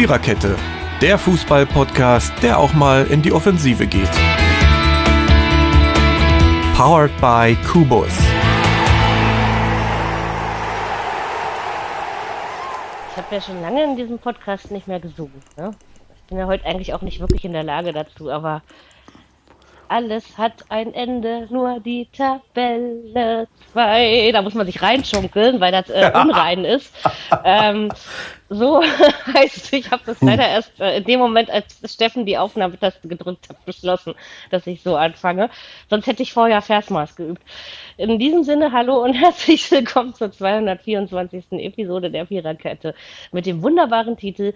Viererkette, der Fußball-Podcast, der auch mal in die Offensive geht. Powered by Kubus. Ich habe ja schon lange in diesem Podcast nicht mehr gesungen. Ne? Ich bin ja heute eigentlich auch nicht wirklich in der Lage dazu, aber alles hat ein Ende, nur die Tabelle 2. Da muss man sich reinschunkeln, weil das äh, unrein ist. ähm, so heißt, ich habe das leider erst äh, in dem Moment, als Steffen die Aufnahmetaste gedrückt hat, beschlossen, dass ich so anfange. Sonst hätte ich vorher Versmaß geübt. In diesem Sinne, hallo und herzlich willkommen zur 224. Episode der Viererkette mit dem wunderbaren Titel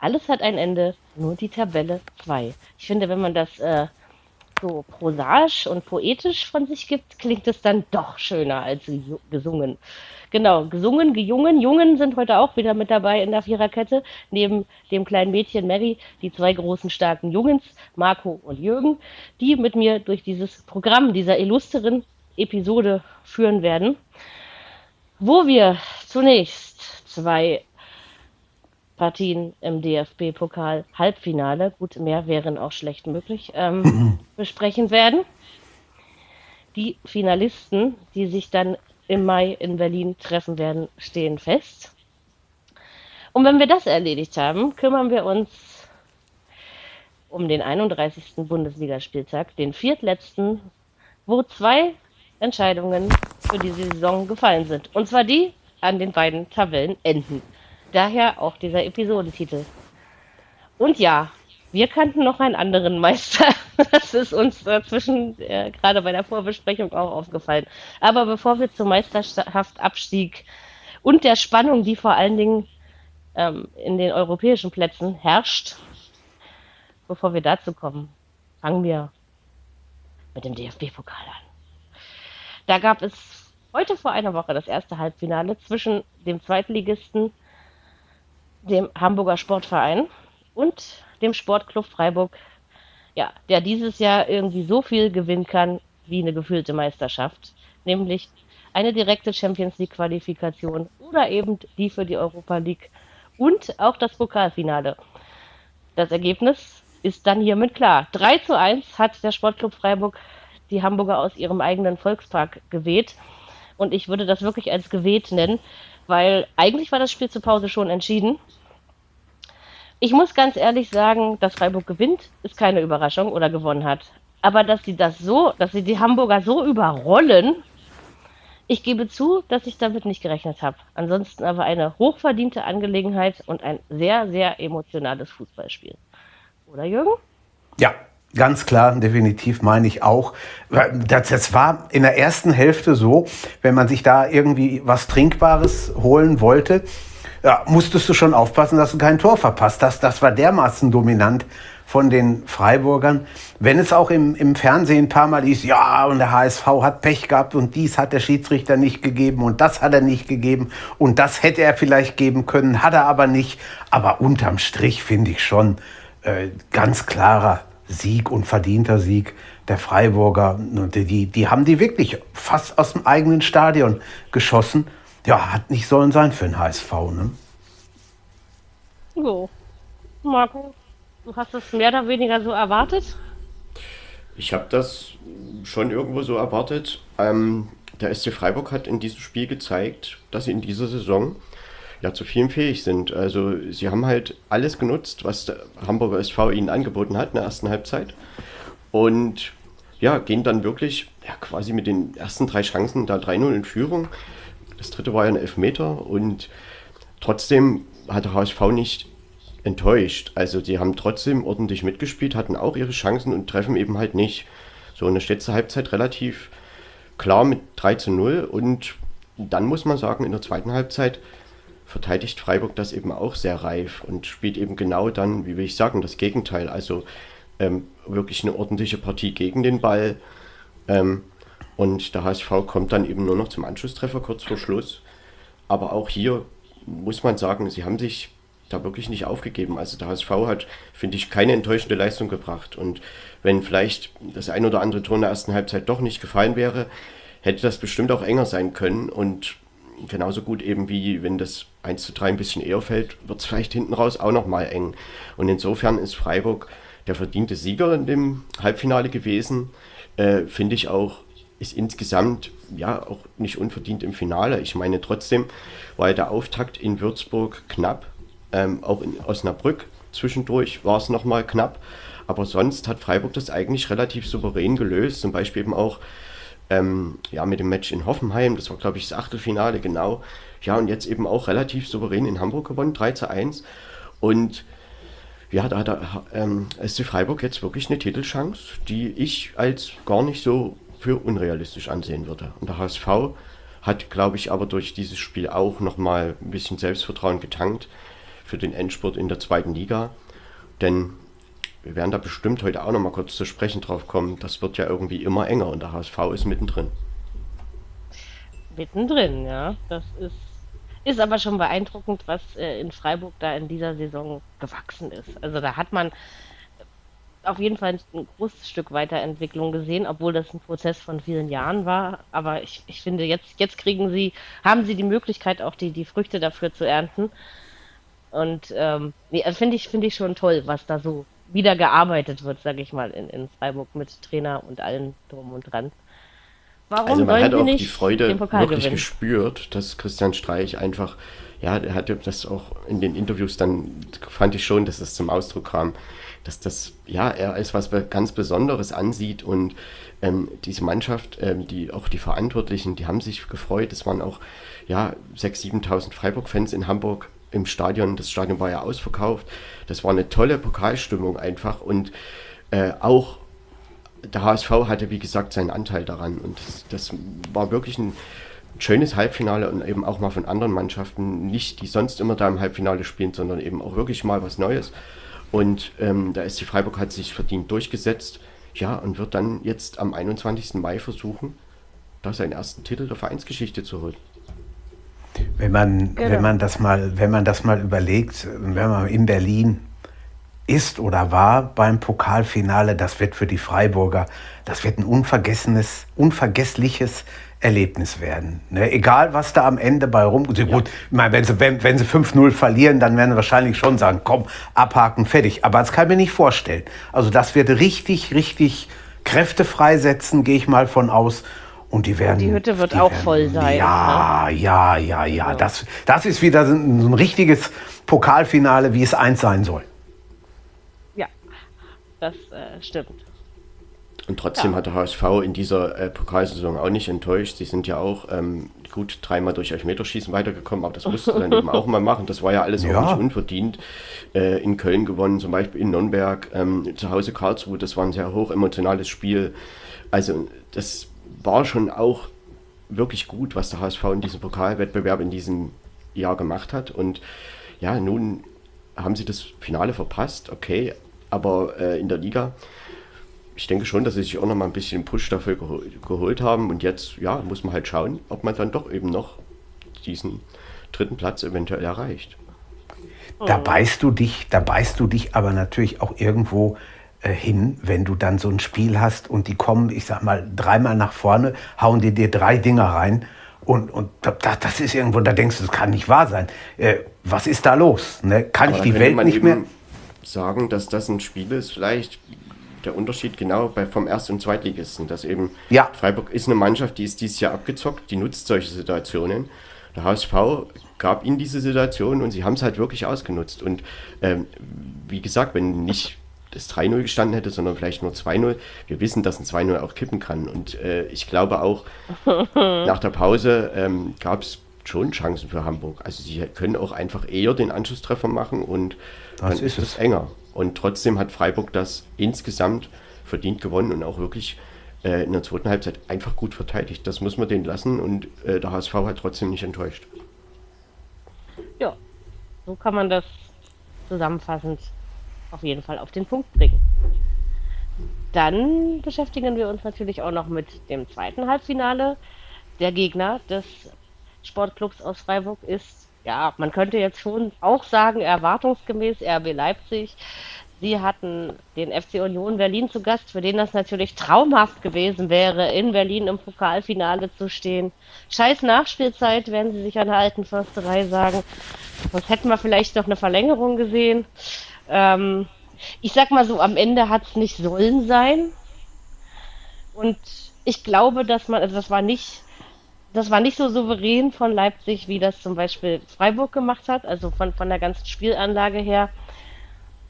Alles hat ein Ende, nur die Tabelle 2. Ich finde, wenn man das äh, so prosaisch und poetisch von sich gibt, klingt es dann doch schöner als gesungen. Genau, gesungen, gejungen. Jungen sind heute auch wieder mit dabei in der Viererkette. Neben dem kleinen Mädchen Mary, die zwei großen, starken Jungens, Marco und Jürgen, die mit mir durch dieses Programm dieser illustren Episode führen werden, wo wir zunächst zwei Partien im DFB-Pokal Halbfinale, gut, mehr wären auch schlecht möglich, ähm, besprechen werden. Die Finalisten, die sich dann im Mai in Berlin treffen werden, stehen fest. Und wenn wir das erledigt haben, kümmern wir uns um den 31. Bundesligaspieltag, den viertletzten, wo zwei Entscheidungen für diese Saison gefallen sind. Und zwar die an den beiden Tabellenenden. Daher auch dieser Episodentitel. Und ja, wir kannten noch einen anderen Meister. Das ist uns dazwischen äh, gerade bei der Vorbesprechung auch aufgefallen. Aber bevor wir zum Meisterschaftabstieg und der Spannung, die vor allen Dingen ähm, in den europäischen Plätzen herrscht, bevor wir dazu kommen, fangen wir mit dem DFB-Pokal an. Da gab es heute vor einer Woche das erste Halbfinale zwischen dem Zweitligisten dem Hamburger Sportverein und dem Sportclub Freiburg, ja, der dieses Jahr irgendwie so viel gewinnen kann wie eine gefühlte Meisterschaft, nämlich eine direkte Champions League Qualifikation oder eben die für die Europa League und auch das Pokalfinale. Das Ergebnis ist dann hiermit klar. 3 zu 1 hat der Sportclub Freiburg die Hamburger aus ihrem eigenen Volkspark geweht. Und ich würde das wirklich als geweht nennen, weil eigentlich war das Spiel zur Pause schon entschieden. Ich muss ganz ehrlich sagen, dass Freiburg gewinnt, ist keine Überraschung oder gewonnen hat. Aber dass sie das so, dass sie die Hamburger so überrollen, ich gebe zu, dass ich damit nicht gerechnet habe. Ansonsten aber eine hochverdiente Angelegenheit und ein sehr, sehr emotionales Fußballspiel. Oder Jürgen? Ja, Ganz klar, definitiv meine ich auch. Das, das, war in der ersten Hälfte so, wenn man sich da irgendwie was Trinkbares holen wollte, ja, musstest du schon aufpassen, dass du kein Tor verpasst hast. Das war dermaßen dominant von den Freiburgern. Wenn es auch im, im Fernsehen ein paar Mal ist, ja, und der HSV hat Pech gehabt und dies hat der Schiedsrichter nicht gegeben und das hat er nicht gegeben und das hätte er vielleicht geben können, hat er aber nicht. Aber unterm Strich finde ich schon äh, ganz klarer Sieg und verdienter Sieg der Freiburger. Die, die haben die wirklich fast aus dem eigenen Stadion geschossen. Ja, hat nicht sollen sein für den HSV, ne? Jo. Marco, du hast es mehr oder weniger so erwartet? Ich habe das schon irgendwo so erwartet. Ähm, der SC Freiburg hat in diesem Spiel gezeigt, dass sie in dieser Saison ja zu vielen fähig sind. Also sie haben halt alles genutzt, was der Hamburger SV ihnen angeboten hat in der ersten Halbzeit. Und ja, gehen dann wirklich ja, quasi mit den ersten drei Chancen da 3-0 in Führung. Das dritte war ja ein Elfmeter und trotzdem hat der HSV nicht enttäuscht. Also die haben trotzdem ordentlich mitgespielt, hatten auch ihre Chancen und treffen eben halt nicht. So, eine letzte Halbzeit relativ klar mit 3 zu 0 und dann muss man sagen, in der zweiten Halbzeit verteidigt Freiburg das eben auch sehr reif und spielt eben genau dann, wie will ich sagen, das Gegenteil. Also ähm, wirklich eine ordentliche Partie gegen den Ball. Ähm, und der HSV kommt dann eben nur noch zum Anschlusstreffer kurz vor Schluss. Aber auch hier muss man sagen, sie haben sich da wirklich nicht aufgegeben. Also der HSV hat, finde ich, keine enttäuschende Leistung gebracht. Und wenn vielleicht das ein oder andere Tor in der ersten Halbzeit doch nicht gefallen wäre, hätte das bestimmt auch enger sein können. Und genauso gut eben wie wenn das 1 zu 3 ein bisschen eher fällt, wird es vielleicht hinten raus auch nochmal eng. Und insofern ist Freiburg der verdiente Sieger in dem Halbfinale gewesen. Äh, Finde ich auch, ist insgesamt ja auch nicht unverdient im Finale. Ich meine, trotzdem war der Auftakt in Würzburg knapp, ähm, auch in Osnabrück zwischendurch war es nochmal knapp. Aber sonst hat Freiburg das eigentlich relativ souverän gelöst. Zum Beispiel eben auch ähm, ja, mit dem Match in Hoffenheim, das war glaube ich das Achtelfinale genau. Ja, und jetzt eben auch relativ souverän in Hamburg gewonnen, 3 zu 1. Und ja, da hat ähm, SC Freiburg jetzt wirklich eine Titelchance, die ich als gar nicht so für unrealistisch ansehen würde. Und der HSV hat, glaube ich, aber durch dieses Spiel auch nochmal ein bisschen Selbstvertrauen getankt für den Endspurt in der zweiten Liga. Denn wir werden da bestimmt heute auch nochmal kurz zu sprechen drauf kommen. Das wird ja irgendwie immer enger und der HSV ist mittendrin. Mittendrin, ja. Das ist, ist aber schon beeindruckend, was äh, in Freiburg da in dieser Saison gewachsen ist. Also da hat man auf jeden Fall ein großes Stück Weiterentwicklung gesehen, obwohl das ein Prozess von vielen Jahren war. Aber ich, ich finde, jetzt, jetzt kriegen sie, haben sie die Möglichkeit, auch die, die Früchte dafür zu ernten. Und ähm, nee, also finde ich, finde ich schon toll, was da so wieder gearbeitet wird, sage ich mal, in, in Freiburg mit Trainer und allen drum und dran. Warum also man hat auch die Freude wirklich gewinnen? gespürt, dass Christian Streich einfach, ja, er hatte das auch in den Interviews dann, fand ich schon, dass das zum Ausdruck kam, dass das, ja, er als was ganz Besonderes ansieht und ähm, diese Mannschaft, ähm, die auch die Verantwortlichen, die haben sich gefreut. Es waren auch, ja, 6.000, 7.000 Freiburg-Fans in Hamburg im Stadion. Das Stadion war ja ausverkauft. Das war eine tolle Pokalstimmung einfach und äh, auch der HSV hatte, wie gesagt, seinen Anteil daran. Und das, das, war wirklich ein schönes Halbfinale und eben auch mal von anderen Mannschaften, nicht die sonst immer da im Halbfinale spielen, sondern eben auch wirklich mal was Neues. Und ähm, der SC Freiburg hat sich verdient durchgesetzt. Ja, und wird dann jetzt am 21. Mai versuchen, da seinen ersten Titel der Vereinsgeschichte zu holen. Wenn man, genau. wenn man das mal, wenn man das mal überlegt, wenn man in Berlin ist oder war beim Pokalfinale, das wird für die Freiburger, das wird ein unvergessenes, unvergessliches Erlebnis werden. Ne? Egal, was da am Ende bei rum. Ja. Gut, ich meine, wenn sie, wenn, wenn sie 5-0 verlieren, dann werden sie wahrscheinlich schon sagen, komm, abhaken, fertig. Aber das kann ich mir nicht vorstellen. Also das wird richtig, richtig Kräfte freisetzen, gehe ich mal von aus. Und die werden. Die Hütte wird die auch werden, voll sein. Ja, ne? ja, ja, ja. Das, das ist wieder so ein, so ein richtiges Pokalfinale, wie es eins sein soll. Ja, das äh, stimmt. Und trotzdem ja. hat der HSV in dieser äh, Pokalsaison auch nicht enttäuscht. Sie sind ja auch ähm, gut dreimal durch Elfmeterschießen weitergekommen, aber das musste dann eben auch mal machen. Das war ja alles ja. auch nicht unverdient. Äh, in Köln gewonnen, zum Beispiel in Nürnberg, ähm, zu Hause Karlsruhe, das war ein sehr hoch emotionales Spiel. Also das war schon auch wirklich gut, was der HSV in diesem Pokalwettbewerb in diesem Jahr gemacht hat. Und ja, nun haben sie das Finale verpasst, okay, aber äh, in der Liga, ich denke schon, dass sie sich auch noch mal ein bisschen Push dafür gehol geholt haben. Und jetzt, ja, muss man halt schauen, ob man dann doch eben noch diesen dritten Platz eventuell erreicht. Da beißt du dich, da beißt du dich aber natürlich auch irgendwo hin, wenn du dann so ein Spiel hast und die kommen, ich sag mal, dreimal nach vorne, hauen dir dir drei Dinger rein und, und das, das ist irgendwo, da denkst du, das kann nicht wahr sein. Äh, was ist da los? Ne? Kann Aber ich die Welt nicht mehr sagen, dass das ein Spiel ist, vielleicht der Unterschied genau bei vom Erst- und Zweitligisten, dass eben ja. Freiburg ist eine Mannschaft, die ist dieses Jahr abgezockt, die nutzt solche Situationen. Der HSV gab ihnen diese Situation und sie haben es halt wirklich ausgenutzt. Und ähm, wie gesagt, wenn nicht das 3-0 gestanden hätte, sondern vielleicht nur 2-0. Wir wissen, dass ein 2-0 auch kippen kann. Und äh, ich glaube auch, nach der Pause ähm, gab es schon Chancen für Hamburg. Also sie können auch einfach eher den Anschlusstreffer machen und das dann ist es enger. Und trotzdem hat Freiburg das insgesamt verdient gewonnen und auch wirklich äh, in der zweiten Halbzeit einfach gut verteidigt. Das muss man denen lassen und äh, der HSV hat trotzdem nicht enttäuscht. Ja, so kann man das zusammenfassend auf jeden Fall auf den Punkt bringen. Dann beschäftigen wir uns natürlich auch noch mit dem zweiten Halbfinale. Der Gegner des Sportclubs aus Freiburg ist, ja, man könnte jetzt schon auch sagen, erwartungsgemäß RB Leipzig. Sie hatten den FC Union Berlin zu Gast, für den das natürlich traumhaft gewesen wäre, in Berlin im Pokalfinale zu stehen. Scheiß Nachspielzeit, werden sie sich an der alten Försterei sagen. Sonst hätten wir vielleicht noch eine Verlängerung gesehen. Ähm, ich sag mal so, am Ende hat es nicht sollen sein. Und ich glaube, dass man, also das war nicht, das war nicht so souverän von Leipzig, wie das zum Beispiel Freiburg gemacht hat, also von, von der ganzen Spielanlage her.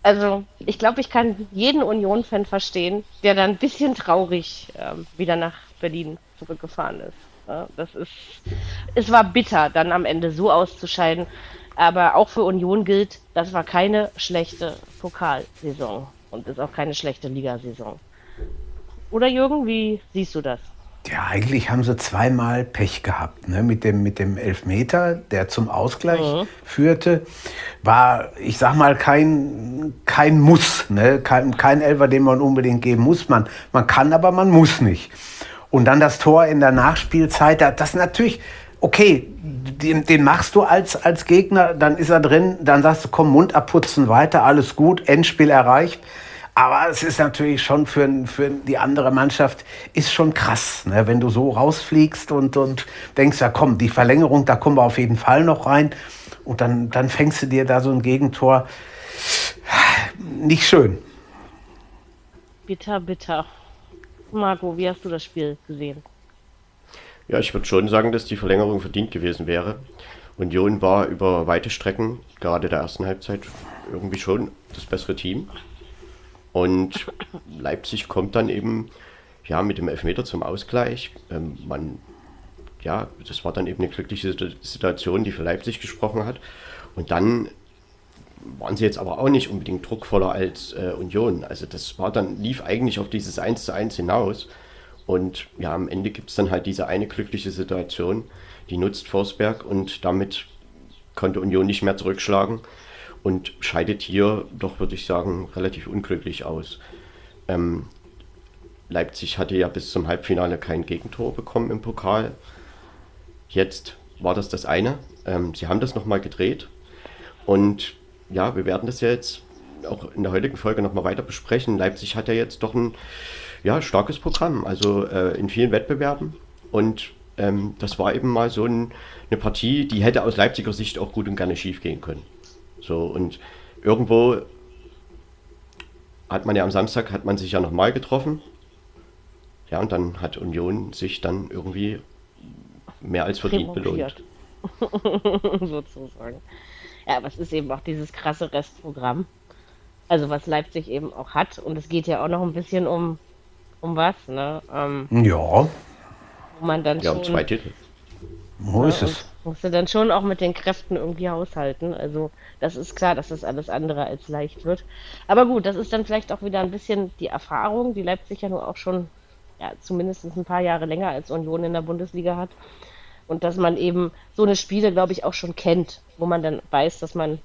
Also, ich glaube, ich kann jeden Union-Fan verstehen, der dann ein bisschen traurig ähm, wieder nach Berlin zurückgefahren ist. Ja, das ist, es war bitter, dann am Ende so auszuscheiden. Aber auch für Union gilt, das war keine schlechte Pokalsaison und ist auch keine schlechte Ligasaison. Oder Jürgen, wie siehst du das? Ja, eigentlich haben sie zweimal Pech gehabt. Ne? Mit, dem, mit dem Elfmeter, der zum Ausgleich mhm. führte, war, ich sag mal, kein, kein Muss. Ne? Kein, kein Elfer, den man unbedingt geben muss. Man, man kann, aber man muss nicht. Und dann das Tor in der Nachspielzeit, das natürlich, okay, den, den machst du als, als Gegner, dann ist er drin, dann sagst du, komm, Mund abputzen, weiter, alles gut, Endspiel erreicht. Aber es ist natürlich schon für, für die andere Mannschaft ist schon krass, ne? wenn du so rausfliegst und, und denkst, ja komm, die Verlängerung, da kommen wir auf jeden Fall noch rein. Und dann, dann fängst du dir da so ein Gegentor. Nicht schön. Bitter, bitter. Marco, wie hast du das Spiel gesehen? Ja, ich würde schon sagen, dass die Verlängerung verdient gewesen wäre. Union war über weite Strecken, gerade der ersten Halbzeit, irgendwie schon das bessere Team. Und Leipzig kommt dann eben ja, mit dem Elfmeter zum Ausgleich. Ähm, man, ja, das war dann eben eine glückliche Situation, die für Leipzig gesprochen hat. Und dann waren sie jetzt aber auch nicht unbedingt druckvoller als äh, Union. Also das war dann, lief eigentlich auf dieses 1 zu 1 hinaus. Und ja, am Ende gibt es dann halt diese eine glückliche Situation, die nutzt Forsberg und damit konnte Union nicht mehr zurückschlagen und scheidet hier doch, würde ich sagen, relativ unglücklich aus. Ähm, Leipzig hatte ja bis zum Halbfinale kein Gegentor bekommen im Pokal. Jetzt war das das eine. Ähm, sie haben das nochmal gedreht. Und ja, wir werden das ja jetzt auch in der heutigen Folge nochmal weiter besprechen. Leipzig hat ja jetzt doch ein ja, starkes Programm, also äh, in vielen Wettbewerben. Und ähm, das war eben mal so ein, eine Partie, die hätte aus Leipziger Sicht auch gut und gerne schief gehen können. So, und irgendwo hat man ja am Samstag, hat man sich ja nochmal getroffen. Ja, und dann hat Union sich dann irgendwie mehr als verdient belohnt. Sozusagen. Ja, aber es ist eben auch dieses krasse Restprogramm. Also was Leipzig eben auch hat. Und es geht ja auch noch ein bisschen um, um was, ne? Ähm, ja. Wo man dann ja, um zwei Titel. Wo ja, ist es? Musst du dann schon auch mit den Kräften irgendwie haushalten. Also das ist klar, dass das alles andere als leicht wird. Aber gut, das ist dann vielleicht auch wieder ein bisschen die Erfahrung, die Leipzig ja nur auch schon ja, zumindest ein paar Jahre länger als Union in der Bundesliga hat. Und dass man eben so eine Spiele, glaube ich, auch schon kennt, wo man dann weiß, dass man,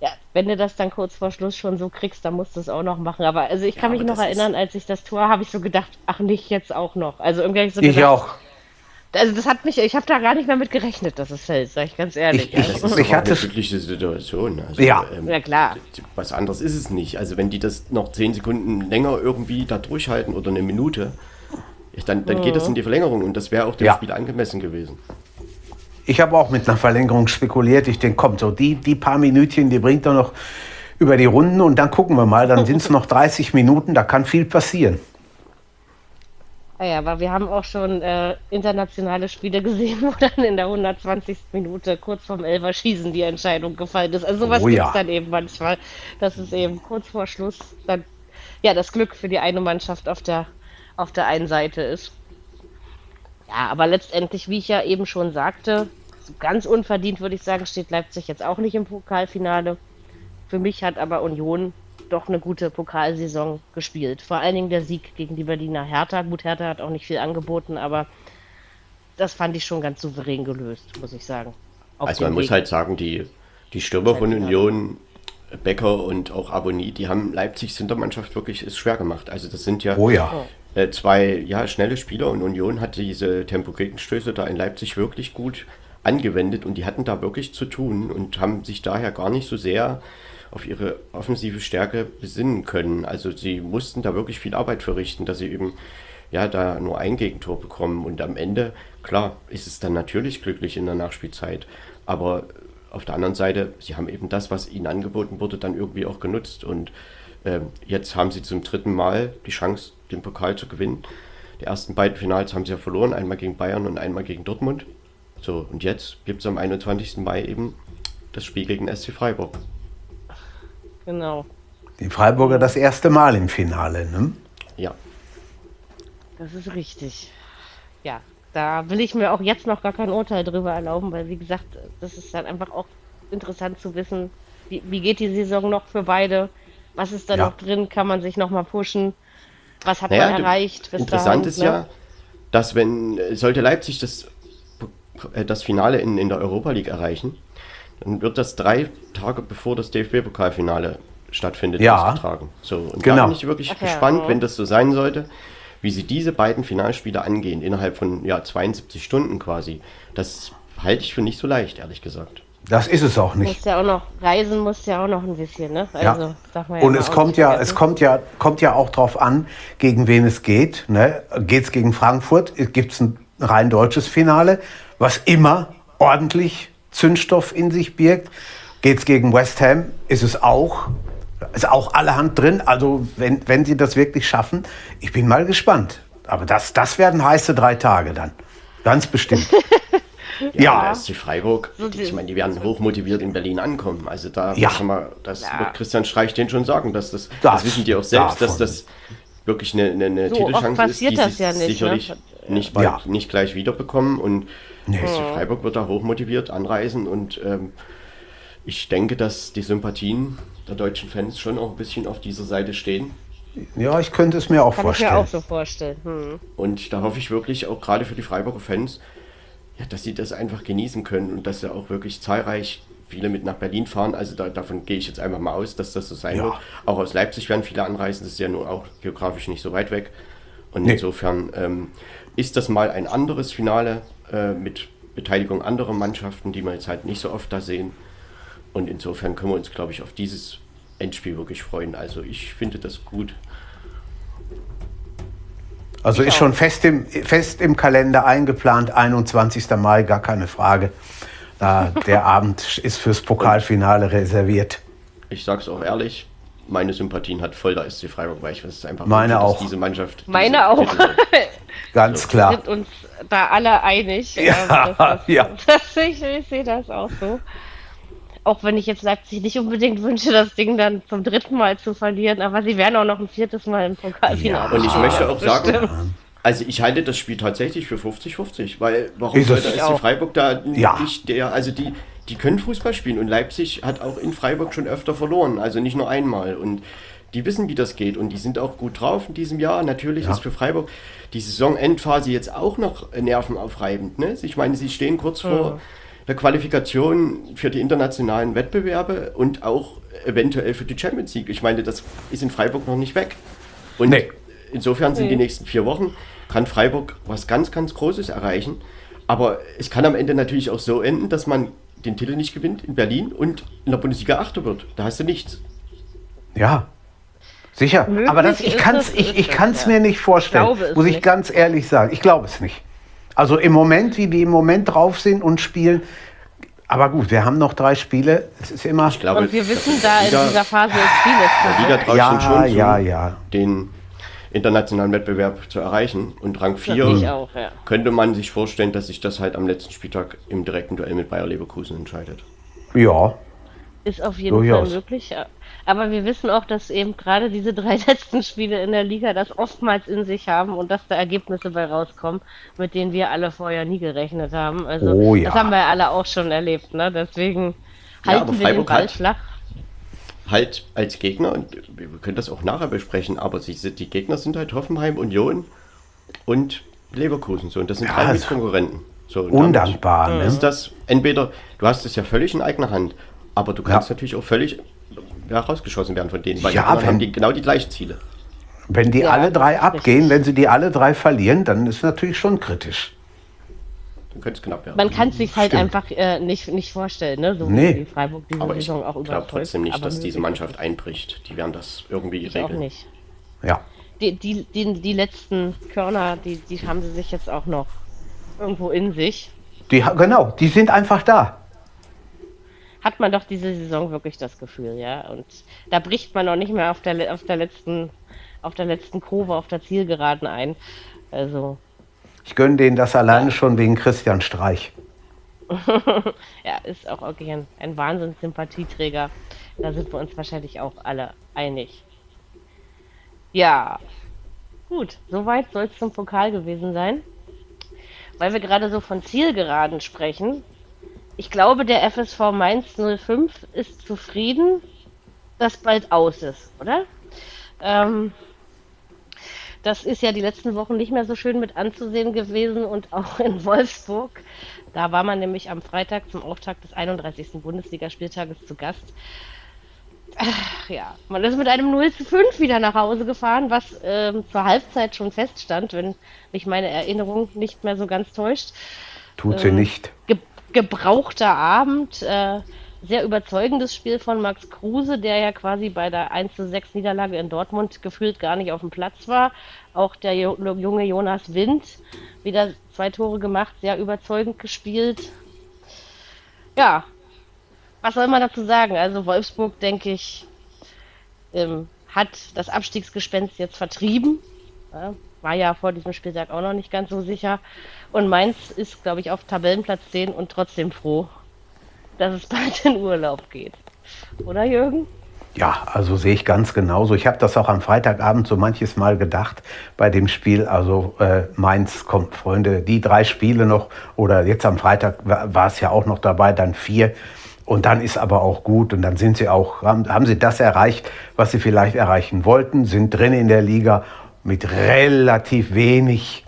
ja, wenn du das dann kurz vor Schluss schon so kriegst, dann musst du es auch noch machen. Aber also ich kann ja, mich noch erinnern, als ich das Tor habe ich so gedacht, ach nicht jetzt auch noch. Also irgendwie so gedacht, ich auch also das hat mich, ich habe da gar nicht mehr mit gerechnet, dass es fällt, sag ich ganz ehrlich. Ich, ich, das ich hatte eine glückliche Situation. Also, ja. Ähm, ja, klar. Was anderes ist es nicht. Also wenn die das noch zehn Sekunden länger irgendwie da durchhalten oder eine Minute, dann, dann mhm. geht das in die Verlängerung und das wäre auch dem ja. Spiel angemessen gewesen. Ich habe auch mit einer Verlängerung spekuliert. Ich denke, komm, so die, die paar Minütchen, die bringt er noch über die Runden und dann gucken wir mal. Dann sind es noch 30 Minuten, da kann viel passieren. Naja, ah aber wir haben auch schon äh, internationale Spiele gesehen, wo dann in der 120. Minute kurz vorm Elferschießen die Entscheidung gefallen ist. Also sowas oh, gibt es dann eben manchmal. Das ist eben kurz vor Schluss dann ja das Glück für die eine Mannschaft auf der, auf der einen Seite ist. Ja, aber letztendlich, wie ich ja eben schon sagte, ganz unverdient würde ich sagen, steht Leipzig jetzt auch nicht im Pokalfinale. Für mich hat aber Union doch eine gute Pokalsaison gespielt. Vor allen Dingen der Sieg gegen die Berliner Hertha. Gut, Hertha hat auch nicht viel angeboten, aber das fand ich schon ganz souverän gelöst, muss ich sagen. Auf also man Weg. muss halt sagen, die, die Stürmer von Union, Becker und auch Abonni, die haben Leipzigs Hintermannschaft wirklich ist schwer gemacht. Also das sind ja, oh ja. Äh, zwei ja, schnelle Spieler und Union hat diese Tempo-Gegenstöße da in Leipzig wirklich gut angewendet und die hatten da wirklich zu tun und haben sich daher gar nicht so sehr auf ihre offensive Stärke besinnen können. Also sie mussten da wirklich viel Arbeit verrichten, dass sie eben ja da nur ein Gegentor bekommen und am Ende, klar, ist es dann natürlich glücklich in der Nachspielzeit, aber auf der anderen Seite, sie haben eben das, was ihnen angeboten wurde, dann irgendwie auch genutzt und jetzt haben sie zum dritten Mal die Chance, den Pokal zu gewinnen. Die ersten beiden Finals haben sie ja verloren, einmal gegen Bayern und einmal gegen Dortmund. So, und jetzt gibt es am 21. Mai eben das Spiel gegen SC Freiburg. Genau. Die Freiburger das erste Mal im Finale, ne? Ja. Das ist richtig. Ja, da will ich mir auch jetzt noch gar kein Urteil drüber erlauben, weil wie gesagt, das ist dann einfach auch interessant zu wissen, wie, wie geht die Saison noch für beide, was ist da Ja. noch drin, kann man sich noch mal pushen, was hat Naja, man erreicht bis interessant dahin, ist ne? ja, dass wenn sollte Leipzig das, äh, das Finale in, in der Europa League erreichen, dann wird das drei Tage bevor das DFB-Pokalfinale stattfindet Ja. ausgetragen. So, und Genau. da bin ich wirklich Ach ja, gespannt, ja. wenn das so sein sollte, wie sie diese beiden Finalspiele angehen, innerhalb von ja, 72 Stunden quasi. Das halte ich für nicht so leicht, ehrlich gesagt. Das ist es auch nicht. Muss ja auch noch, reisen muss ja auch noch ein bisschen, ne? Ja. Also, darf man ja Und mal es kommt ja, vergessen. es kommt ja, kommt ja auch drauf an, gegen wen es geht. Ne? Geht es gegen Frankfurt, gibt es ein rein deutsches Finale, was immer ordentlich Zündstoff in sich birgt. Geht es gegen West Ham, ist es auch, ist auch allerhand drin. Also wenn, wenn sie das wirklich schaffen, ich bin mal gespannt. Aber das, das werden heiße drei Tage dann. Ganz bestimmt. Ja, ja, der SC Freiburg, die, ich meine, die werden hochmotiviert in Berlin ankommen. Also da Ja. kann man, das Ja. wird Christian Streich den schon sagen, dass das, das, Das wissen die auch selbst, dass davon. das wirklich eine, eine, eine So oft Titelchance ist, passiert die das sie ja nicht, ne? sicherlich nicht, bald, Ja. nicht gleich wiederbekommen. Und Nee. SC Freiburg wird da hochmotiviert anreisen und ähm, ich denke, dass die Sympathien der deutschen Fans schon auch ein bisschen auf dieser Seite stehen. ja, ich könnte es mir auch Kann vorstellen. ich mir auch so vorstellen. Hm. Und da hoffe ich wirklich auch gerade für die Freiburger Fans, ja, dass sie das einfach genießen können und dass sie auch wirklich zahlreich viele mit nach Berlin fahren. Also da, davon gehe ich jetzt einfach mal aus, dass das so sein Ja. wird. Auch aus Leipzig werden viele anreisen, das ist ja nun auch geografisch nicht so weit weg. Und Nee. insofern ähm, ist das mal ein anderes Finale äh, mit Beteiligung anderer Mannschaften, die wir jetzt halt nicht so oft da sehen. Und insofern können wir uns, glaube ich, auf dieses Endspiel wirklich freuen. Also ich finde das gut. Also Ich ist auch. schon fest im, fest im Kalender eingeplant, 21. Mai, gar keine Frage. Da, der Abend ist fürs Pokalfinale reserviert. Ich sag's auch ehrlich, meine Sympathien hat voll der SC Freiburg, weil ich weiß es einfach Meine dass auch. diese Mannschaft. diese Meine auch. Ganz Wir klar. sind uns da alle einig. Ja, Ähm, das ist, ja. Das, ich, ich sehe das auch so. Auch wenn ich jetzt Leipzig nicht unbedingt wünsche, das Ding dann zum dritten Mal zu verlieren, aber sie werden auch noch ein viertes Mal im Pokalfinale. Ja. Und ich möchte auch sagen, also ich halte das Spiel tatsächlich für 50-50, weil warum Ist soll es? der Ich SC. Freiburg da Ja. nicht der, also die, die können Fußball spielen und Leipzig hat auch in Freiburg schon öfter verloren, also nicht nur einmal und die wissen, wie das geht und die sind auch gut drauf in diesem Jahr. Natürlich Ja. ist für Freiburg die Saisonendphase jetzt auch noch nervenaufreibend. Ne? Ich meine, sie stehen kurz vor der Qualifikation für die internationalen Wettbewerbe und auch eventuell für die Champions League. Ich meine, das ist in Freiburg noch nicht weg. Und Nee. insofern sind die Nee. nächsten vier Wochen, kann Freiburg was ganz, ganz Großes erreichen. Aber es kann am Ende natürlich auch so enden, dass man den Titel nicht gewinnt in Berlin und in der Bundesliga Achter wird. Da hast du nichts. Ja. Sicher. Möglich Aber das, ich kann es ich, ich es, kann's mir nicht vorstellen. Ich glaube es muss ich nicht. ganz ehrlich sagen. Ich glaube es nicht. Also im Moment, wie die im Moment drauf sind und spielen. Aber gut, wir haben noch drei Spiele. Es ist immer. Ich glaube, Und wir wissen, da in Liga- dieser Phase ist vieles. Der Liga traut Ja, schon zu, ja, ja. den internationalen Wettbewerb zu erreichen. Und Rang Ich 4 auch, ja. könnte man sich vorstellen, dass sich das halt am letzten Spieltag im direkten Duell mit Bayer Leverkusen entscheidet. Ja. Ist auf jeden Durchaus. Fall möglich. Ja. Aber wir wissen auch, dass eben gerade diese drei letzten Spiele in der Liga das oftmals in sich haben und dass da Ergebnisse bei rauskommen, mit denen wir alle vorher nie gerechnet haben. Also Oh ja. das haben wir ja alle auch schon erlebt. Ne? Deswegen Ja, halten aber wir den Freiburg Ball hat- flach. Halt als Gegner, und wir können das auch nachher besprechen, aber sie, sind- die Gegner sind halt Hoffenheim, Union und Leverkusen. So, und das sind Ja, drei also Mitkonkurrenten. So, Undankbar. Ne? Ist das entweder, du hast es ja völlig in eigener Hand, aber du kannst Ja. natürlich auch völlig ja, rausgeschossen werden von denen, weil Ja, die wenn- haben die, genau die gleichen Ziele. Wenn die Ja, alle drei richtig. abgehen, wenn sie die alle drei verlieren, dann ist natürlich schon kritisch. könnte es knapp werden. Man kann es sich halt Stimmt. einfach äh, nicht, nicht vorstellen, ne? so Nee. wie Freiburg diese Aber ich Saison auch glaube überzeugt. trotzdem nicht, dass diese Mannschaft einbricht. Die werden das irgendwie ist es auch regeln. nicht. Ja. Die, die, die, die letzten Körner, die, die haben sie sich jetzt auch noch irgendwo in sich. Die, genau, die sind einfach da. Hat man doch diese Saison wirklich das Gefühl, ja. Und da bricht man auch nicht mehr auf der, auf der letzten, auf der letzten Kurve, auf der Zielgeraden ein. Also, Ich gönne denen das alleine schon wegen Christian Streich. ja, ist auch wirklich ein, ein Wahnsinns-Sympathieträger. Da sind wir uns wahrscheinlich auch alle einig. Ja, gut, soweit soll es zum Pokal gewesen sein. Weil wir gerade so von Zielgeraden sprechen. Ich glaube, der FSV Mainz 05 ist zufrieden, dass bald aus ist, oder? Ähm, das ist ja die letzten Wochen nicht mehr so schön mit anzusehen gewesen und auch in Wolfsburg. Da war man nämlich am Freitag zum Auftakt des 31. Bundesligaspieltages zu Gast. Ach, ja, man ist mit einem 0 zu 5 wieder nach Hause gefahren, was ähm, zur Halbzeit schon feststand, wenn mich meine Erinnerung nicht mehr so ganz täuscht. Tut sie Ähm, nicht. Ge gebrauchter Abend, äh, sehr überzeugendes Spiel von Max Kruse, der ja quasi bei der 1 zu 6 Niederlage in Dortmund gefühlt gar nicht auf dem Platz war. Auch der junge Jonas Wind, wieder zwei Tore gemacht, sehr überzeugend gespielt. Ja, was soll man dazu sagen? Also Wolfsburg, denke ich, ähm, hat das Abstiegsgespenst jetzt vertrieben. Ja, war ja vor diesem Spieltag auch noch nicht ganz so sicher. Und Mainz ist, glaube ich, auf Tabellenplatz 10 und trotzdem froh, dass es bald in Urlaub geht. Oder Jürgen? Ja, also sehe ich ganz genauso. Ich habe das auch am Freitagabend so manches Mal gedacht bei dem Spiel. Also äh, Mainz kommt, Freunde, die drei Spiele noch oder jetzt am Freitag war es ja auch noch dabei, dann vier. Und dann ist aber auch gut und dann sind sie auch, haben, haben sie das erreicht, was sie vielleicht erreichen wollten, sind drin in der Liga mit relativ wenig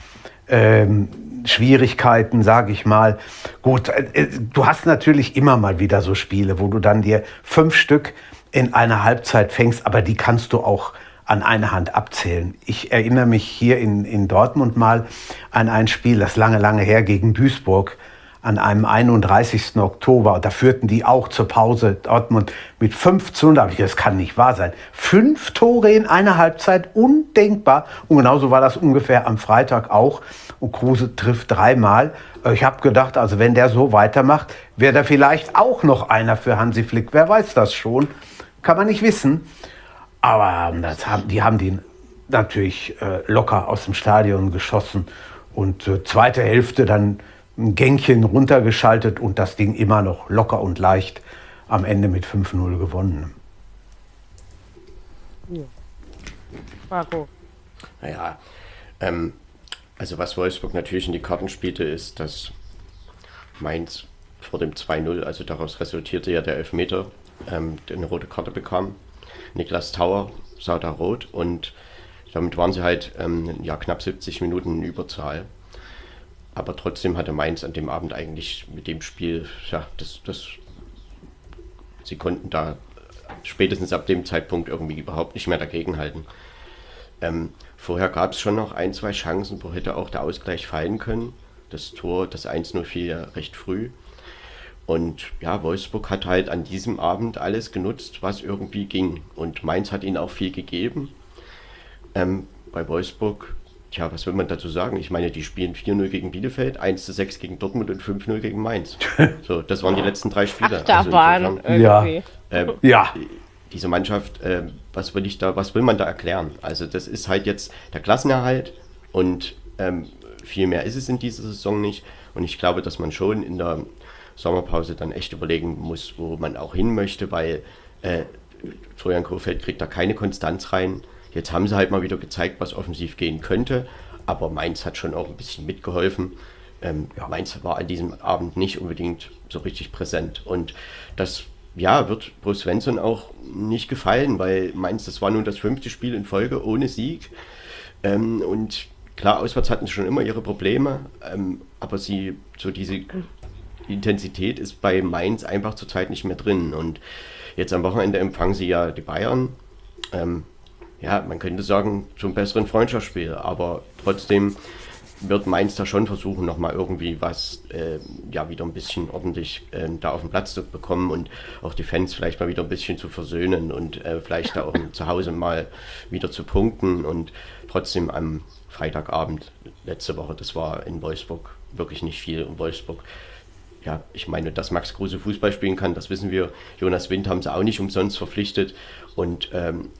ähm, Schwierigkeiten, sage ich mal. Gut, äh, äh, du hast natürlich immer mal wieder so Spiele, wo du dann dir fünf Stück in einer Halbzeit fängst, aber die kannst du auch an einer Hand abzählen. Ich erinnere mich hier in, in Dortmund mal an ein Spiel, das lange, lange her gegen Duisburg an einem 31. Oktober. Da führten die auch zur Pause Dortmund mit 5 zu 0. Da hab ich Das kann nicht wahr sein. Fünf Tore in einer Halbzeit, undenkbar. Und genauso war das ungefähr am Freitag auch. Und Kruse trifft dreimal. Äh, Ich habe gedacht, also wenn der so weitermacht, wäre da vielleicht auch noch einer für Hansi Flick. Wer weiß das schon? Kann man nicht wissen. Aber das haben, die haben den natürlich äh, locker aus dem Stadion geschossen. Und äh, zweite Hälfte dann ein Gängchen runtergeschaltet und das Ding immer noch locker und leicht am Ende mit 5-0 gewonnen. Marco. Naja, ähm, also was Wolfsburg natürlich in die Karten spielte, ist, dass Mainz vor dem 2-0, also daraus resultierte ja der Elfmeter, ähm, eine rote Karte bekam. Niklas Tauer sah da rot und damit waren sie halt ähm, ja, knapp 70 Minuten in Überzahl. Aber trotzdem hatte Mainz an dem Abend eigentlich mit dem Spiel, ja, das, das, sie konnten da spätestens ab dem Zeitpunkt irgendwie überhaupt nicht mehr dagegenhalten. Ähm, vorher gab es schon noch ein, zwei Chancen, wo hätte auch der Ausgleich fallen können. Das Tor, das 1-0 fiel ja recht früh. Und ja, Wolfsburg hat halt an diesem Abend alles genutzt, was irgendwie ging. Und Mainz hat ihnen auch viel gegeben. Ähm, bei Wolfsburg, tja, was will man dazu sagen? Ich meine, die spielen 4-0 gegen Bielefeld, 1-6 gegen Dortmund und 5-0 gegen Mainz. So, das waren die letzten drei Spiele. Also Achterbahn insofern- Ja. irgendwie. ähm, Ja. diese Mannschaft, äh, was will ich da, was will man da erklären? Also das ist halt jetzt der Klassenerhalt und ähm, viel mehr ist es in dieser Saison nicht. Und ich glaube, dass man schon in der Sommerpause dann echt überlegen muss, wo man auch hin möchte, weil äh, Florian Kohfeldt kriegt da keine Konstanz rein. Jetzt haben sie halt mal wieder gezeigt, was offensiv gehen könnte, aber Mainz hat schon auch ein bisschen mitgeholfen. Ähm, Mainz war an diesem Abend nicht unbedingt so richtig präsent und das ja, wird Bruce Svensson auch nicht gefallen, weil Mainz, das war nun das fünfte Spiel in Folge ohne Sieg. Ähm, und klar, auswärts hatten sie schon immer ihre Probleme, ähm, aber sie, so diese Intensität ist bei Mainz einfach zurzeit nicht mehr drin. Und jetzt am Wochenende empfangen sie ja die Bayern. Ähm, ja, man könnte sagen, zum besseren Freundschaftsspiel, aber trotzdem wird Mainz da schon versuchen, nochmal irgendwie was, äh, ja, wieder ein bisschen ordentlich äh, da auf den Platz zu bekommen und auch die Fans vielleicht mal wieder ein bisschen zu versöhnen und äh, vielleicht da auch zu Hause mal wieder zu punkten und trotzdem am Freitagabend letzte Woche, das war in Wolfsburg wirklich nicht viel. In Wolfsburg ja, ich meine, dass Max Kruse Fußball spielen kann, das wissen wir. Jonas Wind haben sie auch nicht umsonst verpflichtet. Und ähm,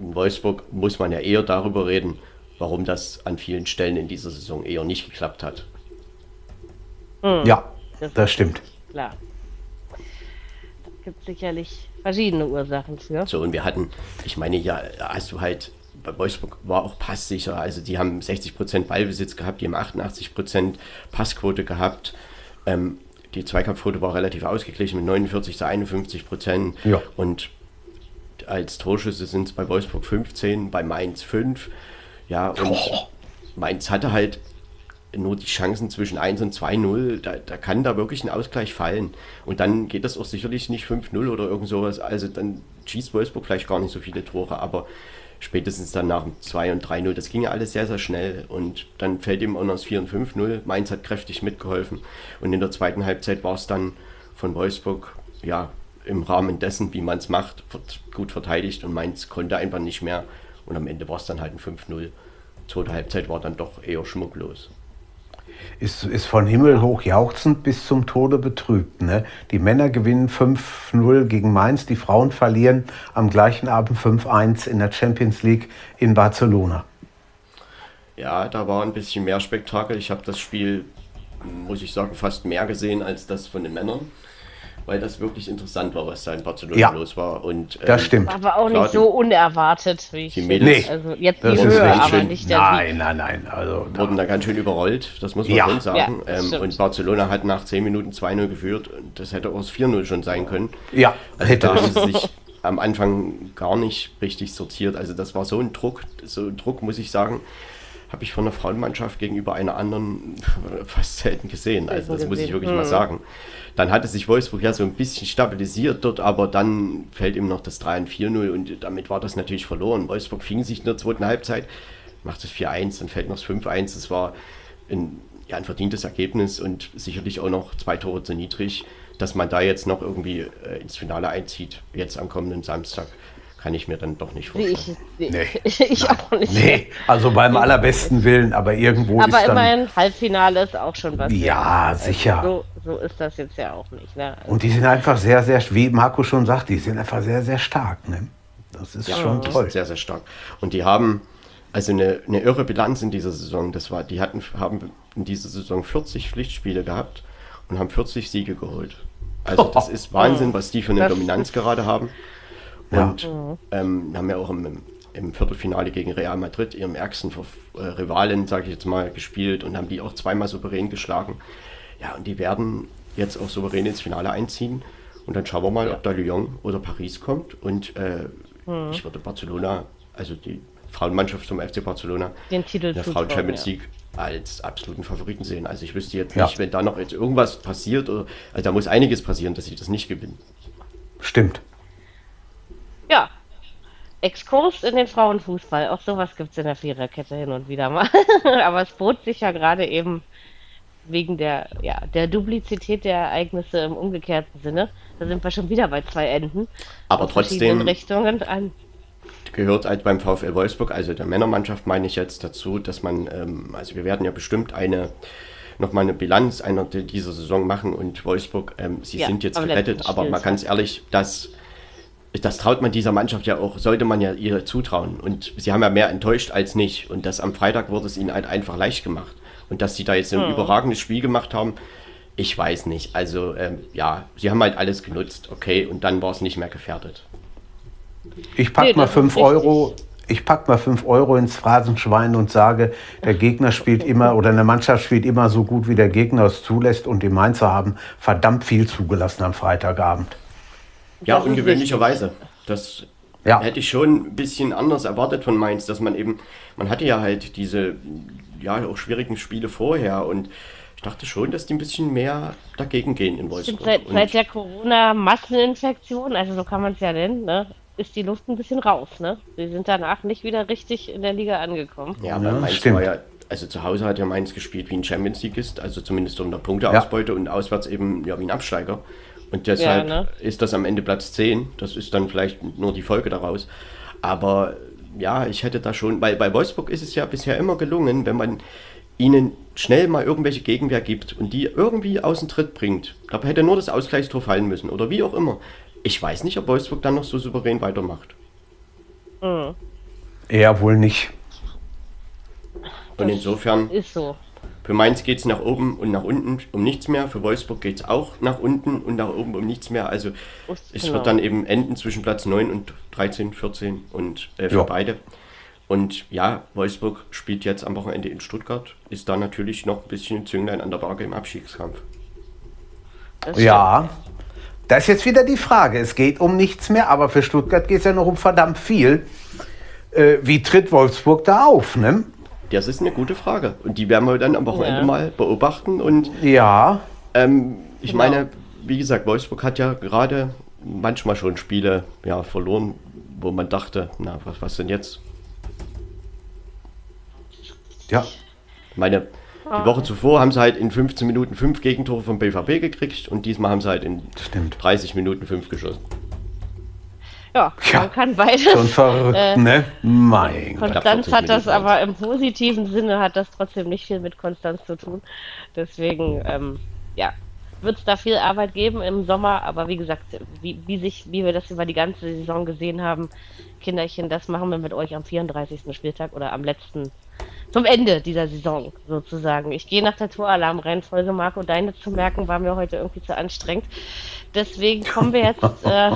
in Wolfsburg muss man ja eher darüber reden, warum das an vielen Stellen in dieser Saison eher nicht geklappt hat. Hm. Ja, das, das stimmt. Klar. Da gibt es sicherlich verschiedene Ursachen für. So, und wir hatten, ich meine, ja, hast du halt, bei Wolfsburg war auch passsicher. Also die haben 60% Ballbesitz gehabt, die haben 88% Passquote gehabt. Ähm, die Zweikampfquote war relativ ausgeglichen mit 49 zu 51 Prozent. Ja. Und als Torschüsse sind es bei Wolfsburg 15, bei Mainz 5. Ja, und oh. Mainz hatte halt nur die Chancen zwischen 1 und 2-0. Da, da kann da wirklich ein Ausgleich fallen. Und dann geht das auch sicherlich nicht 5-0 oder irgend sowas. Also dann schießt Wolfsburg vielleicht gar nicht so viele Tore, aber spätestens dann nach dem 2 und 3-0. Das ging ja alles sehr, sehr schnell. Und dann fällt ihm auch noch das 4 und 5-0. Mainz hat kräftig mitgeholfen. Und in der zweiten Halbzeit war es dann von Wolfsburg, ja, im Rahmen dessen, wie man es macht, gut verteidigt. Und Mainz konnte einfach nicht mehr. Und am Ende war es dann halt ein 5-0. Zweite Halbzeit war dann doch eher schmucklos ist, ist von Himmel hoch jauchzend bis zum Tode betrübt. Ne? Die Männer gewinnen 5-0 gegen Mainz, die Frauen verlieren am gleichen Abend 5-1 in der Champions League in Barcelona. Ja, da war ein bisschen mehr Spektakel. Ich habe das Spiel, muss ich sagen, fast mehr gesehen als das von den Männern weil das wirklich interessant war, was da in Barcelona ja, los war. Und, ähm, das stimmt. Aber auch nicht so unerwartet, wie ich die Mädels, nee, Also jetzt die Höhe, aber schön, nicht der Nein, nein, nein. Also, wurden da ganz schön überrollt, das muss man ja. schon sagen. Ja, ähm, und Barcelona hat nach 10 Minuten 2-0 geführt und das hätte auch das 4-0 schon sein können. Ja, also hätte. Da haben sie sich am Anfang gar nicht richtig sortiert. Also das war so ein Druck, so ein Druck, muss ich sagen habe ich von der Frauenmannschaft gegenüber einer anderen fast selten gesehen. Also das muss ich wirklich mal hm. sagen. Dann hatte sich Wolfsburg ja so ein bisschen stabilisiert dort, aber dann fällt ihm noch das 3 und 4-0 und damit war das natürlich verloren. Wolfsburg fing sich in der zweiten Halbzeit, macht das 4-1, dann fällt noch das 5-1. Das war ein, ja, ein verdientes Ergebnis und sicherlich auch noch zwei Tore zu niedrig, dass man da jetzt noch irgendwie äh, ins Finale einzieht, jetzt am kommenden Samstag kann ich mir dann doch nicht vorstellen. Ich, nee. ich auch nicht. Nee, also beim allerbesten Willen, aber irgendwo aber ist dann... Aber immerhin, Halbfinale ist auch schon was. Ja, also sicher. So, so, ist das jetzt ja auch nicht. Ne? Also Und die sind einfach sehr, sehr, wie Marco schon sagt, die sind einfach sehr, sehr stark. Ne? Das ist ja, schon toll. Ist sehr, sehr stark. Und die haben also eine, eine irre Bilanz in dieser Saison. Das war, die hatten, haben in dieser Saison 40 Pflichtspiele gehabt und haben 40 Siege geholt. Also das ist Wahnsinn, was die für eine Dominanz gerade haben. Und ja. ähm, haben ja auch im, im, Viertelfinale gegen Real Madrid, ihrem ärgsten äh, Rivalen, sage ich jetzt mal, gespielt und haben die auch zweimal souverän geschlagen. Ja, und die werden jetzt auch souverän ins Finale einziehen. Und dann schauen wir mal, ja. ob da Lyon oder Paris kommt. Und äh, mhm. ich würde Barcelona, also die Frauenmannschaft vom FC Barcelona, den Titel der Frauen Champions League ja. als absoluten Favoriten sehen. Also ich wüsste jetzt nicht, wenn da noch jetzt irgendwas passiert, oder, also da muss einiges passieren, dass sie das nicht gewinnen. Stimmt. Ja. Exkurs in den Frauenfußball. Auch sowas gibt es in der Viererkette hin und wieder mal. Aber es bot sich ja gerade eben wegen der, ja, der Duplizität der Ereignisse im umgekehrten Sinne. Da sind wir schon wieder bei zwei Enden. Aber trotzdem Richtungen an. gehört halt beim VfL Wolfsburg, also der Männermannschaft meine ich jetzt dazu, dass man, ähm, also wir werden ja bestimmt eine nochmal eine Bilanz einer dieser Saison machen und Wolfsburg, ähm, sie ja, sind jetzt gerettet, aber mal ganz ehrlich, dass das traut man dieser Mannschaft ja auch, sollte man ja ihr zutrauen. Und sie haben ja mehr enttäuscht als nicht. Und das am Freitag wurde es ihnen halt einfach leicht gemacht. Und dass sie da jetzt ein hm. überragendes Spiel gemacht haben, ich weiß nicht. Also ähm, ja, sie haben halt alles genutzt, okay, und dann war es nicht mehr gefährdet. Ich packe nee, mal 5 Euro. Ich pack mal 5 Euro ins Phrasenschwein und sage, der Gegner spielt immer oder eine Mannschaft spielt immer so gut, wie der Gegner es zulässt. Und die Mainzer haben verdammt viel zugelassen am Freitagabend. Ja, ungewöhnlicherweise. Das ja. hätte ich schon ein bisschen anders erwartet von Mainz, dass man eben, man hatte ja halt diese, ja, auch schwierigen Spiele vorher und ich dachte schon, dass die ein bisschen mehr dagegen gehen in Wolfsburg. Seit, seit der Corona-Masseninfektion, also so kann man es ja nennen, ne, ist die Luft ein bisschen raus. Ne? Sie sind danach nicht wieder richtig in der Liga angekommen. Ja, aber ja, Mainz stimmt. war ja also zu Hause hat ja Mainz gespielt wie ein Champions Leagueist, also zumindest um der Punkteausbeute ja. und auswärts eben ja wie ein Absteiger. Und deshalb ja, ne? ist das am Ende Platz 10. Das ist dann vielleicht nur die Folge daraus. Aber ja, ich hätte da schon, weil bei Wolfsburg ist es ja bisher immer gelungen, wenn man ihnen schnell mal irgendwelche Gegenwehr gibt und die irgendwie aus dem Tritt bringt. Da hätte nur das Ausgleichstor fallen müssen oder wie auch immer. Ich weiß nicht, ob Wolfsburg dann noch so souverän weitermacht. Mhm. Eher wohl nicht. Und insofern. Ist so. Für Mainz geht es nach oben und nach unten um nichts mehr. Für Wolfsburg geht es auch nach unten und nach oben um nichts mehr. Also Ust, es genau. wird dann eben enden zwischen Platz 9 und 13, 14 und äh, für ja. beide. Und ja, Wolfsburg spielt jetzt am Wochenende in Stuttgart, ist da natürlich noch ein bisschen Zünglein an der Waage im Abstiegskampf. Ja, das ist jetzt wieder die Frage. Es geht um nichts mehr, aber für Stuttgart geht es ja noch um verdammt viel. Äh, wie tritt Wolfsburg da auf? Ne? Das ist eine gute Frage. Und die werden wir dann am Wochenende ja. mal beobachten. Und ja. Ähm, ich genau. meine, wie gesagt, Wolfsburg hat ja gerade manchmal schon Spiele ja, verloren, wo man dachte, na, was, was denn jetzt? Ja. Ich meine, die Woche zuvor haben sie halt in 15 Minuten fünf Gegentore vom BVB gekriegt und diesmal haben sie halt in Stimmt. 30 Minuten fünf geschossen. Ja, ja, man kann beide. Schon verrückt, äh, ne? Mein Konstanz hat das aber im positiven Sinne hat das trotzdem nicht viel mit Konstanz zu tun. Deswegen, ähm, ja, wird es da viel Arbeit geben im Sommer, aber wie gesagt, wie, wie, sich, wie wir das über die ganze Saison gesehen haben, Kinderchen, das machen wir mit euch am 34. Spieltag oder am letzten, zum Ende dieser Saison sozusagen. Ich gehe nach der Toralarm-Reihenfolge, Marco, deine zu merken, war mir heute irgendwie zu anstrengend. Deswegen kommen wir jetzt äh,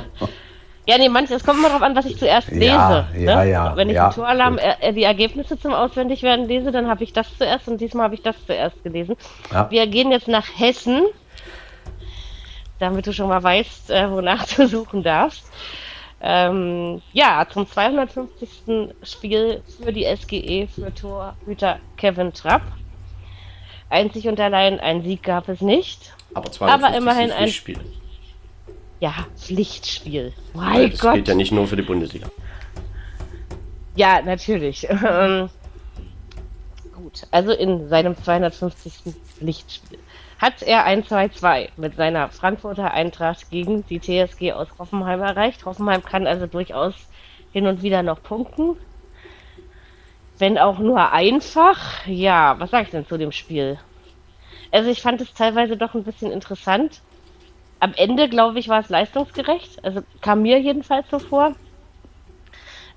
Ja, nee, manches, es kommt immer darauf an, was ich zuerst lese. Ja, ne? ja, ja. Wenn ich ja, im Toralarm äh, die Ergebnisse zum Auswendigwerden lese, dann habe ich das zuerst und diesmal habe ich das zuerst gelesen. Ja. Wir gehen jetzt nach Hessen, damit du schon mal weißt, äh, wonach du suchen darfst. Ähm, ja, zum 250. Spiel für die SGE für Torhüter Kevin Trapp. Einzig und allein ein Sieg gab es nicht. Aber, aber immerhin ein Spiel. Ja, Pflichtspiel. Mein das Gott. gilt ja nicht nur für die Bundesliga. Ja, natürlich. Ähm, gut, also in seinem 250. Pflichtspiel hat er ein 2-2 mit seiner Frankfurter Eintracht gegen die TSG aus Hoffenheim erreicht. Hoffenheim kann also durchaus hin und wieder noch punkten. Wenn auch nur einfach. Ja, was sag ich denn zu dem Spiel? Also ich fand es teilweise doch ein bisschen interessant am Ende, glaube ich, war es leistungsgerecht. Also kam mir jedenfalls so vor.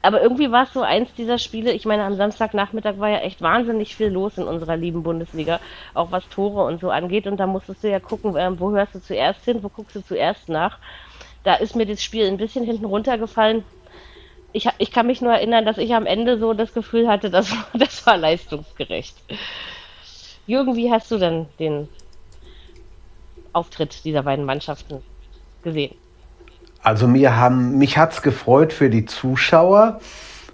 Aber irgendwie war es so eins dieser Spiele. Ich meine, am Samstagnachmittag war ja echt wahnsinnig viel los in unserer lieben Bundesliga, auch was Tore und so angeht. Und da musstest du ja gucken, äh, wo hörst du zuerst hin, wo guckst du zuerst nach. Da ist mir das Spiel ein bisschen hinten runtergefallen. Ich, ich kann mich nur erinnern, dass ich am Ende so das Gefühl hatte, das, das war leistungsgerecht. Jürgen, wie hast du denn den Auftritt dieser beiden Mannschaften gesehen? Also mir haben, mich hat es gefreut für die Zuschauer.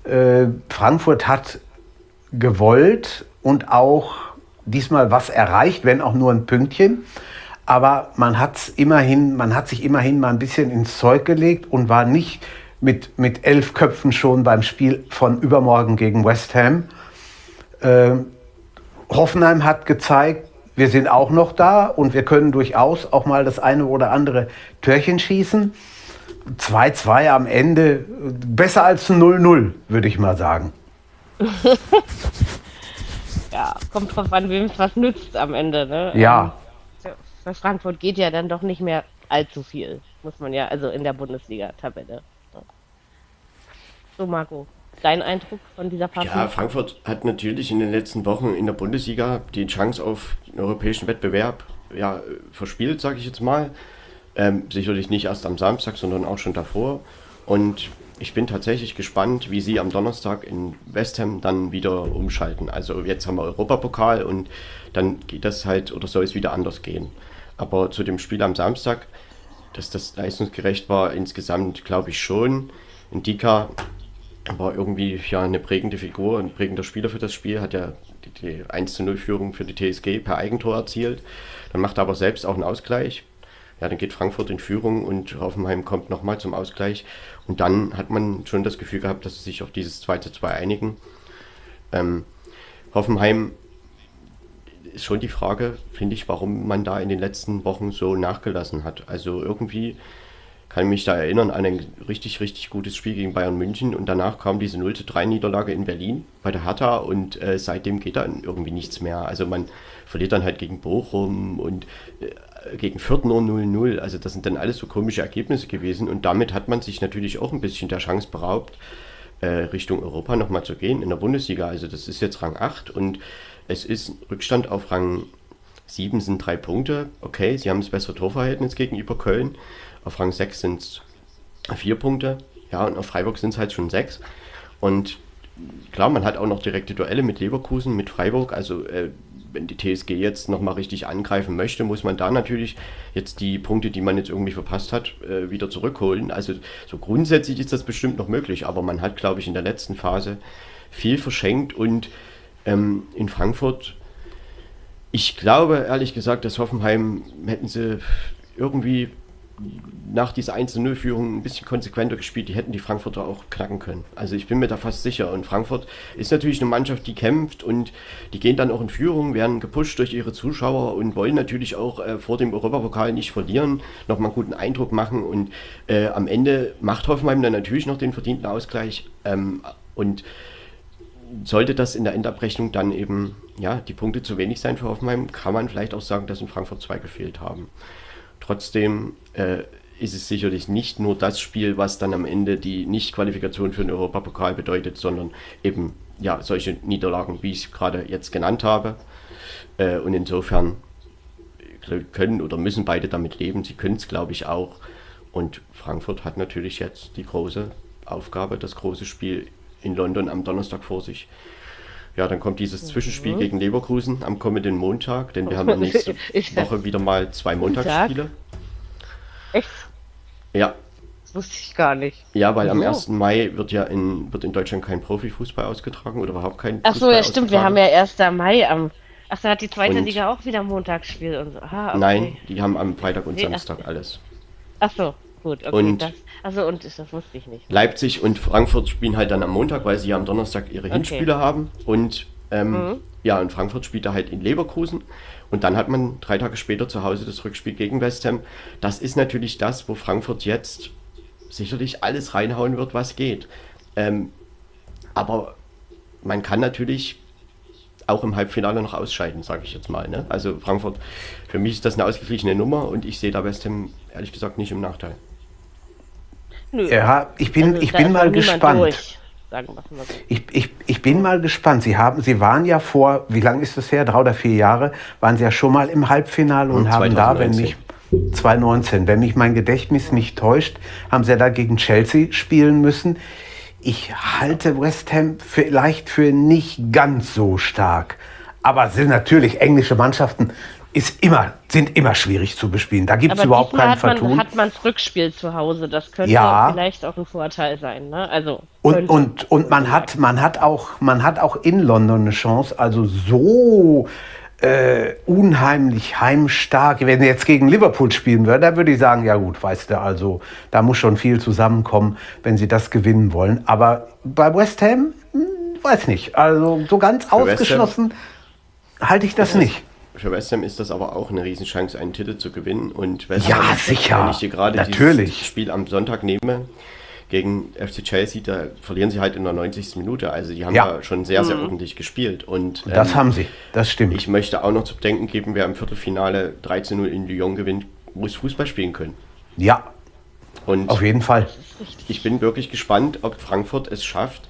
Äh, Frankfurt hat gewollt und auch diesmal was erreicht, wenn auch nur ein Pünktchen. Aber man hat immerhin, man hat sich immerhin mal ein bisschen ins Zeug gelegt und war nicht mit, mit elf Köpfen schon beim Spiel von übermorgen gegen West Ham. Äh, Hoffenheim hat gezeigt, wir sind auch noch da und wir können durchaus auch mal das eine oder andere Törchen schießen. 2-2 am Ende, besser als 0-0, würde ich mal sagen. ja, kommt drauf an, wem es was nützt am Ende. Ne? Ja. Bei ähm, Frankfurt geht ja dann doch nicht mehr allzu viel, muss man ja, also in der Bundesliga-Tabelle. So, Marco dein Eindruck von dieser Partie? Ja, Frankfurt hat natürlich in den letzten Wochen in der Bundesliga die Chance auf einen europäischen Wettbewerb ja, verspielt, sage ich jetzt mal. Ähm, sicherlich nicht erst am Samstag, sondern auch schon davor. Und ich bin tatsächlich gespannt, wie sie am Donnerstag in West Ham dann wieder umschalten. Also jetzt haben wir Europapokal und dann geht das halt oder soll es wieder anders gehen. Aber zu dem Spiel am Samstag, dass das leistungsgerecht war, insgesamt glaube ich schon. Indika war irgendwie ja eine prägende Figur, ein prägender Spieler für das Spiel, hat ja die, die 1 0 Führung für die TSG per Eigentor erzielt. Dann macht er aber selbst auch einen Ausgleich. Ja, dann geht Frankfurt in Führung und Hoffenheim kommt nochmal zum Ausgleich. Und dann hat man schon das Gefühl gehabt, dass sie sich auf dieses 2 zu 2 einigen. Ähm, Hoffenheim ist schon die Frage, finde ich, warum man da in den letzten Wochen so nachgelassen hat. Also irgendwie kann ich mich da erinnern an ein richtig, richtig gutes Spiel gegen Bayern München und danach kam diese 0 3 Niederlage in Berlin bei der Hertha und äh, seitdem geht dann irgendwie nichts mehr. Also man verliert dann halt gegen Bochum und äh, gegen Fürth nur 0-0. Also das sind dann alles so komische Ergebnisse gewesen und damit hat man sich natürlich auch ein bisschen der Chance beraubt, äh, Richtung Europa nochmal zu gehen in der Bundesliga. Also das ist jetzt Rang 8 und es ist Rückstand auf Rang 7 sind drei Punkte. Okay, sie haben das bessere Torverhältnis gegenüber Köln. Auf Rang 6 sind es vier Punkte. Ja, und auf Freiburg sind es halt schon sechs. Und klar, man hat auch noch direkte Duelle mit Leverkusen, mit Freiburg. Also äh, wenn die TSG jetzt nochmal richtig angreifen möchte, muss man da natürlich jetzt die Punkte, die man jetzt irgendwie verpasst hat, äh, wieder zurückholen. Also so grundsätzlich ist das bestimmt noch möglich, aber man hat, glaube ich, in der letzten Phase viel verschenkt und ähm, in Frankfurt, ich glaube ehrlich gesagt, dass Hoffenheim hätten sie irgendwie nach dieser 1-0-Führung ein bisschen konsequenter gespielt, die hätten die Frankfurter auch knacken können. Also ich bin mir da fast sicher. Und Frankfurt ist natürlich eine Mannschaft, die kämpft und die gehen dann auch in Führung, werden gepusht durch ihre Zuschauer und wollen natürlich auch äh, vor dem Europapokal nicht verlieren, nochmal einen guten Eindruck machen. Und äh, am Ende macht Hoffenheim dann natürlich noch den verdienten Ausgleich. Ähm, und sollte das in der Endabrechnung dann eben, ja, die Punkte zu wenig sein für Hoffenheim, kann man vielleicht auch sagen, dass in Frankfurt zwei gefehlt haben. Trotzdem äh, ist es sicherlich nicht nur das Spiel, was dann am Ende die Nicht-Qualifikation für den Europapokal bedeutet, sondern eben ja solche Niederlagen, wie ich gerade jetzt genannt habe. Äh, und insofern können oder müssen beide damit leben. Sie können es, glaube ich, auch. Und Frankfurt hat natürlich jetzt die große Aufgabe, das große Spiel in London am Donnerstag vor sich. Ja, dann kommt dieses Zwischenspiel mhm. gegen Leverkusen am kommenden Montag, denn wir haben nächste Woche wieder mal zwei Montagsspiele. Echt? Ja. Das wusste ich gar nicht. Ja, weil am 1. Mai wird ja in, wird in Deutschland kein Profifußball ausgetragen oder überhaupt kein Ach so, ja stimmt, wir haben ja 1. Mai am... Ach, da hat die zweite und Liga auch wieder Montagsspiel und so. Aha, okay. Nein, die haben am Freitag und nee, Samstag ach, alles. Ach so, gut. Okay, und das, also und das wusste ich nicht. Leipzig und Frankfurt spielen halt dann am Montag, weil sie ja am Donnerstag ihre okay. Hinspiele haben. Und ähm, mhm. ja, und Frankfurt spielt da halt in Leverkusen. Und dann hat man drei Tage später zu Hause das Rückspiel gegen West Ham. Das ist natürlich das, wo Frankfurt jetzt sicherlich alles reinhauen wird, was geht. Ähm, aber man kann natürlich auch im Halbfinale noch ausscheiden, sage ich jetzt mal. Ne? Also Frankfurt, für mich ist das eine ausgeglichene Nummer und ich sehe da West Ham ehrlich gesagt nicht im Nachteil. Nö. Ja, ich bin, also, ich bin mal gespannt. Durch sagen wir mal so. Ich, ich, ich bin mal gespannt. Sie, haben, Sie waren ja vor, wie lange ist das her? Drei oder vier Jahre, waren Sie ja schon mal im Halbfinale und, und haben 2019. da, wenn mich 2019, wenn mich mein Gedächtnis nicht täuscht, haben Sie ja da gegen Chelsea spielen müssen. Ich halte West Ham vielleicht für nicht ganz so stark. Aber es sind natürlich englische Mannschaften, ist immer, sind immer schwierig zu bespielen. Da gibt es überhaupt keinen hat man, Vertun. hat man das Rückspiel zu Hause. Das könnte ja. vielleicht auch ein Vorteil sein. Ne? Also und, und, und man hat, man hat auch, man hat auch in London eine Chance. Also so äh, unheimlich heimstark. Wenn sie jetzt gegen Liverpool spielen würde, da würde ich sagen, ja gut, weißt du, also da muss schon viel zusammenkommen, wenn sie das gewinnen wollen. Aber bei West Ham, hm, weiß nicht. Also so ganz Für ausgeschlossen halte ich das nicht für West Ham ist das aber auch eine Riesenchance, einen Titel zu gewinnen. Und West ja, Ham, sicher. wenn ich dir gerade Natürlich. dieses Spiel am Sonntag nehme gegen FC Chelsea, da verlieren sie halt in der 90. Minute. Also die haben ja, ja schon sehr, sehr mhm. ordentlich gespielt. Und, ähm, das haben sie, das stimmt. Ich möchte auch noch zu bedenken geben, wer im Viertelfinale 13-0 in Lyon gewinnt, muss Fußball spielen können. Ja, und auf jeden Fall. Ich bin wirklich gespannt, ob Frankfurt es schafft,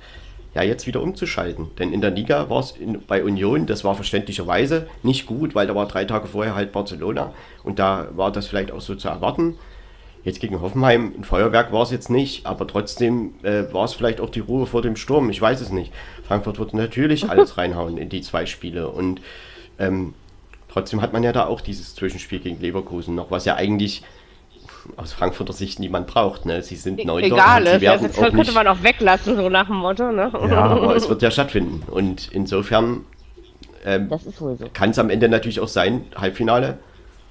ja jetzt wieder umzuschalten. Denn in der Liga war es bei Union, das war verständlicherweise nicht gut, weil da war drei Tage vorher halt Barcelona und da war das vielleicht auch so zu erwarten. Jetzt gegen Hoffenheim, ein Feuerwerk war es jetzt nicht, aber trotzdem äh, war es vielleicht auch die Ruhe vor dem Sturm, ich weiß es nicht. Frankfurt wird natürlich alles reinhauen in die zwei Spiele und ähm, trotzdem hat man ja da auch dieses Zwischenspiel gegen Leverkusen noch, was ja eigentlich aus Frankfurter Sicht niemand braucht. Ne? Sie sind neu Egal, dort. Sie werden das könnte nicht, man auch weglassen, so nach dem Motto. Ne? Ja, aber es wird ja stattfinden. Und insofern ähm, so. kann es am Ende natürlich auch sein, Halbfinale,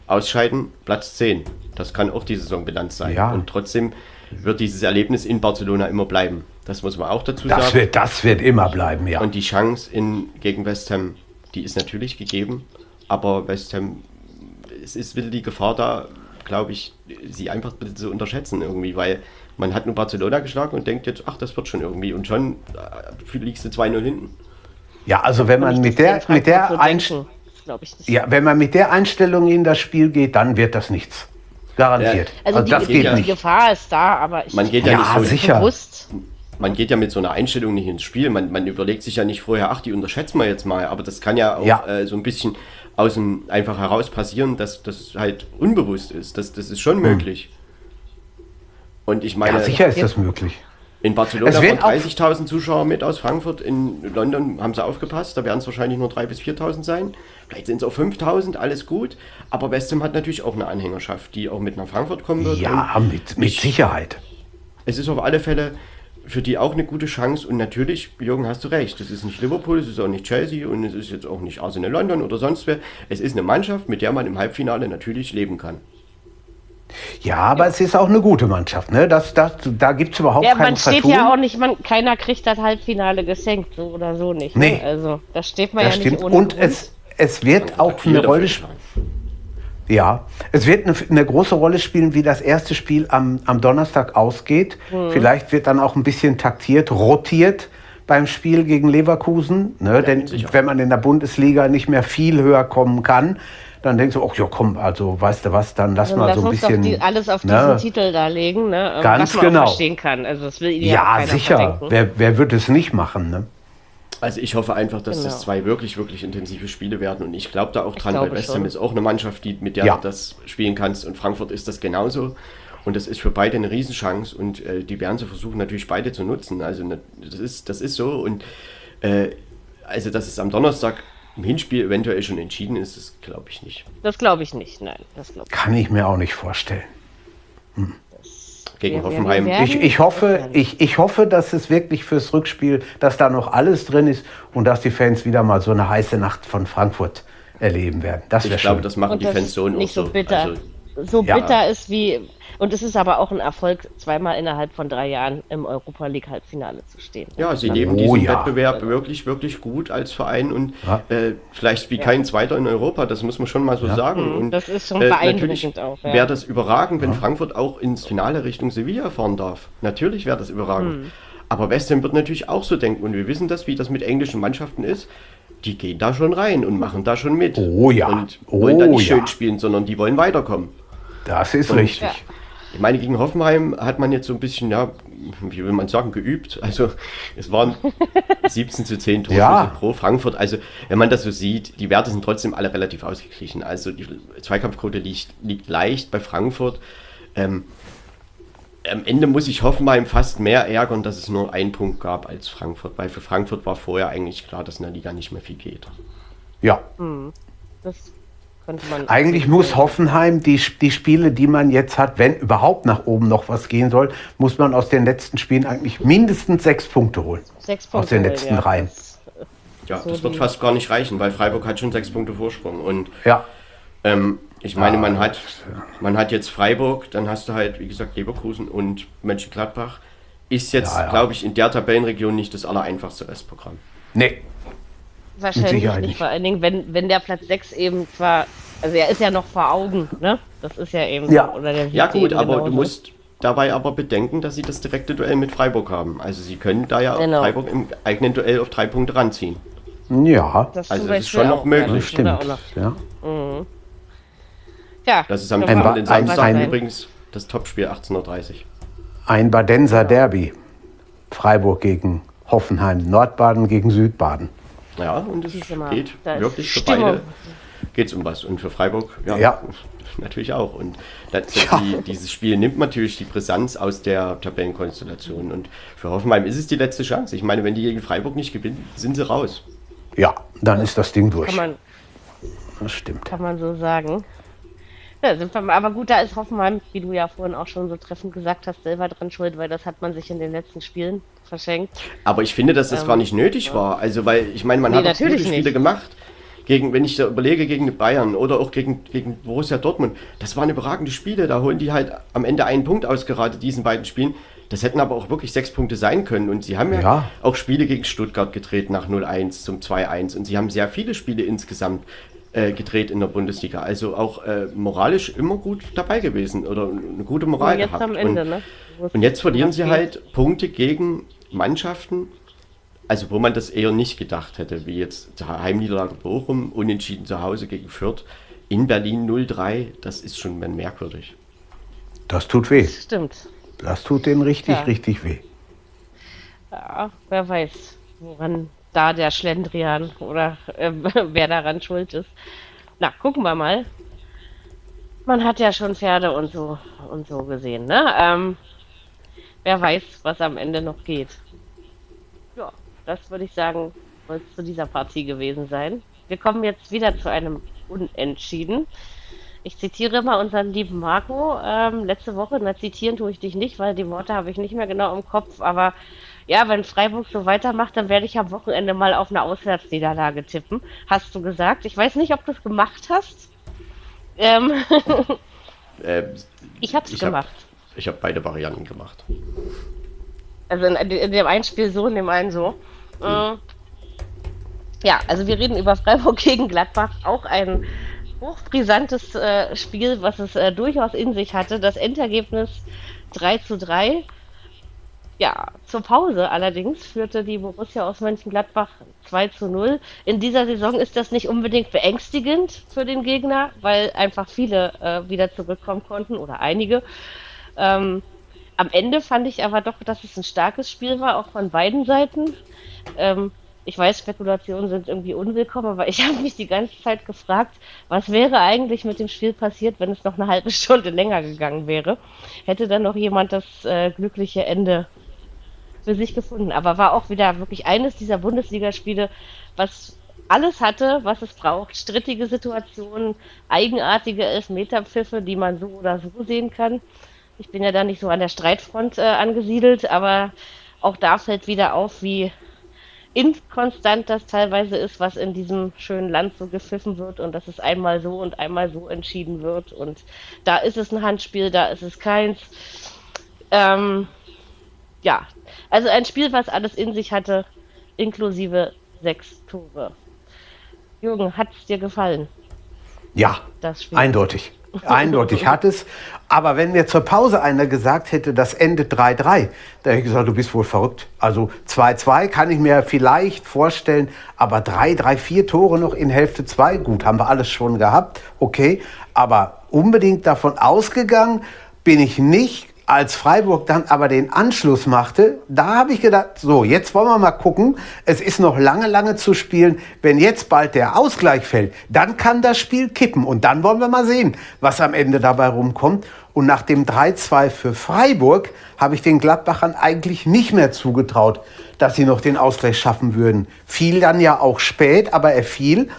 ausscheiden, Platz 10. Das kann auch die Saisonbilanz sein. Ja. Und trotzdem wird dieses Erlebnis in Barcelona immer bleiben. Das muss man auch dazu das sagen. Wird, das wird immer bleiben, ja. Und die Chance in, gegen West Ham, die ist natürlich gegeben. aber West Ham, es ist wieder die Gefahr da, glaube ich, sie einfach zu unterschätzen irgendwie, weil man hat nur Barcelona geschlagen und denkt jetzt, ach, das wird schon irgendwie und schon äh, liegst du 2-0 hinten. Ja, also wenn man mit der, mit der Einstellung, ja, wenn man mit der Einstellung in das Spiel geht, dann wird das nichts. Garantiert. Ja. Also, also die, das geht die, nicht. die Gefahr ist da, aber ich man geht ja, ja nicht so sicher. bewusst. Man geht ja mit so einer Einstellung nicht ins Spiel. Man, man überlegt sich ja nicht vorher, ach, die unterschätzen wir jetzt mal. Aber das kann ja auch ja. Äh, so ein bisschen aus dem einfach heraus passieren, dass das halt unbewusst ist. Das, das ist schon hm. möglich. Und ich meine. Ja, sicher ist das möglich. In Barcelona waren 30.000 Zuschauer mit aus Frankfurt. In London haben sie aufgepasst, da werden es wahrscheinlich nur 3.000 bis 4.000 sein. Vielleicht sind es auch 5.000, alles gut. Aber West Ham hat natürlich auch eine Anhängerschaft, die auch mit nach Frankfurt kommen wird. Ja, mit, mit ich, Sicherheit. Es ist auf alle Fälle für die auch eine gute Chance. Und natürlich, Jürgen, hast du recht. Es ist nicht Liverpool, es ist auch nicht Chelsea und es ist jetzt auch nicht Arsenal London oder sonst wer. Es ist eine Mannschaft, mit der man im Halbfinale natürlich leben kann. Ja, aber ja. es ist auch eine gute Mannschaft. Ne? Das, das, da gibt es überhaupt ja, keinen Man steht Vertun. ja auch nicht, man, keiner kriegt das Halbfinale geschenkt, so oder so nicht. Ne? Nee. Ne? Also, da steht man das ja stimmt. nicht ohne Und es, es wird auch eine Rolle spielen. Ja, es wird eine, eine, große Rolle spielen, wie das erste Spiel am, am Donnerstag ausgeht. Mhm. Vielleicht wird dann auch ein bisschen taktiert, rotiert beim Spiel gegen Leverkusen. Ne? Ja, Denn wenn man in der Bundesliga nicht mehr viel höher kommen kann, dann denkst du, ach ja, komm, also weißt du was, dann lass also, mal so ein bisschen. Die, alles auf ne? diesen Titel da legen, ne? Ganz was man genau. verstehen kann. Also das will ja, sicher. Wer, wer wird es nicht machen, ne? Also ich hoffe einfach, dass genau. das zwei wirklich, wirklich intensive Spiele werden und ich glaube da auch dran, weil West Ham ist auch eine Mannschaft, die, mit der ja. du das spielen kannst und Frankfurt ist das genauso. Und das ist für beide eine Riesenchance und äh, die werden sie versuchen natürlich beide zu nutzen. Also ne, das ist, das ist so und äh, also dass es am Donnerstag im Hinspiel eventuell schon entschieden ist, das glaube ich nicht. Das glaube ich nicht, nein. Das ich Kann ich mir auch nicht vorstellen. Hm. Gegen wir, Hoffenheim. Wir ich, ich, hoffe, ich, ich hoffe, dass es wirklich fürs Rückspiel, dass da noch alles drin ist und dass die Fans wieder mal so eine heiße Nacht von Frankfurt erleben werden. Das ich glaube, das machen und die Fans so nicht so bitter. Also, so bitter ja. ist wie und es ist aber auch ein Erfolg, zweimal innerhalb von drei Jahren im Europa League Halbfinale zu stehen. Ja, sie leben oh, diesen ja. Wettbewerb wirklich, wirklich gut als Verein und ja. äh, vielleicht wie kein zweiter in Europa, das muss man schon mal so sagen. Mhm, und, das ist schon äh, beeindruckend äh, auch. Wäre das überragend, wenn Frankfurt auch ins Finale Richtung Sevilla fahren darf. Natürlich wäre das überragend. Mhm. Aber West Ham wird natürlich auch so denken und wir wissen das, wie das mit englischen Mannschaften ist die gehen da schon rein und machen da schon mit. Oh ja. Und wollen oh, da nicht ja. schön spielen, sondern die wollen weiterkommen. Das ist und, richtig. Ja. Ich meine, gegen Hoffenheim hat man jetzt so ein bisschen, ja, wie will man sagen, geübt. Also es waren 17 zu 10 Torschüsse ja. pro Frankfurt. Also wenn man das so sieht, die Werte sind trotzdem alle relativ ausgeglichen. Also die Zweikampfquote liegt, liegt leicht bei Frankfurt. Ähm, am Ende muss ich Hoffenheim fast mehr ärgern, dass es nur einen Punkt gab als Frankfurt, weil für Frankfurt war vorher eigentlich klar, dass in der Liga nicht mehr viel geht. Ja. Hm. Das könnte man. Eigentlich muss Hoffenheim die, die Spiele, die man jetzt hat, wenn überhaupt nach oben noch was gehen soll, muss man aus den letzten Spielen eigentlich mindestens sechs Punkte holen. Sechs Punkte aus den letzten ja. Reihen. Ja, so das wird fast gar nicht reichen, weil Freiburg hat schon sechs Punkte Vorsprung. Und ja. Ähm, ich meine, man hat, man hat jetzt Freiburg, dann hast du halt, wie gesagt, Leverkusen und Mönchengladbach. Ist jetzt, ja, ja. glaube ich, in der Tabellenregion nicht das allereinfachste Restprogramm. Nee, Wahrscheinlich nicht, nicht, vor allen Dingen, wenn, wenn der Platz 6 eben zwar, also er ist ja noch vor Augen, ne? Das ist ja eben ja. oder der ja gut, aber genauso. du musst dabei aber bedenken, dass sie das direkte Duell mit Freiburg haben. Also sie können da ja genau. Freiburg im eigenen Duell auf drei Punkte ranziehen. Ja, das also das ist schon noch möglich. Stimmt. Ja. Mhm. ja. Das ist am kommenden Samstag ein, übrigens das Topspiel 18.30 Uhr. Ein Badenser Derby. Freiburg gegen Hoffenheim, Nordbaden gegen Südbaden. Ja, und es geht wirklich für beide geht es um was. Und für Freiburg, ja, ja. natürlich auch. Und das, ja. die, dieses Spiel nimmt natürlich die Brisanz aus der Tabellenkonstellation. Und für Hoffenheim ist es die letzte Chance. Ich meine, wenn die gegen Freiburg nicht gewinnen, sind sie raus. Ja, dann ist das Ding durch. Kann man, das stimmt. Kann man so sagen. Ja, sind wir, aber gut, da ist Hoffenheim, wie du ja vorhin auch schon so treffend gesagt hast, selber dran schuld, weil das hat man sich in den letzten Spielen verschenkt. Aber ich finde, dass das ähm, gar nicht nötig ja. war. Also, weil ich meine, man nee, hat auch gute Spiele nicht. gemacht. Gegen, wenn ich da überlege, gegen Bayern oder auch gegen, gegen Borussia Dortmund, das waren überragende Spiele. Da holen die halt am Ende einen Punkt aus, gerade diesen beiden Spielen. Das hätten aber auch wirklich sechs Punkte sein können. Und sie haben ja, ja. auch Spiele gegen Stuttgart gedreht nach 0-1 zum 2-1. Und sie haben sehr viele Spiele insgesamt äh, gedreht in der Bundesliga. Also auch äh, moralisch immer gut dabei gewesen oder eine gute Moral jetzt gehabt. am Ende, und, ne? und jetzt verlieren sie halt Punkte gegen Mannschaften, also wo man das eher nicht gedacht hätte, wie jetzt Heimniederlage Bochum, unentschieden zu Hause gegen Fürth, in Berlin 0-3, das ist schon merkwürdig. Das tut weh. Stimmt. Das tut denen richtig, Ja. richtig weh. Ja, wer weiß, woran da der Schlendrian oder äh, wer daran schuld ist. Na, gucken wir mal. Man hat ja schon Pferde und so und so gesehen, ne? Ähm, wer weiß, was am Ende noch geht. Ja, das würde ich sagen, soll es zu dieser Partie gewesen sein. Wir kommen jetzt wieder zu einem Unentschieden. Ich zitiere mal unseren lieben Marco. Ähm, letzte Woche, na zitieren tue ich dich nicht, weil die Worte habe ich nicht mehr genau im Kopf, aber ja, wenn Freiburg so weitermacht, dann werde ich am Wochenende mal auf eine Auswärtsniederlage tippen, hast du gesagt. Ich weiß nicht, ob du es gemacht hast. Ähm, Äh, ich habe es Ich hab- gemacht. ich habe beide Varianten gemacht. Also in, in dem einen Spiel so, in dem einen so. Äh, ja, also wir reden über Freiburg gegen Gladbach. Auch ein hochbrisantes äh, Spiel, was es äh, durchaus in sich hatte. Das Endergebnis 3 zu 3. Ja, zur Pause allerdings führte die Borussia aus Mönchengladbach 2 zu 0. In dieser Saison ist das nicht unbedingt beängstigend für den Gegner, weil einfach viele äh, wieder zurückkommen konnten oder einige. Ähm, am Ende fand ich aber doch, dass es ein starkes Spiel war, auch von beiden Seiten. Ähm, ich weiß, Spekulationen sind irgendwie unwillkommen, aber ich habe mich die ganze Zeit gefragt, was wäre eigentlich mit dem Spiel passiert, wenn es noch eine halbe Stunde länger gegangen wäre. Hätte dann noch jemand das äh, glückliche Ende für sich gefunden. Aber war auch wieder wirklich eines dieser Bundesligaspiele, was alles hatte, was es braucht. Strittige Situationen, eigenartige Elfmeterpfiffe, die man so oder so sehen kann. Ich bin ja da nicht so an der Streitfront äh, angesiedelt, aber auch da fällt wieder auf, wie inkonstant das teilweise ist, was in diesem schönen Land so gepfiffen wird und dass es einmal so und einmal so entschieden wird. Und da ist es ein Handspiel, da ist es keins. Ähm, ja, also ein Spiel, was alles in sich hatte, inklusive sechs Tore. Jürgen, hat es dir gefallen, Ja, das Spiel? eindeutig. Eindeutig hat es. Aber wenn mir zur Pause einer gesagt hätte, das endet 3-3, da hätte ich gesagt, du bist wohl verrückt. Also 2-2 kann ich mir vielleicht vorstellen, aber 3, 3, 4 Tore noch in Hälfte 2, gut, haben wir alles schon gehabt, okay. Aber unbedingt davon ausgegangen bin ich nicht, als Freiburg dann aber den Anschluss machte, da habe ich gedacht, so, jetzt wollen wir mal gucken. Es ist noch lange, lange zu spielen. Wenn jetzt bald der Ausgleich fällt, dann kann das Spiel kippen. Und dann wollen wir mal sehen, was am Ende dabei rumkommt. Und nach dem 3-2 für Freiburg habe ich den Gladbachern eigentlich nicht mehr zugetraut, dass sie noch den Ausgleich schaffen würden. Fiel dann ja auch spät, aber er fiel.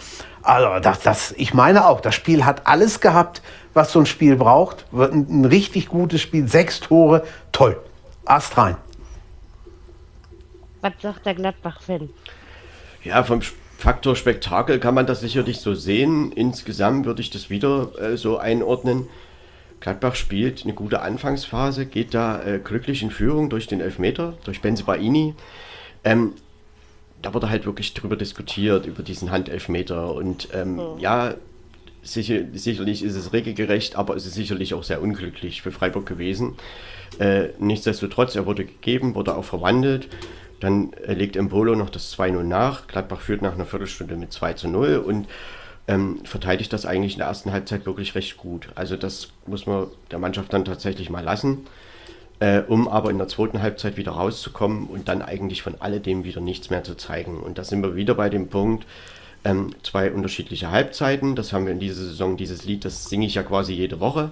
Also das, das, ich meine auch, das Spiel hat alles gehabt, was so ein Spiel braucht. Ein, ein richtig gutes Spiel, sechs Tore, toll. Ast rein. Was sagt der Gladbach-Fan? Ja, vom Faktor Spektakel kann man das sicherlich so sehen. Insgesamt würde ich das wieder äh, so einordnen. Gladbach spielt eine gute Anfangsphase, geht da äh, glücklich in Führung durch den Elfmeter, durch Benzebaini. Ähm, da wurde halt wirklich drüber diskutiert, über diesen Handelfmeter. Und ähm, ja, sicher, sicherlich ist es regelgerecht, aber es ist sicherlich auch sehr unglücklich für Freiburg gewesen. Äh, nichtsdestotrotz, er wurde gegeben, wurde auch verwandelt. Dann äh, legt Embolo noch das 2-0 nach. Gladbach führt nach einer Viertelstunde mit 2 zu 0 und ähm, verteidigt das eigentlich in der ersten Halbzeit wirklich recht gut. Also das muss man der Mannschaft dann tatsächlich mal lassen, äh, um aber in der zweiten Halbzeit wieder rauszukommen und dann eigentlich von alledem wieder nichts mehr zu zeigen. Und da sind wir wieder bei dem Punkt, ähm, zwei unterschiedliche Halbzeiten. Das haben wir in dieser Saison, dieses Lied, das singe ich ja quasi jede Woche,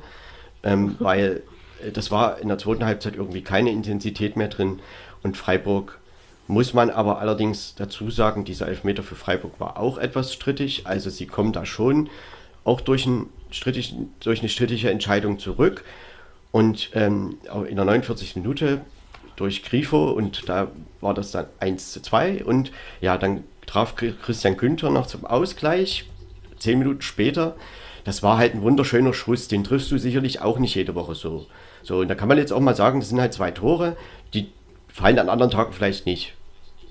ähm, weil äh, das war in der zweiten Halbzeit irgendwie keine Intensität mehr drin und Freiburg muss man aber allerdings dazu sagen, dieser Elfmeter für Freiburg war auch etwas strittig. Also sie kommen da schon auch durch, ein strittig, durch eine strittige Entscheidung zurück. Und ähm, in der 49. Minute durch Grifo und da war das dann 1 zu 2. Und ja, dann traf Christian Günther noch zum Ausgleich. Zehn Minuten später. Das war halt ein wunderschöner Schuss. Den triffst du sicherlich auch nicht jede Woche so. So, und da kann man jetzt auch mal sagen, das sind halt zwei Tore, die fallen an anderen Tagen vielleicht nicht.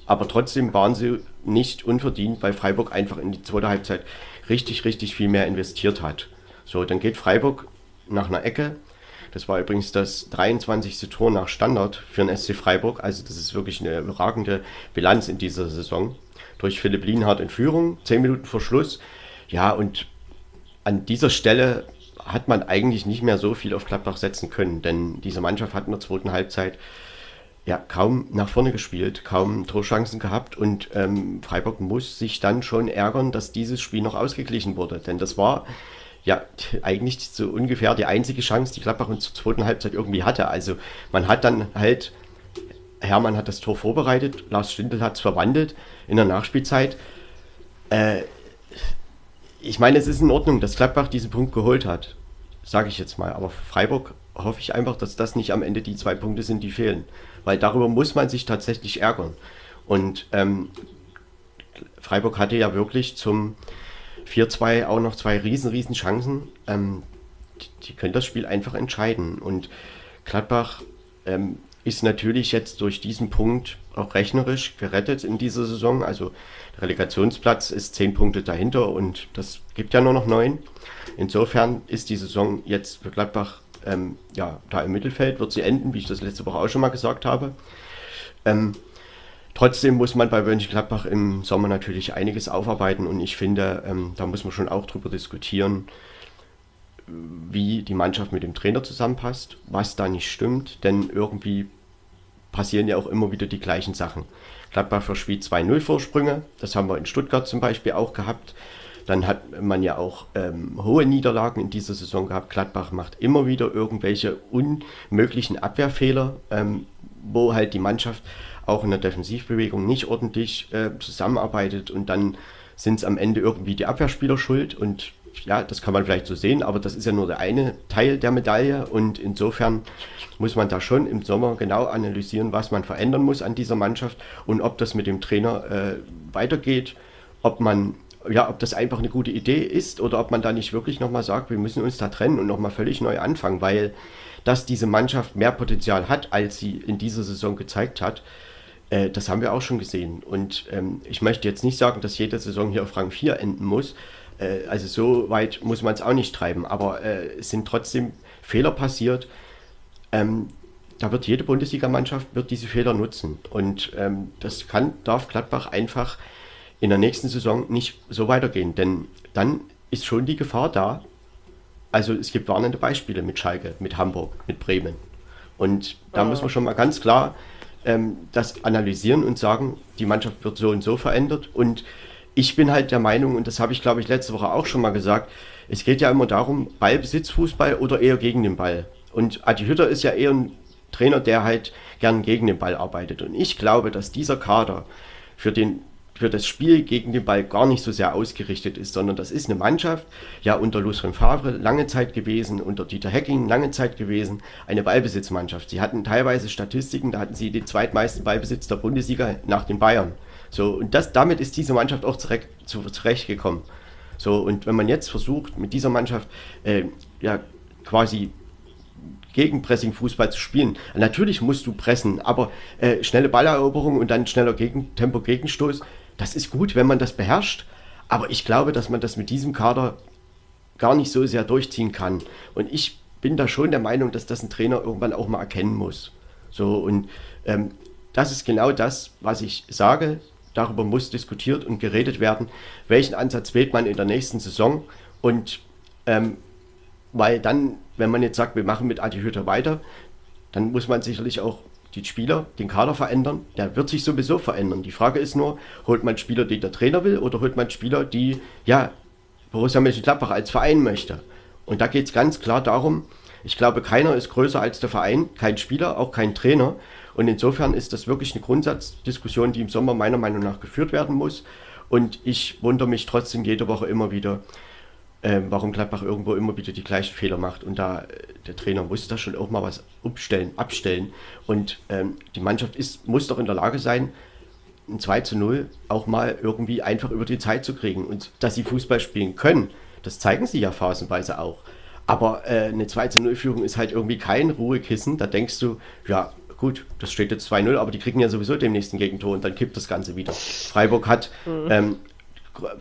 Aber trotzdem waren sie nicht unverdient, weil Freiburg einfach in die zweite Halbzeit richtig, richtig viel mehr investiert hat. So, dann geht Freiburg nach einer Ecke. Das war übrigens das 23. Tor nach Standard für den SC Freiburg. Also das ist wirklich eine überragende Bilanz in dieser Saison. Durch Philipp Lienhardt in Führung, 10 Minuten vor Schluss. Ja, und an dieser Stelle hat man eigentlich nicht mehr so viel auf Gladbach setzen können, denn diese Mannschaft hat in der zweiten Halbzeit ja, kaum nach vorne gespielt, kaum Torchancen gehabt und ähm, Freiburg muss sich dann schon ärgern, dass dieses Spiel noch ausgeglichen wurde. Denn das war ja eigentlich so ungefähr die einzige Chance, die Gladbach in der zweiten Halbzeit irgendwie hatte. Also man hat dann halt, Hermann hat das Tor vorbereitet, Lars Stindl hat es verwandelt in der Nachspielzeit. Äh, ich meine, es ist in Ordnung, dass Gladbach diesen Punkt geholt hat, sage ich jetzt mal. Aber Freiburg hoffe ich einfach, dass das nicht am Ende die zwei Punkte sind, die fehlen weil darüber muss man sich tatsächlich ärgern. Und ähm, Freiburg hatte ja wirklich zum 4-2 auch noch zwei riesen, riesen Chancen. Ähm, die, die, können das Spiel einfach entscheiden. Und Gladbach ähm, ist natürlich jetzt durch diesen Punkt auch rechnerisch gerettet in dieser Saison. Also der Relegationsplatz ist zehn Punkte dahinter und das gibt ja nur noch neun. Insofern ist die Saison jetzt für Gladbach ähm, ja, da im Mittelfeld wird sie enden, wie ich das letzte Woche auch schon mal gesagt habe. Ähm, trotzdem muss man bei Mönchengladbach im Sommer natürlich einiges aufarbeiten und ich finde, ähm, da muss man schon auch drüber diskutieren, wie die Mannschaft mit dem Trainer zusammenpasst, was da nicht stimmt, denn irgendwie passieren ja auch immer wieder die gleichen Sachen. Gladbach verspielt 2-0 Vorsprünge, das haben wir in Stuttgart zum Beispiel auch gehabt. Dann hat man ja auch ähm, hohe Niederlagen in dieser Saison gehabt. Gladbach macht immer wieder irgendwelche unmöglichen Abwehrfehler, ähm, wo halt die Mannschaft auch in der Defensivbewegung nicht ordentlich äh, zusammenarbeitet und dann sind es am Ende irgendwie die Abwehrspieler schuld und ja, das kann man vielleicht so sehen, aber das ist ja nur der eine Teil der Medaille und insofern muss man da schon im Sommer genau analysieren, was man verändern muss an dieser Mannschaft und ob das mit dem Trainer äh, weitergeht, ob man ja, ob das einfach eine gute Idee ist oder ob man da nicht wirklich nochmal sagt, wir müssen uns da trennen und nochmal völlig neu anfangen, weil dass diese Mannschaft mehr Potenzial hat, als sie in dieser Saison gezeigt hat, äh, das haben wir auch schon gesehen. Und ähm, ich möchte jetzt nicht sagen, dass jede Saison hier auf Rang 4 enden muss. Äh, also so weit muss man es auch nicht treiben, aber äh, es sind trotzdem Fehler passiert. Ähm, da wird jede Bundesligamannschaft wird diese Fehler nutzen. Und ähm, das kann, darf Gladbach einfach in der nächsten Saison nicht so weitergehen, denn dann ist schon die Gefahr da. Also es gibt warnende Beispiele mit Schalke, mit Hamburg, mit Bremen. Und da oh. muss man schon mal ganz klar ähm, das analysieren und sagen, die Mannschaft wird so und so verändert. Und ich bin halt der Meinung, und das habe ich glaube ich letzte Woche auch schon mal gesagt, es geht ja immer darum, Ballbesitzfußball oder eher gegen den Ball. Und Adi Hütter ist ja eher ein Trainer, der halt gern gegen den Ball arbeitet. Und ich glaube, dass dieser Kader für den für das Spiel gegen den Ball gar nicht so sehr ausgerichtet ist, sondern das ist eine Mannschaft, ja unter Lucien Favre lange Zeit gewesen, unter Dieter Hecking lange Zeit gewesen, eine Ballbesitzmannschaft. Sie hatten teilweise Statistiken, da hatten sie den zweitmeisten Ballbesitz der Bundesliga nach den Bayern. So, und das, damit ist diese Mannschaft auch zurecht, zu, zurechtgekommen. So, und wenn man jetzt versucht, mit dieser Mannschaft äh, ja quasi gegen Pressing-Fußball zu spielen. Natürlich musst du pressen, aber äh, schnelle Balleroberung und dann schneller Gegen Tempo-Gegenstoß, das ist gut, wenn man das beherrscht, aber ich glaube, dass man das mit diesem Kader gar nicht so sehr durchziehen kann. Und ich bin da schon der Meinung, dass das ein Trainer irgendwann auch mal erkennen muss. So, und ähm, das ist genau das, was ich sage. Darüber muss diskutiert und geredet werden, welchen Ansatz wählt man in der nächsten Saison. Und ähm, weil dann, wenn man jetzt sagt, wir machen mit Adi Hütter weiter, dann muss man sicherlich auch die Spieler, den Kader verändern. Der wird sich sowieso verändern. Die Frage ist nur, holt man Spieler, die der Trainer will, oder holt man Spieler, die, ja, Borussia Mönchengladbach als Verein möchte. Und da geht es ganz klar darum, ich glaube, keiner ist größer als der Verein, kein Spieler, auch kein Trainer. Und insofern ist das wirklich eine Grundsatzdiskussion, die im Sommer meiner Meinung nach geführt werden muss. Und ich wundere mich trotzdem jede Woche immer wieder, äh, warum Gladbach irgendwo immer wieder die gleichen Fehler macht. Und da äh, der Trainer muss da schon auch mal was umstellen, abstellen. Und ähm, die Mannschaft ist, muss doch in der Lage sein, ein 2 zu 0 auch mal irgendwie einfach über die Zeit zu kriegen. Und dass sie Fußball spielen können, das zeigen sie ja phasenweise auch. Aber äh, eine 2 zu 0 Führung ist halt irgendwie kein Ruhekissen. Da denkst du, ja, gut, das steht jetzt 2-0, aber die kriegen ja sowieso dem nächsten Gegentor und dann kippt das Ganze wieder. Freiburg hat mhm. ähm,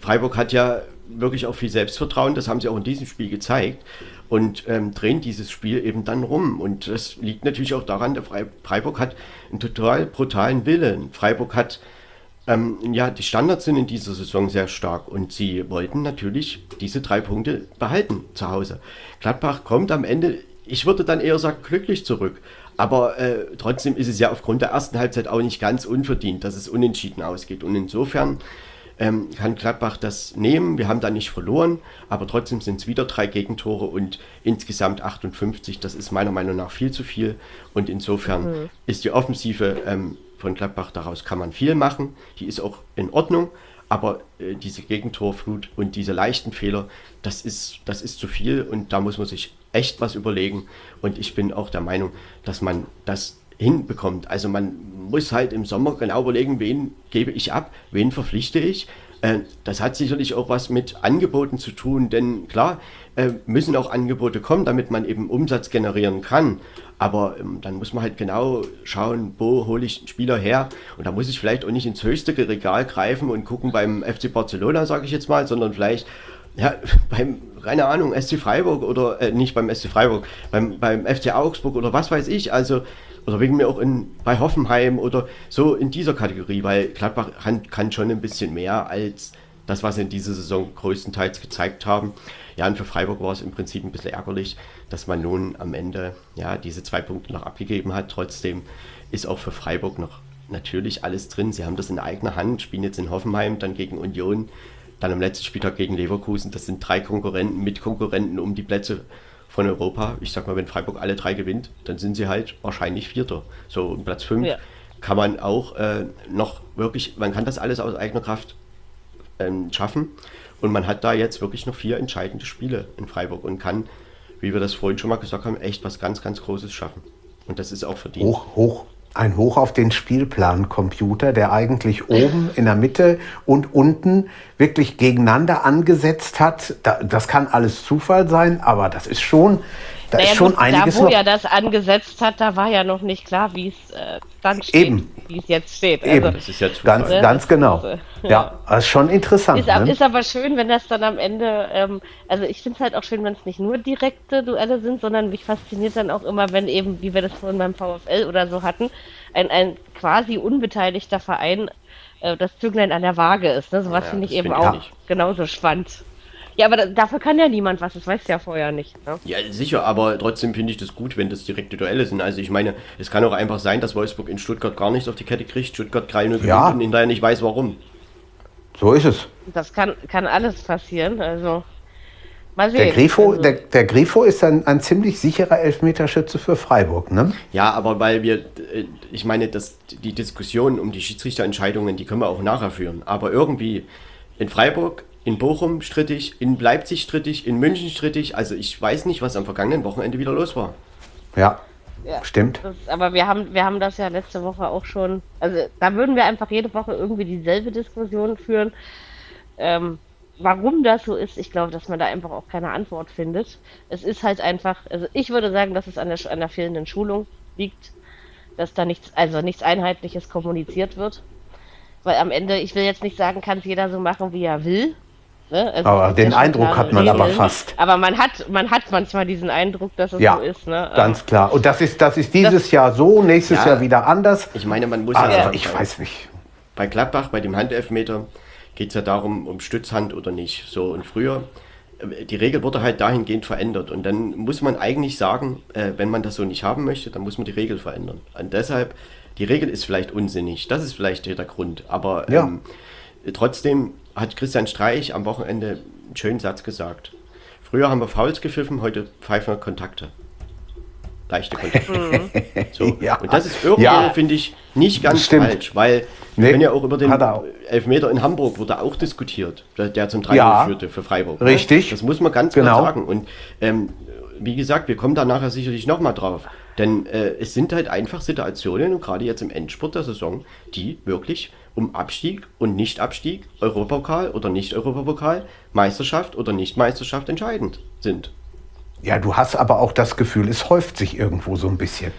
Freiburg hat ja wirklich auch viel Selbstvertrauen, das haben sie auch in diesem Spiel gezeigt und ähm, drehen dieses Spiel eben dann rum. Und das liegt natürlich auch daran, der Freiburg hat einen total brutalen Willen. Freiburg hat, ähm, ja, die Standards sind in dieser Saison sehr stark und sie wollten natürlich diese drei Punkte behalten zu Hause. Gladbach kommt am Ende, ich würde dann eher sagen, glücklich zurück. Aber äh, trotzdem ist es ja aufgrund der ersten Halbzeit auch nicht ganz unverdient, dass es unentschieden ausgeht. Und insofern ähm, kann Gladbach das nehmen. Wir haben da nicht verloren, aber trotzdem sind es wieder drei Gegentore und insgesamt 58. Das ist meiner Meinung nach viel zu viel. Und insofern mhm. ist die Offensive ähm, von Gladbach, daraus kann man viel machen. Die ist auch in Ordnung. Aber äh, diese Gegentorflut und diese leichten Fehler, das ist, das ist zu viel und da muss man sich echt was überlegen. Und ich bin auch der Meinung, dass man das hinbekommt. Also man muss halt im Sommer genau überlegen, wen gebe ich ab, wen verpflichte ich. Äh, das hat sicherlich auch was mit Angeboten zu tun, denn klar äh, müssen auch Angebote kommen, damit man eben Umsatz generieren kann. Aber ähm, dann muss man halt genau schauen, wo hole ich einen Spieler her. Und da muss ich vielleicht auch nicht ins höchste Regal greifen und gucken beim FC Barcelona, sage ich jetzt mal, sondern vielleicht ja, beim, keine Ahnung, SC Freiburg oder äh, nicht beim SC Freiburg, beim, beim FC Augsburg oder was weiß ich. Also oder wegen mir auch in, bei Hoffenheim oder so in dieser Kategorie, weil Gladbach kann, kann schon ein bisschen mehr als das, was sie in dieser Saison größtenteils gezeigt haben. Ja, und für Freiburg war es im Prinzip ein bisschen ärgerlich, dass man nun am Ende ja diese zwei Punkte noch abgegeben hat. Trotzdem ist auch für Freiburg noch natürlich alles drin. Sie haben das in eigener Hand, spielen jetzt in Hoffenheim, dann gegen Union, dann am letzten Spieltag gegen Leverkusen. Das sind drei Konkurrenten, Mitkonkurrenten um die Plätze von Europa. Ich sag mal, wenn Freiburg alle drei gewinnt, dann sind sie halt wahrscheinlich Vierter. So um Platz 5 ja. kann man auch äh, noch wirklich, man kann das alles aus eigener Kraft ähm, schaffen. Und man hat da jetzt wirklich noch vier entscheidende Spiele in Freiburg und kann, wie wir das vorhin schon mal gesagt haben, echt was ganz, ganz Großes schaffen. Und das ist auch verdient. Hoch, hoch, ein Hoch auf den Spielplancomputer, der eigentlich oben, in der Mitte und unten wirklich gegeneinander angesetzt hat. das kann alles Zufall sein, aber das ist schon, da naja, ist schon gut, einiges Da, wo noch. er das angesetzt hat, da war ja noch nicht klar, wie es äh, dann steht, Eben. Wie es jetzt steht. Eben. Also, das ist ja Zufall. Ganz, ganz genau. ja. ja, das ist schon interessant. Ist, ne? ist, aber schön, wenn das dann am Ende, ähm, also ich finde es halt auch schön, wenn es nicht nur direkte Duelle sind, sondern mich fasziniert dann auch immer, wenn eben, wie wir das vorhin beim VfL oder so hatten, ein, ein quasi unbeteiligter Verein äh, das Züglein an der Waage ist. Ne? Sowas ja, finde ich eben find auch ich. genauso spannend. Ja, aber dafür kann ja niemand was, das weißt du ja vorher nicht. Ne? Ja, sicher, aber trotzdem finde ich das gut, wenn das direkte Duelle sind. Also ich meine, es kann auch einfach sein, dass Wolfsburg in Stuttgart gar nichts auf die Kette kriegt, Stuttgart 3-0 ja. und hinterher nicht weiß warum. So ist es. Das kann, kann alles passieren, also mal sehen. Der Grifo, also. der, der Grifo ist ein, ein ziemlich sicherer Elfmeterschütze für Freiburg, ne? Ja, aber weil wir, äh, ich meine, dass die Diskussion um die Schiedsrichterentscheidungen, die können wir auch nachher führen. Aber irgendwie in Freiburg in Bochum strittig, in Leipzig strittig, in München strittig. Also ich weiß nicht, was am vergangenen Wochenende wieder los war. Ja, ja, Stimmt. Das, aber wir haben, wir haben das ja letzte Woche auch schon. Also da würden wir einfach jede Woche irgendwie dieselbe Diskussion führen. Ähm, warum das so ist, ich glaube, dass man da einfach auch keine Antwort findet. Es ist halt einfach, also ich würde sagen, dass es an der, an der fehlenden Schulung liegt, dass da nichts, also nichts Einheitliches kommuniziert wird. Weil am Ende, ich will jetzt nicht sagen, kann es jeder so machen, wie er will. Ne? Also aber den Eindruck hat man aber fast. Aber man hat, man hat manchmal diesen Eindruck, dass es ja, so ist. Ne? Ganz klar. Und das ist, das ist dieses das, Jahr so, nächstes ja, Jahr wieder anders. Ich meine, man muss also, ja. Ich weiß nicht. Bei Gladbach, bei dem Handelfmeter, geht es ja darum, um Stützhand oder nicht. So und früher, äh, die Regel wurde halt dahingehend verändert. Und dann muss man eigentlich sagen, äh, wenn man das so nicht haben möchte, dann muss man die Regel verändern. Und deshalb, die Regel ist vielleicht unsinnig. Das ist vielleicht der Grund. Aber ja. ähm, trotzdem hat Christian Streich am Wochenende einen schönen Satz gesagt. Früher haben wir Fouls gepfiffen, heute pfeifen wir Kontakte. Leichte Kontakte. Mhm. so. ja. Und das ist irgendwie, ja. finde ich, nicht ganz Stimmt. falsch, weil nee, wir können ja auch über den Elfmeter in Hamburg wurde auch diskutiert, der zum 3 ja. führte für Freiburg. Ne? Richtig. Das muss man ganz genau. klar sagen. Und ähm, wie gesagt, wir kommen da nachher sicherlich nochmal drauf. Denn äh, es sind halt einfach Situationen, und gerade jetzt im Endspurt der Saison, die wirklich um Abstieg und Nicht-Abstieg, Europapokal oder Nicht-Europapokal, Meisterschaft oder Nicht-Meisterschaft entscheidend sind. Ja, du hast aber auch das Gefühl, es häuft sich irgendwo so ein bisschen.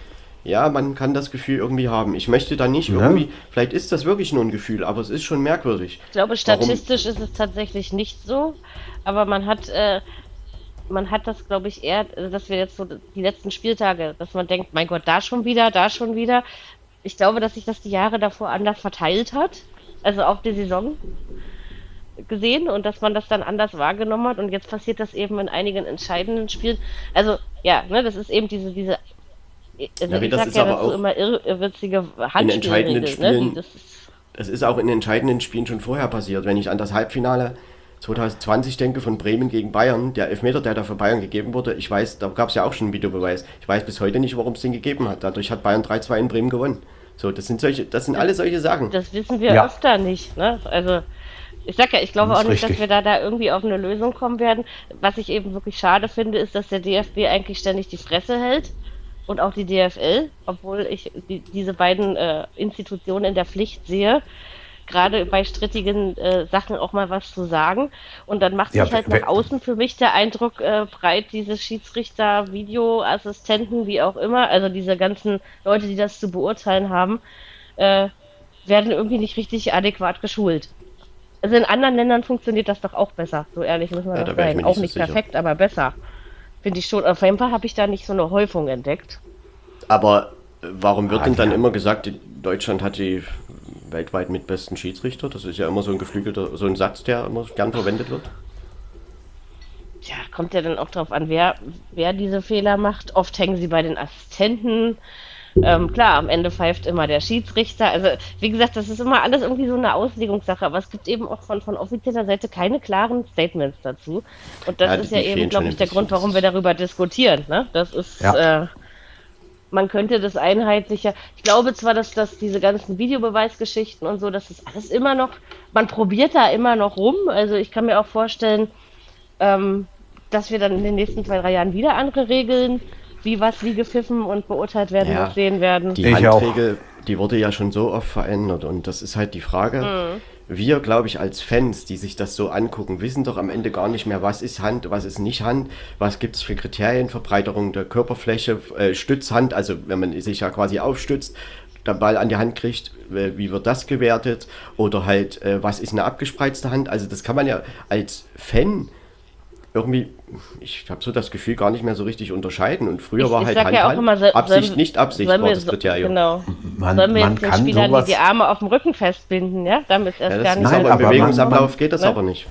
Ja, man kann das Gefühl irgendwie haben. Ich möchte da nicht Ja. irgendwie, vielleicht ist das wirklich nur ein Gefühl, aber es ist schon merkwürdig. Ich glaube, Warum- statistisch ist es tatsächlich nicht so, aber man hat, äh, man hat das, glaube ich, eher, also dass wir jetzt so die letzten Spieltage, dass man denkt, mein Gott, da schon wieder, da schon wieder. Ich glaube, dass sich das die Jahre davor anders verteilt hat, also auf die Saison gesehen und dass man das dann anders wahrgenommen hat und jetzt passiert das eben in einigen entscheidenden Spielen. Also ja, ne, das ist eben diese diese also Ja, ich das ist ja aber dazu auch immer irr irrwitzige entscheidenden Handspielregel, ne? Spielen- Die, das ist, Es ist auch in entscheidenden Spielen schon vorher passiert. Wenn ich an das Halbfinale 2020 denke von Bremen gegen Bayern, der Elfmeter, der da für Bayern gegeben wurde, ich weiß, da gab es ja auch schon einen Videobeweis. Ich weiß bis heute nicht, warum es den gegeben hat. Dadurch hat Bayern 3-2 in Bremen gewonnen. So, das sind solche, das sind alle solche Sachen. Das wissen wir Ja. öfter nicht. Ne? Also ich sag ja, ich glaube auch nicht, dass richtig. wir da, da irgendwie auf eine Lösung kommen werden. Was ich eben wirklich schade finde, ist, dass der DFB eigentlich ständig die Fresse hält und auch die DFL, obwohl ich die, diese beiden äh, Institutionen in der Pflicht sehe, gerade bei strittigen äh, Sachen auch mal was zu sagen. Und dann macht Ja, sich halt nach außen für mich der Eindruck äh, breit, diese Schiedsrichter, Videoassistenten, wie auch immer, also diese ganzen Leute, die das zu beurteilen haben, äh, werden irgendwie nicht richtig adäquat geschult. Also in anderen Ländern funktioniert das doch auch besser, so ehrlich muss man Ja, doch da sein. mir Auch nicht so nicht sicher. perfekt, aber besser. Finde ich schon. Auf jeden Fall habe ich da nicht so eine Häufung entdeckt. Aber äh, warum wird Ah, denn dann ja. immer gesagt, Deutschland hat die weltweit mitbesten Schiedsrichter? Das ist ja immer so ein geflügelter, so ein Satz, der immer gern verwendet wird. Tja, kommt ja dann auch drauf an, wer, wer diese Fehler macht. Oft hängen sie bei den Assistenten. Ähm, klar, am Ende pfeift immer der Schiedsrichter. Also, wie gesagt, das ist immer alles irgendwie so eine Auslegungssache, aber es gibt eben auch von, von offizieller Seite keine klaren Statements dazu. Und das Ja, ist ja eben, glaube ich, der. Grund, warum wir darüber diskutieren. Ne? Das ist, Ja. äh, man könnte das einheitlicher. Ich glaube zwar, dass das diese ganzen Videobeweisgeschichten und so, das ist alles immer noch, man probiert da immer noch rum. Also ich kann mir auch vorstellen, ähm, dass wir dann in den nächsten zwei, drei Jahren wieder andere Regeln, wie was wie gepfiffen und beurteilt werden, Ja, noch sehen werden. Die Ich auch. Handregel, die wurde ja schon so oft verändert und das ist halt die Frage. Wir, glaube ich, als Fans, die sich das so angucken, wissen doch am Ende gar nicht mehr, was ist Hand, was ist nicht Hand, was gibt es für Kriterien, Verbreiterung der Körperfläche, äh, Stützhand, also wenn man sich ja quasi aufstützt, der Ball an die Hand kriegt, äh, wie wird das gewertet? Oder halt, äh, was ist eine abgespreizte Hand, also das kann man ja als Fan irgendwie, ich habe so das Gefühl, gar nicht mehr so richtig unterscheiden und früher Ich- war ich halt sag Hand, ja auch immer, soll- Absicht, sollen- nicht Absicht war wir das so- Kriterium. Genau. Man, Sollen wir man jetzt den kann Spielern sowas, die, Arme auf dem Rücken festbinden, ja? Damit es erst Ja, gar nicht Nein, aber im Bewegungsablauf man- geht das ne? aber nicht.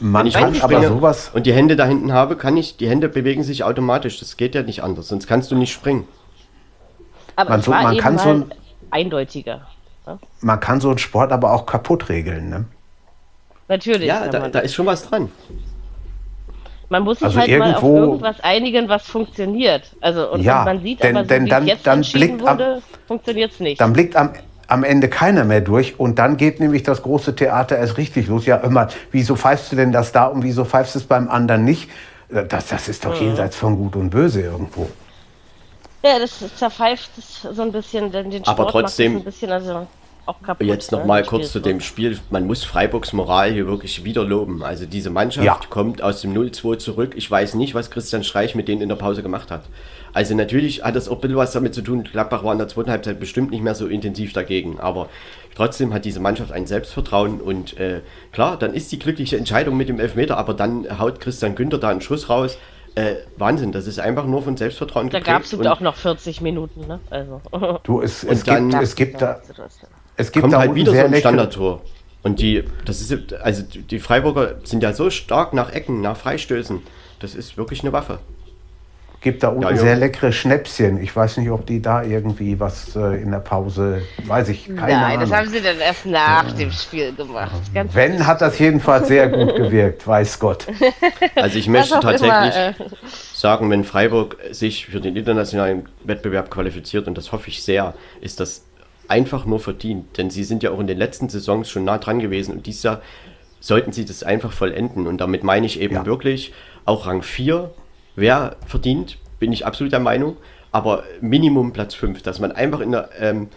man Wenn ich kann aber sowas, und die Hände da hinten habe, kann ich, die Hände bewegen sich automatisch. Das geht ja nicht anders, sonst kannst du nicht springen. Aber Man es so- war man eben kann so mal ein- eindeutiger. Ne? man kann so einen Sport aber auch kaputt regeln. Ne? Natürlich. Ja, da, da ist schon was dran. Man muss sich Also halt mal auf irgendwas einigen, was funktioniert. Also und, Ja, und man sieht denn- aber, so denn wie dann- jetzt dann entschieden blickt am- wurde, funktioniert es nicht. Dann blickt am, am Ende keiner mehr durch und dann geht nämlich das große Theater erst richtig los. Ja, immer, wieso pfeifst du denn das da und wieso pfeifst du es beim anderen nicht? Das, das ist doch jenseits von Gut und Böse irgendwo. Ja, das zerpfeift es so ein bisschen, denn den Sport Aber trotzdem- macht es ein bisschen also auch kaputt. Jetzt ne, nochmal das kurz zu dem Spiel. Man muss Freiburgs Moral hier wirklich wieder loben. Also diese Mannschaft Ja. kommt aus dem 0-2 zurück. Ich weiß nicht, was Christian Streich mit denen in der Pause gemacht hat. Also natürlich hat das auch ein bisschen was damit zu tun. Gladbach war in der zweiten Halbzeit bestimmt nicht mehr so intensiv dagegen. Aber trotzdem hat diese Mannschaft ein Selbstvertrauen. Und äh, klar, dann ist die glückliche Entscheidung mit dem Elfmeter. Aber dann haut Christian Günther da einen Schuss raus. Äh, Wahnsinn, das ist einfach nur von Selbstvertrauen Da geprägt. gab es auch noch 40 Minuten, ne? Also. Du, es, es, dann- gibt, es gibt da, es gibt kommt da halt wieder so sehr ein Standardtor. Und die, das ist, also die Freiburger sind ja so stark nach Ecken, nach Freistößen. Das ist wirklich eine Waffe. gibt da unten Ja, ja. sehr leckere Schnäpschen. Ich weiß nicht, ob die da irgendwie was äh, in der Pause, weiß ich, keine Nein, Ahnung. das haben sie dann erst nach dem Spiel gemacht. Ganz Wenn, hat das jedenfalls sehr gut gewirkt, weiß Gott. Also ich möchte tatsächlich immer, äh, sagen, wenn Freiburg sich für den internationalen Wettbewerb qualifiziert, und das hoffe ich sehr, ist das einfach nur verdient. Denn sie sind ja auch in den letzten Saisons schon nah dran gewesen und dieses Jahr sollten sie das einfach vollenden. Und damit meine ich eben Ja. wirklich, auch Rang 4 wäre verdient, bin ich absolut der Meinung, aber Minimum Platz 5, dass man einfach in der, ähm,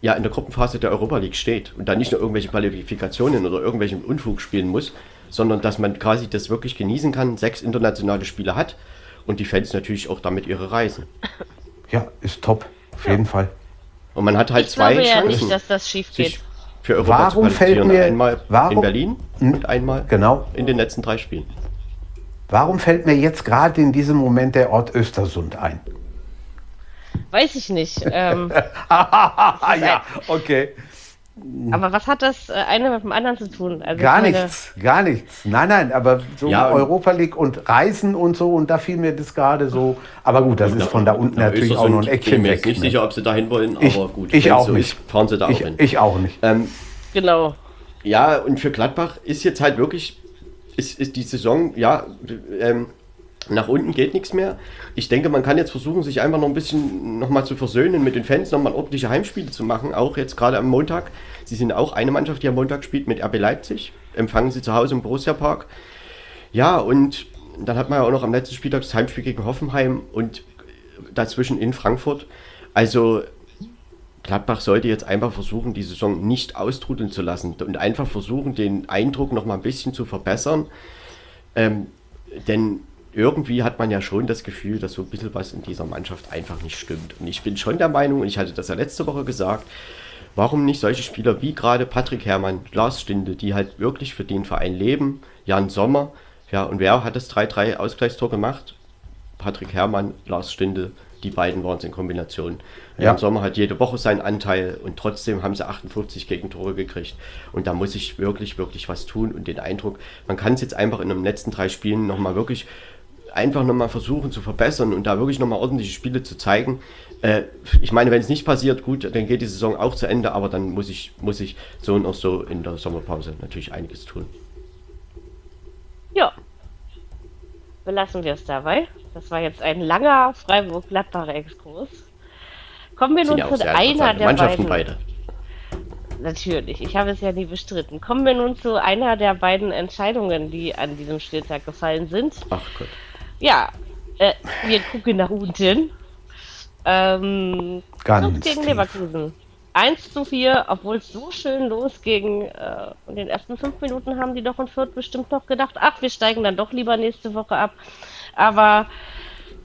ja, in der Gruppenphase der Europa League steht und dann nicht nur irgendwelche Qualifikationen oder irgendwelchen Unfug spielen muss, sondern dass man quasi das wirklich genießen kann, sechs internationale Spiele hat und die Fans natürlich auch damit ihre Reisen. Ja, ist top. Auf jeden Fall. Und man hat halt Ich zwei glaube ja Chancen, nicht, dass das schief geht. für Europa Warum zu fällt mir- einmal warum- in Berlin Hm? und einmal Genau. in den letzten drei Spielen. Warum fällt mir jetzt gerade in diesem Moment der Ort Östersund ein? Weiß ich nicht. Ähm, Ah ja, okay. Aber was hat das äh, eine mit dem anderen zu tun? Also Gar ich meine, nichts, gar nichts. Nein, nein, aber so Ja, und- Europa League und Reisen und so und da fiel mir das gerade so. Aber gut, das ist von da unten Nach natürlich auch noch ein bin ich Eckchen mir jetzt nicht ne? sicher, ob sie dahin wollen, Ich- aber gut. ich wenn es auch so nicht. Ist, fahren sie da auch Ich, hin. ich auch nicht. Ähm, Genau. Ja, und für Gladbach ist jetzt halt wirklich, ist, ist die Saison, ja, ähm, nach unten geht nichts mehr. Ich denke, man kann jetzt versuchen, sich einfach noch ein bisschen nochmal zu versöhnen mit den Fans, nochmal ordentliche Heimspiele zu machen, auch jetzt gerade am Montag. Sie sind auch eine Mannschaft, die am Montag spielt mit RB Leipzig. Empfangen sie zu Hause im Borussia Park. Ja, und dann hat man ja auch noch am letzten Spieltag das Heimspiel gegen Hoffenheim und dazwischen in Frankfurt. Also Gladbach sollte jetzt einfach versuchen, die Saison nicht austrudeln zu lassen und einfach versuchen, den Eindruck noch mal ein bisschen zu verbessern. Ähm, denn irgendwie hat man ja schon das Gefühl, dass so ein bisschen was in dieser Mannschaft einfach nicht stimmt. Und ich bin schon der Meinung, und ich hatte das ja letzte Woche gesagt, warum nicht solche Spieler wie gerade Patrick Herrmann, Lars Stinde, die halt wirklich für den Verein leben, Jan Sommer, ja, und wer hat das 3-3 Ausgleichstor gemacht? Patrick Herrmann, Lars Stinde, die beiden waren es in Kombination. Ja. Jan Sommer hat jede Woche seinen Anteil und trotzdem haben sie 58 Gegentore gekriegt. Und da muss ich wirklich, wirklich was tun und den Eindruck, man kann es jetzt einfach in den letzten drei Spielen nochmal wirklich einfach nochmal versuchen zu verbessern und da wirklich nochmal ordentliche Spiele zu zeigen. Äh, ich meine, wenn es nicht passiert, gut, dann geht die Saison auch zu Ende, aber dann muss ich, muss ich so und auch so in der Sommerpause natürlich einiges tun. Ja. Belassen wir es dabei. Das war jetzt ein langer Freiburg-Gladbacher Exkurs. Kommen wir nun ja zu einer der Mannschaften beiden. beide. Natürlich, ich habe es ja nie bestritten. Kommen wir nun zu einer der beiden Entscheidungen, die an diesem Spieltag gefallen sind. Ach Gott. Ja, äh, wir gucken nach unten. Ähm, Ganz gegen tief. Leverkusen. 1 zu 4, obwohl es so schön losging. Äh, in den ersten fünf Minuten haben die doch in Fürth bestimmt noch gedacht, ach, wir steigen dann doch lieber nächste Woche ab. Aber,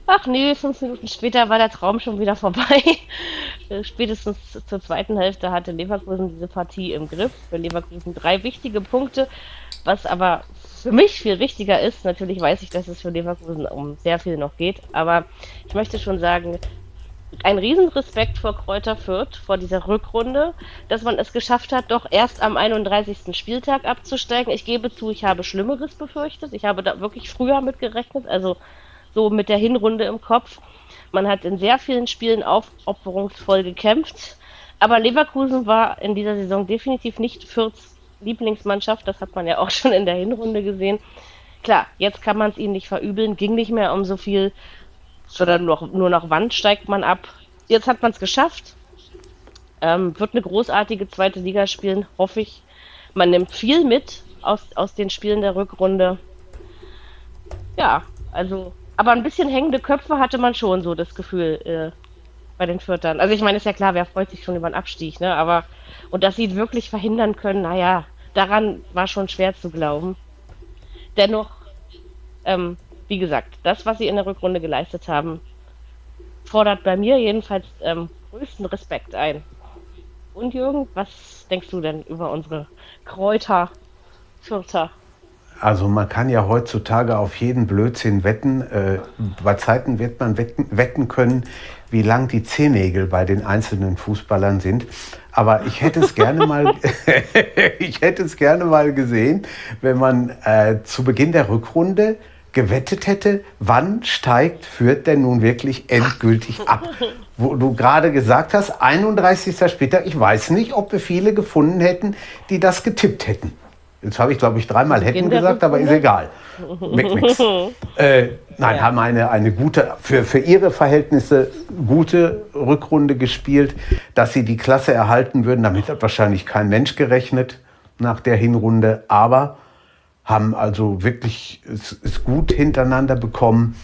ach nee, fünf Minuten später war der Traum schon wieder vorbei. Äh, Spätestens zur zweiten Hälfte hatte Leverkusen diese Partie im Griff. Für Leverkusen drei wichtige Punkte. Was aber für mich viel wichtiger ist, natürlich weiß ich, dass es für Leverkusen um sehr viel noch geht, aber ich möchte schon sagen, ein Riesenrespekt vor Kräuter Fürth, vor dieser Rückrunde, dass man es geschafft hat, doch erst am 31. Spieltag abzusteigen. Ich gebe zu, ich habe Schlimmeres befürchtet. Ich habe da wirklich früher mit gerechnet, also so mit der Hinrunde im Kopf. Man hat in sehr vielen Spielen aufopferungsvoll gekämpft, aber Leverkusen war in dieser Saison definitiv nicht Fürths Lieblingsmannschaft. Das hat man ja auch schon in der Hinrunde gesehen. Klar, jetzt kann man es ihnen nicht verübeln, ging nicht mehr um so viel, sondern nur nur noch Wand steigt man ab. Jetzt hat man es geschafft. Ähm, wird eine großartige zweite Liga spielen, hoffe ich. Man nimmt viel mit aus, aus den Spielen der Rückrunde. Ja, also, aber ein bisschen hängende Köpfe hatte man schon so das Gefühl äh, bei den Viertern. Also ich meine, ist ja klar, wer freut sich schon über einen Abstieg, ne? Aber und dass sie wirklich verhindern können, naja, daran war schon schwer zu glauben. Dennoch, ähm, wie gesagt, das, was sie in der Rückrunde geleistet haben, fordert bei mir jedenfalls ähm, größten Respekt ein. Und Jürgen, was denkst du denn über unsere Kräuter, Vierter? Also man kann ja heutzutage auf jeden Blödsinn wetten. Äh, bei Zeiten wird man wetten, wetten können, wie lang die Zehennägel bei den einzelnen Fußballern sind. Aber ich hätte es gerne mal, ich hätte es gerne mal gesehen, wenn man äh, zu Beginn der Rückrunde gewettet hätte, wann steigt Fürth denn nun wirklich endgültig ab? Wo du gerade gesagt hast, 31. Spieltag, ich weiß nicht, ob wir viele gefunden hätten, die das getippt hätten. Jetzt habe ich, glaube ich, dreimal hätten gesagt, aber ist egal. Nix. Äh, nein, Ja. haben eine, eine gute, für, für ihre Verhältnisse gute Rückrunde gespielt. Dass sie die Klasse erhalten würden, damit hat wahrscheinlich kein Mensch gerechnet nach der Hinrunde. Aber haben also wirklich es, es gut hintereinander bekommen.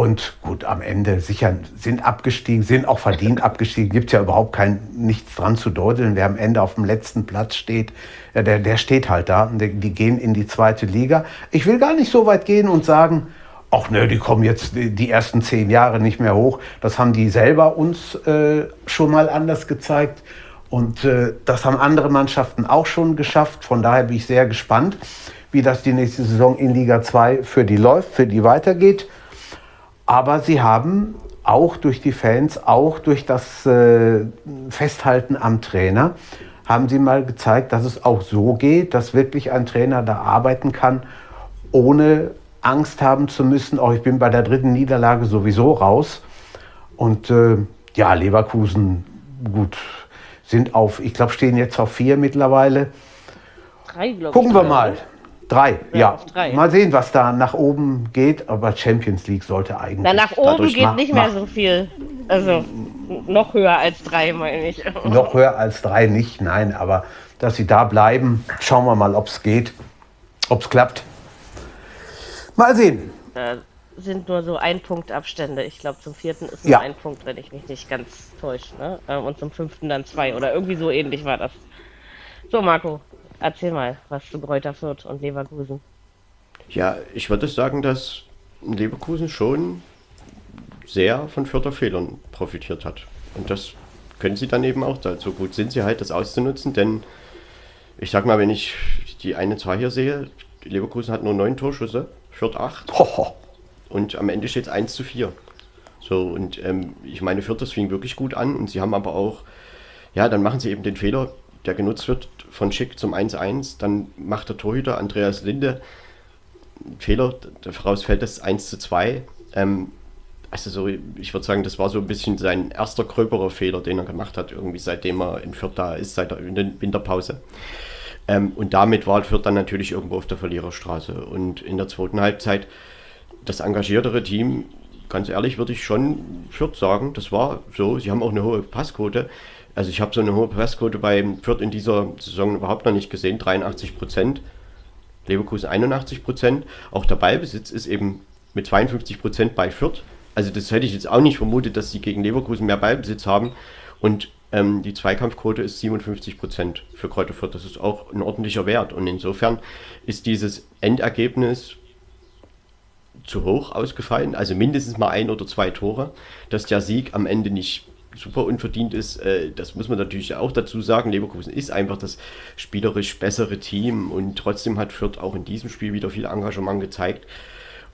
Und gut, am Ende sicher sind abgestiegen, sind auch verdient abgestiegen. Gibt ja überhaupt kein nichts dran zu deuteln. Wer am Ende auf dem letzten Platz steht, ja, der, der steht halt da. Die, gehen in die zweite Liga. Ich will gar nicht so weit gehen und sagen, ach ne, die kommen jetzt die ersten zehn Jahre nicht mehr hoch. Das haben die selber uns äh, schon mal anders gezeigt. Und äh, das haben andere Mannschaften auch schon geschafft. Von daher bin ich sehr gespannt, wie das die nächste Saison in Liga 2 für die läuft, für die weitergeht. Aber sie haben auch durch die Fans, auch durch das äh, Festhalten am Trainer, haben sie mal gezeigt, dass es auch so geht, dass wirklich ein Trainer da arbeiten kann, ohne Angst haben zu müssen, oh, ich bin bei der dritten Niederlage sowieso raus. Und äh, ja, Leverkusen, gut, sind auf, ich glaube, stehen jetzt auf vier mittlerweile. Drei. Gucken wir mal. Drei, ja. ja. Drei. Mal sehen, was da nach oben geht. Aber Champions League sollte eigentlich. Na, nach oben geht nicht mehr so viel. Also noch höher als drei, meine ich. Noch höher als drei nicht, nein. Aber dass sie da bleiben, schauen wir mal, ob es geht, ob es klappt. Mal sehen. Da sind nur so ein Punkt Abstände. Ich glaube, zum vierten ist nur ja. ein Punkt, wenn ich mich nicht ganz täusche. Ne? Ähm, und zum fünften dann zwei. Oder irgendwie so ähnlich war das. So, Marco, erzähl mal was zu Kräuter Fürth und Leverkusen. Ja, ich würde sagen, dass Leverkusen schon sehr von Fürther Fehlern profitiert hat. Und das können sie dann eben auch dazu. Gut sind sie halt, das auszunutzen, denn ich sag mal, wenn ich die eine Zahl hier sehe, Leverkusen hat nur neun Torschüsse Fürth 8. Hoho. Und am Ende steht es 1 zu 4. So, und ähm, ich meine, Fürth, das fing wirklich gut an und sie haben aber auch, ja, dann machen sie eben den Fehler, der genutzt wird von Schick zum 1-1. Dann macht der Torhüter Andreas Linde Fehler, daraus fällt das 1 zu 2. Ähm, also so, ich würde sagen, das war so ein bisschen sein erster gröberer Fehler, den er gemacht hat, irgendwie seitdem er in Fürth da ist, seit der Winterpause. Ähm, und damit war Fürth dann natürlich irgendwo auf der Verliererstraße. Und in der zweiten Halbzeit das engagiertere Team, ganz ehrlich, würde ich schon Fürth sagen, das war so. Sie haben auch eine hohe Passquote. Also ich habe so eine hohe Passquote bei Fürth in dieser Saison überhaupt noch nicht gesehen, 83 Prozent. Leverkusen 81 Prozent. Auch der Ballbesitz ist eben mit 52 Prozent bei Fürth. Also das hätte ich jetzt auch nicht vermutet, dass sie gegen Leverkusen mehr Ballbesitz haben. Und ähm, die Zweikampfquote ist 57 Prozent für Kräuter Fürth. Das ist auch ein ordentlicher Wert. Und insofern ist dieses Endergebnis zu hoch ausgefallen. Also mindestens mal ein oder zwei Tore. Dass der Sieg am Ende nicht super unverdient ist, äh, das muss man natürlich auch dazu sagen. Leverkusen ist einfach das spielerisch bessere Team und trotzdem hat Fürth auch in diesem Spiel wieder viel Engagement gezeigt.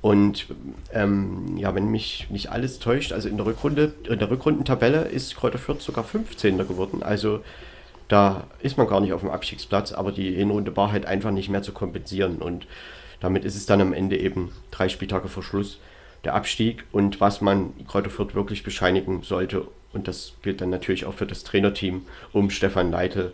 Und ähm, ja, wenn mich nicht alles täuscht, also in der Rückrunde, in der Rückrundentabelle ist Kräuter Fürth sogar 15. geworden. Also da ist man gar nicht auf dem Abstiegsplatz, aber die Hinrunde war halt einfach nicht mehr zu kompensieren. Und damit ist es dann am Ende eben drei Spieltage vor Schluss der Abstieg. Und was man Kräuter Fürth wirklich bescheinigen sollte, und das gilt dann natürlich auch für das Trainerteam um Stefan Leitl,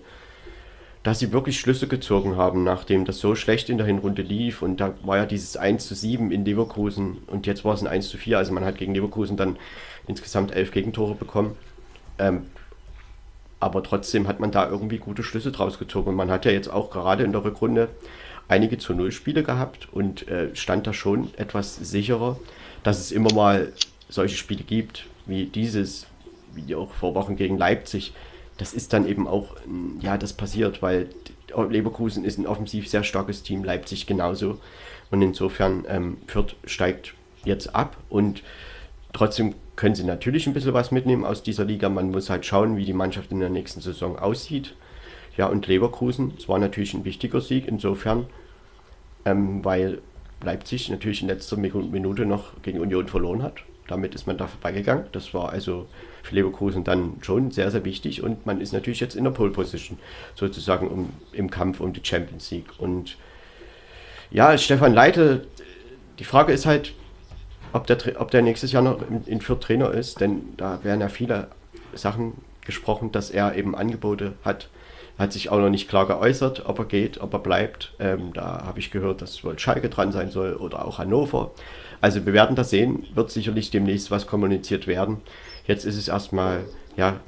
dass sie wirklich Schlüsse gezogen haben, nachdem das so schlecht in der Hinrunde lief. Und da war ja dieses 1 zu 7 in Leverkusen und jetzt war es ein 1 zu 4. Also man hat gegen Leverkusen dann insgesamt elf Gegentore bekommen. Ähm, aber trotzdem hat man da irgendwie gute Schlüsse draus gezogen. Und man hat ja jetzt auch gerade in der Rückrunde einige zu Null Spiele gehabt und äh, stand da schon etwas sicherer, dass es immer mal solche Spiele gibt, wie dieses, wie auch vor Wochen gegen Leipzig, das ist dann eben auch, ja, das passiert, weil Leverkusen ist ein offensiv sehr starkes Team, Leipzig genauso. Und insofern, ähm, Fürth steigt jetzt ab und trotzdem können sie natürlich ein bisschen was mitnehmen aus dieser Liga. Man muss halt schauen, wie die Mannschaft in der nächsten Saison aussieht. Ja, und Leverkusen, es war natürlich ein wichtiger Sieg insofern, ähm, weil Leipzig natürlich in letzter Minute noch gegen Union verloren hat. Damit ist man da vorbeigegangen. Das war also für Leverkusen dann schon sehr, sehr wichtig und man ist natürlich jetzt in der Pole Position sozusagen um, im Kampf um die Champions League. Und ja, Stefan Leite, die Frage ist halt, ob der, ob der nächstes Jahr noch in, in Fürth Trainer ist, denn da werden ja viele Sachen gesprochen, dass er eben Angebote hat. Hat sich auch noch nicht klar geäußert, ob er geht, ob er bleibt. Ähm, da habe ich gehört, dass wohl Schalke dran sein soll oder auch Hannover. Also wir werden das sehen, wird sicherlich demnächst was kommuniziert werden. Jetzt ist es erstmal ja,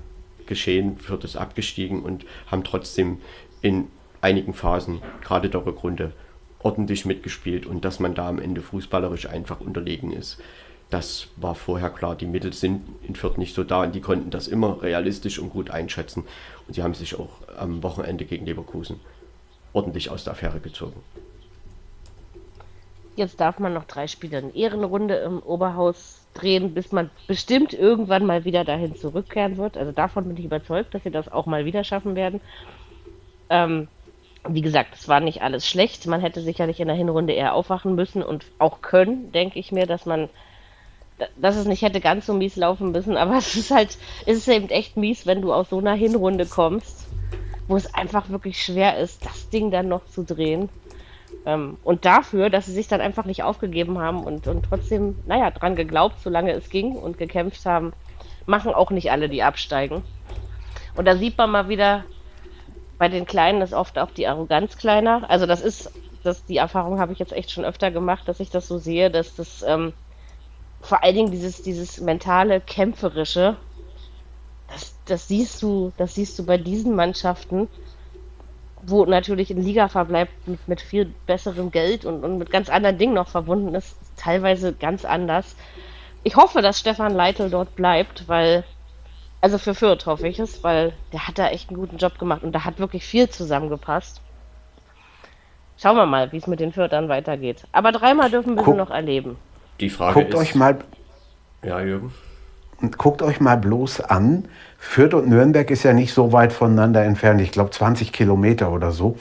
geschehen, wird es abgestiegen und haben trotzdem in einigen Phasen, gerade der Rückrunde, ordentlich mitgespielt und dass man da am Ende fußballerisch einfach unterlegen ist. Das war vorher klar. Die Mittel sind in Fürth nicht so da und die konnten das immer realistisch und gut einschätzen. Und sie haben sich auch am Wochenende gegen Leverkusen ordentlich aus der Affäre gezogen. Jetzt darf man noch drei Spiele in Ehrenrunde im Oberhaus drehen, bis man bestimmt irgendwann mal wieder dahin zurückkehren wird. Also davon bin ich überzeugt, dass sie das auch mal wieder schaffen werden. Ähm, wie gesagt, es war nicht alles schlecht. Man hätte sicherlich in der Hinrunde eher aufwachen müssen und auch können, denke ich mir, dass man, dass es nicht hätte ganz so mies laufen müssen. Aber es ist halt, es ist eben echt mies, wenn du aus so einer Hinrunde kommst, wo es einfach wirklich schwer ist, das Ding dann noch zu drehen. Ähm, und dafür, dass sie sich dann einfach nicht aufgegeben haben und, und trotzdem, naja, dran geglaubt, solange es ging und gekämpft haben, machen auch nicht alle, die absteigen. Und da sieht man mal wieder, bei den Kleinen ist oft auch die Arroganz kleiner. Also das ist, das, die Erfahrung habe ich jetzt echt schon öfter gemacht, dass ich das so sehe, dass das ähm, vor allen Dingen dieses, dieses mentale, kämpferische, das, das siehst du, das siehst du bei diesen Mannschaften, wo natürlich ein Ligaverbleib mit, mit viel besserem Geld und, und mit ganz anderen Dingen noch verbunden ist, teilweise ganz anders. Ich hoffe, dass Stefan Leitl dort bleibt, weil, also für Fürth hoffe ich es, weil der hat da echt einen guten Job gemacht und da hat wirklich viel zusammengepasst. Schauen wir mal, wie es mit den Fürthern weitergeht. Aber dreimal dürfen wir Guck, sie noch erleben. Die Frage Guckt ist. euch mal Ja, Jürgen. Und guckt euch mal bloß an, Fürth und Nürnberg ist ja nicht so weit voneinander entfernt, ich glaube 20 Kilometer oder so.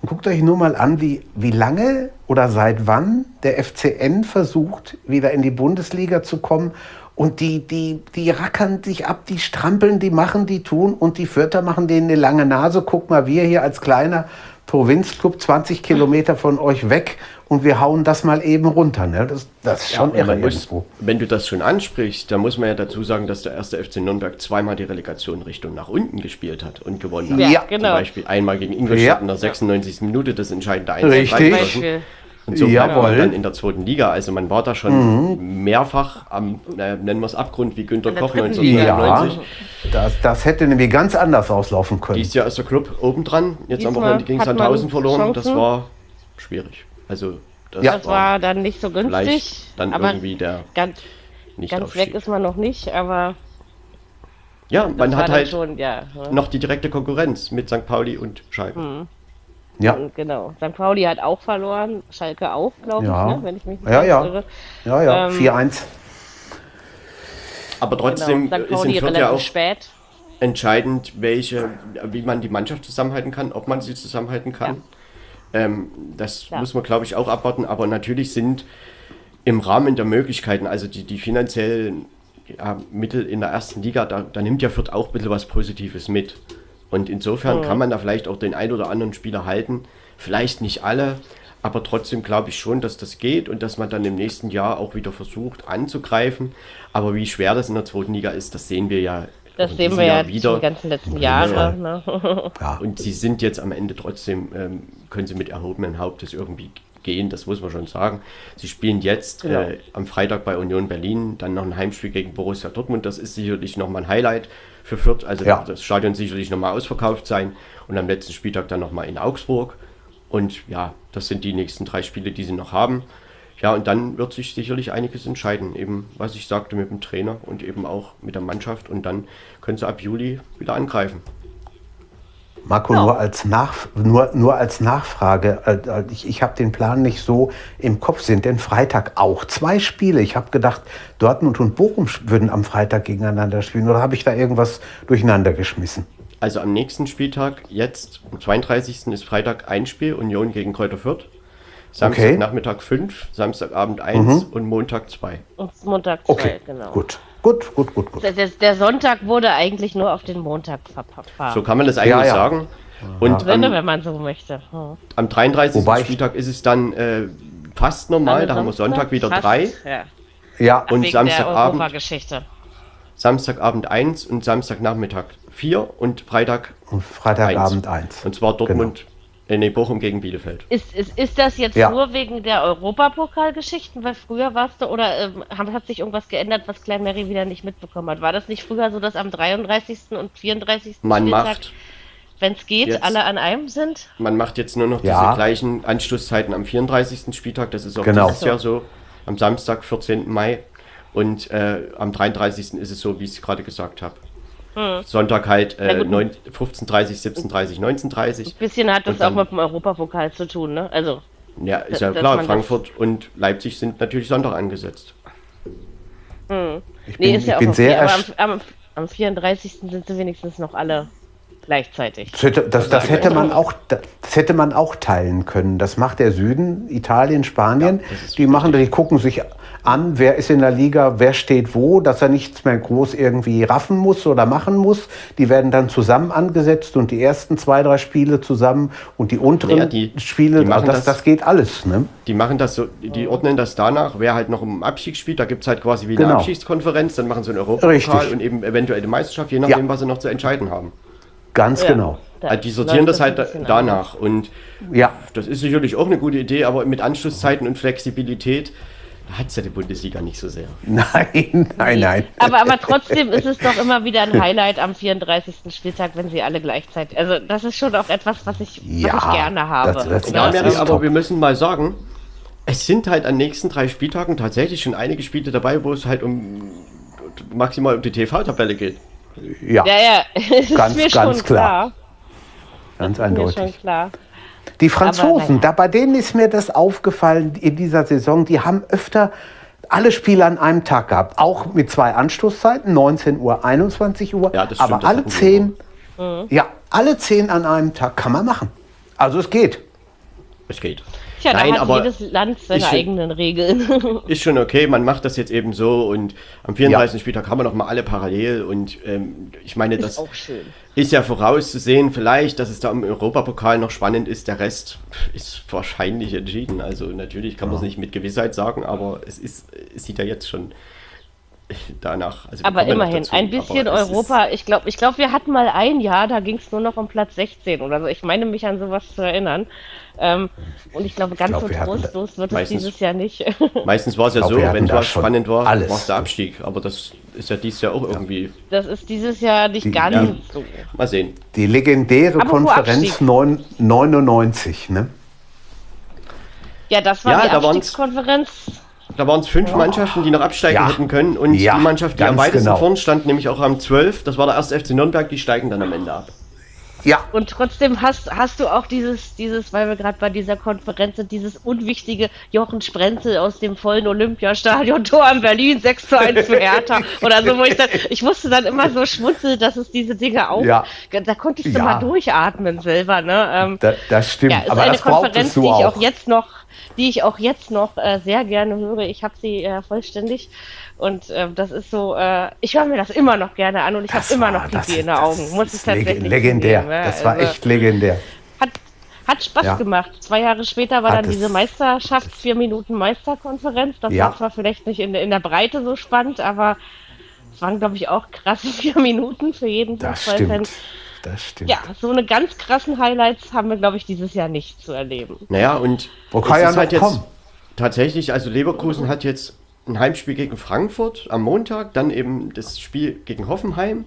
Und guckt euch nur mal an, wie, wie lange oder seit wann der FCN versucht, wieder in die Bundesliga zu kommen. Und die, die, die rackern sich ab, die strampeln, die machen, die tun. Und die Fürther machen denen eine lange Nase. Guck mal, wir hier als kleiner Provinzclub 20 Kilometer von euch weg und wir hauen das mal eben runter. Ne? Das, das ist schon Und irre muss, irgendwo. wenn du das schon ansprichst, dann muss man ja dazu sagen, dass der erste FC Nürnberg zweimal die Relegation Richtung nach unten gespielt hat und gewonnen hat. Ja, Ja, genau. Zum Beispiel einmal gegen Ingolstadt Ja. in der 96. Minute das entscheidende 1 Richtig. Und so Jawohl. dann in der zweiten Liga. Also man war da schon mehrfach am, naja, nennen wir es Abgrund, wie Günter Koch dritten 1993. Ja, das, das hätte nämlich ganz anders auslaufen können. Dieses Jahr ist der Club obendran. Jetzt am Diesmal Wochenende gegen Sandhausen verloren. Das Chancen. war schwierig. Also das, Ja. Das war dann nicht so günstig. dann aber irgendwie der ganz, nicht ganz weg ist man noch nicht, aber Ja, das man hat halt schon, ja. ne? noch die direkte Konkurrenz mit St. Pauli und Schalke. Ja, Und genau. St. Pauli hat auch verloren, Schalke auch, glaube Ja. ich, ne? wenn ich mich nicht ja, ja. irre. ja, ja. Ähm, 4-1. Aber trotzdem Genau. St. ist in Pauli Fürth relativ ja auch spät. entscheidend, welche, wie man die Mannschaft zusammenhalten kann, ob man sie zusammenhalten kann. Ähm, das Klar. muss man, glaube ich, auch abwarten. Aber natürlich sind im Rahmen der Möglichkeiten, also die, die finanziellen ja, Mittel in der ersten Liga, da, da nimmt ja Fürth auch ein bisschen was Positives mit. Und insofern kann man da vielleicht auch den ein oder anderen Spieler halten. Vielleicht nicht alle, aber trotzdem glaube ich schon, dass das geht und dass man dann im nächsten Jahr auch wieder versucht anzugreifen. Aber wie schwer das in der zweiten Liga ist, das sehen wir ja. Das sehen wir ja Jahr die ganzen letzten Jahre. Ne? Ja. Und sie sind jetzt am Ende trotzdem, ähm, können sie mit erhobenen Hauptes irgendwie gehen, das muss man schon sagen. Sie spielen jetzt Genau. äh, am Freitag bei Union Berlin, dann noch ein Heimspiel gegen Borussia Dortmund. Das ist sicherlich nochmal ein Highlight für Fürth. Also Ja. das Stadion sicherlich nochmal ausverkauft sein und am letzten Spieltag dann nochmal in Augsburg. Und ja, das sind die nächsten drei Spiele, die sie noch haben. Ja, und dann wird sich sicherlich einiges entscheiden, eben was ich sagte mit dem Trainer und eben auch mit der Mannschaft. Und dann können sie ab Juli wieder angreifen. Marco, nur, als Nach, nur, nur als Nachfrage, äh, äh, ich, ich habe den Plan nicht so im Kopf. Sind denn Freitag auch zwei Spiele? Ich habe gedacht, Dortmund und Bochum würden am Freitag gegeneinander spielen. Oder habe ich da irgendwas durcheinander geschmissen? Also am nächsten Spieltag, jetzt am 32. ist Freitag ein Spiel, Union gegen Kräuter Fürth. Samstagnachmittag 5, Samstagabend 1 und Montag 2. Und Montag Okay, zwei, genau. gut. Gut, gut, gut, gut. Der, der, Sonntag wurde eigentlich nur auf den Montag verpasst. So kann man das eigentlich Ja, ja. sagen. Und Drinne, am, wenn man so möchte. Hm. am 33. Wobei Spieltag ist es dann äh, fast normal, da haben wir Sonntag wieder fast, 3, Ja. Ja, Und Samstagabend-. Samstagabend 1 und Samstagnachmittag 4 und Freitag und Freitagabend 1. Und zwar Dortmund, äh, nee, Bochum gegen Bielefeld. Ist, ist, ist das jetzt Ja. nur wegen der Europapokalgeschichten? Weil früher warst du, oder ähm, hat hat sich irgendwas geändert, was Klein Mary wieder nicht mitbekommen hat? War das nicht früher so, dass am 33. und 34. Man Spieltag, macht, wenn es geht, jetzt- alle an einem sind? man macht jetzt nur noch Ja. diese gleichen Anschlusszeiten am 34. Spieltag, das ist auch Genau. dieses Jahr so, am Samstag, 14. Mai. Und äh, am 33. ist es so, wie ich es gerade gesagt habe. Sonntag halt äh, gut. 9 15.30, 17.30, 19.30 Ein bisschen hat das Und auch dann- mit dem Europapokal zu tun, ne? Also Ja, ist ja klar, Frankfurt und Leipzig sind natürlich Sonntag angesetzt. Hm. Ich bin, nee, ist ja bin auch okay, sehr aber am, am, am 34. sind sie wenigstens noch alle gleichzeitig. Das hätte, das, das hätte man auch, das hätte man auch teilen können. Das macht der Süden, Italien, Spanien. Ja, die machen, die gucken sich an, wer ist in der Liga, wer steht wo, dass er nichts mehr groß irgendwie raffen muss oder machen muss. Die werden dann zusammen angesetzt und die ersten zwei, drei Spiele zusammen und die unteren ja, die, Spiele, die das, das, das, geht alles. Ne? Die machen das so, die ordnen das danach, wer halt noch im Abstieg spielt, da gibt es halt quasi wie eine genau. Abschiedskonferenz, dann machen sie einen Europapokal und eben eventuell die Meisterschaft, je nachdem, ja. was sie noch zu entscheiden haben. Ganz ja, genau. Da die sortieren das halt danach. Und ja. das ist sicherlich auch eine gute Idee, aber mit Anschlusszeiten und Flexibilität hat es ja die Bundesliga nicht so sehr. Nein, nein, nein. Aber, aber trotzdem ist es doch immer wieder ein Highlight am 34. Spieltag, wenn sie alle gleichzeitig. Also das ist schon auch etwas, was ich, ja, was ich gerne habe. Das, das, ja, Mary, aber top. wir müssen mal sagen, es sind halt an den nächsten drei Spieltagen tatsächlich schon einige Spiele dabei, wo es halt um maximal um die TV-Tabelle geht. Ja, ja, ja. ganz, ganz klar. klar. Ganz eindeutig. Klar. Die Franzosen, da bei denen ist mir das aufgefallen in dieser Saison, die haben öfter alle Spiele an einem Tag gehabt, auch mit zwei Anstoßzeiten, 19 Uhr, 21 Uhr, ja, aber stimmt, alle zehn, mhm. ja, alle zehn an einem Tag kann man machen. Also es geht. Es geht. Tja, Nein, da hat aber jedes Land seine eigenen Regeln. Ist schon okay, man macht das jetzt eben so und am 34. Ja. Spieltag haben wir noch mal alle parallel und ähm, ich meine, ist das ist ja vorauszusehen vielleicht, dass es da im Europapokal noch spannend ist. Der Rest ist wahrscheinlich entschieden. Also natürlich kann man es nicht mit Gewissheit sagen, aber es ist, es sieht ja jetzt schon danach. Also aber immerhin, dazu, ein bisschen Europa. Ich glaube, ich glaub, wir hatten mal ein Jahr, da ging es nur noch um Platz 16 oder so. Ich meine mich an sowas zu erinnern. Ähm, und ich glaube, ganz ich glaub, so trostlos wird es dieses Jahr nicht. meistens war es ja so, wenn es spannend war, war es der Abstieg. Aber das ist ja dieses Jahr auch irgendwie. Das ist dieses Jahr nicht die, ganz ja. so. Mal sehen. Die legendäre Aber Konferenz 9, 99, ne? Ja, das war ja, die Abstiegskonferenz. Da waren es fünf. Mannschaften, die noch absteigen ja. hätten können. Und ja, die Mannschaft, die am weitesten genau. vorn stand, nämlich auch am 12, das war der erste FC Nürnberg, die steigen dann am Ende ab. Ja. Und trotzdem hast, hast du auch dieses, dieses, weil wir gerade bei dieser Konferenz sind, dieses unwichtige Jochen Sprenzel aus dem vollen Olympiastadion, Tor in Berlin, 6 zu 1 für Hertha oder so, wo ich dann, ich musste dann immer so schmunzeln, dass es diese Dinge auch, ja. da konntest du ja. mal durchatmen selber, ne? Ähm, da, das stimmt, ja, ist aber eine das Konferenz, die ich auch jetzt noch die ich auch jetzt noch äh, sehr gerne höre. Ich habe sie äh, vollständig und äh, das ist so, äh, ich höre mir das immer noch gerne an und ich habe immer noch Pipi in den Augen. Muss ich tatsächlich legendär. Nehmen, ja? Das war also, echt legendär. Hat, hat Spaß ja. gemacht. Zwei Jahre später war hat dann diese Meisterschafts vier Minuten Meisterkonferenz. Das ja. war zwar vielleicht nicht in, in der Breite so spannend, aber es waren glaube ich auch krasse vier Minuten für jeden Fußballfan. Das stimmt. Ja, so eine ganz krassen Highlights haben wir, glaube ich, dieses Jahr nicht zu erleben. Naja, und Wo kann ja halt jetzt tatsächlich, also Leverkusen hat jetzt ein Heimspiel gegen Frankfurt am Montag, dann eben das Spiel gegen Hoffenheim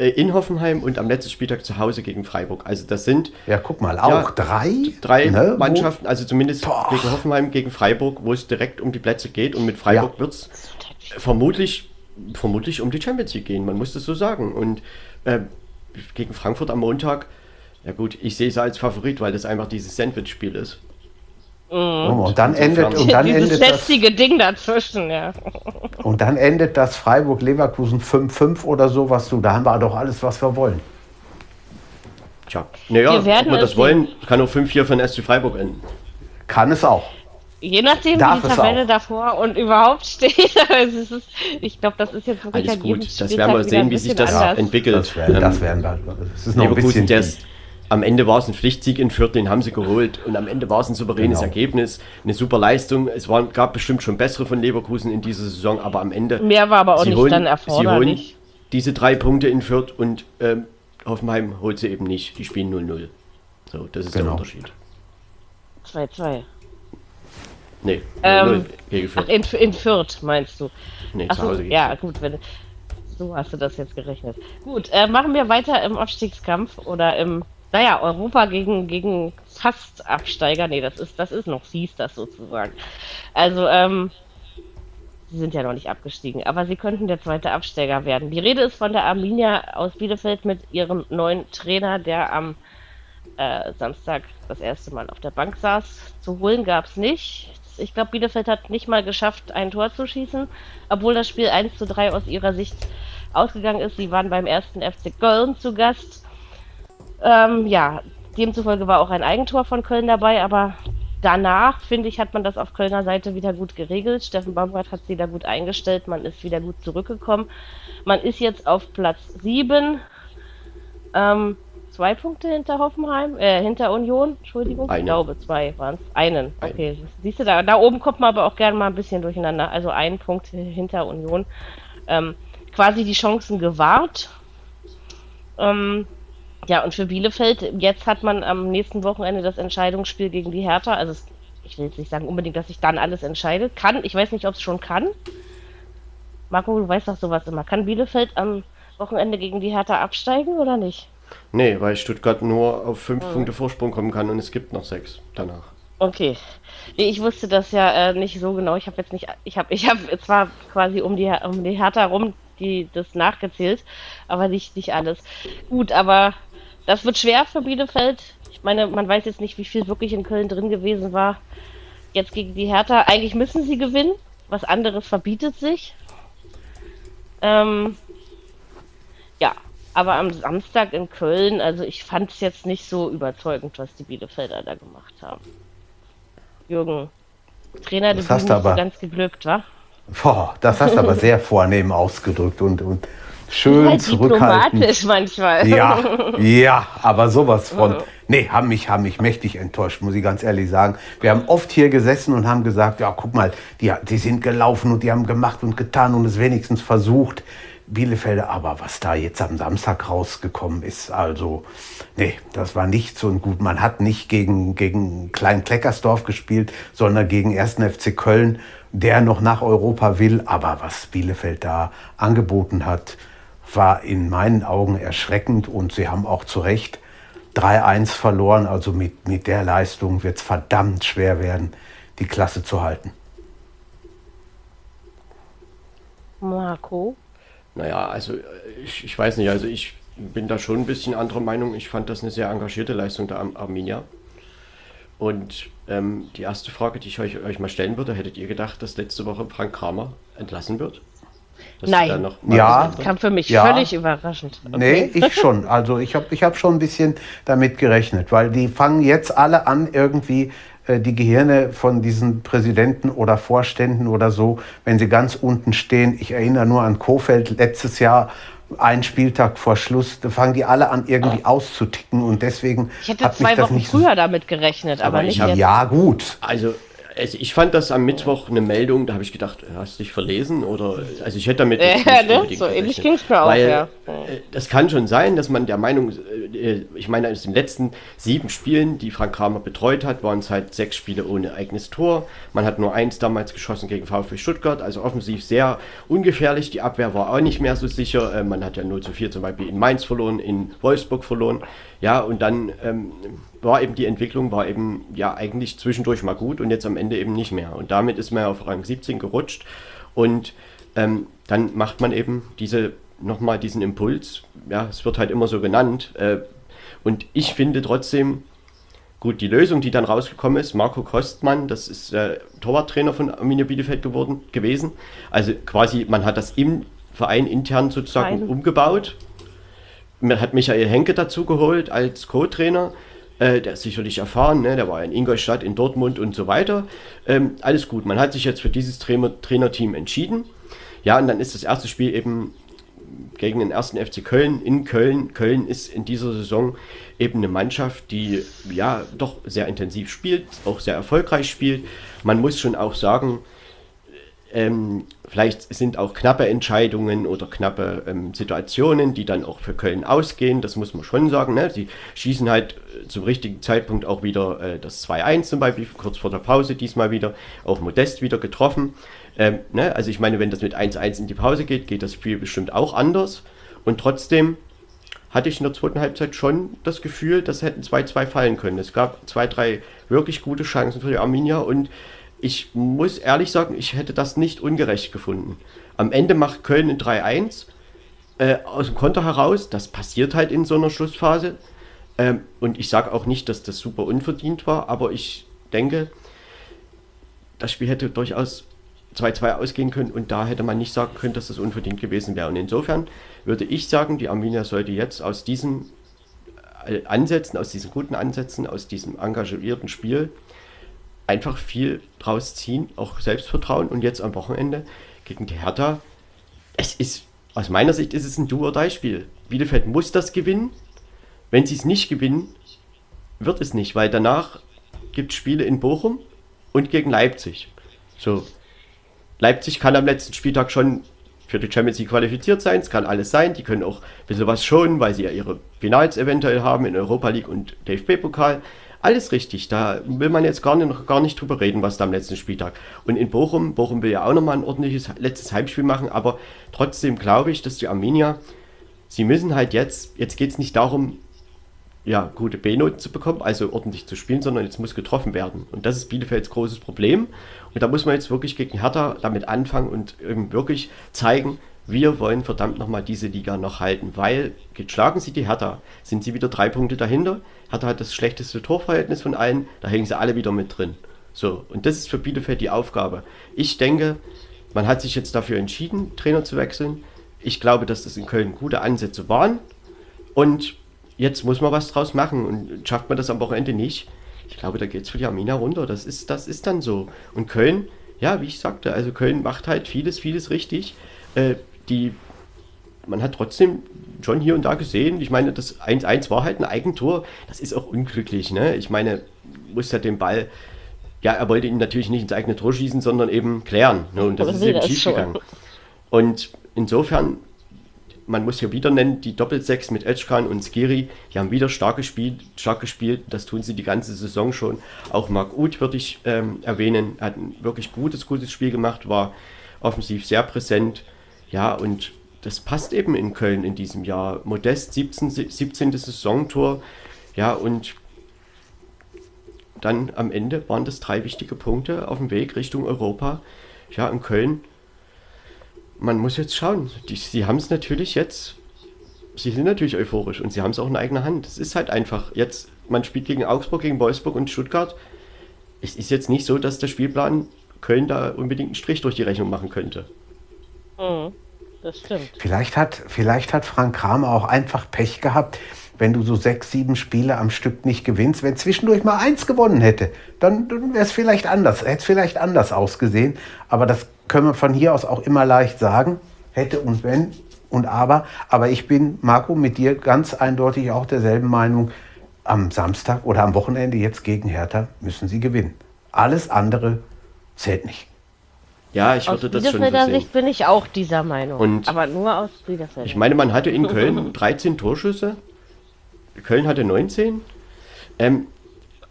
äh, in Hoffenheim und am letzten Spieltag zu Hause gegen Freiburg. Also das sind ja guck mal auch ja, drei drei ne? Mannschaften, also zumindest Boah. gegen Hoffenheim, gegen Freiburg, wo es direkt um die Plätze geht und mit Freiburg ja. wird es vermutlich vermutlich um die Champions League gehen. Man muss das so sagen und äh, gegen Frankfurt am Montag, ja gut, ich sehe es als Favorit, weil das einfach dieses Sandwich-Spiel ist. Mhm. Und dann endet und dann Dieses endet das, Ding dazwischen, ja. Und dann endet das Freiburg-Leverkusen 5-5 oder sowas. So, da haben wir doch alles, was wir wollen. Tja, naja, ob wir das wollen, kann auch 5-4 von SC Freiburg enden. Kann es auch. Je nachdem, Darf wie die Tabelle davor und überhaupt steht. Ist, ich glaube, das ist jetzt wirklich Alles gut. Das werden wir sehen, wie sich das anders. entwickelt. Das werden, das werden wir. Das ist noch ein bisschen. Der am Ende war es ein Pflichtsieg in Fürth, den haben sie geholt. Und am Ende war es ein souveränes genau. Ergebnis, eine super Leistung. Es war, gab bestimmt schon bessere von Leverkusen in dieser Saison, aber am Ende. Mehr war aber auch nicht holen, dann erforderlich. Sie holen diese drei Punkte in Fürth und ähm, Hoffenheim holt sie eben nicht. Die spielen 0-0. So, das ist genau. der Unterschied. 2-2. Nee, ähm, gegen Fürth. Ach, in, in Fürth meinst du? Nee, ach zu Hause so, Ja, gut, wenn, so hast du das jetzt gerechnet. Gut, äh, machen wir weiter im Abstiegskampf oder im, naja, Europa gegen, gegen fast Absteiger. Nee, das ist, das ist noch fies, das sozusagen. Also, ähm, sie sind ja noch nicht abgestiegen, aber sie könnten der zweite Absteiger werden. Die Rede ist von der Arminia aus Bielefeld mit ihrem neuen Trainer, der am äh, Samstag das erste Mal auf der Bank saß. Zu holen gab es nicht. Ich glaube, Bielefeld hat nicht mal geschafft, ein Tor zu schießen, obwohl das Spiel 1 zu 3 aus ihrer Sicht ausgegangen ist. Sie waren beim ersten FC Köln zu Gast. Ähm, ja, demzufolge war auch ein Eigentor von Köln dabei, aber danach, finde ich, hat man das auf Kölner Seite wieder gut geregelt. Steffen Baumgart hat sie da gut eingestellt, man ist wieder gut zurückgekommen. Man ist jetzt auf Platz 7. Ähm, zwei Punkte hinter Hoffenheim, äh, hinter Union, Entschuldigung. Eine. Ich glaube, zwei waren es. Einen. Okay. Ein. Siehst du, da, da oben kommt man aber auch gerne mal ein bisschen durcheinander. Also ein Punkt hinter Union. Ähm, quasi die Chancen gewahrt. Ähm, ja, und für Bielefeld, jetzt hat man am nächsten Wochenende das Entscheidungsspiel gegen die Hertha. Also, ich will jetzt nicht sagen unbedingt, dass sich dann alles entscheidet. Kann, ich weiß nicht, ob es schon kann. Marco, du weißt doch sowas immer. Kann Bielefeld am Wochenende gegen die Hertha absteigen oder nicht? Nee, weil Stuttgart nur auf fünf hm. Punkte Vorsprung kommen kann und es gibt noch sechs danach. Okay. Nee, ich wusste das ja äh, nicht so genau. Ich habe jetzt nicht, ich habe, ich habe zwar quasi um die um die Hertha rum die das nachgezählt, aber nicht nicht alles. Gut, aber das wird schwer für Bielefeld. Ich meine, man weiß jetzt nicht, wie viel wirklich in Köln drin gewesen war. Jetzt gegen die Hertha. Eigentlich müssen sie gewinnen. Was anderes verbietet sich. Ähm, aber am Samstag in Köln, also ich fand es jetzt nicht so überzeugend, was die Bielefelder da gemacht haben. Jürgen, Trainer das hast aber, ganz geglückt, wa? Boah, das hast du aber sehr vornehm ausgedrückt und, und schön halt zurückhaltend. Diplomatisch manchmal. Ja, ja, aber sowas von. Nee, haben mich, haben mich mächtig enttäuscht, muss ich ganz ehrlich sagen. Wir haben oft hier gesessen und haben gesagt, ja, guck mal, die, die sind gelaufen und die haben gemacht und getan und es wenigstens versucht. Bielefelder, aber was da jetzt am Samstag rausgekommen ist, also, nee, das war nicht so gut. Man hat nicht gegen, gegen Klein-Kleckersdorf gespielt, sondern gegen 1. FC Köln, der noch nach Europa will. Aber was Bielefeld da angeboten hat, war in meinen Augen erschreckend und sie haben auch zu Recht 3-1 verloren. Also mit, mit der Leistung wird es verdammt schwer werden, die Klasse zu halten. Marco? Naja, also ich, ich weiß nicht, also ich bin da schon ein bisschen anderer Meinung. Ich fand das eine sehr engagierte Leistung der Ar Arminia. Und ähm, die erste Frage, die ich euch, euch mal stellen würde, hättet ihr gedacht, dass letzte Woche Frank Kramer entlassen wird? Nein, ja, kam für mich ja. völlig überraschend. Okay. Nee, ich schon. Also ich habe ich hab schon ein bisschen damit gerechnet, weil die fangen jetzt alle an, irgendwie äh, die Gehirne von diesen Präsidenten oder Vorständen oder so, wenn sie ganz unten stehen. Ich erinnere nur an Kofeld letztes Jahr, ein Spieltag vor Schluss, da fangen die alle an, irgendwie auszuticken und deswegen. Ich hätte zwei Wochen früher damit gerechnet, aber, aber nicht. Hab, ja, gut. Also also ich fand das am Mittwoch eine Meldung, da habe ich gedacht, hast du dich verlesen? Oder also ich hätte damit ja, ne? so ähnlich ging es mir auch, ja. Äh, das kann schon sein, dass man der Meinung, äh, ich meine, aus den letzten sieben Spielen, die Frank Kramer betreut hat, waren es halt sechs Spiele ohne eigenes Tor. Man hat nur eins damals geschossen gegen VfB Stuttgart, also offensiv sehr ungefährlich. Die Abwehr war auch nicht mehr so sicher. Äh, man hat ja 0 zu 4 zum Beispiel in Mainz verloren, in Wolfsburg verloren. Ja, und dann ähm, war eben die Entwicklung, war eben ja eigentlich zwischendurch mal gut und jetzt am Ende eben nicht mehr. Und damit ist man auf Rang 17 gerutscht und ähm, dann macht man eben diese nochmal diesen Impuls, ja, es wird halt immer so genannt. Äh, und ich finde trotzdem, gut, die Lösung, die dann rausgekommen ist, Marco Kostmann, das ist äh, Torwarttrainer von Arminia Bielefeld geworden, gewesen. Also quasi, man hat das im Verein intern sozusagen Nein. umgebaut. Man hat Michael Henke dazu geholt als Co-Trainer. Äh, der ist sicherlich erfahren, ne? der war in Ingolstadt, in Dortmund und so weiter. Ähm, alles gut, man hat sich jetzt für dieses Trainer Trainerteam entschieden. Ja, und dann ist das erste Spiel eben gegen den ersten FC Köln in Köln. Köln ist in dieser Saison eben eine Mannschaft, die ja doch sehr intensiv spielt, auch sehr erfolgreich spielt. Man muss schon auch sagen, ähm, vielleicht sind auch knappe Entscheidungen oder knappe ähm, Situationen, die dann auch für Köln ausgehen. Das muss man schon sagen. Ne? Sie schießen halt äh, zum richtigen Zeitpunkt auch wieder äh, das 2-1 zum Beispiel, kurz vor der Pause diesmal wieder, auch Modest wieder getroffen. Ähm, ne? Also ich meine, wenn das mit 1-1 in die Pause geht, geht das Spiel bestimmt auch anders. Und trotzdem hatte ich in der zweiten Halbzeit schon das Gefühl, das hätten 2-2 fallen können. Es gab zwei, drei wirklich gute Chancen für die Arminia und ich muss ehrlich sagen, ich hätte das nicht ungerecht gefunden. Am Ende macht Köln ein 3-1 äh, aus dem Konter heraus. Das passiert halt in so einer Schlussphase. Ähm, und ich sage auch nicht, dass das super unverdient war, aber ich denke, das Spiel hätte durchaus 2-2 ausgehen können und da hätte man nicht sagen können, dass das unverdient gewesen wäre. Und insofern würde ich sagen, die Arminia sollte jetzt aus diesen äh, Ansätzen, aus diesen guten Ansätzen, aus diesem engagierten Spiel einfach viel draus ziehen, auch Selbstvertrauen und jetzt am Wochenende gegen die Hertha. Es ist, aus meiner Sicht ist es ein Do-or-Die-Spiel. Bielefeld muss das gewinnen. Wenn sie es nicht gewinnen, wird es nicht, weil danach gibt es Spiele in Bochum und gegen Leipzig. So, Leipzig kann am letzten Spieltag schon für die Champions League qualifiziert sein. Es kann alles sein. Die können auch ein bisschen was schonen, weil sie ja ihre Finals eventuell haben in Europa League und DFB-Pokal. Alles richtig. Da will man jetzt gar nicht, gar nicht drüber reden, was da am letzten Spieltag. Und in Bochum, Bochum will ja auch nochmal ein ordentliches letztes Heimspiel machen, aber trotzdem glaube ich, dass die Armenier, sie müssen halt jetzt, jetzt geht es nicht darum, ja, gute B-Noten zu bekommen, also ordentlich zu spielen, sondern jetzt muss getroffen werden. Und das ist Bielefelds großes Problem. Und da muss man jetzt wirklich gegen Hertha damit anfangen und wirklich zeigen, wir wollen verdammt nochmal diese Liga noch halten, weil schlagen sie die Hertha, sind sie wieder drei Punkte dahinter. Hat das schlechteste Torverhältnis von allen, da hängen sie alle wieder mit drin. So, und das ist für Bielefeld die Aufgabe. Ich denke, man hat sich jetzt dafür entschieden, Trainer zu wechseln. Ich glaube, dass das in Köln gute Ansätze waren. Und jetzt muss man was draus machen. Und schafft man das am Wochenende nicht, ich glaube, da geht es für die Armina runter. Das ist, das ist dann so. Und Köln, ja, wie ich sagte, also Köln macht halt vieles, vieles richtig. Äh, die, man hat trotzdem schon hier und da gesehen, ich meine, das 1-1 war halt ein Eigentor. Das ist auch unglücklich, ne? Ich meine, muss ja den Ball, ja, er wollte ihn natürlich nicht ins eigene Tor schießen, sondern eben klären. Ne? Und das ist eben schief gegangen. Und insofern man muss hier wieder nennen, die Doppelsechs mit Özcan und Skiri, die haben wieder stark gespielt, stark gespielt. Das tun sie die ganze Saison schon. Auch Marc Uth würde ich ähm, erwähnen, hat ein wirklich gutes, gutes Spiel gemacht, war offensiv sehr präsent. Ja, und das passt eben in Köln in diesem Jahr. Modest 17, 17. Saisontor. Ja, und dann am Ende waren das drei wichtige Punkte auf dem Weg Richtung Europa. Ja, in Köln man muss jetzt schauen. Die, sie haben es natürlich jetzt, sie sind natürlich euphorisch und sie haben es auch in eigener Hand. Es ist halt einfach, jetzt, man spielt gegen Augsburg, gegen Wolfsburg und Stuttgart. Es ist jetzt nicht so, dass der Spielplan Köln da unbedingt einen Strich durch die Rechnung machen könnte. Mhm, das stimmt. Vielleicht hat, vielleicht hat Frank Kramer auch einfach Pech gehabt, wenn du so sechs, sieben Spiele am Stück nicht gewinnst. Wenn zwischendurch mal eins gewonnen hätte, dann, dann wäre es vielleicht anders, hätte es vielleicht anders ausgesehen. Aber das können wir von hier aus auch immer leicht sagen, hätte und wenn und aber. Aber ich bin, Marco, mit dir ganz eindeutig auch derselben Meinung. Am Samstag oder am Wochenende jetzt gegen Hertha müssen sie gewinnen. Alles andere zählt nicht. Ja, ich würde aus das schon so sehen. Sicht bin ich auch dieser Meinung. Und aber nur aus Bielefeld. Ich meine, man hatte in Köln 13 Torschüsse. Köln hatte 19. Ähm,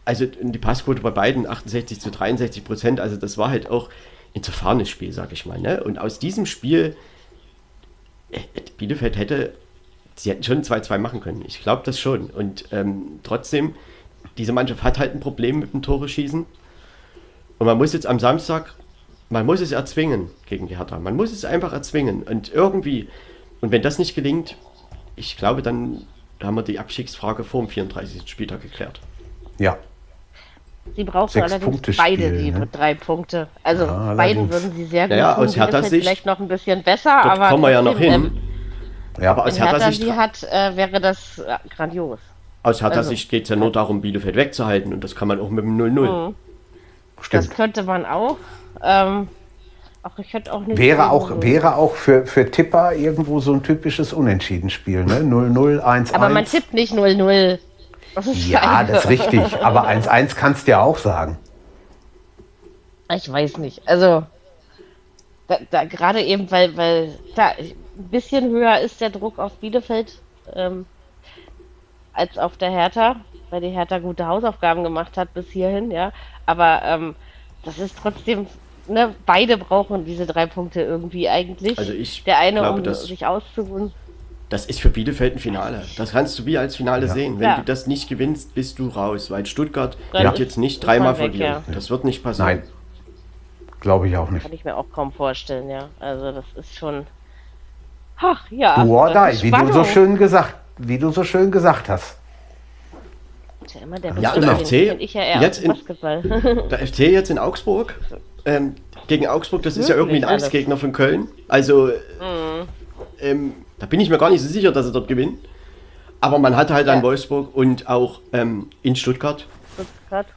also die Passquote bei beiden 68 zu 63 Prozent. Also das war halt auch ein zerfahrenes Spiel, sag ich mal. Ne? Und aus diesem Spiel, äh, Bielefeld hätte, sie hätten schon 2-2 machen können. Ich glaube das schon. Und ähm, trotzdem, diese Mannschaft hat halt ein Problem mit dem Tore schießen. Und man muss jetzt am Samstag, man muss es erzwingen gegen die Hertha. Man muss es einfach erzwingen. Und irgendwie, und wenn das nicht gelingt, ich glaube, dann haben wir die Abstiegsfrage vor dem 34. Spieltag geklärt. Ja, Sie brauchen Sechs allerdings beide die ne? drei Punkte. Also ja, beiden würden sie sehr gut ja, aus Hertha Sicht vielleicht noch ein bisschen besser, dort aber kommen wir ja noch hin. Ähm, ja, aber aus Hertha, Hertha Sicht hat, äh, wäre das äh, grandios. Aus Hertha also, Sicht geht es ja nur darum, Bielefeld wegzuhalten und das kann man auch mit dem 0-0. Mhm. Das könnte man auch. Ähm, Ach, hätte auch nicht wäre auch, wäre auch für, für Tipper irgendwo so ein typisches Unentschieden-Spiel, ne? 0-0, 1-1. Aber man tippt nicht 0-0. Ja, das ist richtig. Aber 1-1 kannst du ja auch sagen. Ich weiß nicht. Also, da, da gerade eben, weil, weil klar, ein bisschen höher ist der Druck auf Bielefeld ähm, als auf der Hertha, weil die Hertha gute Hausaufgaben gemacht hat bis hierhin, ja. Aber ähm, das ist trotzdem, ne, beide brauchen diese drei Punkte irgendwie eigentlich. Also ich der eine, glaube, um sich auszuruhen. Das ist für Bielefeld ein Finale. Das kannst du wie als Finale ja. sehen. Wenn ja. du das nicht gewinnst, bist du raus, weil Stuttgart ja. wird jetzt nicht dreimal weg, verlieren. Das wird nicht passieren. Nein. Glaube ich auch nicht. Kann ich mir auch kaum vorstellen, ja. Also das ist schon. Ach ja. Du or die, wie du so schön gesagt, wie du so schön gesagt hast. Ja, immer der Ja, der den FC kenn ich ja eher jetzt in- Basketball. Der FC jetzt in Augsburg. Ähm, gegen Augsburg, das ist ja irgendwie ein. Angstgegner von Köln. Also, Mhm. ähm, da bin ich mir gar nicht so sicher, dass er dort gewinnt. Aber man hat halt Ja. an Wolfsburg und auch ähm, in Stuttgart. Stuttgart.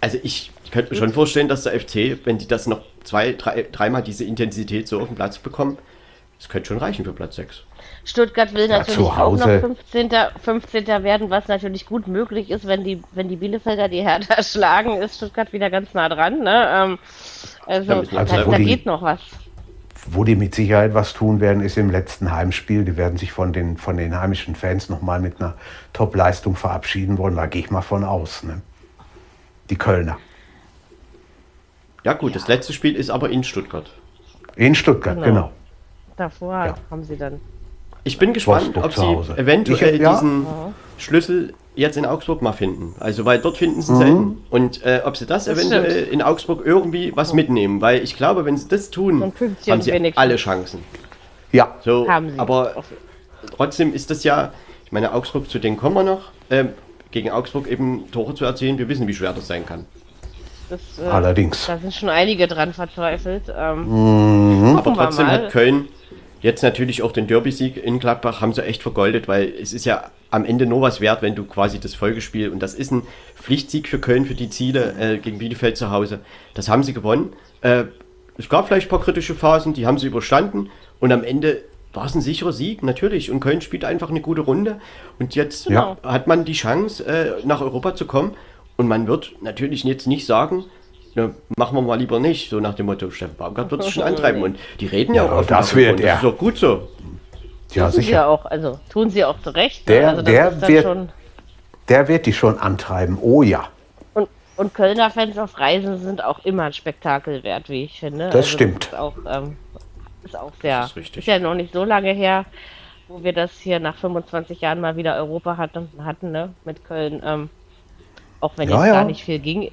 Also ich, ich könnte mir schon vorstellen, dass der FC, wenn die das noch zwei, drei, dreimal diese Intensität so auf den Platz bekommen, das könnte schon reichen für Platz 6. Stuttgart will Ja, natürlich zu auch noch 15. 15. werden, was natürlich gut möglich ist, wenn die, wenn die Bielefelder die Hertha schlagen, ist Stuttgart wieder ganz nah dran. Ne? Ähm, also, Also, da, da die- geht noch was. Wo die mit Sicherheit was tun werden, ist im letzten Heimspiel. Die werden sich von den, von den heimischen Fans nochmal mit einer Top-Leistung verabschieden wollen. Da gehe ich mal von aus. Ne? Die Kölner. Ja gut, das letzte Spiel ist aber in Stuttgart. In Stuttgart, Genau. genau. Davor Ja. haben sie dann. Ich bin gespannt, ob sie eventuell Ich- ja. diesen Schlüssel jetzt in Augsburg mal finden. Also, weil dort finden Mhm. sie selten. Und äh, ob sie das, Das eventuell stimmt. in Augsburg irgendwie was mitnehmen. Weil ich glaube, wenn sie das tun, haben sie wenigstens. alle Chancen. Ja, So, Haben sie. Aber trotzdem ist das ja, ich meine, Augsburg, zu denen kommen wir noch, ähm, gegen Augsburg eben Tore zu erzielen. Wir wissen, wie schwer das sein kann. Das, äh, allerdings. Da sind schon einige dran verzweifelt. Ähm, Mhm. Aber trotzdem hat Köln jetzt natürlich auch den Derby-Sieg in Gladbach, haben sie echt vergoldet, weil es ist ja am Ende nur was wert, wenn du quasi das Folgespiel, und das ist ein Pflichtsieg für Köln für die Ziele äh, gegen Bielefeld zu Hause, das haben sie gewonnen. Äh, es gab vielleicht ein paar kritische Phasen, die haben sie überstanden und am Ende war es ein sicherer Sieg, natürlich. Und Köln spielt einfach eine gute Runde. Und jetzt Ja. hat man die Chance, äh, nach Europa zu kommen. Und man wird natürlich jetzt nicht sagen, na, machen wir mal lieber nicht, so nach dem Motto, Steffen Baumgart wird es schon antreiben. Und die reden ja, Ja, auch offen das wird er. Das ist auch gut so. Ja, tun sie sicher. ja auch, also tun sie auch zu Recht. ne? Der- also das der ist dann wird- schon. Der wird die schon antreiben. Oh ja. Und, und Kölner Fans auf Reisen sind auch immer ein Spektakel wert, wie ich finde. Das Also stimmt. ist auch, ähm, ist auch sehr. Das ist richtig. ja noch nicht so lange her, wo wir das hier nach 25 Jahren mal wieder Europa hatten, hatten ne, mit Köln. Ähm, auch wenn Ja, jetzt ja. gar nicht viel ging.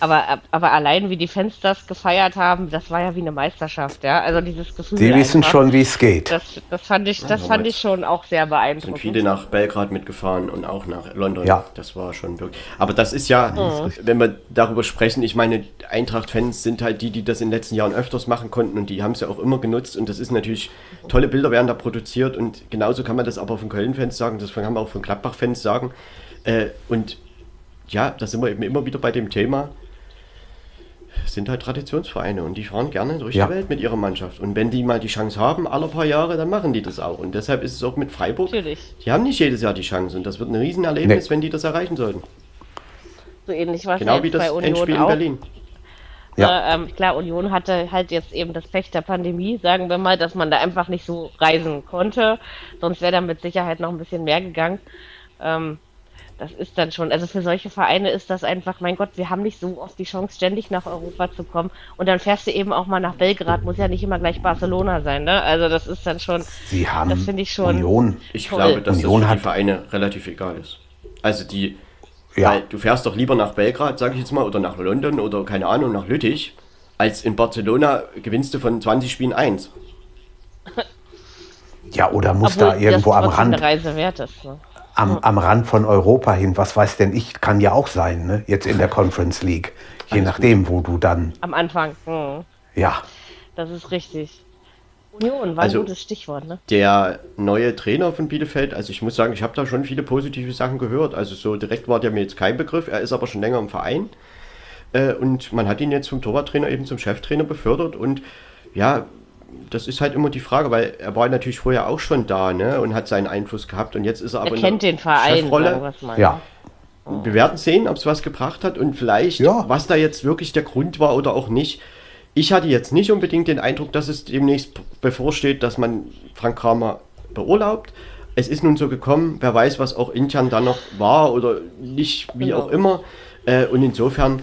Aber, aber allein wie die Fans das gefeiert haben, das war ja wie eine Meisterschaft, ja. Also dieses Gefühl. Die wissen einfach, schon, wie es geht. Das, das fand ich, das Ja, fand ich schon auch sehr sind beeindruckend. viele nach Belgrad mitgefahren und auch nach London. Ja. Das war schon wirklich. Aber das ist ja, wenn wir darüber sprechen, ich meine, Eintracht-Fans sind halt die, die das in den letzten Jahren öfters machen konnten und die haben es ja auch immer genutzt und das ist natürlich, tolle Bilder werden da produziert und genauso kann man das aber von Köln-Fans sagen, das kann man auch von Gladbach-Fans sagen. Äh, und ja, da sind wir eben immer wieder bei dem Thema. Es sind halt Traditionsvereine und die fahren gerne durch Ja. die Welt mit ihrer Mannschaft. Und wenn die mal die Chance haben, alle paar Jahre, dann machen die das auch. Und deshalb ist es auch mit Freiburg. Natürlich. Die haben nicht jedes Jahr die Chance und das wird ein Riesenerlebnis, Nee. wenn die das erreichen sollten. So ähnlich war es Genau ja wie das bei Union Endspiel in auch. Berlin. Ja. Äh, ähm, klar, Union hatte halt jetzt eben das Pech der Pandemie, sagen wir mal, dass man da einfach nicht so reisen konnte. Sonst wäre da mit Sicherheit noch ein bisschen mehr gegangen. Ähm, das ist dann schon, also für solche Vereine ist das einfach, mein Gott, wir haben nicht so oft die Chance, ständig nach Europa zu kommen. Und dann fährst du eben auch mal nach Belgrad, muss ja nicht immer gleich Barcelona sein, ne? Also das ist dann schon, Sie haben das finde ich schon- Union. Ich Toll. glaube, dass Union das für die Vereine relativ egal ist. Also die, Ja. weil du fährst doch lieber nach Belgrad, sage ich jetzt mal, oder nach London oder keine Ahnung, nach Lüttich, als in Barcelona gewinnst du von 20 Spielen eins. Ja, oder muss obwohl da irgendwo das am Rand, eine Reise wert ist. Ne? Am, am Rand von Europa hin. Was weiß denn ich? Kann ja auch sein, ne? Jetzt in der Conference League. Je nachdem, wo du dann. Am Anfang. Hm. Ja. Das ist richtig. Union war Also- ein gutes Stichwort, ne? Der neue Trainer von Bielefeld, also ich muss sagen, ich habe da schon viele positive Sachen gehört. Also so direkt war der mir jetzt kein Begriff. Er ist aber schon länger im Verein. Äh, und man hat ihn jetzt vom Torwarttrainer eben zum Cheftrainer befördert. Und ja, das ist halt immer die Frage, weil er war natürlich vorher auch schon da ne, und hat seinen Einfluss gehabt. Und jetzt ist er aber Er in kennt der den Verein, Chefrolle. Ja. Wir werden sehen, ob es was gebracht hat und vielleicht, Ja. was da jetzt wirklich der Grund war oder auch nicht. Ich hatte jetzt nicht unbedingt den Eindruck, dass es demnächst bevorsteht, dass man Frank Kramer beurlaubt. Es ist nun so gekommen, wer weiß, was auch intern dann noch war oder nicht, wie Genau. auch immer. Äh, und insofern,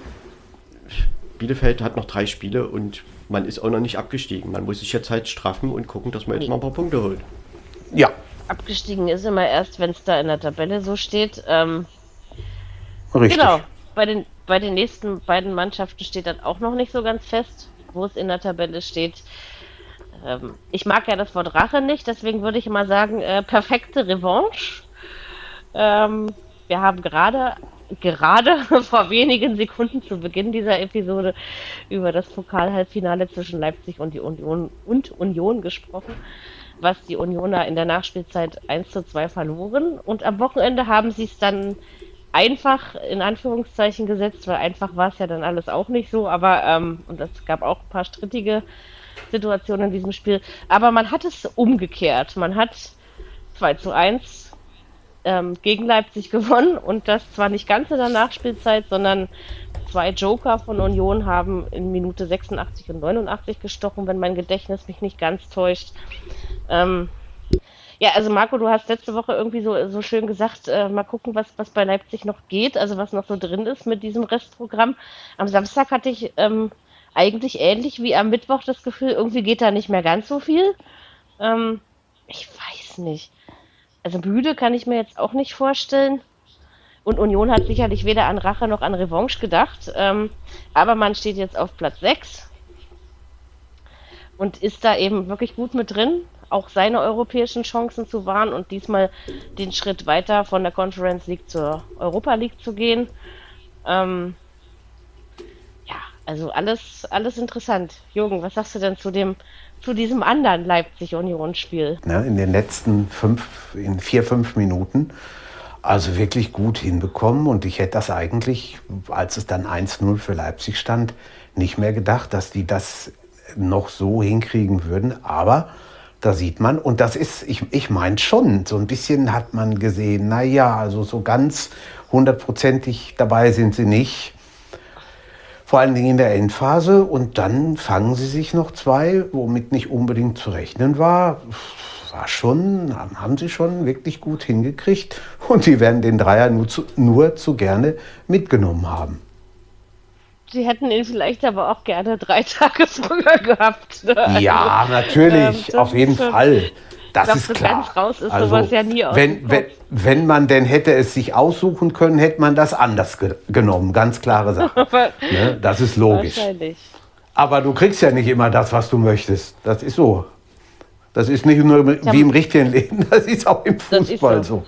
Bielefeld hat noch drei Spiele und man ist auch noch nicht abgestiegen. Man muss sich jetzt halt straffen und gucken, dass man jetzt mal ein paar Punkte holt. Ja. Abgestiegen ist immer erst, wenn es da in der Tabelle so steht. Ähm, Richtig. genau. Bei den, bei den nächsten beiden Mannschaften steht das auch noch nicht so ganz fest, wo es in der Tabelle steht. Ähm, ich mag ja das Wort Rache nicht, deswegen würde ich mal sagen, äh, perfekte Revanche. Ähm, wir haben gerade gerade vor wenigen Sekunden zu Beginn dieser Episode über das Pokalhalbfinale zwischen Leipzig und die Union und Union gesprochen, was die Unioner in der Nachspielzeit 1 zu 2 verloren. Und am Wochenende haben sie es dann einfach in Anführungszeichen gesetzt, weil einfach war es ja dann alles auch nicht so, aber ähm, und es gab auch ein paar strittige Situationen in diesem Spiel. Aber man hat es umgekehrt. Man hat 2 zu 1 ähm, gegen Leipzig gewonnen und das zwar nicht ganz in der Nachspielzeit, sondern zwei Joker von Union haben in Minute 86 und 89 gestochen, wenn mein Gedächtnis mich nicht ganz täuscht. Ähm, ja, also Marco, du hast letzte Woche irgendwie so, so schön gesagt, äh, mal gucken, was, was bei Leipzig noch geht, also was noch so drin ist mit diesem Restprogramm. Am Samstag hatte ich ähm, eigentlich ähnlich wie am Mittwoch das Gefühl, irgendwie geht da nicht mehr ganz so viel. Ähm, ich weiß nicht. Also müde kann ich mir jetzt auch nicht vorstellen. Und Union hat sicherlich weder an Rache noch an Revanche gedacht. Ähm, aber man steht jetzt auf Platz 6 und ist da eben wirklich gut mit drin auch seine europäischen Chancen zu wahren und diesmal den Schritt weiter von der Conference League zur Europa League zu gehen. Ähm, ja, also alles, alles interessant. Jürgen, was sagst du denn zu dem, zu diesem anderen Leipzig-Union-Spiel? Ja, in den letzten fünf, in vier, fünf Minuten. Also wirklich gut hinbekommen und ich hätte das eigentlich, als es dann 1-0 für Leipzig stand, nicht mehr gedacht, dass die das noch so hinkriegen würden. Aber da sieht man, und das ist, ich, ich meine schon, so ein bisschen hat man gesehen, naja, also so ganz hundertprozentig dabei sind sie nicht. Vor allen Dingen in der Endphase. Und dann fangen sie sich noch zwei, womit nicht unbedingt zu rechnen war. War schon, haben sie schon wirklich gut hingekriegt. Und sie werden den Dreier nur zu, nur zu gerne mitgenommen haben sie hätten ihn vielleicht aber auch gerne drei Tage früher gehabt. Ne? Also, ja, natürlich, ähm, auf jeden Fall. Das glaub, ist klar. Raus ist also, sowas ja nie aus wenn, wenn, wenn man denn hätte es sich aussuchen können, hätte man das anders ge genommen. Ganz klare Sache. ne? Das ist logisch. Wahrscheinlich. Aber du kriegst ja nicht immer das, was du möchtest. Das ist so. Das ist nicht nur wie im richtigen Leben, das ist auch im Fußball so.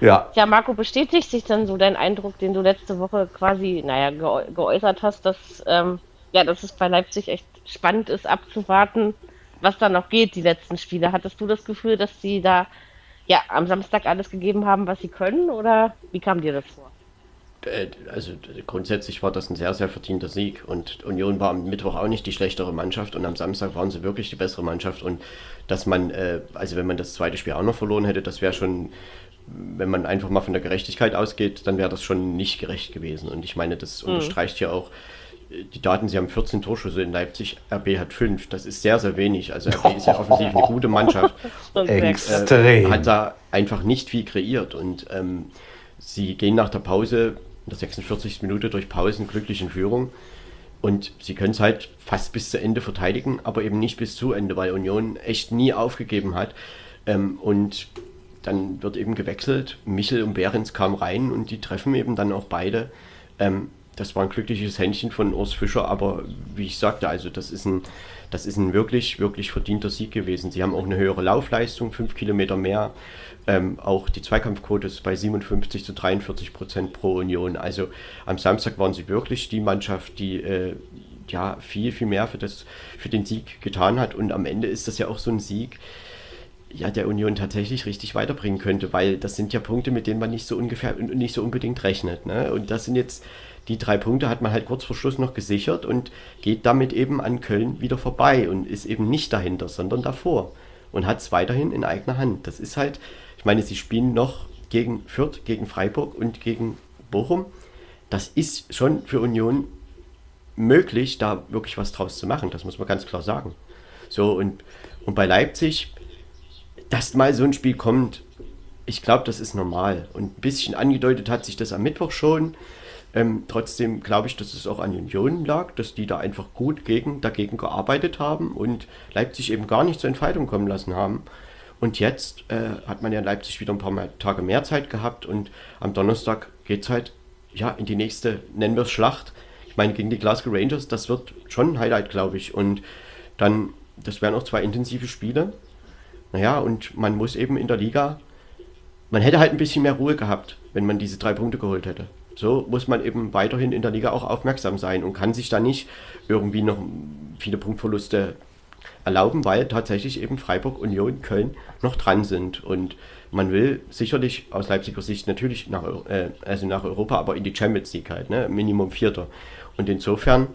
so. Ja. Ja, Marco, bestätigt sich dann so dein Eindruck, den du letzte Woche quasi, naja, ge geäußert hast, dass, ähm, ja, dass es bei Leipzig echt spannend ist, abzuwarten, was da noch geht, die letzten Spiele. Hattest du das Gefühl, dass sie da, ja, am Samstag alles gegeben haben, was sie können, oder wie kam dir das vor? Äh, also grundsätzlich war das ein sehr, sehr verdienter Sieg und Union war am Mittwoch auch nicht die schlechtere Mannschaft und am Samstag waren sie wirklich die bessere Mannschaft und dass man, äh, also wenn man das zweite Spiel auch noch verloren hätte, das wäre schon wenn man einfach mal von der Gerechtigkeit ausgeht, dann wäre das schon nicht gerecht gewesen. Und ich meine, das mhm. unterstreicht hier auch die Daten, sie haben 14 Torschüsse in Leipzig, RB hat 5. Das ist sehr, sehr wenig. Also RB ist ja offensiv eine gute Mannschaft. Extrem. Äh, hat da einfach nicht viel kreiert. Und ähm, sie gehen nach der Pause, in der 46. Minute durch Pausen glücklich in Führung. Und sie können es halt fast bis zu Ende verteidigen, aber eben nicht bis zu Ende, weil Union echt nie aufgegeben hat. Ähm, und dann wird eben gewechselt. Michel und Behrens kamen rein und die treffen eben dann auch beide. Ähm, das war ein glückliches Händchen von Urs Fischer, aber wie ich sagte, also das ist ein, das ist ein wirklich, wirklich verdienter Sieg gewesen. Sie haben auch eine höhere Laufleistung, fünf Kilometer mehr. Ähm, auch die Zweikampfquote ist bei 57 zu 43 Prozent pro Union. Also am Samstag waren sie wirklich die Mannschaft, die äh, ja viel, viel mehr für, das, für den Sieg getan hat. Und am Ende ist das ja auch so ein Sieg, ja, der Union tatsächlich richtig weiterbringen könnte, weil das sind ja Punkte, mit denen man nicht so ungefähr nicht so unbedingt rechnet. Ne? Und das sind jetzt die drei Punkte, hat man halt kurz vor Schluss noch gesichert und geht damit eben an Köln wieder vorbei und ist eben nicht dahinter, sondern davor und hat es weiterhin in eigener Hand. Das ist halt, ich meine, sie spielen noch gegen Fürth, gegen Freiburg und gegen Bochum. Das ist schon für Union möglich, da wirklich was draus zu machen. Das muss man ganz klar sagen. So, und, und bei Leipzig, dass mal so ein Spiel kommt, ich glaube, das ist normal. Und ein bisschen angedeutet hat sich das am Mittwoch schon. Ähm, trotzdem glaube ich, dass es auch an Union lag, dass die da einfach gut gegen, dagegen gearbeitet haben und Leipzig eben gar nicht zur Entfaltung kommen lassen haben. Und jetzt äh, hat man ja in Leipzig wieder ein paar Tage mehr Zeit gehabt und am Donnerstag geht es halt ja, in die nächste, nennen wir es Schlacht. Ich meine, gegen die Glasgow Rangers, das wird schon ein Highlight, glaube ich. Und dann, das wären auch zwei intensive Spiele. Naja, und man muss eben in der Liga, man hätte halt ein bisschen mehr Ruhe gehabt, wenn man diese drei Punkte geholt hätte. So muss man eben weiterhin in der Liga auch aufmerksam sein und kann sich da nicht irgendwie noch viele Punktverluste erlauben, weil tatsächlich eben Freiburg, Union, Köln noch dran sind. Und man will sicherlich aus Leipziger Sicht natürlich nach, äh, also nach Europa, aber in die Champions League halt, ne? Minimum Vierter. Und insofern,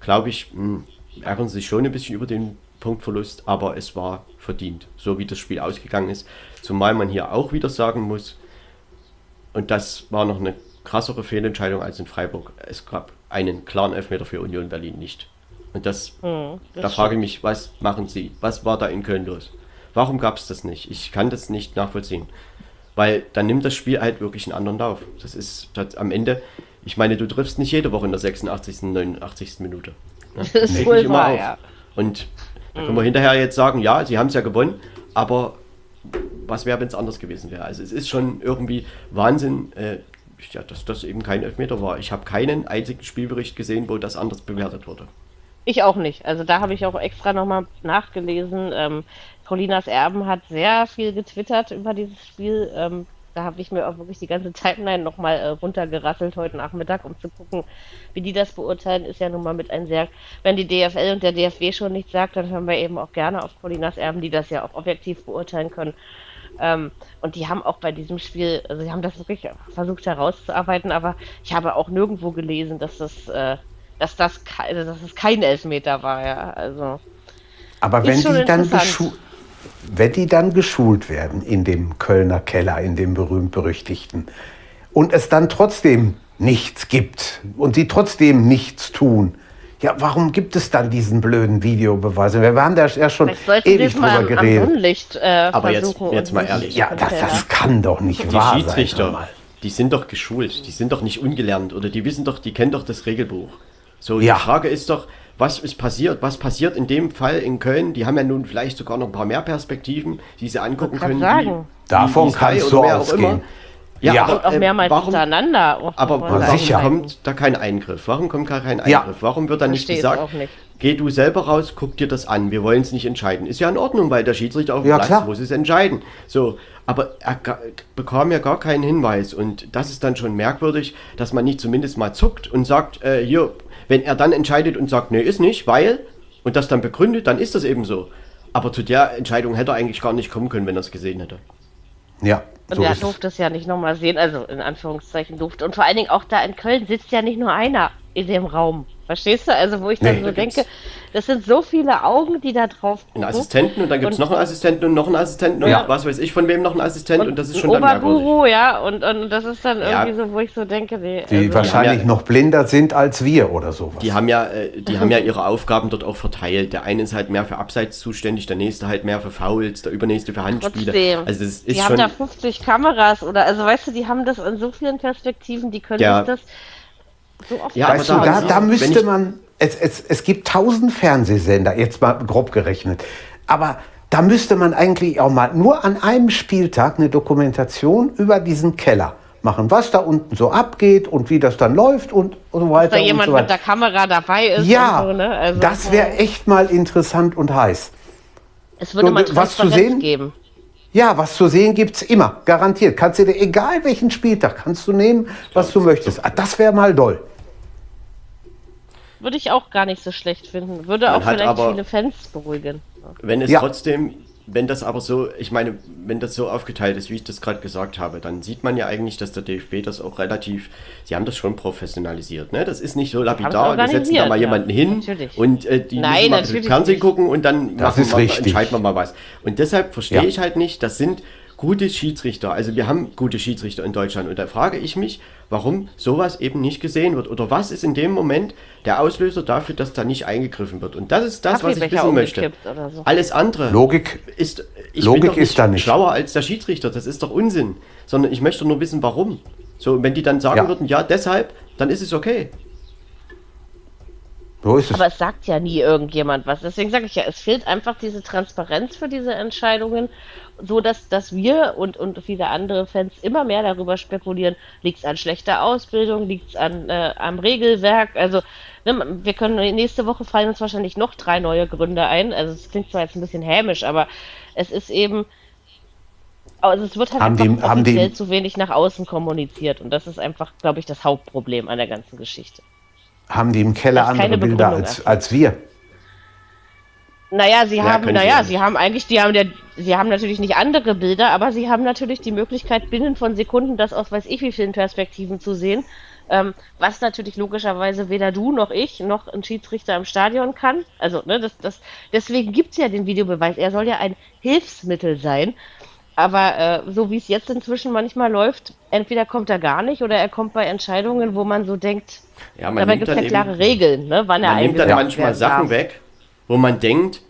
glaube ich, mh, hm, ärgern sie sich schon ein bisschen über den Punktverlust, aber es war verdient, so wie das Spiel ausgegangen ist. Zumal man hier auch wieder sagen muss, und das war noch eine krassere Fehlentscheidung als in Freiburg. Es gab einen klaren Elfmeter für Union Berlin nicht. Und das, hm, das da frage ich mich, was machen Sie? Was war da in Köln los? Warum gab es das nicht? Ich kann das nicht nachvollziehen. Weil dann nimmt das Spiel halt wirklich einen anderen Lauf. Das ist das, am Ende, ich meine, du triffst nicht jede Woche in der 86., 89. Minute. Ne? Das ist wohl wahr, ja. Und da können wir hinterher jetzt sagen, ja, sie haben es ja gewonnen, aber was wäre, wenn es anders gewesen wäre? Also es ist schon irgendwie Wahnsinn, äh, ja, dass das eben kein Elfmeter war. Ich habe keinen einzigen Spielbericht gesehen, wo das anders bewertet wurde. Ich auch nicht. Also da habe ich auch extra nochmal nachgelesen. Ähm, Colinas Erben hat sehr viel getwittert über dieses Spiel. Ähm, da habe ich mir auch wirklich die ganze Timeline nochmal äh, runtergerasselt heute Nachmittag, um zu gucken, wie die das beurteilen. Ist ja nun mal mit ein sehr, wenn die DFL und der DFW schon nichts sagt, dann hören wir eben auch gerne auf Colinas Erben, die das ja auch objektiv beurteilen können. Ähm, und die haben auch bei diesem Spiel, also sie haben das wirklich versucht herauszuarbeiten, aber ich habe auch nirgendwo gelesen, dass das, äh, dass das, dass das kein Elfmeter war, ja. Also. Aber wenn die dann wenn die dann geschult werden in dem Kölner Keller, in dem berühmt-berüchtigten, und es dann trotzdem nichts gibt und sie trotzdem nichts tun, ja, warum gibt es dann diesen blöden Videobeweis? Wir haben da ja schon ewig drüber geredet. Am Sonnenlicht, äh, Aber jetzt, jetzt mal ehrlich. Ja, das, das kann doch nicht die wahr Schiedsrichter, sein. Die sind doch geschult, die sind doch nicht ungelernt oder die wissen doch, die kennen doch das Regelbuch. So, ja. die Frage ist doch, was ist passiert? Was passiert in dem Fall in Köln? Die haben ja nun vielleicht sogar noch ein paar mehr Perspektiven, die sie angucken können. Wie, Davon wie kannst du ausgehen. Ja, ja. Aber, auch ähm, mehrmals warum, hintereinander. Aber warum sicher. kommt da kein Eingriff? Warum kommt gar kein Eingriff? Ja. Warum wird da nicht gesagt, nicht. geh du selber raus, guck dir das an, wir wollen es nicht entscheiden. Ist ja in Ordnung, weil der Schiedsrichter auf dem ja, Platz klar. muss es entscheiden. So, aber er bekam ja gar keinen Hinweis und das ist dann schon merkwürdig, dass man nicht zumindest mal zuckt und sagt, äh, hier, wenn er dann entscheidet und sagt, nee, ist nicht, weil, und das dann begründet, dann ist das eben so. Aber zu der Entscheidung hätte er eigentlich gar nicht kommen können, wenn er es gesehen hätte. Ja, und so er durfte es ja nicht nochmal sehen, also in Anführungszeichen durfte. Und vor allen Dingen auch da in Köln sitzt ja nicht nur einer in dem Raum. Verstehst du? Also, wo ich dann nee, so da denke, das sind so viele Augen, die da drauf gucken. Einen Assistenten und dann gibt es noch einen Assistenten und noch einen Assistenten und was weiß ich von wem noch einen Assistenten und, und das ist schon dann Oberguru, ja, und, und das ist dann ja. irgendwie so, wo ich so denke, nee, Die also wahrscheinlich ja, noch blinder sind als wir oder sowas. Die haben ja, äh, die haben ja ihre Aufgaben dort auch verteilt. Der eine ist halt mehr für Abseits zuständig, der nächste halt mehr für Fouls, der übernächste für Handspiele. Trotzdem. Also das ist die haben da 50 Kameras oder, also weißt du, die haben das in so vielen Perspektiven, die können der, das so oft ja, weißt du, da, da müsste man es, es, es gibt tausend Fernsehsender, jetzt mal grob gerechnet. Aber da müsste man eigentlich auch mal nur an einem Spieltag eine Dokumentation über diesen Keller machen, was da unten so abgeht und wie das dann läuft und, und so weiter. Dass da jemand so mit der Kamera dabei ist. Ja, so, ne? also, das wäre echt mal interessant und heiß. Es würde mal was zu sehen geben. Ja, was zu sehen gibt es immer, garantiert. Kannst du dir, egal welchen Spieltag, kannst du nehmen, was du möchtest. Ah, das wäre mal doll. Würde ich auch gar nicht so schlecht finden. Würde Man auch vielleicht aber, viele Fans beruhigen. Wenn es ja. trotzdem, wenn das aber so, ich meine, wenn das so aufgeteilt ist, wie ich das gerade gesagt habe, dann sieht man ja eigentlich, dass der DFB das auch relativ, sie haben das schon professionalisiert. Ne? Das ist nicht so lapidar, wir setzen da mal ja, jemanden hin natürlich. und äh, die Nein, müssen mal Fernsehen nicht. gucken und dann das ist wir, entscheiden wir mal was. Und deshalb verstehe ja. ich halt nicht, das sind gute Schiedsrichter. Also wir haben gute Schiedsrichter in Deutschland und da frage ich mich, warum sowas eben nicht gesehen wird oder was ist in dem Moment der Auslöser dafür, dass da nicht eingegriffen wird. Und das ist das, was ich wissen möchte. So. Alles andere Logik, ist ich Logik bin doch nicht, ist da nicht schlauer als der Schiedsrichter. Das ist doch Unsinn. Sondern ich möchte nur wissen, warum. So, wenn die dann sagen ja. würden, ja, deshalb, dann ist es okay. So ist es. Aber es sagt ja nie irgendjemand was. Deswegen sage ich ja, es fehlt einfach diese Transparenz für diese Entscheidungen so dass, dass wir und, und viele andere Fans immer mehr darüber spekulieren, liegt es an schlechter Ausbildung, liegt es an, äh, am Regelwerk, also ne, wir können nächste Woche fallen uns wahrscheinlich noch drei neue Gründe ein, also es klingt zwar jetzt ein bisschen hämisch, aber es ist eben Also es wird halt Haben einfach die- haben die- zu wenig nach außen kommuniziert und das ist einfach, glaube ich, das Hauptproblem an der ganzen Geschichte. Haben die im Keller andere Bilder als, als wir? Naja, sie Ja, haben, naja, ja sie haben eigentlich, die haben der, sie haben natürlich nicht andere Bilder, aber sie haben natürlich die Möglichkeit, binnen von Sekunden das aus weiß ich wie vielen Perspektiven zu sehen. Ähm, was natürlich logischerweise weder du noch ich noch ein Schiedsrichter im Stadion kann. Also, ne, das, das, deswegen gibt's ja den Videobeweis. Er soll ja ein Hilfsmittel sein. Aber äh, so wie es jetzt inzwischen manchmal läuft, entweder kommt er gar nicht oder er kommt bei Entscheidungen, wo man so denkt, Ja, man dabei gibt's dann ja klare Regeln, ne, wann er Man nimmt dann manchmal Sachen darf. weg, wo man denkt,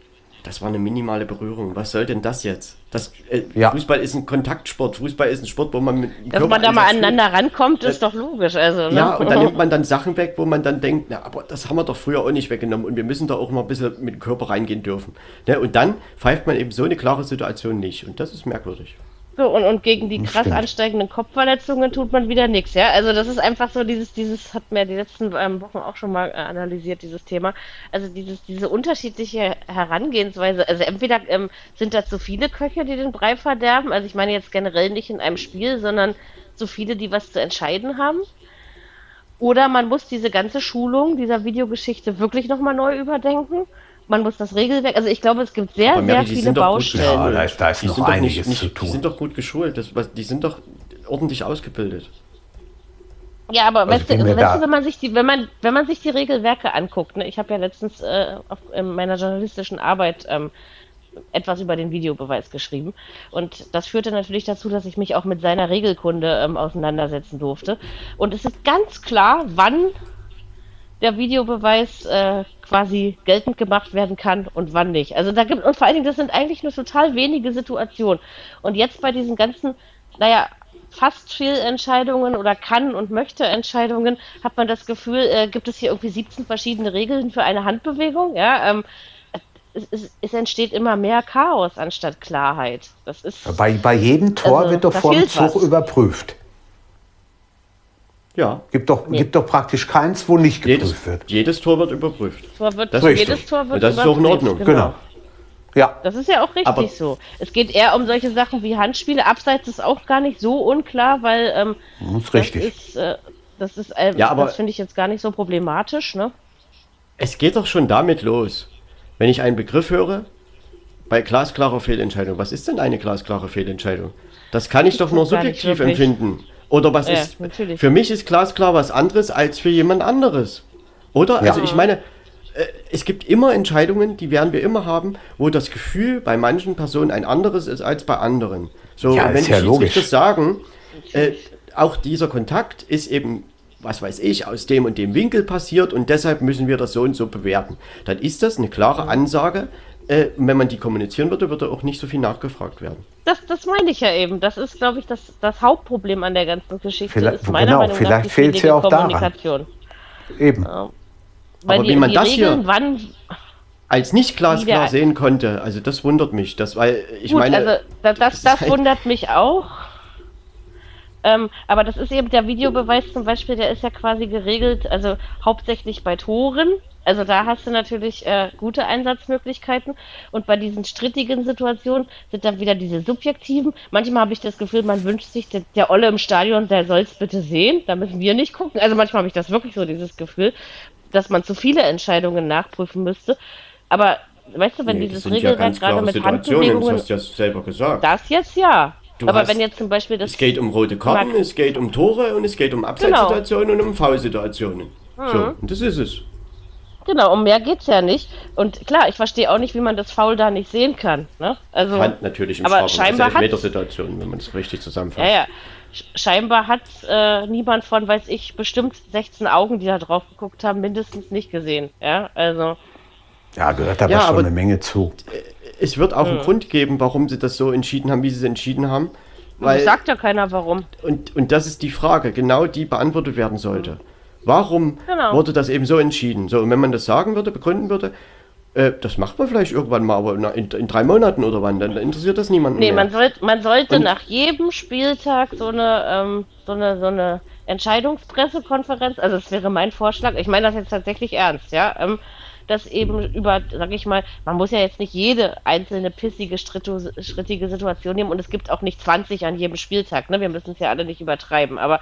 das war eine minimale Berührung. Was soll denn das jetzt? Das, äh, Ja. Fußball ist ein Kontaktsport. Fußball ist ein Sport, wo man mit dem Dass man da mal Körpereinsatz spielt. aneinander rankommt, ist doch logisch. Also, ne? Ja, und dann nimmt man dann Sachen weg, wo man dann denkt, na, aber das haben wir doch früher auch nicht weggenommen und wir müssen da auch mal ein bisschen mit dem Körper reingehen dürfen. Ne? Und dann pfeift man eben so eine klare Situation nicht und das ist merkwürdig. So, und, und gegen die krass stimmt. ansteigenden Kopfverletzungen tut man wieder nichts, ja. Also das ist einfach so dieses, dieses hat mir die letzten ähm, Wochen auch schon mal äh, analysiert, dieses Thema. Also dieses, diese unterschiedliche Herangehensweise. Also entweder ähm, sind da zu viele Köche, die den Brei verderben. Also ich meine jetzt generell nicht in einem Spiel, sondern zu viele, die was zu entscheiden haben. Oder man muss diese ganze Schulung dieser Videogeschichte wirklich nochmal neu überdenken. Man muss das Regelwerk, also ich glaube, es gibt sehr, Aber sehr Mary, die viele Baustellen. Ja, da ist, da ist Die noch sind doch einiges nicht, nicht, zu Die tun. sind doch gut geschult. Das, was, die sind doch ordentlich ausgebildet. Ja, aber Also weißt, du, also, weißt du, wenn man sich die, wenn man, wenn man sich die Regelwerke anguckt, ne, ich habe ja letztens äh, auf, in meiner journalistischen Arbeit ähm, etwas über den Videobeweis geschrieben und das führte natürlich dazu, dass ich mich auch mit seiner Regelkunde ähm, auseinandersetzen durfte. Und es ist ganz klar, wann der Videobeweis äh, quasi geltend gemacht werden kann und wann nicht. Also da gibt und vor allen Dingen, das sind eigentlich nur total wenige Situationen. Und jetzt bei diesen ganzen, naja, fast Fehlentscheidungen oder kann und möchte Entscheidungen, hat man das Gefühl, äh, gibt es hier irgendwie 17 verschiedene Regeln für eine Handbewegung. Ja, ähm, es, es, es entsteht immer mehr Chaos anstatt Klarheit. Das ist Bei, bei jedem Tor Also, wird doch da vor dem fehlt Zug was. überprüft. Ja. Gibt doch, gibt doch praktisch keins, wo nicht Jedes, geprüft wird. jedes Tor wird überprüft. Tor wird, Das ist jedes. Tor wird Und das ist auch in überprüft, Ordnung. Genau. Ja, Das ist ja auch richtig Aber- so. Es geht eher um solche Sachen wie Handspiele. Abseits ist auch gar nicht so unklar, weil ähm, das ist das richtig. ist, äh, das ist, äh, Ja, aber- das finde ich jetzt gar nicht so problematisch, ne? Es geht doch schon damit los. Wenn ich einen Begriff höre, bei glasklarer Fehlentscheidung. Was ist denn eine glasklare Fehlentscheidung? Das kann ich doch nur subjektiv empfinden. Oder was Ja, ist. natürlich. Für mich ist glasklar was anderes als für jemand anderes. Oder? Ja. Also ich meine, äh, es gibt immer Entscheidungen, die werden wir immer haben, wo das Gefühl bei manchen Personen ein anderes ist als bei anderen. So, Ja, wenn ist die ja Schiedsrichter logisch. sagen, äh, auch dieser Kontakt ist eben, was weiß ich, aus dem und dem Winkel passiert und deshalb müssen wir das so und so bewerten. Dann ist das eine klare Ansage. Äh, wenn man die kommunizieren würde, würde auch nicht so viel nachgefragt werden. Das, das meine ich ja eben. Das ist, glaube ich, das, das Hauptproblem an der ganzen Geschichte. Vielleicht- ist meiner genau, Meinung nach vielleicht die fehlt's ja auch daran. Kommunikation. Eben. Weil Aber die, wie man die das hier- Regeln, wann, Als nicht glasklar sehen konnte, also das wundert mich. Das, weil ich Gut, meine, also da, das, das das, halt- wundert mich auch. Ähm, aber das ist eben der Videobeweis zum Beispiel, der ist ja quasi geregelt, also hauptsächlich bei Toren. Also da hast du natürlich äh, gute Einsatzmöglichkeiten. Und bei diesen strittigen Situationen sind dann wieder diese subjektiven. Manchmal habe ich das Gefühl, man wünscht sich, der, der Olle im Stadion, der soll es bitte sehen. Da müssen wir nicht gucken. Also manchmal habe ich das wirklich so, dieses Gefühl, dass man zu viele Entscheidungen nachprüfen müsste. Aber weißt du, wenn nee, dieses ja Regelwerk ganz gerade mit Handbewegungen das hast du ja selber gesagt. das jetzt ja. Du aber hast- wenn jetzt zum Beispiel das. Es geht um rote Karten, es geht um Tore und es geht um Abseitssituationen und um Foulsituationen. Mhm. So, und das ist es. Genau, um mehr geht's ja nicht. Und klar, ich verstehe auch nicht, wie man das Foul da nicht sehen kann. Ne? Also, Hand natürlich im aber Strafraum, scheinbar also hat- Elfmetersituationen, wenn man es richtig zusammenfasst. ja, ja. Sch- Scheinbar hat äh, niemand von, weiß ich, bestimmt 16 Augen, die da drauf geguckt haben, mindestens nicht gesehen. Ja, also. Ja, gehört aber Ja, schon aber- eine Menge zu. Es wird auch einen Grund geben, warum sie das so entschieden haben, wie sie es entschieden haben. Weil, sagt ja keiner warum. und, und das ist die Frage, genau die beantwortet werden sollte. Warum Genau. wurde das eben so entschieden? So, und wenn man das sagen würde, begründen würde, äh, das macht man vielleicht irgendwann mal, aber in, in drei Monaten oder wann, dann interessiert das niemanden Nee, mehr. man, sollt, man sollte Und- nach jedem Spieltag so eine, ähm, so eine, so eine Entscheidungspressekonferenz, also das wäre mein Vorschlag, ich meine das jetzt tatsächlich ernst, ja, ähm, dass eben über, sag ich mal, man muss ja jetzt nicht jede einzelne pissige, strittige Situation nehmen und es gibt auch nicht 20 an jedem Spieltag, ne? Wir müssen es ja alle nicht übertreiben, aber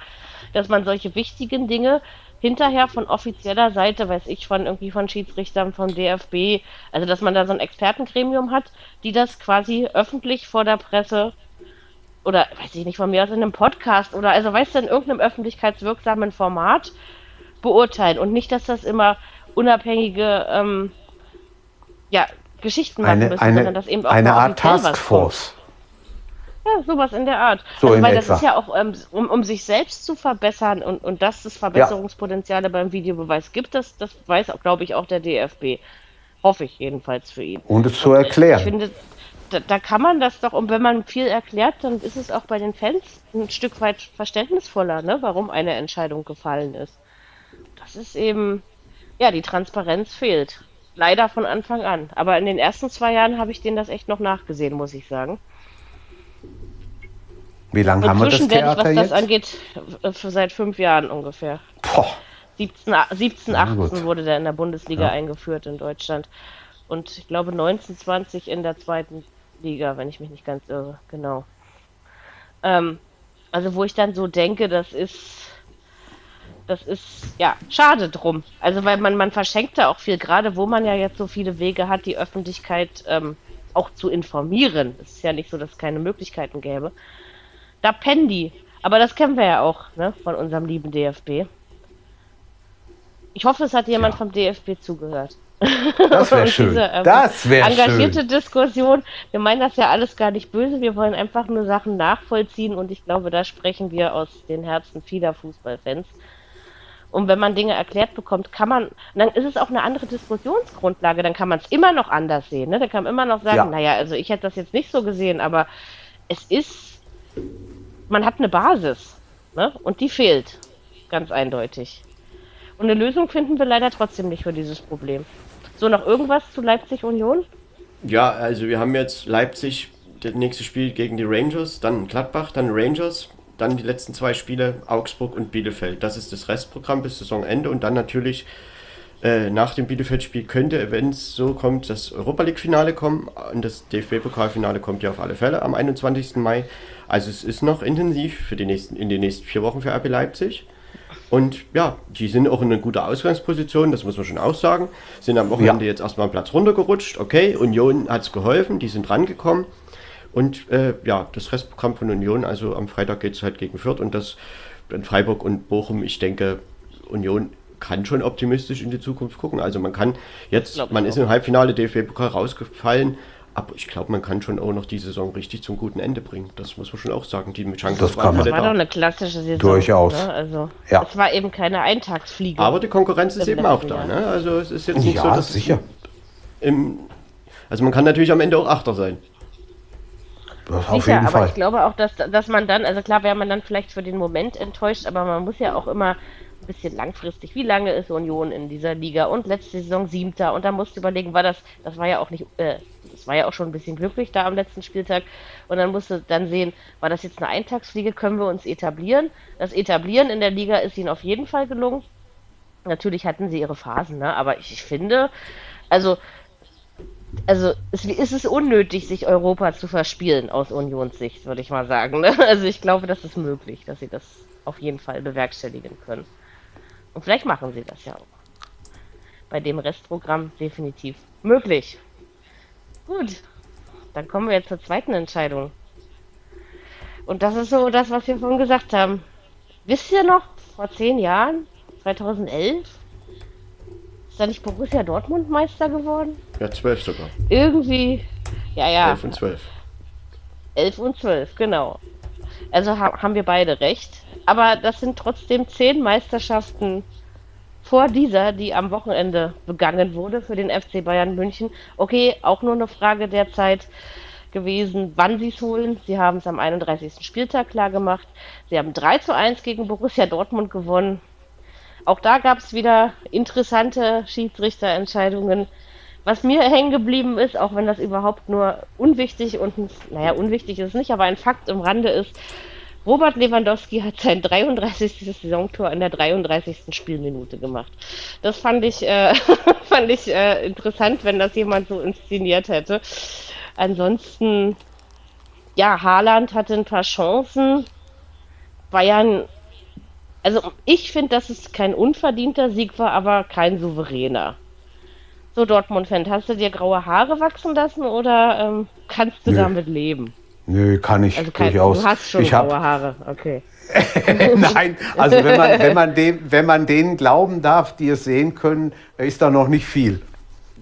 dass man solche wichtigen Dinge hinterher von offizieller Seite, weiß ich, von irgendwie von Schiedsrichtern, vom DFB, also dass man da so ein Expertengremium hat, die das quasi öffentlich vor der Presse oder weiß ich nicht, von mir aus in einem Podcast oder also weißt du, in irgendeinem öffentlichkeitswirksamen Format beurteilen und nicht, dass das immer unabhängige ähm, ja, Geschichten machen eine, müssen, eine, sondern dass eben auch eine Art Taskforce. Ja, sowas in der Art. So also, weil etwa. das ist ja auch, ähm, um, um sich selbst zu verbessern und, und dass es Verbesserungspotenziale beim Videobeweis gibt, das, das weiß auch, glaube ich, auch der DFB. Hoffe ich jedenfalls für ihn. Und es zu Ich erklären. finde, da, da kann man das doch, und wenn man viel erklärt, dann ist es auch bei den Fans ein Stück weit verständnisvoller, ne, warum eine Entscheidung gefallen ist. Das ist eben, ja, die Transparenz fehlt. Leider von Anfang an. Aber in den ersten zwei Jahren habe ich denen das echt noch nachgesehen, muss ich sagen. Wie lange haben wir das Inzwischen werde ich, was Theater das jetzt? angeht, äh, für seit fünf Jahren ungefähr. Boah, 17, a- 17 Na 18 gut. wurde der in der Bundesliga Ja. eingeführt in Deutschland. Und ich glaube 19, 20 in der zweiten Liga, wenn ich mich nicht ganz irre. Genau. Ähm, also wo ich dann so denke, das ist, das ist, ja, schade drum. Also weil man, man verschenkt da auch viel, gerade wo man ja jetzt so viele Wege hat, die Öffentlichkeit ähm, auch zu informieren. Es ist ja nicht so, dass es keine Möglichkeiten gäbe. Da pennen die. Aber das kennen wir ja auch, ne, von unserem lieben DFB. Ich hoffe, es hat jemand Ja. vom DFB zugehört. das wäre schön. diese, ähm, das wäre Engagierte schön. Diskussion. Wir meinen das ja alles gar nicht böse. Wir wollen einfach nur Sachen nachvollziehen und ich glaube, da sprechen wir aus den Herzen vieler Fußballfans. Und wenn man Dinge erklärt bekommt, kann man, dann ist es auch eine andere Diskussionsgrundlage. Dann kann man es immer noch anders sehen. Ne? Dann kann man immer noch sagen, Ja. naja, also ich hätte das jetzt nicht so gesehen, aber es ist, man hat eine Basis. Ne? Und die fehlt. Ganz eindeutig. Und eine Lösung finden wir leider trotzdem nicht für dieses Problem. So, noch irgendwas zu Leipzig Union? Ja, also wir haben jetzt Leipzig, das nächste Spiel gegen die Rangers, dann Gladbach, dann Rangers, dann die letzten zwei Spiele Augsburg und Bielefeld. Das ist das Restprogramm bis Saisonende und dann natürlich äh, nach dem Bielefeld-Spiel könnte, wenn es so kommt, das Europa League-Finale kommen und das DFB-Pokalfinale kommt ja auf alle Fälle am 21. Mai. Also es ist noch intensiv für die nächsten, in den nächsten vier Wochen für RB Leipzig. Und ja, die sind auch in einer guten Ausgangsposition, das muss man schon auch sagen. Sind am Wochenende Ja. jetzt erstmal einen Platz runtergerutscht. Okay, Union hat es geholfen, die sind rangekommen. Und äh, ja, das Restprogramm von Union, also am Freitag geht es halt gegen Fürth und das in Freiburg und Bochum, ich denke, Union kann schon optimistisch in die Zukunft gucken. Also man kann jetzt, man ist auch. im Halbfinale DFB-Pokal rausgefallen, aber ich glaube, man kann schon auch noch die Saison richtig zum guten Ende bringen. Das muss man schon auch sagen. Die Chancen Das waren kann man. War doch eine klassische Saison. Durchaus. Ne? Also, Ja. es war eben keine Eintagsfliege. Aber die Konkurrenz ist eben auch da. Ne? Also es ist jetzt nicht so, Ja, dass es sicher. im, also man kann natürlich am Ende auch Achter sein. Das auf Sicher, jeden aber Fall. ich glaube auch, dass, dass man dann, also klar wäre man dann vielleicht für den Moment enttäuscht, aber man muss ja auch immer ein bisschen langfristig, wie lange ist Union in dieser Liga und letzte Saison siebter und da musst du überlegen, war das, das war ja auch nicht, äh, das war ja auch schon ein bisschen glücklich da am letzten Spieltag und dann musst du dann sehen, war das jetzt eine Eintagsfliege, können wir uns etablieren? Das Etablieren in der Liga ist ihnen auf jeden Fall gelungen. Natürlich hatten sie ihre Phasen, ne? aber ich, ich finde, also also es ist es unnötig, sich Europa zu verspielen aus Unionssicht, würde ich mal sagen. Ne? Also ich glaube, das ist möglich, dass sie das auf jeden Fall bewerkstelligen können. Und vielleicht machen sie das ja auch. Bei dem Restprogramm definitiv möglich. Gut, dann kommen wir jetzt zur zweiten Entscheidung. Und das ist so das, was wir vorhin gesagt haben. Wisst ihr noch, vor zehn Jahren, 2011, ist da nicht Borussia Dortmund Meister geworden? Ja, zwölf sogar. irgendwie, ja, ja, Elf und zwölf. 11 und 12, genau. Also ha haben wir beide recht. Aber das sind trotzdem zehn Meisterschaften vor dieser, die am Wochenende begangen wurde für den FC Bayern München. Okay, auch nur eine Frage der Zeit gewesen, wann sie es holen. Sie haben es am 31. Spieltag klar gemacht. Sie haben 3 zu 1 gegen Borussia Dortmund gewonnen. Auch da gab es wieder interessante Schiedsrichterentscheidungen. Was mir hängen geblieben ist, auch wenn das überhaupt nur unwichtig und, naja, unwichtig ist nicht, aber ein Fakt im Rande ist, Robert Lewandowski hat sein 33. Saisontor in der 33. Spielminute gemacht. Das fand ich, äh, fand ich äh, interessant, wenn das jemand so inszeniert hätte. Ansonsten, ja, Haaland hatte ein paar Chancen. Bayern, also ich finde, dass es kein unverdienter Sieg war, aber kein souveräner. So, Dortmund-Fan, hast du dir graue Haare wachsen lassen oder ähm, kannst du Nö. damit leben? Nö, kann ich Also kein, durchaus. du hast schon ich hab, graue Haare, okay. Nein, also wenn man, wenn, man dem, wenn man denen glauben darf, die es sehen können, ist da noch nicht viel.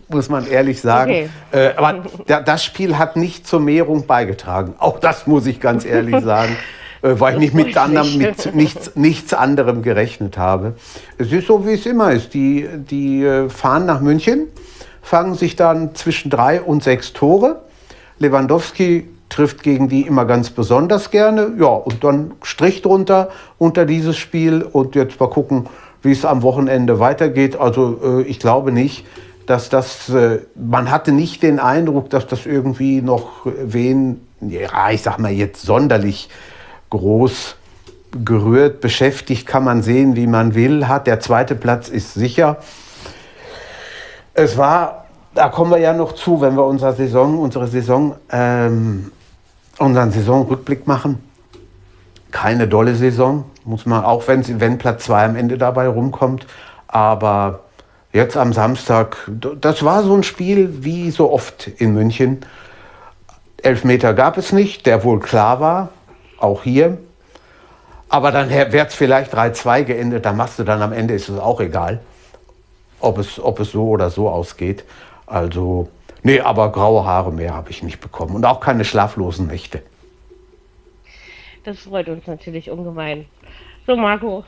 Muss man ehrlich sagen. Okay. Äh, aber da, das Spiel hat nicht zur Mehrung beigetragen. Auch das muss ich ganz ehrlich sagen. Äh, weil ich nicht mit, anderem, mit nichts, nichts anderem gerechnet habe. Es ist so, wie es immer ist. Die, die äh, fahren nach München, fangen sich dann zwischen drei und sechs Tore. Lewandowski trifft gegen die immer ganz besonders gerne. Ja, und dann Strich drunter unter dieses Spiel. Und jetzt mal gucken, wie es am Wochenende weitergeht. Also äh, ich glaube nicht, dass das, man hatte nicht den Eindruck, dass das irgendwie noch wen, ja, ich sag mal jetzt sonderlich groß gerührt, beschäftigt, kann man sehen, wie man will, hat. Der zweite Platz ist sicher. Es war, da kommen wir ja noch zu, wenn wir unsere Saison, unsere Saison, ähm, unseren Saisonrückblick machen. Keine dolle Saison, muss man, auch wenn, wenn Platz zwei am Ende dabei rumkommt. Aber jetzt am Samstag, das war so ein Spiel wie so oft in München. Elfmeter gab es nicht, der wohl klar war, auch hier. Aber dann wäre es vielleicht 3-2 geendet, dann machst du dann am Ende, ist es auch egal, ob es, ob es so oder so ausgeht. Also, nee, aber graue Haare mehr habe ich nicht bekommen und auch keine schlaflosen Nächte. Das freut uns natürlich ungemein. So, Marco,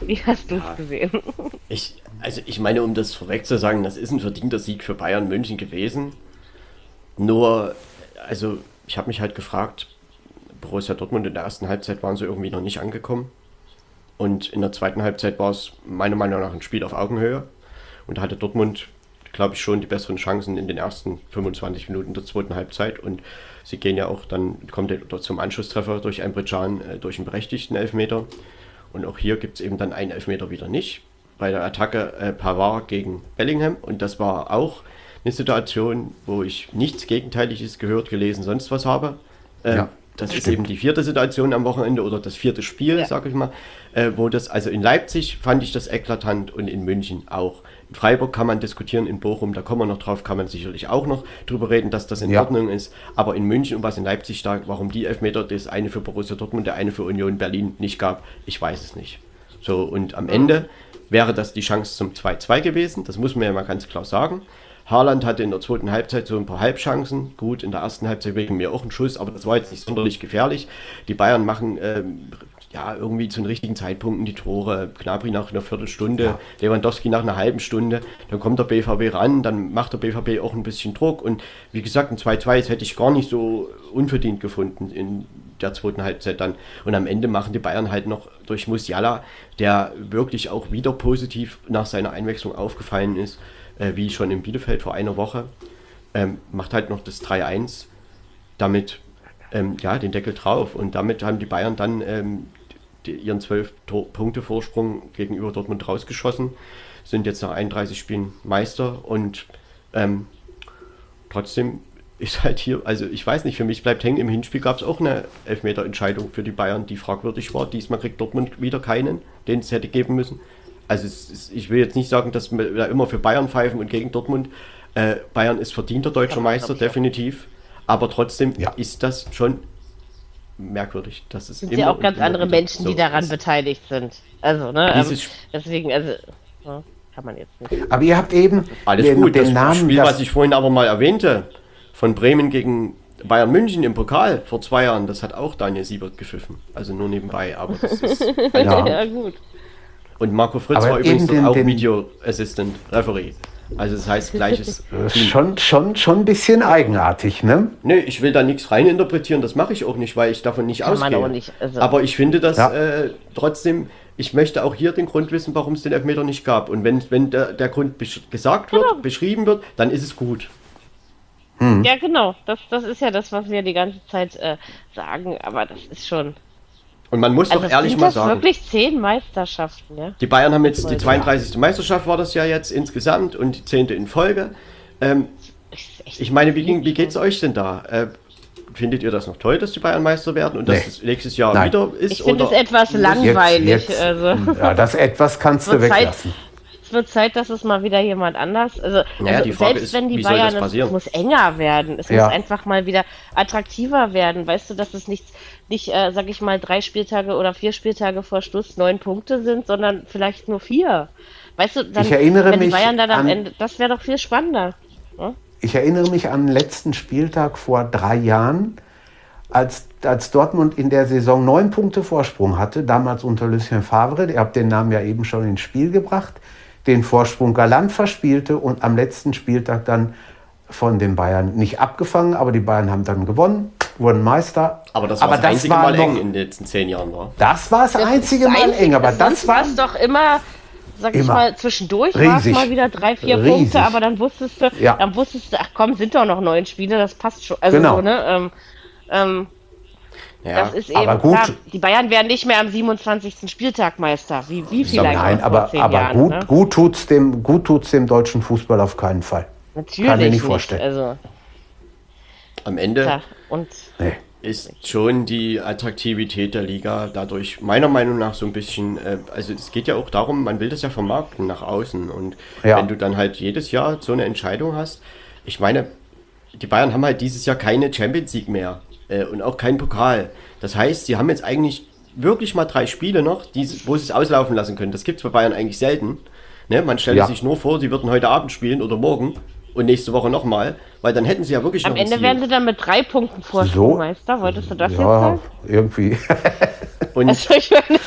wie hast du es gesehen? Ich, also ich meine, um das vorweg zu sagen, das ist ein verdienter Sieg für Bayern München gewesen. Nur, also ich habe mich halt gefragt, Borussia Dortmund in der ersten Halbzeit waren sie irgendwie noch nicht angekommen. Und in der zweiten Halbzeit war es meiner Meinung nach ein Spiel auf Augenhöhe. Und da hatte Dortmund, glaube ich, schon die besseren Chancen in den ersten 25 Minuten der zweiten Halbzeit. Und sie gehen ja auch, dann kommt er zum Anschlusstreffer durch Emre Can, äh, durch einen berechtigten Elfmeter. Und auch hier gibt es eben dann einen Elfmeter wieder nicht. Bei der Attacke äh, Pavard gegen Bellingham. Und das war auch eine Situation, wo ich nichts Gegenteiliges gehört, gelesen, sonst was habe. Äh, Ja, das ist eben die vierte Situation am Wochenende oder das vierte Spiel, Ja. sag ich mal. Äh, wo das, also in Leipzig fand ich das eklatant und in München auch. In Freiburg kann man diskutieren, in Bochum, da kommen wir noch drauf, kann man sicherlich auch noch drüber reden, dass das in Ja. Ordnung ist. Aber in München und was in Leipzig da, warum die Elfmeter, das eine für Borussia Dortmund, der eine für Union Berlin nicht gab, ich weiß es nicht. So, und am Ende wäre das die Chance zum 2-2 gewesen, das muss man ja mal ganz klar sagen. Haaland hatte in der zweiten Halbzeit so ein paar Halbchancen. Gut, in der ersten Halbzeit wegen mir auch ein Schuss, aber das war jetzt nicht sonderlich gefährlich. Die Bayern machen ähm, ja irgendwie zu den richtigen Zeitpunkten die Tore. Gnabry nach einer Viertelstunde, Lewandowski nach einer halben Stunde. Dann kommt der BVB ran, dann macht der BVB auch ein bisschen Druck. Und wie gesagt, ein 2-2 das hätte ich gar nicht so unverdient gefunden in der zweiten Halbzeit dann. Und am Ende machen die Bayern halt noch durch Musiala, der wirklich auch wieder positiv nach seiner Einwechslung aufgefallen ist, äh, wie schon in Bielefeld vor einer Woche, ähm, macht halt noch das 3-1, damit ähm, ja, den Deckel drauf. Und damit haben die Bayern dann ähm, die, ihren 12-Punkte-Vorsprung gegenüber Dortmund rausgeschossen, sind jetzt nach 31 Spielen Meister und ähm, trotzdem ist halt hier, also ich weiß nicht, für mich bleibt hängen, im Hinspiel gab es auch eine Elfmeter-Entscheidung für die Bayern, die fragwürdig war. Diesmal kriegt Dortmund wieder keinen, den es hätte geben müssen. Also es ist, ich will jetzt nicht sagen, dass wir da immer für Bayern pfeifen und gegen Dortmund. Äh, Bayern ist verdienter deutscher Ja, Meister, definitiv. Aber trotzdem Ja. ist das schon merkwürdig. Das ist sind immer ja auch ganz andere Menschen, die so daran ist. beteiligt sind. Also, ne? Ähm, deswegen, also, ja, kann man jetzt nicht. Aber ihr habt eben Alles den, gut, den das Namen. Spiel, das- was ich vorhin aber mal erwähnte, von Bremen gegen Bayern München im Pokal vor zwei Jahren, das hat auch Daniel Siebert gepfiffen. Also nur nebenbei, aber das ist. Ja. ja, gut. Und Marco Fritz Aber war übrigens den- auch den- Video Assistant Referee. Also das heißt gleiches. Schon, schon, schon ein bisschen eigenartig, ne? Nö, ich will da nichts reininterpretieren, das mache ich auch nicht, weil ich davon nicht Kann ausgehe. auch nicht, also- Aber ich finde das Ja. äh, trotzdem, ich möchte auch hier den Grund wissen, warum es den Elfmeter nicht gab. Und wenn, wenn der, der Grund gesagt wird, Genau. beschrieben wird, dann ist es gut. Ja, genau. Das, das ist ja das, was wir die ganze Zeit äh, sagen, aber das ist schon. Und man muss Also doch ehrlich mal das sagen, wirklich zehn Meisterschaften, ja? die Bayern haben jetzt die Ja. 32. Meisterschaft war das ja jetzt insgesamt und die 10. in Folge. Ähm, ich meine, wie, ging- wie geht's euch denn da? Äh, findet ihr das noch toll, dass die Bayern Meister werden und dass Nee. es nächstes Jahr Nein. wieder ist? Ich finde es etwas Jetzt- langweilig. jetzt- also. Ja, das etwas kannst du Wird Zeit- weglassen. Es wird Zeit, dass es mal wieder jemand anders. Also, Naja, also die Frage selbst ist, wenn die Bayern, es muss enger werden. Es Ja. muss einfach mal wieder attraktiver werden. Weißt du, dass es nicht, nicht äh, sag ich mal, drei Spieltage oder vier Spieltage vor Schluss neun Punkte sind, sondern vielleicht nur vier. Weißt du, dann, Ich erinnere wenn die mich Bayern dann am Ende, das wäre doch viel spannender. Ich erinnere mich an den letzten Spieltag vor drei Jahren, als, als Dortmund in der Saison neun Punkte Vorsprung hatte, damals unter Lucien Favre, ihr habt den Namen ja eben schon ins Spiel gebracht, den Vorsprung galant verspielte und am letzten Spieltag dann von den Bayern nicht abgefangen, aber die Bayern haben dann gewonnen, wurden Meister. Aber das war das, einzige war Mal noch- eng in den letzten zehn Jahren, war. Das war das, Das einzige Mal einzig- eng, aber das war es doch immer, sag ich Immer. mal, zwischendurch war es mal wieder drei, vier Riesig. Punkte, aber dann wusstest du, Ja. dann wusstest du, ach komm, sind doch noch neun Spiele, das passt schon. Also Genau. so, ne? Ähm, ähm, Ja, das ist eben aber gut. klar, die Bayern werden nicht mehr am 27. Spieltag Meister, wie, wie vielleicht Nein, aber, aber Jahren, gut, ne? gut tut's dem, gut tut's dem deutschen Fußball auf keinen Fall. Natürlich kann mir nicht vorstellen. Also, am Ende klar. Und ist schon die Attraktivität der Liga dadurch meiner Meinung nach so ein bisschen, äh, also es geht ja auch darum, man will das ja vermarkten nach außen und Ja. wenn du dann halt jedes Jahr so eine Entscheidung hast, ich meine, die Bayern haben halt dieses Jahr keine Champions League mehr äh, und auch keinen Pokal. Das heißt, sie haben jetzt eigentlich wirklich mal drei Spiele noch, die, wo sie es auslaufen lassen können. Das gibt es bei Bayern eigentlich selten. Ne? Man stellt Ja. sich nur vor, sie würden heute Abend spielen oder morgen und nächste Woche nochmal, weil dann hätten sie ja wirklich am Ende werden sie dann mit drei Punkten Vorsprung So? Meister. Wolltest du das jetzt Ja, sagen? irgendwie. Und Also, ich meine,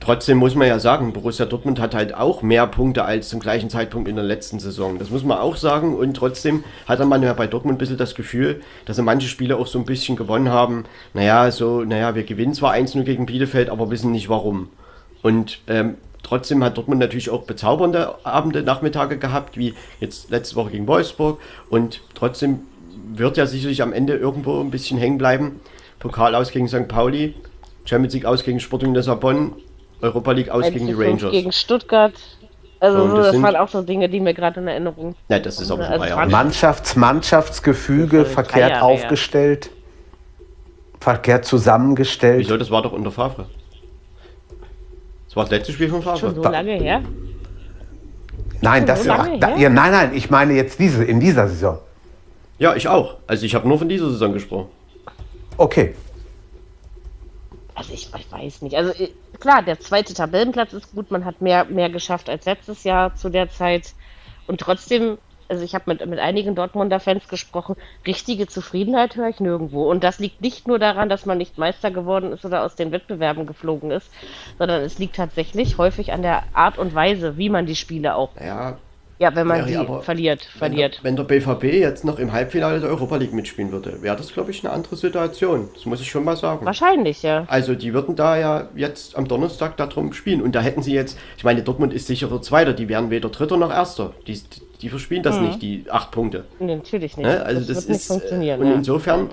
Trotzdem muss man ja sagen, Borussia Dortmund hat halt auch mehr Punkte als zum gleichen Zeitpunkt in der letzten Saison. Das muss man auch sagen. Und trotzdem hat man ja bei Dortmund ein bisschen das Gefühl, dass sie manche Spiele auch so ein bisschen gewonnen haben. Naja, so, naja, wir gewinnen zwar 1-0 gegen Bielefeld, aber wissen nicht warum. Und ähm, trotzdem hat Dortmund natürlich auch bezaubernde Abende, Nachmittage gehabt, wie jetzt letzte Woche gegen Wolfsburg. Und trotzdem wird ja sicherlich am Ende irgendwo ein bisschen hängen bleiben. Pokal aus gegen St. Pauli, Champions League aus gegen Sporting Lissabon, Europa League aus 1 gegen die 5 Rangers. gegen Stuttgart. Also So, das das, sind- waren auch so Dinge, die mir gerade in Erinnerung. Ja, das ist aber Also vorbei. Mann- Mannschafts, Mannschaftsgefüge verkehrt Jahre aufgestellt, verkehrt zusammengestellt. Wieso? Das war doch unter Favre. Das war das letzte Spiel von Favre. Schon so lange her. Nein, so das, lange da, her? ja, nein, nein, ich meine jetzt diese, in dieser Saison. Ja, ich auch. Also ich habe nur von dieser Saison gesprochen. Okay. Also ich, ich weiß nicht. Also äh, klar, der zweite Tabellenplatz ist gut. Man hat mehr, mehr geschafft als letztes Jahr zu der Zeit. Und trotzdem, also ich habe mit, mit einigen Dortmunder Fans gesprochen, richtige Zufriedenheit höre ich nirgendwo. Und das liegt nicht nur daran, dass man nicht Meister geworden ist oder aus den Wettbewerben geflogen ist, sondern es liegt tatsächlich häufig an der Art und Weise, wie man die Spiele auch, Ja, ja, wenn man Mary, sie aber verliert, wenn der, verliert. wenn der BVB jetzt noch im Halbfinale der Europa League mitspielen würde, wäre das, glaube ich, eine andere Situation. Das muss ich schon mal sagen. Wahrscheinlich, ja. Also die würden da ja jetzt am Donnerstag darum spielen. Und da hätten sie jetzt, ich meine, Dortmund ist sicherer Zweiter, die wären weder Dritter noch Erster. Die, die verspielen das nicht, die acht Punkte. Nee, natürlich nicht. Ne? Also das, das, wird nicht ist funktionieren. Und ja. insofern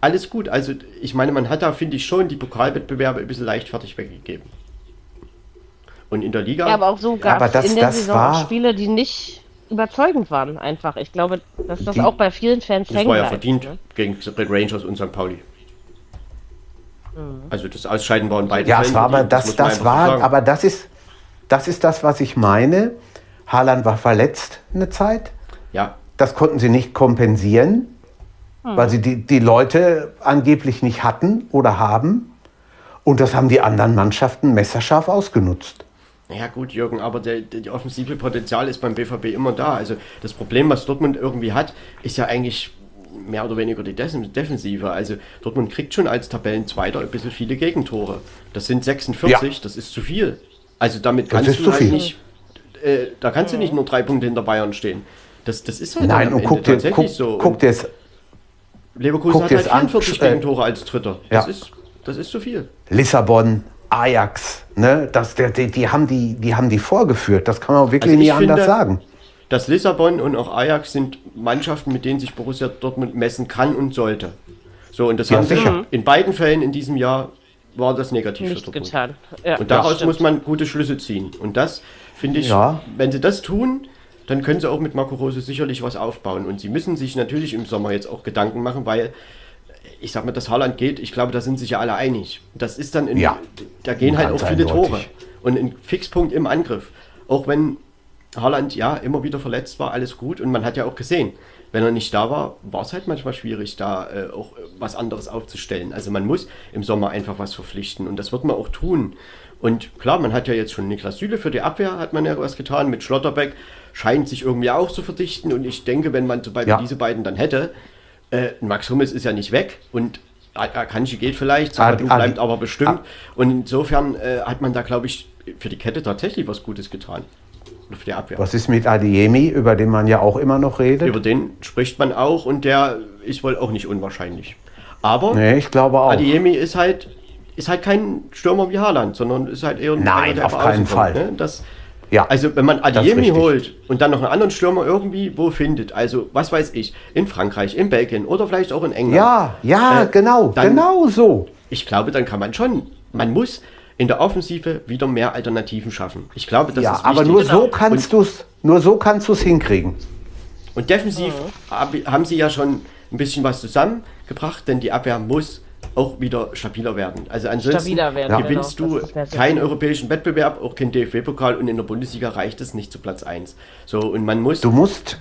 alles gut. Also ich meine, man hat da, finde ich, schon die Pokalwettbewerbe ein bisschen leichtfertig weggegeben. Und in der Liga, Ja, aber auch so gab aber es das- in der das Saison war- Spiele, die nicht überzeugend waren, einfach. Ich glaube, dass das Die- auch bei vielen Fans das hängen war ja bleibt, verdient ne? gegen Red Rangers und St. Pauli. Mhm. Also das Ausscheiden war in beiden Ja, es Fällen war aber das, das so war, aber das ist, das ist das, was ich meine. Haaland war verletzt eine Zeit. Ja, Das konnten sie nicht kompensieren, Hm. weil sie die, die Leute angeblich nicht hatten oder haben. Und das haben die anderen Mannschaften messerscharf ausgenutzt. Ja gut, Jürgen, aber der, der, die offensive Potenzial ist beim BVB immer da. Also das Problem, was Dortmund irgendwie hat, ist ja eigentlich mehr oder weniger die Defensive. Also Dortmund kriegt schon als Tabellenzweiter ein bisschen viele Gegentore. Das sind 46, das ist zu viel. Also damit kannst ist du zu halt viel. nicht, äh, da kannst du nicht nur drei Punkte hinter Bayern stehen. Das, das ist halt Nein, und guck dir, tatsächlich guck, so. guck Und dir es Leverkusen guck hat dir halt es an, 44 äh, Gegentore als Dritter. Das, ja. ist, das ist zu viel. Lissabon, Ajax, ne? das, der, die, die, haben die, die haben die vorgeführt. Das kann man wirklich Also nie anders finde- sagen. dass Lissabon und auch Ajax sind Mannschaften, mit denen sich Borussia Dortmund messen kann und sollte. So, und das Ja, haben sie sicher. in beiden Fällen in diesem Jahr war das negativ Nicht für Dortmund. getan. Ja, Und daraus muss man gute Schlüsse ziehen. Und das finde ich, Ja. wenn sie das tun, dann können sie auch mit Marco Rose sicherlich was aufbauen. Und sie müssen sich natürlich im Sommer jetzt auch Gedanken machen, weil ich sag mal, dass Haaland geht, ich glaube, da sind sich ja alle einig. Das ist dann, in, Ja. da gehen halt auch viele eindeutig. Tore. Und ein Fixpunkt im Angriff. Auch wenn Haaland ja immer wieder verletzt war, alles gut. Und man hat ja auch gesehen, wenn er nicht da war, war es halt manchmal schwierig, da äh, auch äh, was anderes aufzustellen. Also man muss im Sommer einfach was verpflichten und das wird man auch tun. Und klar, man hat ja jetzt schon Niklas Süle für die Abwehr, hat man ja was getan. Mit Schlotterbeck scheint sich irgendwie auch zu verdichten. Und ich denke, wenn man zum Beispiel Ja. diese beiden dann hätte, äh, Max Hummels ist ja nicht weg und Akanji geht vielleicht, Ad- bleibt aber bestimmt. Und insofern äh, hat man da, glaube ich, für die Kette tatsächlich was Gutes getan. Oder für die Abwehr. Was ist mit Adiemi, über den man ja auch immer noch redet? Über den spricht man auch und der ist wohl auch nicht unwahrscheinlich. Aber nee, ich glaube auch. Adiemi ist halt, ist halt kein Stürmer wie Haaland, sondern ist halt eher ein Nein, einer, der auf keinen kommt, Fall. Ne? Das, Ja, also wenn man Adiemi holt und dann noch einen anderen Stürmer irgendwie wo findet, also was weiß ich, in Frankreich, in Belgien oder vielleicht auch in England. Ja, ja, Äh, genau, dann- genau so. Ich glaube, dann kann man schon, man muss in der Offensive wieder mehr Alternativen schaffen. Ich glaube, das ja, ist aber wichtig. nur so kannst du es, nur so kannst du es hinkriegen. Und defensiv hab, haben sie ja schon ein bisschen was zusammengebracht, denn die Abwehr muss auch wieder stabiler werden. Also ansonsten werden, gewinnst genau. du keinen europäischen Wettbewerb, auch keinen DFB-Pokal und in der Bundesliga reicht es nicht zu Platz 1. So, und man muss, Du musst,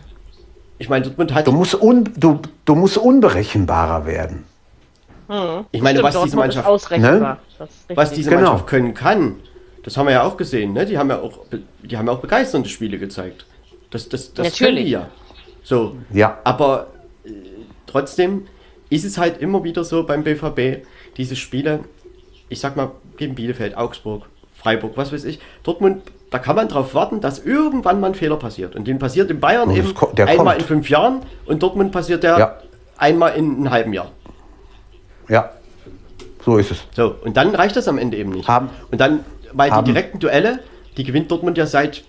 ich meine, Dortmund hat, du musst, un, du, du musst unberechenbarer werden. ich meine, Stimmt, was diese Dortmund Mannschaft, ausrechenbar. Ne? Was diese Genau. Mannschaft können kann, das haben wir ja auch gesehen, ne? Die haben ja auch, die haben ja auch begeisternde Spiele gezeigt. Das, das, das können Natürlich. die ja. So, Ja. Aber äh, trotzdem ist es halt immer wieder so beim BVB, diese Spiele, ich sag mal, gegen Bielefeld, Augsburg, Freiburg, was weiß ich, Dortmund, da kann man drauf warten, dass irgendwann mal ein Fehler passiert. Und den passiert in Bayern es eben einmal kommt. in fünf Jahren und Dortmund passiert der Ja. einmal in einem halben Jahr. Ja, so ist es. So, und dann reicht das am Ende eben nicht. Haben- und dann, weil haben- die direkten Duelle, die gewinnt Dortmund ja seit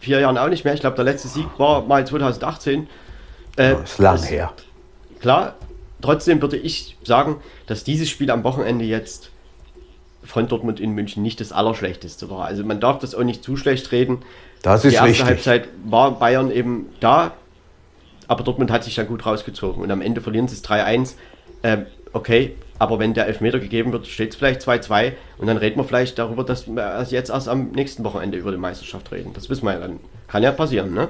vier Jahren auch nicht mehr. Ich glaube, der letzte Sieg war mal 2018. Äh, Das ist lang her. Klar, trotzdem würde ich sagen, dass dieses Spiel am Wochenende jetzt von Dortmund in München nicht das Allerschlechteste war. Also man darf das auch nicht zu schlecht reden. Das Die ist erste richtig. Halbzeit war Bayern eben da, aber Dortmund hat sich dann gut rausgezogen. Und am Ende verlieren sie es 3-1. Ähm, okay, aber wenn der Elfmeter gegeben wird, steht es vielleicht 2-2 und dann reden wir vielleicht darüber, dass wir jetzt erst am nächsten Wochenende über die Meisterschaft reden. Das wissen wir ja dann. Kann ja passieren, ne?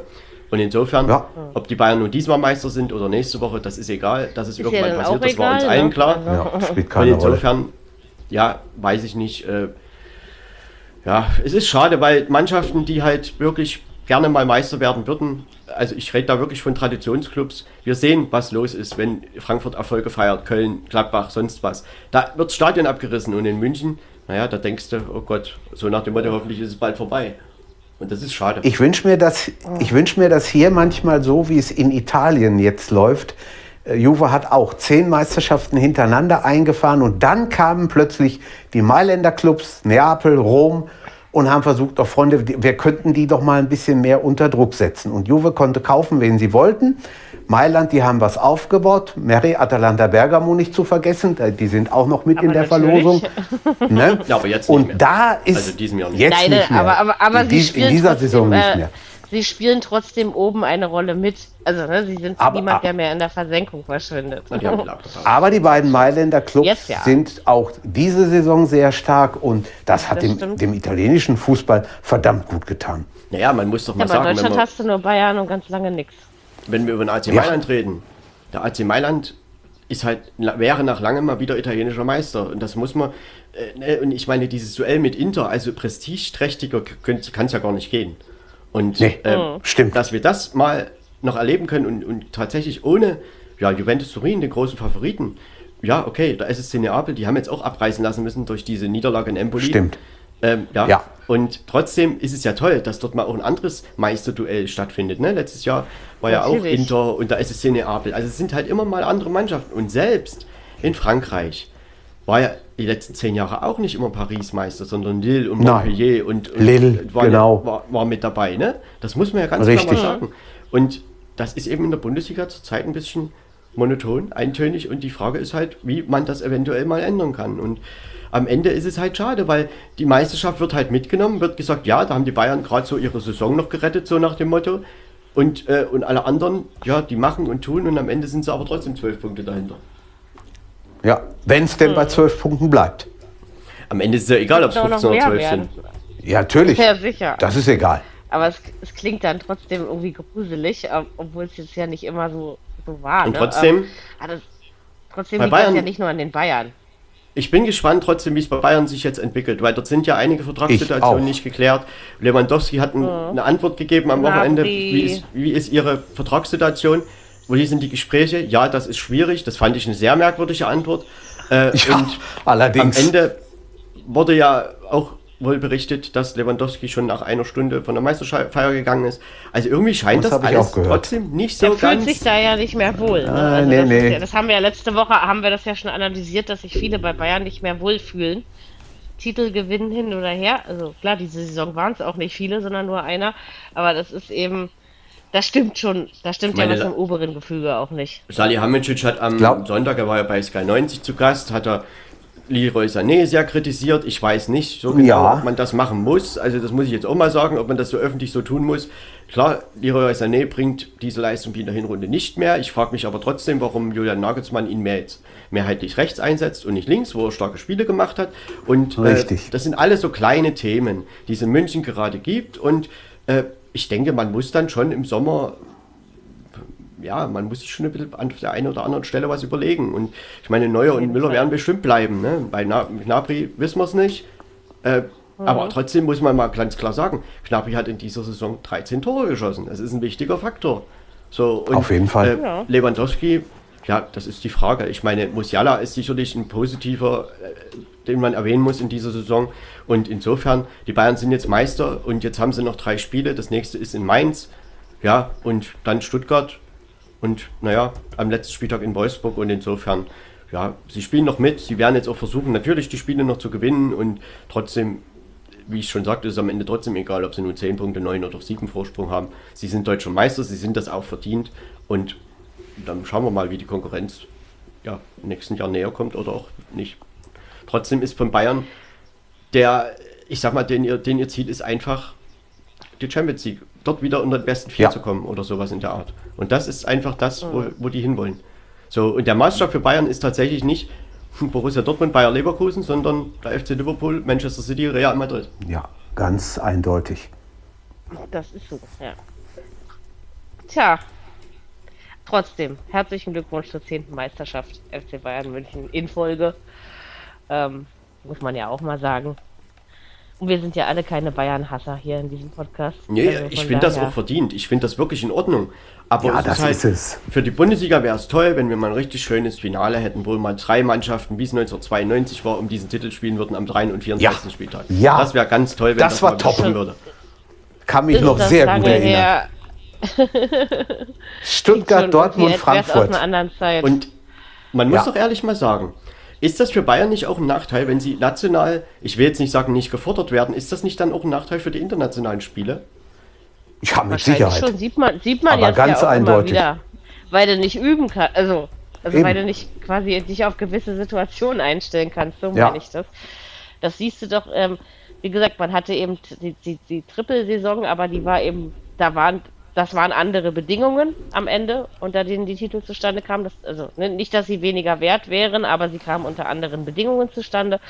Und insofern, Ja. ob die Bayern nun diesmal Meister sind oder nächste Woche, das ist egal. Das ist, ja irgendwann passiert, das war uns allen ne? klar. Ja, spielt Und keine Rolle. insofern, ja, weiß ich nicht. Äh, ja, es ist schade, weil Mannschaften, die halt wirklich gerne mal Meister werden würden, also ich rede da wirklich von Traditionsclubs, wir sehen, was los ist, wenn Frankfurt Erfolge feiert, Köln, Gladbach, sonst was. Da wird das Stadion abgerissen und in München, naja, da denkst du, oh Gott, so nach dem Motto, hoffentlich ist es bald vorbei. Und das ist schade. Ich wünsche mir, das- ich wünsch mir das hier manchmal so, wie es in Italien jetzt läuft. Äh, Juve hat auch zehn Meisterschaften hintereinander eingefahren und dann kamen plötzlich die Mailänder Clubs, Neapel, Rom und haben versucht, doch Freunde, wir könnten die doch mal ein bisschen mehr unter Druck setzen. Und Juve konnte kaufen, wen sie wollten. Mailand, die haben was aufgebaut. Mary, Atalanta Bergamo nicht zu vergessen, äh, die sind auch noch mit Aber in der natürlich. Verlosung. Ne? Ja, aber jetzt nicht und mehr. da ist Also diesem Jahr nicht. jetzt Nein, nicht mehr. aber, aber, aber in, sie dies- spielen in dieser trotzdem, Saison nicht äh, mehr. Sie spielen trotzdem oben eine Rolle mit. Also, ne, sie sind Aber- niemand, aber- der mehr in der Versenkung verschwindet. Die. Aber die beiden Mailänder Clubs ja. sind auch diese Saison sehr stark und das hat Das dem, dem italienischen Fußball verdammt gut getan. Naja, man muss doch mal Ja, aber in sagen, wenn Deutschland hast du nur Bayern und ganz lange nichts. Wenn wir über den AC Ja. Mailand reden, der AC Mailand ist halt, wäre nach langem mal wieder italienischer Meister. Und das muss man, äh, ne, und ich meine, dieses Duell mit Inter, also prestigeträchtiger kann es ja gar nicht gehen. Und Nee, ähm, stimmt. dass wir das mal noch erleben können und, und tatsächlich ohne ja, Juventus Turin, den großen Favoriten, ja, okay, der SSC Neapel, die haben jetzt auch abreißen lassen müssen durch diese Niederlage in Empoli. Stimmt. Ähm, ja. Ja. Und trotzdem ist es ja toll, dass dort mal auch ein anderes Meisterduell stattfindet. Ne? Letztes Jahr war ja auch Natürlich. Inter und der SSC Neapel. Also es sind halt immer mal andere Mannschaften. Und selbst in Frankreich war ja die letzten zehn Jahre auch nicht immer Paris Meister, sondern Lille und Nein. Montpellier und, und Lille, war, genau. war, war mit dabei. Ne? Das muss man ja ganz Richtig. klar mal sagen. Und das ist eben in der Bundesliga zurzeit ein bisschen monoton, eintönig und die Frage ist halt, wie man das eventuell mal ändern kann. Und am Ende ist es halt schade, weil die Meisterschaft wird halt mitgenommen, wird gesagt, ja, da haben die Bayern gerade so ihre Saison noch gerettet, so nach dem Motto. Und, äh, und alle anderen, ja, die machen und tun und am Ende sind sie aber trotzdem zwölf Punkte dahinter. Ja, wenn es denn bei zwölf Punkten bleibt. Am Ende ist es ja egal, ob es 15 oder 12 sind. Ja, natürlich. Ja, sicher. Das ist egal. Aber es, es klingt dann trotzdem irgendwie gruselig, obwohl es jetzt ja nicht immer so, so war. Und ne? trotzdem, Ähm, aber das, trotzdem Bei liegt das Bayern- ja nicht nur an den Bayern. Ich bin gespannt trotzdem, wie es bei Bayern sich jetzt entwickelt, weil dort sind ja einige Vertragssituationen nicht geklärt. Lewandowski hat ein, eine Antwort gegeben am Wochenende. Wie ist, wie ist ihre Vertragssituation? Wie sind die Gespräche? Ja, das ist schwierig. Das fand ich eine sehr merkwürdige Antwort. Äh, Ja, und allerdings. am Ende wurde ja auch wohl berichtet, dass Lewandowski schon nach einer Stunde von der Meisterfeier gegangen ist. Also irgendwie scheint Das das, hab ich alles auch gehört. trotzdem nicht Der so fühlt ganz. sich da ja nicht mehr wohl. Ne? Ah, also nee, das, nee. Ist ja, das haben wir ja letzte Woche, haben wir das ja schon analysiert, dass sich viele bei Bayern nicht mehr wohlfühlen. Titel gewinnen hin oder her. Also klar, diese Saison waren es auch nicht viele, sondern nur einer. Aber das ist eben, das stimmt schon, da stimmt meine, ja was im oberen Gefüge auch nicht. Salihamidzic hat am Sonntag, er war ja bei Sky 90 zu Gast, hat er Leroy Sané sehr kritisiert. Ich weiß nicht so genau, Ja. ob man das machen muss. Also das muss ich jetzt auch mal sagen, ob man das so öffentlich so tun muss. Klar, Leroy Sané bringt diese Leistung wie in der Hinrunde nicht mehr. Ich frage mich aber trotzdem, warum Julian Nagelsmann ihn mehr jetzt mehrheitlich rechts einsetzt und nicht links, wo er starke Spiele gemacht hat. Und äh, Richtig. das sind alles so kleine Themen, die es in München gerade gibt. Und äh, ich denke, man muss dann schon im Sommer ja, man muss sich schon ein bisschen an der einen oder anderen Stelle was überlegen. Und ich meine, Neuer und Müller werden bestimmt bleiben. Ne? Bei Na Gnabry wissen wir es nicht. Äh, Aber trotzdem muss man mal ganz klar sagen, Gnabry hat in dieser Saison 13 Tore geschossen. Das ist ein wichtiger Faktor. So, und, Auf jeden Fall. Äh, Ja. Lewandowski, ja, das ist die Frage. Ich meine, Musiala ist sicherlich ein positiver, äh, den man erwähnen muss in dieser Saison. Und insofern, die Bayern sind jetzt Meister und jetzt haben sie noch drei Spiele. Das nächste ist in Mainz. Ja, und dann Stuttgart. Und naja, am letzten Spieltag in Wolfsburg. Und insofern, ja, sie spielen noch mit. Sie werden jetzt auch versuchen, natürlich die Spiele noch zu gewinnen. Und trotzdem, wie ich schon sagte, ist es am Ende trotzdem egal, ob sie nur 10 Punkte, 9 oder 7 Vorsprung haben. Sie sind deutscher Meister, sie sind das auch verdient. Und dann schauen wir mal, wie die Konkurrenz ja, im nächsten Jahr näher kommt oder auch nicht. Trotzdem ist von Bayern der, ich sag mal, den ihr, den ihr Ziel ist einfach die Champions League, dort wieder unter den besten vier Ja. zu kommen oder sowas in der Art. Und das ist einfach das, wo, wo die hinwollen. So, und der Maßstab für Bayern ist tatsächlich nicht Borussia Dortmund, Bayer Leverkusen, sondern der FC Liverpool, Manchester City, Real Madrid. Ja, ganz eindeutig. Das ist so, ja. Tja. Trotzdem, herzlichen Glückwunsch zur 10. Meisterschaft FC Bayern München in Folge. Ähm, muss man ja auch mal sagen. Und wir sind ja alle keine Bayern-Hasser hier in diesem Podcast. Nee, Also ich finde das auch verdient. Ich finde das wirklich in Ordnung. Aber Ja, das ist halt, ist es. für die Bundesliga wäre es toll, wenn wir mal ein richtig schönes Finale hätten, wo mal drei Mannschaften, wie es 1992 war, um diesen Titel spielen würden am 3. und 24. Ja. Spieltag. Ja. Das wäre ganz toll, wenn Das das, war mal top. würde. Kann mich Ist noch sehr gut erinnern. her? Stuttgart, Dortmund, wär's aus Frankfurt. einer anderen Zeit. Und man muss Ja. doch ehrlich mal sagen, ist das für Bayern nicht auch ein Nachteil, wenn sie national, ich will jetzt nicht sagen, nicht gefordert werden, ist das nicht dann auch ein Nachteil für die internationalen Spiele? Ja, mit Sicherheit. schon, sieht man, sieht man Aber jetzt ganz ja auch eindeutig. immer wieder. Weil du nicht üben kannst, also, also Eben. weil du nicht quasi dich auf gewisse Situationen einstellen kannst, so Ja. meine ich das. Das siehst du doch, ähm, wie gesagt, man hatte eben die, die, die Trippelsaison, aber die war eben, da waren, das waren andere Bedingungen am Ende, unter denen die Titel zustande kamen. Das, also ne, nicht, dass sie weniger wert wären, aber sie kamen unter anderen Bedingungen zustande.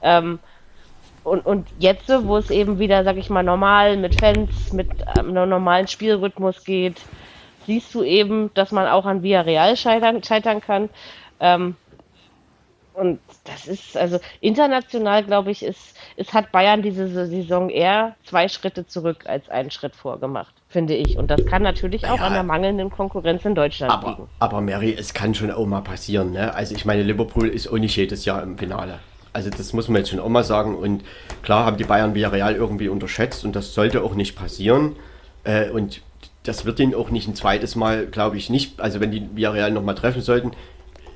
Ähm, und, und jetzt, wo es eben wieder, sag ich mal, normal mit Fans, mit ähm, einem normalen Spielrhythmus geht, siehst du eben, dass man auch an Villarreal scheitern, scheitern kann. Ähm, und das ist, also international, glaube ich, ist, ist, hat Bayern diese Saison eher zwei Schritte zurück als einen Schritt vorgemacht, finde ich. Und das kann natürlich auch Ja. an der mangelnden Konkurrenz in Deutschland Aber, liegen. aber Mary, es kann schon auch mal passieren. Ne? Also ich meine, Liverpool ist auch nicht jedes Jahr im Finale. Also das muss man jetzt schon auch mal sagen. Und klar haben die Bayern Villarreal irgendwie unterschätzt und das sollte auch nicht passieren. Äh, und das wird ihnen auch nicht ein zweites Mal, glaube ich, nicht. Also wenn die Villarreal nochmal treffen sollten,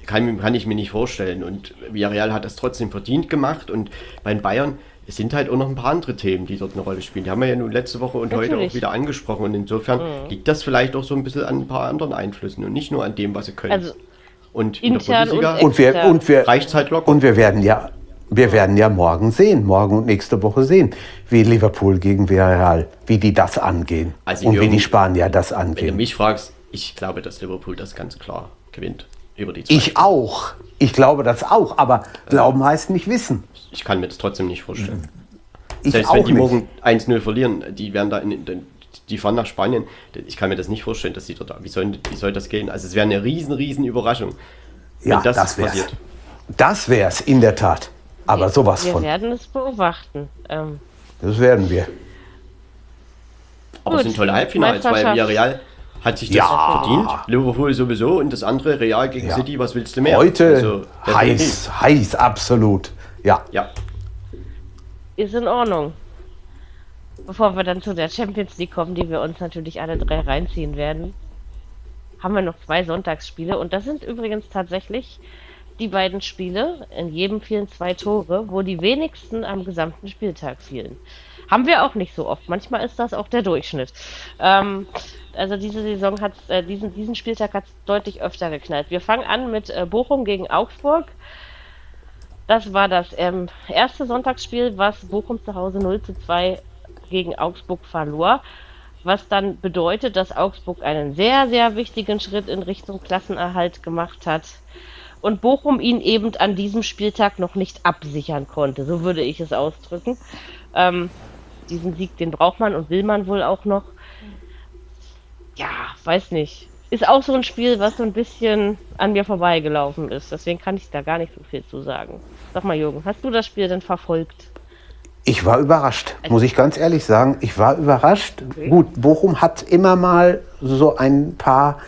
kann, kann ich mir nicht vorstellen. Und Villarreal hat das trotzdem verdient gemacht. Und bei den Bayern, es sind halt auch noch ein paar andere Themen, die dort eine Rolle spielen. Die haben wir ja nun letzte Woche und heute Natürlich. auch wieder angesprochen. Und insofern Mhm. liegt das vielleicht auch so ein bisschen an ein paar anderen Einflüssen und nicht nur an dem, was sie können. Also und in der intern Bundesliga und Und wir, und wir, reicht halt locker. und wir werden ja, wir werden ja morgen sehen, morgen und nächste Woche sehen, wie Liverpool gegen Villarreal, wie die das angehen Also und wie die Spanier das Wenn du angehen. mich fragst, ich glaube, dass Liverpool das ganz klar gewinnt. Über die zwei Ich auch. Ich glaube das auch. Aber glauben heißt nicht wissen. Ich kann mir das trotzdem nicht vorstellen. Ich Selbst auch wenn die nicht. morgen 1-0 verlieren, die werden da in, in, die fahren nach Spanien. Ich kann mir das nicht vorstellen, dass die dort. Wie soll, wie soll das gehen? Also es wäre eine riesen, riesen Überraschung, ja, wenn das, das, wär's. passiert. Das wär's in der Tat. Aber sowas wir von. werden es beobachten. Ähm, Das werden wir. Aber es Gut. sind tolle Halbfinals, weil. Villarreal hat sich das Ja. verdient. Liverpool sowieso und das andere Real gegen Ja. City, was willst du mehr? Heute Also, heiß, heiß, absolut. Ja. Ja, ist in Ordnung. Bevor wir dann zu der Champions League kommen, die wir uns natürlich alle drei reinziehen werden, haben wir noch zwei Sonntagsspiele. Und das sind übrigens tatsächlich die beiden Spiele. In jedem fielen zwei Tore, wo die wenigsten am gesamten Spieltag fielen. Haben wir auch nicht so oft. Manchmal ist das auch der Durchschnitt. Ähm, also diese Saison hat äh, diesen, diesen Spieltag hat es deutlich öfter geknallt. Wir fangen an mit äh, Bochum gegen Augsburg. Das war das ähm, erste Sonntagsspiel, was Bochum zu Hause 0 zu 2 gegen Augsburg verlor. Was dann bedeutet, dass Augsburg einen sehr, sehr wichtigen Schritt in Richtung Klassenerhalt gemacht hat. Und Bochum ihn eben an diesem Spieltag noch nicht absichern konnte. So würde ich es ausdrücken. Ähm, diesen Sieg, den braucht man und will man wohl auch noch. Ja, weiß nicht. Ist auch so ein Spiel, was so ein bisschen an mir vorbeigelaufen ist. Deswegen kann ich da gar nicht so viel zu sagen. Sag mal, Jürgen, hast du das Spiel denn verfolgt? Ich war überrascht, muss ich ganz ehrlich sagen. Ich war überrascht. Gut, Bochum hat immer mal so ein paar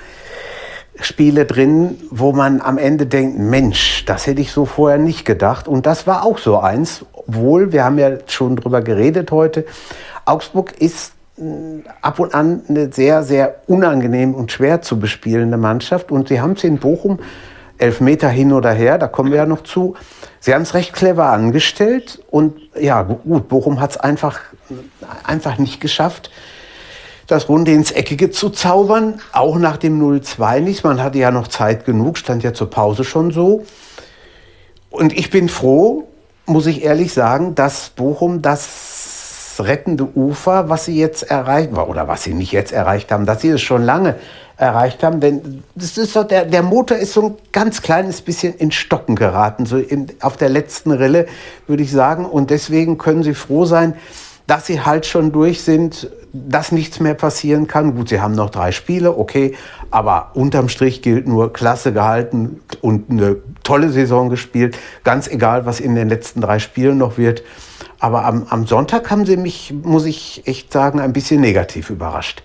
Spiele drin, wo man am Ende denkt, Mensch, das hätte ich so vorher nicht gedacht. Und das war auch so eins. Obwohl, wir haben ja schon drüber geredet heute, Augsburg ist ab und an eine sehr, sehr unangenehm und schwer zu bespielende Mannschaft. Und sie haben es in Bochum, elf Meter hin oder her, da kommen wir ja noch zu. Sie haben es recht clever angestellt. Und ja, gut, Bochum hat es einfach, einfach nicht geschafft, das Runde ins Eckige zu zaubern. Auch nach dem 0-2 nicht. Man hatte ja noch Zeit genug, stand ja zur Pause schon so. Und ich bin froh, muss ich ehrlich sagen, dass Bochum das rettende Ufer, was sie jetzt erreicht, oder was sie nicht jetzt erreicht haben, dass sie es schon lange erreicht haben, denn das ist so, der, der Motor ist so ein ganz kleines bisschen in Stocken geraten, so in, auf der letzten Rille, würde ich sagen. Und deswegen können sie froh sein, dass sie halt schon durch sind, dass nichts mehr passieren kann. Gut, sie haben noch drei Spiele, okay, aber unterm Strich gilt nur Klasse gehalten und eine tolle Saison gespielt. Ganz egal, was in den letzten drei Spielen noch wird. Aber am, am Sonntag haben sie mich, muss ich echt sagen, ein bisschen negativ überrascht.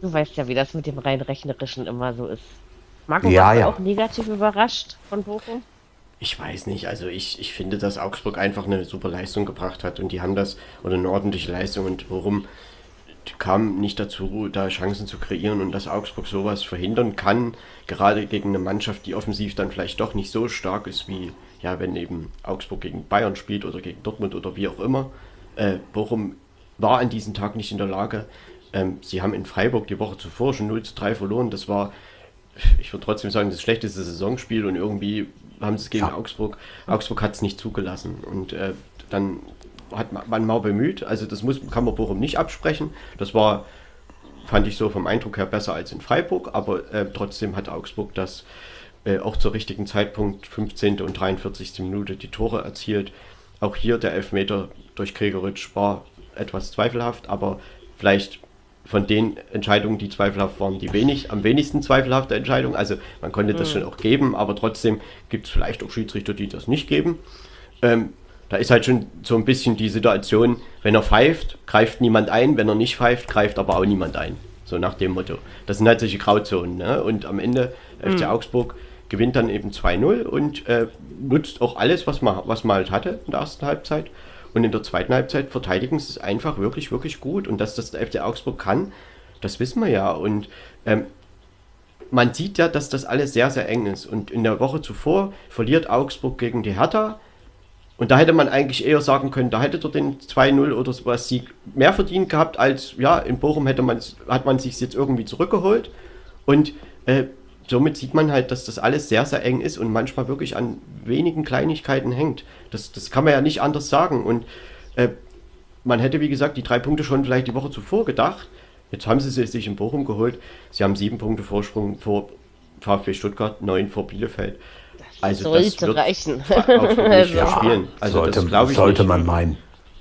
Du weißt ja, wie das mit dem rein rechnerischen immer so ist. Marco, Ja, warst du ja. auch negativ überrascht von Bochum? Ich weiß nicht, also ich, ich finde, dass Augsburg einfach eine super Leistung gebracht hat und die haben das, oder eine ordentliche Leistung und warum kam nicht dazu, da Chancen zu kreieren und dass Augsburg sowas verhindern kann, gerade gegen eine Mannschaft, die offensiv dann vielleicht doch nicht so stark ist wie, ja, wenn eben Augsburg gegen Bayern spielt oder gegen Dortmund oder wie auch immer. Äh, Bochum war an diesem Tag nicht in der Lage. Ähm, sie haben in Freiburg die Woche zuvor schon 0 zu 3 verloren. Das war ich würde trotzdem sagen, das schlechteste Saisonspiel und irgendwie haben sie es gegen Ja. Augsburg. Augsburg hat es nicht zugelassen und äh, dann hat man, mal bemüht. Also das muss, kann man Bochum nicht absprechen. Das war, fand ich so vom Eindruck her besser als in Freiburg, aber äh, trotzdem hat Augsburg das äh, auch zur richtigen Zeitpunkt, 15. und 43. Minute, die Tore erzielt. Auch hier der Elfmeter durch Gregoritsch war etwas zweifelhaft, aber vielleicht von den Entscheidungen, die zweifelhaft waren, die wenig, am wenigsten zweifelhafte Entscheidung. Also man konnte das schon auch geben, aber trotzdem gibt es vielleicht auch Schiedsrichter, die das nicht geben. Ähm, da ist halt schon so ein bisschen die Situation, wenn er pfeift, greift niemand ein, wenn er nicht pfeift, greift aber auch niemand ein. So nach dem Motto. Das sind halt solche Grauzonen. Ne? Und am Ende FC Augsburg gewinnt dann eben 2-0 und äh, nutzt auch alles, was man, was man halt hatte in der ersten Halbzeit. Und in der zweiten Halbzeit verteidigen sie es einfach wirklich, wirklich gut. Und dass das der FC Augsburg kann, das wissen wir ja. Und ähm, man sieht ja, dass das alles sehr, sehr eng ist. Und in der Woche zuvor verliert Augsburg gegen die Hertha Und da hätte man eigentlich eher sagen können, da hätte er den 2-0 oder sowas Sieg mehr verdient gehabt, als ja, in Bochum hätte hat man sich jetzt irgendwie zurückgeholt. Und äh, somit sieht man halt, dass das alles sehr, sehr eng ist und manchmal wirklich an wenigen Kleinigkeiten hängt. Das, das kann man ja nicht anders sagen. Und äh, man hätte, wie gesagt, die drei Punkte schon vielleicht die Woche zuvor gedacht. Jetzt haben sie sich in Bochum geholt. Sie haben sieben Punkte Vorsprung vor VfB Stuttgart, neun vor Bielefeld. Also sollte das wird reichen. also, spielen. Also sollte, das ich sollte nicht. man meinen.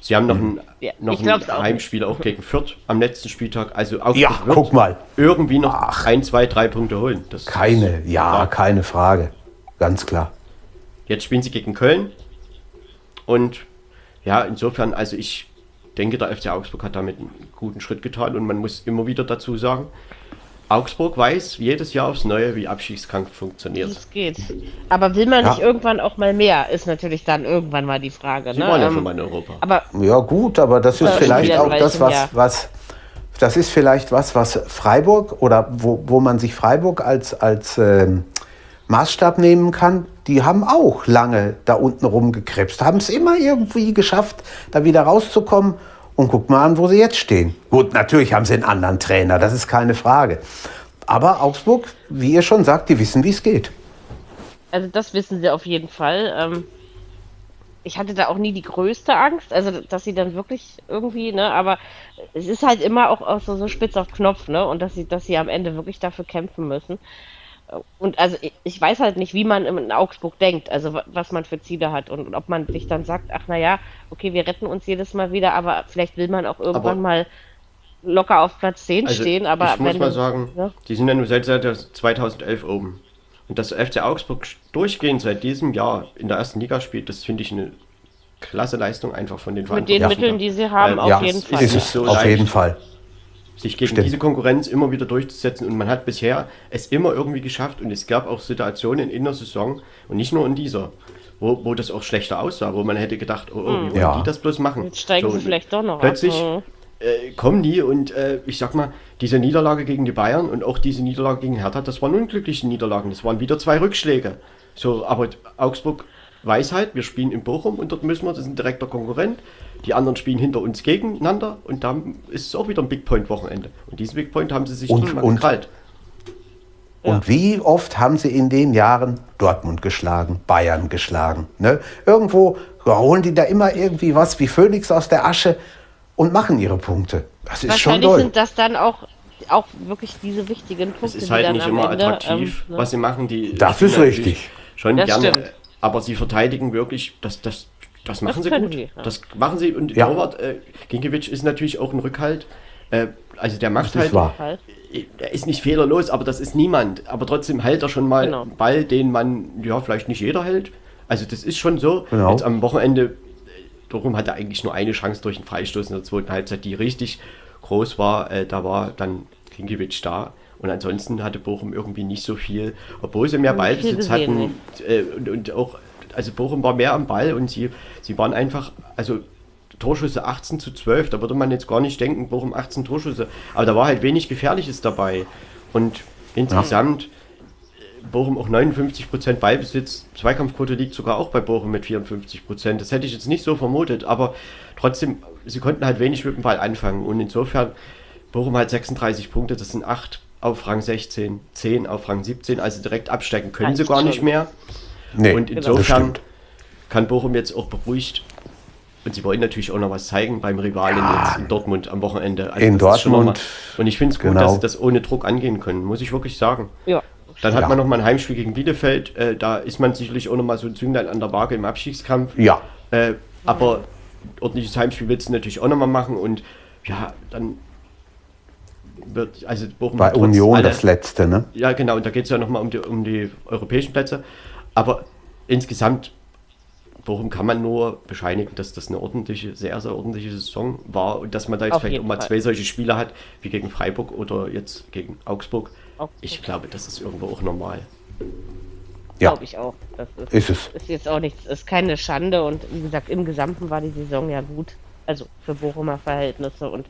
Sie haben noch ein, ja, noch ein Heimspiel auch gegen Fürth am letzten Spieltag. Also auch ja, guck mal. irgendwie noch Ach, ein, zwei, drei Punkte holen. Das keine, ja, klar. keine Frage. Ganz klar. Jetzt spielen sie gegen Köln. Und ja, insofern, also ich denke, der FC Augsburg hat damit einen guten Schritt getan und man muss immer wieder dazu sagen, Augsburg weiß jedes Jahr aufs Neue, wie Abschiedskampf funktioniert. Es geht. Aber will man ja. nicht irgendwann auch mal mehr, ist natürlich dann irgendwann mal die Frage. Sie ne? waren ja ähm, schon mal in Europa. Aber ja gut, aber das ist vielleicht auch das, was, was, das ist vielleicht was, was Freiburg oder wo, wo man sich Freiburg als, als ähm, Maßstab nehmen kann. Die haben auch lange da unten rumgekrebst, haben es immer irgendwie geschafft, da wieder rauszukommen und guck mal an, wo sie jetzt stehen. Gut, natürlich haben sie einen anderen Trainer, das ist keine Frage. Aber Augsburg, wie ihr schon sagt, die wissen, wie es geht. Also das wissen sie auf jeden Fall. Ähm, ich hatte da auch nie die größte Angst, also dass sie dann wirklich irgendwie, ne, aber es ist halt immer auch, so, so spitz auf Knopf, ne, und dass sie, dass sie am Ende wirklich dafür kämpfen müssen. Und also ich weiß halt nicht, wie man in Augsburg denkt, also was man für Ziele hat und, ob man sich dann sagt, ach naja, okay, wir retten uns jedes Mal wieder, aber vielleicht will man auch irgendwann aber, mal locker auf Platz 10 also stehen. Aber ich muss mal sagen, ja? die sind ja nur seit, seit 2011 oben. Und dass FC Augsburg durchgehend seit diesem Jahr in der ersten Liga spielt, das finde ich eine klasse Leistung einfach von den Mit den Mitteln, die sie haben, auf ja, jeden Fall. Ist es so auf leicht. jeden Fall sich gegen Stimmt. diese Konkurrenz immer wieder durchzusetzen. Und man hat bisher es immer irgendwie geschafft. Und es gab auch Situationen in der Saison und nicht nur in dieser, wo, wo das auch schlechter aussah, wo man hätte gedacht, oh, oh wie hm. wollen ja. die das bloß machen? Jetzt steigen so, sie vielleicht doch noch Plötzlich ab. Hm. äh, kommen die und äh, ich sag mal, diese Niederlage gegen die Bayern und auch diese Niederlage gegen Hertha, das waren unglückliche Niederlagen. Das waren wieder zwei Rückschläge. So, aber Augsburg weiß halt, wir spielen in Bochum und dort müssen wir, das ist ein direkter Konkurrent. Die anderen spielen hinter uns gegeneinander und dann ist es auch wieder ein Big Point Wochenende. Und diesen Big Point haben sie sich und, und, gekrallt. Und ja. wie oft haben sie in den Jahren Dortmund geschlagen, Bayern geschlagen? Ne? Irgendwo holen die da immer irgendwie was wie Phönix aus der Asche und machen ihre Punkte. Das ist schon toll. sind das dann auch auch wirklich diese wichtigen Punkte. Es ist halt nicht immer Ende, attraktiv, ähm, ne? was sie machen. Die das ist richtig. Schon das gerne, stimmt. aber sie verteidigen wirklich, das, das das machen das sie gut. Die, ja. Das machen sie und ja. Torwart äh, Ginkiewicz ist natürlich auch ein Rückhalt. Äh, also der macht halt. Wahr. Er ist nicht fehlerlos, aber das ist niemand. Aber trotzdem hält er schon mal genau. einen Ball, den man ja vielleicht nicht jeder hält. Also das ist schon so. Genau. Jetzt am Wochenende, äh, darum hat er eigentlich nur eine Chance durch einen Freistoß in der zweiten Halbzeit, die richtig groß war. Äh, da war dann Ginkiewicz da. Und ansonsten hatte Bochum irgendwie nicht so viel, obwohl sie mehr Ballbesitz hatten äh, und, und, auch also Bochum war mehr am Ball und sie, sie waren einfach, also Torschüsse 18 zu 12, da würde man jetzt gar nicht denken, Bochum 18 Torschüsse, aber da war halt wenig Gefährliches dabei. Und insgesamt ja. Bochum auch 59% Ballbesitz, Zweikampfquote liegt sogar auch bei Bochum mit 54%. Das hätte ich jetzt nicht so vermutet, aber trotzdem, sie konnten halt wenig mit dem Ball anfangen und insofern Bochum hat 36 Punkte, das sind 8 auf Rang 16, 10 auf Rang 17, also direkt abstecken können sie gar nicht mehr. Nee, und insofern kann Bochum jetzt auch beruhigt und sie wollen natürlich auch noch was zeigen beim Rivalen ja, jetzt in Dortmund am Wochenende. Also in Dortmund. und ich finde es gut, genau. dass sie das ohne Druck angehen können, muss ich wirklich sagen. Ja. Dann hat ja. man noch mal ein Heimspiel gegen Bielefeld. Äh, da ist man sicherlich auch noch mal so ein Zünglein an der Waage im Abstiegskampf. Ja. Äh, aber ordentliches Heimspiel willst du natürlich auch noch mal machen. Und ja, dann wird, also Bochum Bei Union alle, das letzte, ne? Ja, genau. Und da geht es ja noch mal um die, um die europäischen Plätze. Aber insgesamt, warum kann man nur bescheinigen, dass das eine ordentliche, sehr, sehr ordentliche Saison war und dass man da jetzt Auf vielleicht auch mal Fall. zwei solche Spiele hat, wie gegen Freiburg oder jetzt gegen Augsburg. Augsburg. Ich glaube, das ist irgendwo auch normal. Ja. Glaube ich auch. Das ist, ist, es. Ist jetzt auch nichts, ist keine Schande und wie gesagt, im Gesamten war die Saison ja gut. Also für Bochumer Verhältnisse und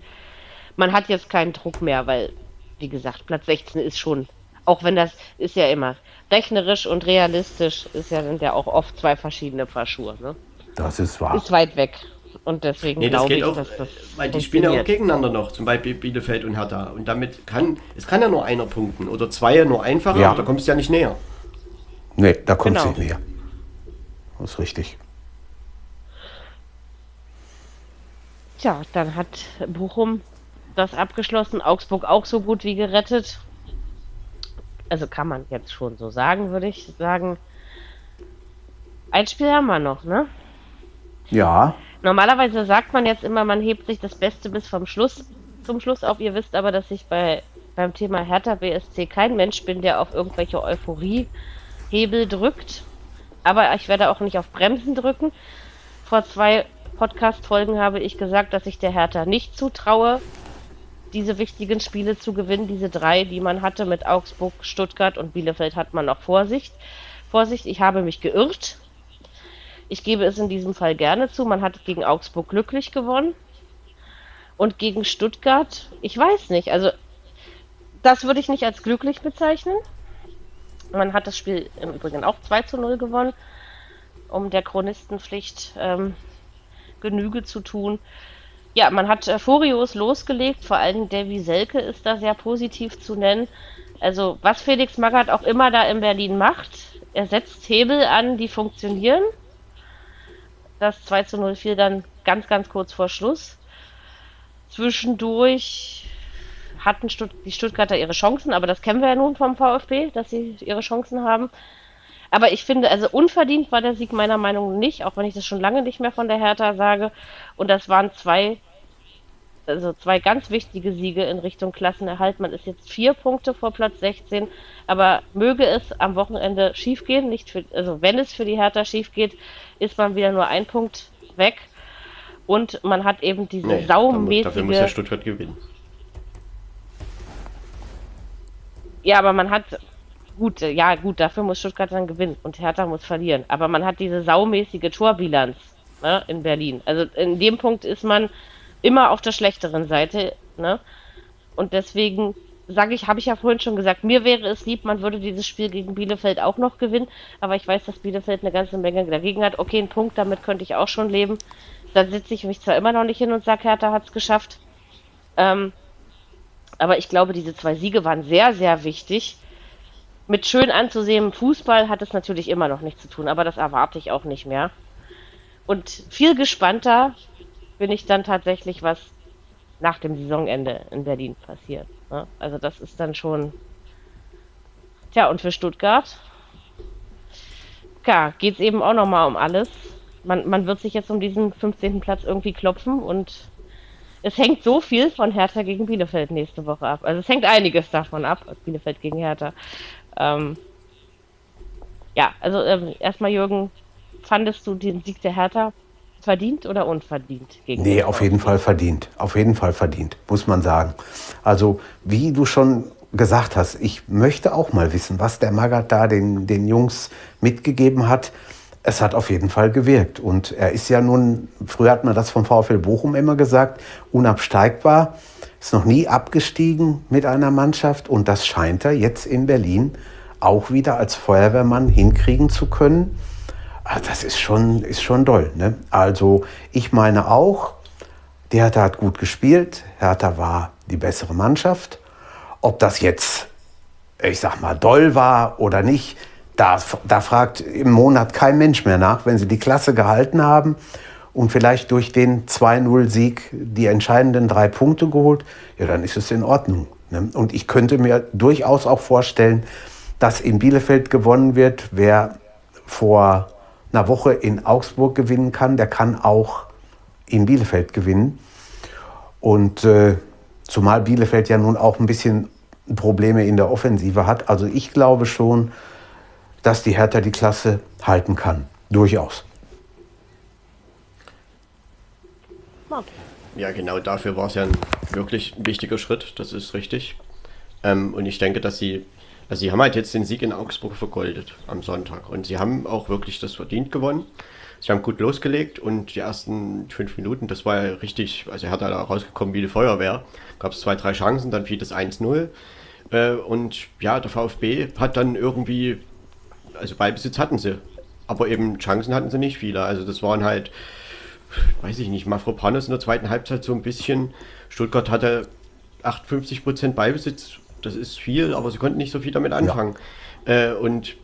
man hat jetzt keinen Druck mehr, weil, wie gesagt, Platz 16 ist schon auch wenn das ist ja immer rechnerisch und realistisch, ist ja, sind ja auch oft zwei verschiedene Paar Schuhe. Ne? Das ist wahr. ist weit weg. Und deswegen Nee, das glaube geht ich, auch, dass das weil die spielen ja auch gegeneinander noch, zum Beispiel Bielefeld und Hertha. Und damit kann, es kann ja nur einer punkten oder zwei nur einfacher, Ja. aber da kommst du ja nicht näher. Nee, da kommt Genau. nicht näher. Das ist richtig. Tja, dann hat Bochum das abgeschlossen, Augsburg auch so gut wie gerettet. Also kann man jetzt schon so sagen, würde ich sagen. Ein Spiel haben wir noch, ne? Ja, Normalerweise sagt man jetzt immer, man hebt sich das Beste bis vom Schluss zum Schluss auf. Ihr wisst aber, dass ich bei beim Thema Hertha BSC kein Mensch bin, der auf irgendwelche Euphoriehebel drückt. Aber ich werde auch nicht auf Bremsen drücken. Vor zwei Podcast-Folgen habe ich gesagt, dass ich der Hertha nicht zutraue, diese wichtigen Spiele zu gewinnen. Diese drei, die man hatte mit Augsburg, Stuttgart und Bielefeld, hat man noch Vorsicht. Vorsicht, ich habe mich geirrt. Ich gebe es in diesem Fall gerne zu. Man hat gegen Augsburg glücklich gewonnen. Und gegen Stuttgart, ich weiß nicht. Also, das würde ich nicht als glücklich bezeichnen. Man hat das Spiel im Übrigen auch 2 zu 0 gewonnen, um der Chronistenpflicht ähm, Genüge zu tun. Ja, man hat äh, Furios losgelegt, vor allem Davy Selke ist da sehr positiv zu nennen. Also, was Felix Magath auch immer da in Berlin macht, er setzt Hebel an, die funktionieren. Das 2 zu 0 fiel dann ganz, ganz kurz vor Schluss. Zwischendurch hatten Stutt die Stuttgarter ihre Chancen, aber das kennen wir ja nun vom VfB, dass sie ihre Chancen haben. Aber ich finde, also unverdient war der Sieg meiner Meinung nach nicht, auch wenn ich das schon lange nicht mehr von der Hertha sage. Und das waren zwei, also zwei ganz wichtige Siege in Richtung Klassenerhalt. Man ist jetzt vier Punkte vor Platz 16, aber möge es am Wochenende schiefgehen, nicht für, also wenn es für die Hertha schief geht, ist man wieder nur ein Punkt weg. Und man hat eben diese Nee, saumäßige. dafür muss ja Stuttgart gewinnen. Ja, aber man hat gut, äh, ja gut, dafür muss Stuttgart dann gewinnen und Hertha muss verlieren. Aber man hat diese saumäßige Torbilanz ne, in Berlin. Also in dem Punkt ist man immer auf der schlechteren Seite. Ne? Und deswegen sage ich, habe ich ja vorhin schon gesagt, mir wäre es lieb, man würde dieses Spiel gegen Bielefeld auch noch gewinnen. Aber ich weiß, dass Bielefeld eine ganze Menge dagegen hat. Okay, ein Punkt, damit könnte ich auch schon leben. Da sitze ich mich zwar immer noch nicht hin und sage, Hertha hat es geschafft. Ähm, aber ich glaube, diese zwei Siege waren sehr, sehr wichtig. Mit schön anzusehendem Fußball hat es natürlich immer noch nichts zu tun, aber das erwarte ich auch nicht mehr. Und viel gespannter bin ich dann tatsächlich, was nach dem Saisonende in Berlin passiert. Ne? Also das ist dann schon. Tja, und für Stuttgart, ja, geht es eben auch nochmal um alles. Man, man wird sich jetzt um diesen 15. Platz irgendwie klopfen und es hängt so viel von Hertha gegen Bielefeld nächste Woche ab. Also es hängt einiges davon ab, Bielefeld gegen Hertha. Ähm, ja, also ähm, erstmal Jürgen, fandest du den Sieg der Hertha verdient oder unverdient? Gegen Nee, auf jeden Fall verdient. Auf jeden Fall verdient, muss man sagen. Also, wie du schon gesagt hast, ich möchte auch mal wissen, was der Magath da den, den Jungs mitgegeben hat. Es hat auf jeden Fall gewirkt. Und er ist ja nun, früher hat man das vom VfL Bochum immer gesagt, unabsteigbar. Ist noch nie abgestiegen mit einer Mannschaft. Und das scheint er jetzt in Berlin auch wieder als Feuerwehrmann hinkriegen zu können. Ah, Das ist schon, ist schon doll. Ne? Also ich meine auch, die Hertha hat gut gespielt. Hertha war die bessere Mannschaft. Ob das jetzt, ich sag mal, doll war oder nicht, da, da fragt im Monat kein Mensch mehr nach. Wenn sie die Klasse gehalten haben und vielleicht durch den 2-0-Sieg die entscheidenden drei Punkte geholt, ja, dann ist es in Ordnung. Ne? Und ich könnte mir durchaus auch vorstellen, dass in Bielefeld gewonnen wird. Wer vor einer Woche in Augsburg gewinnen kann, der kann auch in Bielefeld gewinnen. Und äh, zumal Bielefeld ja nun auch ein bisschen Probleme in der Offensive hat. Also ich glaube schon, dass die Hertha die Klasse halten kann. Durchaus. Ja, genau dafür war es ja ein wirklich wichtiger Schritt, das ist richtig. Ähm, und ich denke, dass sie, also sie haben halt jetzt den Sieg in Augsburg vergoldet am Sonntag. Und sie haben auch wirklich das verdient gewonnen. Sie haben gut losgelegt und die ersten fünf Minuten, das war ja richtig, also er hat da rausgekommen wie die Feuerwehr. Gab es zwei, drei Chancen, dann fiel das 1-0. Äh, und ja, der VfB hat dann irgendwie, also Ballbesitz hatten sie. aber eben Chancen hatten sie nicht viele. Also das waren halt, weiß ich nicht, Mafropanos in der zweiten Halbzeit so ein bisschen. Stuttgart hatte 58 Prozent Beibesitz, das ist viel, aber sie konnten nicht so viel damit anfangen. Ja. Äh, und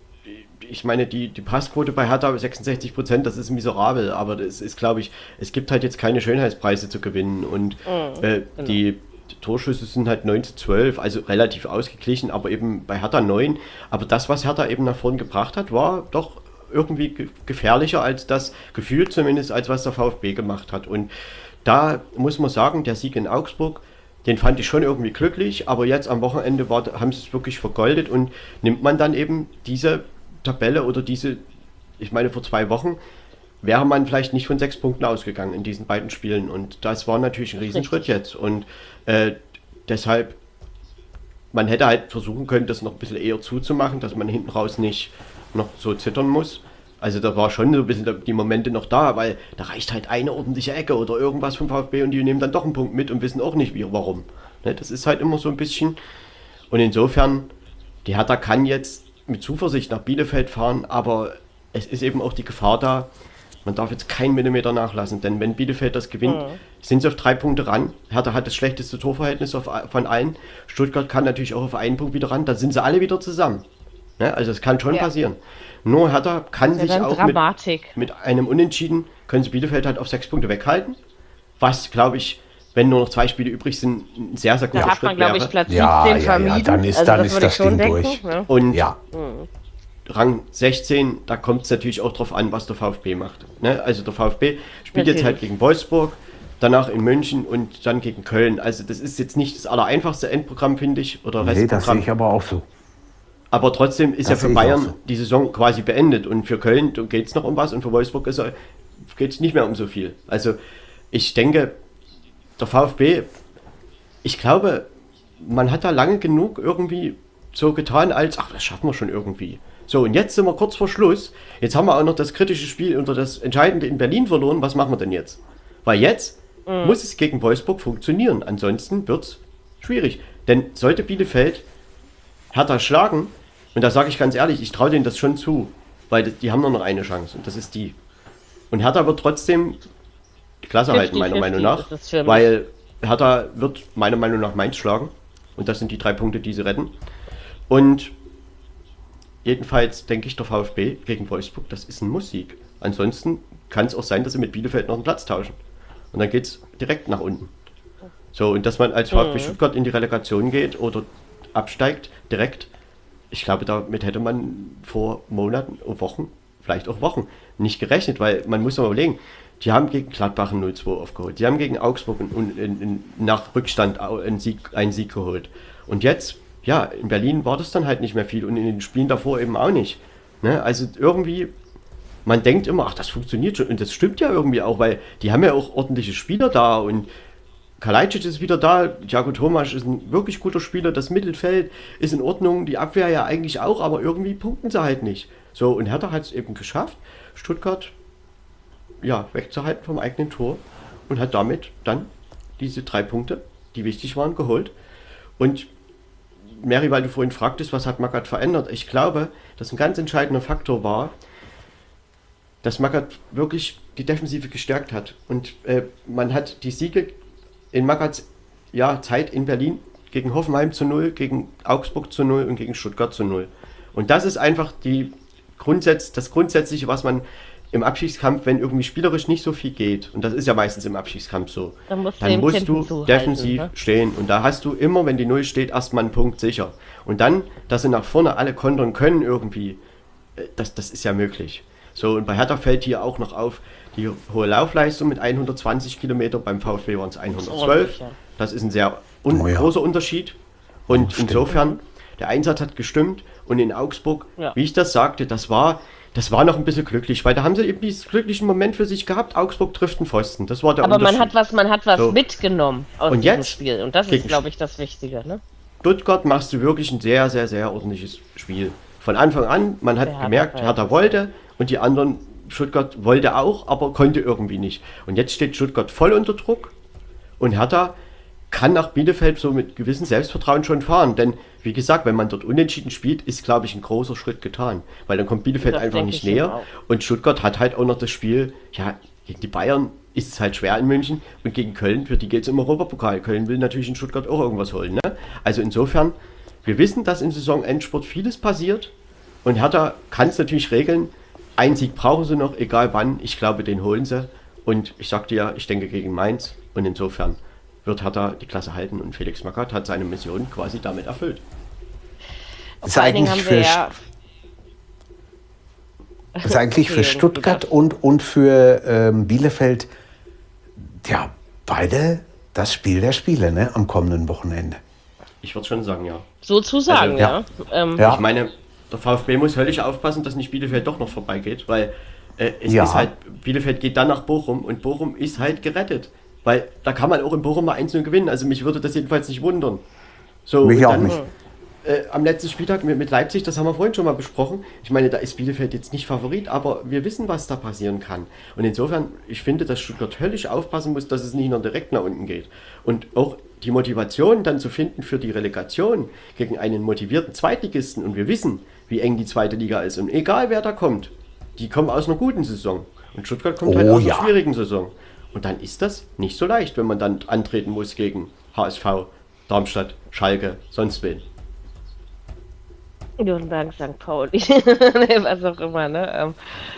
ich meine, die, die Passquote bei Hertha 66 Prozent, das ist miserabel, aber das ist, glaube ich, es gibt halt jetzt keine Schönheitspreise zu gewinnen und mhm, äh, genau. die, die Torschüsse sind halt 9 zu 12, also relativ ausgeglichen, aber eben bei Hertha 9. Aber das, was Hertha eben nach vorne gebracht hat, war doch irgendwie gefährlicher als das Gefühl zumindest, als was der VfB gemacht hat. Und da muss man sagen, der Sieg in Augsburg, den fand ich schon irgendwie glücklich, aber jetzt am Wochenende haben sie es wirklich vergoldet und nimmt man dann eben diese Tabelle oder diese, ich meine vor zwei Wochen, wäre man vielleicht nicht von sechs Punkten ausgegangen in diesen beiden Spielen und das war natürlich ein Riesenschritt Richtig. jetzt und äh, deshalb, man hätte halt versuchen können, das noch ein bisschen eher zuzumachen, dass man hinten raus nicht noch so zittern muss. Also da war schon so ein bisschen die Momente noch da, weil da reicht halt eine ordentliche Ecke oder irgendwas vom VfB und die nehmen dann doch einen Punkt mit und wissen auch nicht wie, warum. Ne, das ist halt immer so ein bisschen. Und insofern, die Hertha kann jetzt mit Zuversicht nach Bielefeld fahren, aber es ist eben auch die Gefahr da, man darf jetzt keinen Millimeter nachlassen, denn wenn Bielefeld das gewinnt, mhm. sind sie auf drei Punkte ran. Hertha hat das schlechteste Torverhältnis auf, von allen. Stuttgart kann natürlich auch auf einen Punkt wieder ran, dann sind sie alle wieder zusammen. Ne? Also es kann schon ja. passieren. Nur Hertha kann sich auch mit, mit, einem Unentschieden, können sie Bielefeld halt auf sechs Punkte weghalten. Was, glaube ich, wenn nur noch zwei Spiele übrig sind, ein sehr, sehr guter da Schritt man, wäre. Ich, Platz ja, ja, ja, dann ist, also dann das, ist das Ding denken, durch. Ne? Und ja. Rang 16, da kommt es natürlich auch darauf an, was der VfB macht. Ne? Also der VfB spielt natürlich. jetzt halt gegen Wolfsburg, danach in München und dann gegen Köln. Also das ist jetzt nicht das allereinfachste Endprogramm, finde ich. Oder nee, das sehe ich aber auch so. Aber trotzdem ist das ja für Bayern so. die Saison quasi beendet und für Köln geht es noch um was und für Wolfsburg geht es nicht mehr um so viel. Also ich denke, der VfB, ich glaube, man hat da lange genug irgendwie so getan, als, ach, das schaffen wir schon irgendwie. So, und jetzt sind wir kurz vor Schluss. Jetzt haben wir auch noch das kritische Spiel oder das Entscheidende in Berlin verloren. Was machen wir denn jetzt? Weil jetzt mhm. muss es gegen Wolfsburg funktionieren. Ansonsten wird es schwierig. Denn sollte Bielefeld Hertha schlagen, und da sage ich ganz ehrlich, ich traue denen das schon zu, weil die haben nur noch eine Chance und das ist die. Und Hertha wird trotzdem die Klasse 50, halten, meiner 50 Meinung nach, weil Hertha wird meiner Meinung nach Mainz schlagen und das sind die drei Punkte, die sie retten. Und jedenfalls denke ich, der VfB gegen Wolfsburg, das ist ein Musik. Ansonsten kann es auch sein, dass sie mit Bielefeld noch einen Platz tauschen. Und dann geht es direkt nach unten. So, und dass man als VfB mhm. Stuttgart in die Relegation geht oder absteigt, direkt, ich glaube, damit hätte man vor Monaten, Wochen, vielleicht auch Wochen nicht gerechnet, weil man muss mal überlegen, die haben gegen Gladbach ein 0-2 aufgeholt, die haben gegen Augsburg in, in, in, nach Rückstand einen Sieg, einen Sieg geholt. Und jetzt, ja, in Berlin war das dann halt nicht mehr viel und in den Spielen davor eben auch nicht. Ne? Also irgendwie, man denkt immer, ach, das funktioniert schon und das stimmt ja irgendwie auch, weil die haben ja auch ordentliche Spieler da und Kalajdzic ist wieder da, Thiago Thomas ist ein wirklich guter Spieler, das Mittelfeld ist in Ordnung, die Abwehr ja eigentlich auch, aber irgendwie punkten sie halt nicht. So, und Hertha hat es eben geschafft, Stuttgart ja, wegzuhalten vom eigenen Tor und hat damit dann diese drei Punkte, die wichtig waren, geholt. Und Mary, weil du vorhin fragtest, was hat Magath verändert? Ich glaube, dass ein ganz entscheidender Faktor war, dass Magath wirklich die Defensive gestärkt hat. Und äh, man hat die Siege in Magaths ja, Zeit in Berlin gegen Hoffenheim zu 0, gegen Augsburg zu 0 und gegen Stuttgart zu 0. Und das ist einfach die Grundsatz, das Grundsätzliche, was man im Abschiedskampf, wenn irgendwie spielerisch nicht so viel geht, und das ist ja meistens im Abschiedskampf so, dann musst, dann musst du defensiv halten, ne? stehen. Und da hast du immer, wenn die Null steht, erstmal einen Punkt sicher. Und dann, dass sie nach vorne alle kontern können irgendwie, äh, das, das ist ja möglich. So, und bei Hertha fällt hier auch noch auf, die hohe Laufleistung mit 120 Kilometer, beim VfB waren es 112. Das ist ein sehr un oh ja. großer Unterschied. Und oh, insofern, der Einsatz hat gestimmt. Und in Augsburg, ja. wie ich das sagte, das war, das war noch ein bisschen glücklich, weil da haben sie eben diesen glücklichen Moment für sich gehabt. Augsburg trifft einen Pfosten. Das war der Aber man hat was, man hat was so. mitgenommen aus und diesem jetzt, Spiel. Und das ist, glaube ich, das Wichtige. Ne? Stuttgart machst du wirklich ein sehr, sehr, sehr ordentliches Spiel. Von Anfang an, man hat gemerkt, Hertha wollte und die anderen Stuttgart wollte auch, aber konnte irgendwie nicht. Und jetzt steht Stuttgart voll unter Druck und Hertha kann nach Bielefeld so mit gewissem Selbstvertrauen schon fahren. Denn, wie gesagt, wenn man dort unentschieden spielt, ist, glaube ich, ein großer Schritt getan. Weil dann kommt Bielefeld Das einfach nicht näher. Und Stuttgart hat halt auch noch das Spiel, ja, gegen die Bayern ist es halt schwer in München. Und gegen Köln, für die geht es im Europapokal. Köln will natürlich in Stuttgart auch irgendwas holen. Ne? Also insofern, wir wissen, dass im Saisonendsport vieles passiert. Und Hertha kann es natürlich regeln. Ein Sieg brauchen sie noch, egal wann. Ich glaube, den holen sie. Und ich sagte ja, ich denke gegen Mainz. Und insofern wird Hertha die Klasse halten. Und Felix Magath hat seine Mission quasi damit erfüllt. Ist allen Dingen eigentlich für, ja. ist eigentlich für Stuttgart und, und für ähm, Bielefeld ja beide das Spiel der Spiele ne, am kommenden Wochenende. Ich würde schon sagen, ja. Sozusagen, Also, ja. Ähm, Ja. Ich meine, der VfB muss höllisch aufpassen, dass nicht Bielefeld doch noch vorbeigeht, weil äh, es Ja. ist halt, Bielefeld geht dann nach Bochum und Bochum ist halt gerettet. Weil da kann man auch in Bochum mal 1-0 gewinnen. Also mich würde das jedenfalls nicht wundern. So, Mich und auch dann, nicht. Äh, am letzten Spieltag mit, mit Leipzig, das haben wir vorhin schon mal besprochen. Ich meine, da ist Bielefeld jetzt nicht Favorit, aber wir wissen, was da passieren kann. Und insofern, ich finde, dass Stuttgart höllisch aufpassen muss, dass es nicht noch direkt nach unten geht. Und auch die Motivation dann zu finden für die Relegation gegen einen motivierten Zweitligisten. Und wir wissen, wie eng die zweite Liga ist. Und egal wer da kommt, die kommen aus einer guten Saison. Und Stuttgart kommt halt Oh aus einer ja. schwierigen Saison. Und dann ist das nicht so leicht, wenn man dann antreten muss gegen HSV, Darmstadt, Schalke, sonst wen. Nürnberg, St. Pauli, was auch immer, ne? Ähm,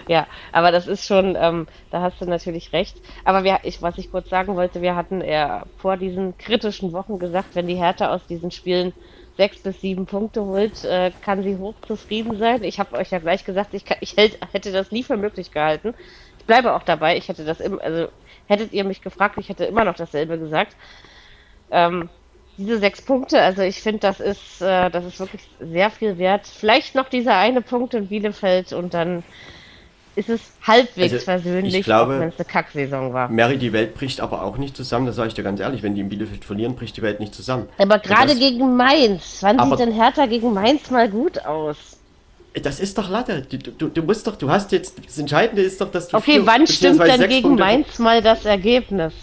ja, aber das ist schon, ähm, da hast du natürlich recht. Aber wir, ich, was ich kurz sagen wollte, wir hatten eher vor diesen kritischen Wochen gesagt, wenn die Hertha aus diesen Spielen sechs bis sieben Punkte holt, äh, kann sie hochzufrieden sein. Ich habe euch ja gleich gesagt, ich, kann, ich hält, hätte das nie für möglich gehalten. Ich bleibe auch dabei. Ich hätte das im, also hättet ihr mich gefragt, ich hätte immer noch dasselbe gesagt. Ähm, diese sechs Punkte, also ich finde, das ist, äh, das ist wirklich sehr viel wert. Vielleicht noch dieser eine Punkt in Bielefeld und dann ist es halbwegs Also, versöhnlich, ich glaube- auch wenn es eine Kacksaison war. Mary, die Welt bricht aber auch nicht zusammen, das sage ich dir ganz ehrlich. Wenn die in Bielefeld verlieren, bricht die Welt nicht zusammen. Aber gerade gegen Mainz, wann Aber- sieht denn Hertha gegen Mainz mal gut aus? Das ist doch Latte. Du, du, du musst doch, du hast jetzt, das Entscheidende ist doch, dass du Okay, vier wann stimmt denn gegen Punkte- Mainz mal das Ergebnis?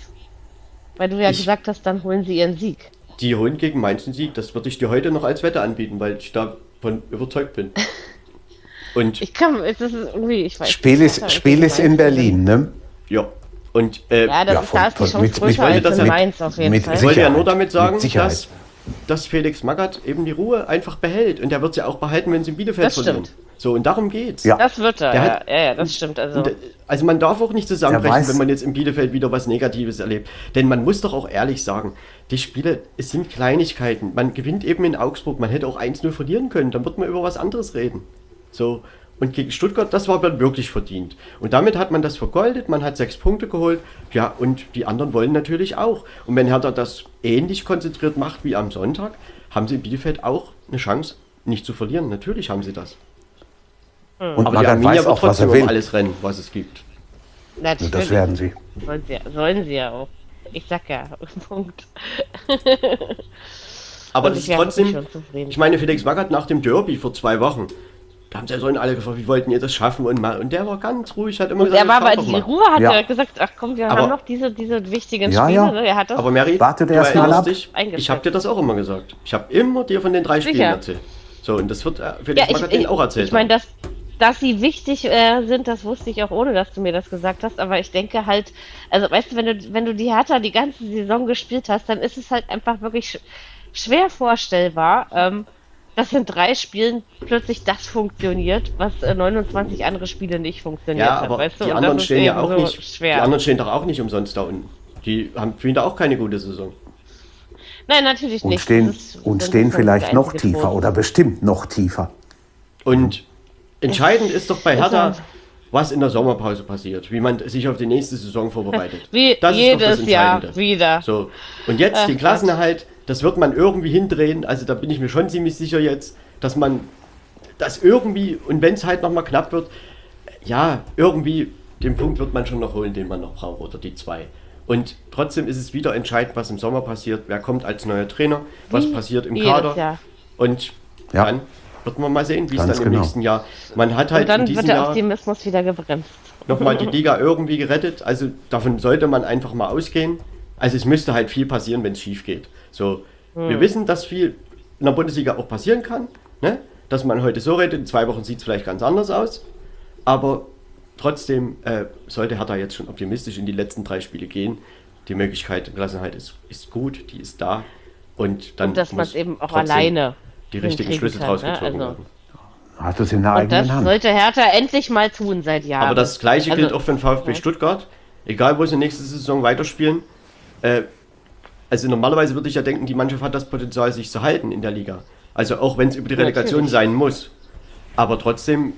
Weil du ja Ich- gesagt hast, dann holen sie ihren Sieg. Die holen gegen Mainz einen Sieg. Das würde ich dir heute noch als Wette anbieten, weil ich davon überzeugt bin. Und Ich kann, es ist irgendwie, ich weiß Spiel nicht, ist, Hertha Spiel gegen ist in Berlin, ne? ja. Und äh, Ja, das Ja, ist, von- da ist die Chance mit- größer mit- als das in mit- Mainz auf jeden mit Fall. ich wollte ja nur damit sagen, dass, dass Felix Magath eben die Ruhe einfach behält. Und der wird sie auch behalten, wenn sie in Bielefeld Das verlieren. stimmt. So, und darum geht's. Ja. Das wird er, hat- ja, ja, das stimmt. Also, Und, also man darf auch nicht Er zusammenbrechen, wenn man jetzt in Bielefeld wieder was Negatives erlebt. Denn man muss doch auch ehrlich sagen, die Spiele, es sind Kleinigkeiten. Man gewinnt eben in Augsburg, man hätte auch 1-0 verlieren können, dann wird man über was anderes reden. So. Und gegen Stuttgart, das war dann wirklich verdient. Und damit hat man das vergoldet, man hat sechs Punkte geholt. Ja, und die anderen wollen natürlich auch. Und wenn Hertha das ähnlich konzentriert macht wie am Sonntag, haben sie in Bielefeld auch eine Chance, nicht zu verlieren. Natürlich haben sie das. Und Aber die Arminia weiß wird auch, was trotzdem er um will. alles rennen, was es gibt. natürlich. Das werden sie. Sollen sie, sollen sie ja auch. Ich sag ja, Punkt. Aber Und das ist trotzdem, ich meine, Felix Magath nach dem Derby vor zwei Wochen, da haben sie ja so alle gefragt, wie wollten ihr das schaffen und mal, und der war ganz ruhig, hat immer Und er war aber die mal. Ruhe, hat Ja. er gesagt, ach komm, wir Aber- haben noch diese, diese wichtigen Ja, Spiele. ja. Ne? Er hat das Aber Mary, Wartet du erst mal ab. dich, ich habe dir das auch immer gesagt. Ich habe immer dir von den drei Spielen Sicher. erzählt. So, und das wird äh, Felix ja, ich, ich, auch erzählt. ich meine, dass, dass sie wichtig äh, sind, das wusste ich auch ohne, dass du mir das gesagt hast. Aber ich denke halt, also weißt du, wenn du, wenn du die Hertha die ganze Saison gespielt hast, dann ist es halt einfach wirklich sch schwer vorstellbar, ähm, dass in drei Spielen plötzlich das funktioniert, was äh, 29 andere Spiele nicht funktioniert ja, hat. aber weißt du? die Und anderen stehen ja auch so nicht, schwer. die anderen stehen doch auch nicht umsonst da unten. Die haben spielen da auch keine gute Saison. Nein, natürlich Und nicht. stehen, ist- und stehen vielleicht noch tiefer Trost. oder bestimmt noch tiefer. Und entscheidend ist doch bei Hertha, er- was in der Sommerpause passiert, wie man sich auf die nächste Saison vorbereitet. Wie das ist doch das jedes Jahr wieder. So, und jetzt Ach den Klassenerhalt, das wird man irgendwie hindrehen. Also da bin ich mir schon ziemlich sicher jetzt, dass man das irgendwie, und wenn es halt nochmal knapp wird, ja, irgendwie den Punkt wird man schon noch holen, den man noch braucht, oder die zwei. Und trotzdem ist es wieder entscheidend, was im Sommer passiert. Wer kommt als neuer Trainer, was Wie passiert im Kader. Jahr. Und Ja. dann wird man mal sehen, wie es dann im genau. nächsten Jahr. Man hat halt Und dann in wird diesem der Jahr Optimismus wieder gebremst. nochmal die Liga irgendwie gerettet. Also davon sollte man einfach mal ausgehen. Also es müsste halt viel passieren, wenn es schief geht. So, wir wissen, dass viel in der Bundesliga auch passieren kann. Ne? Dass man heute so redet, in zwei Wochen sieht es vielleicht ganz anders aus. Aber trotzdem äh, sollte Hertha jetzt schon optimistisch in die letzten drei Spiele gehen. Die Möglichkeit der Klassenheit ist, ist gut, die ist da. Und dann Und dass man muss es eben auch trotzdem alleine die richtigen Schlüsse kann, draus ne? gezogen Also- werden. Hast du es in der Und das eigenen Hand? sollte Hertha endlich mal tun seit Jahren. Aber das gleiche Also- gilt auch für den VfB Ja. Stuttgart. Egal, wo sie nächste Saison weiterspielen. Äh, also normalerweise würde ich ja denken, die Mannschaft hat das Potenzial, sich zu halten in der Liga. Also auch wenn es über die Relegation Natürlich. sein muss. Aber trotzdem,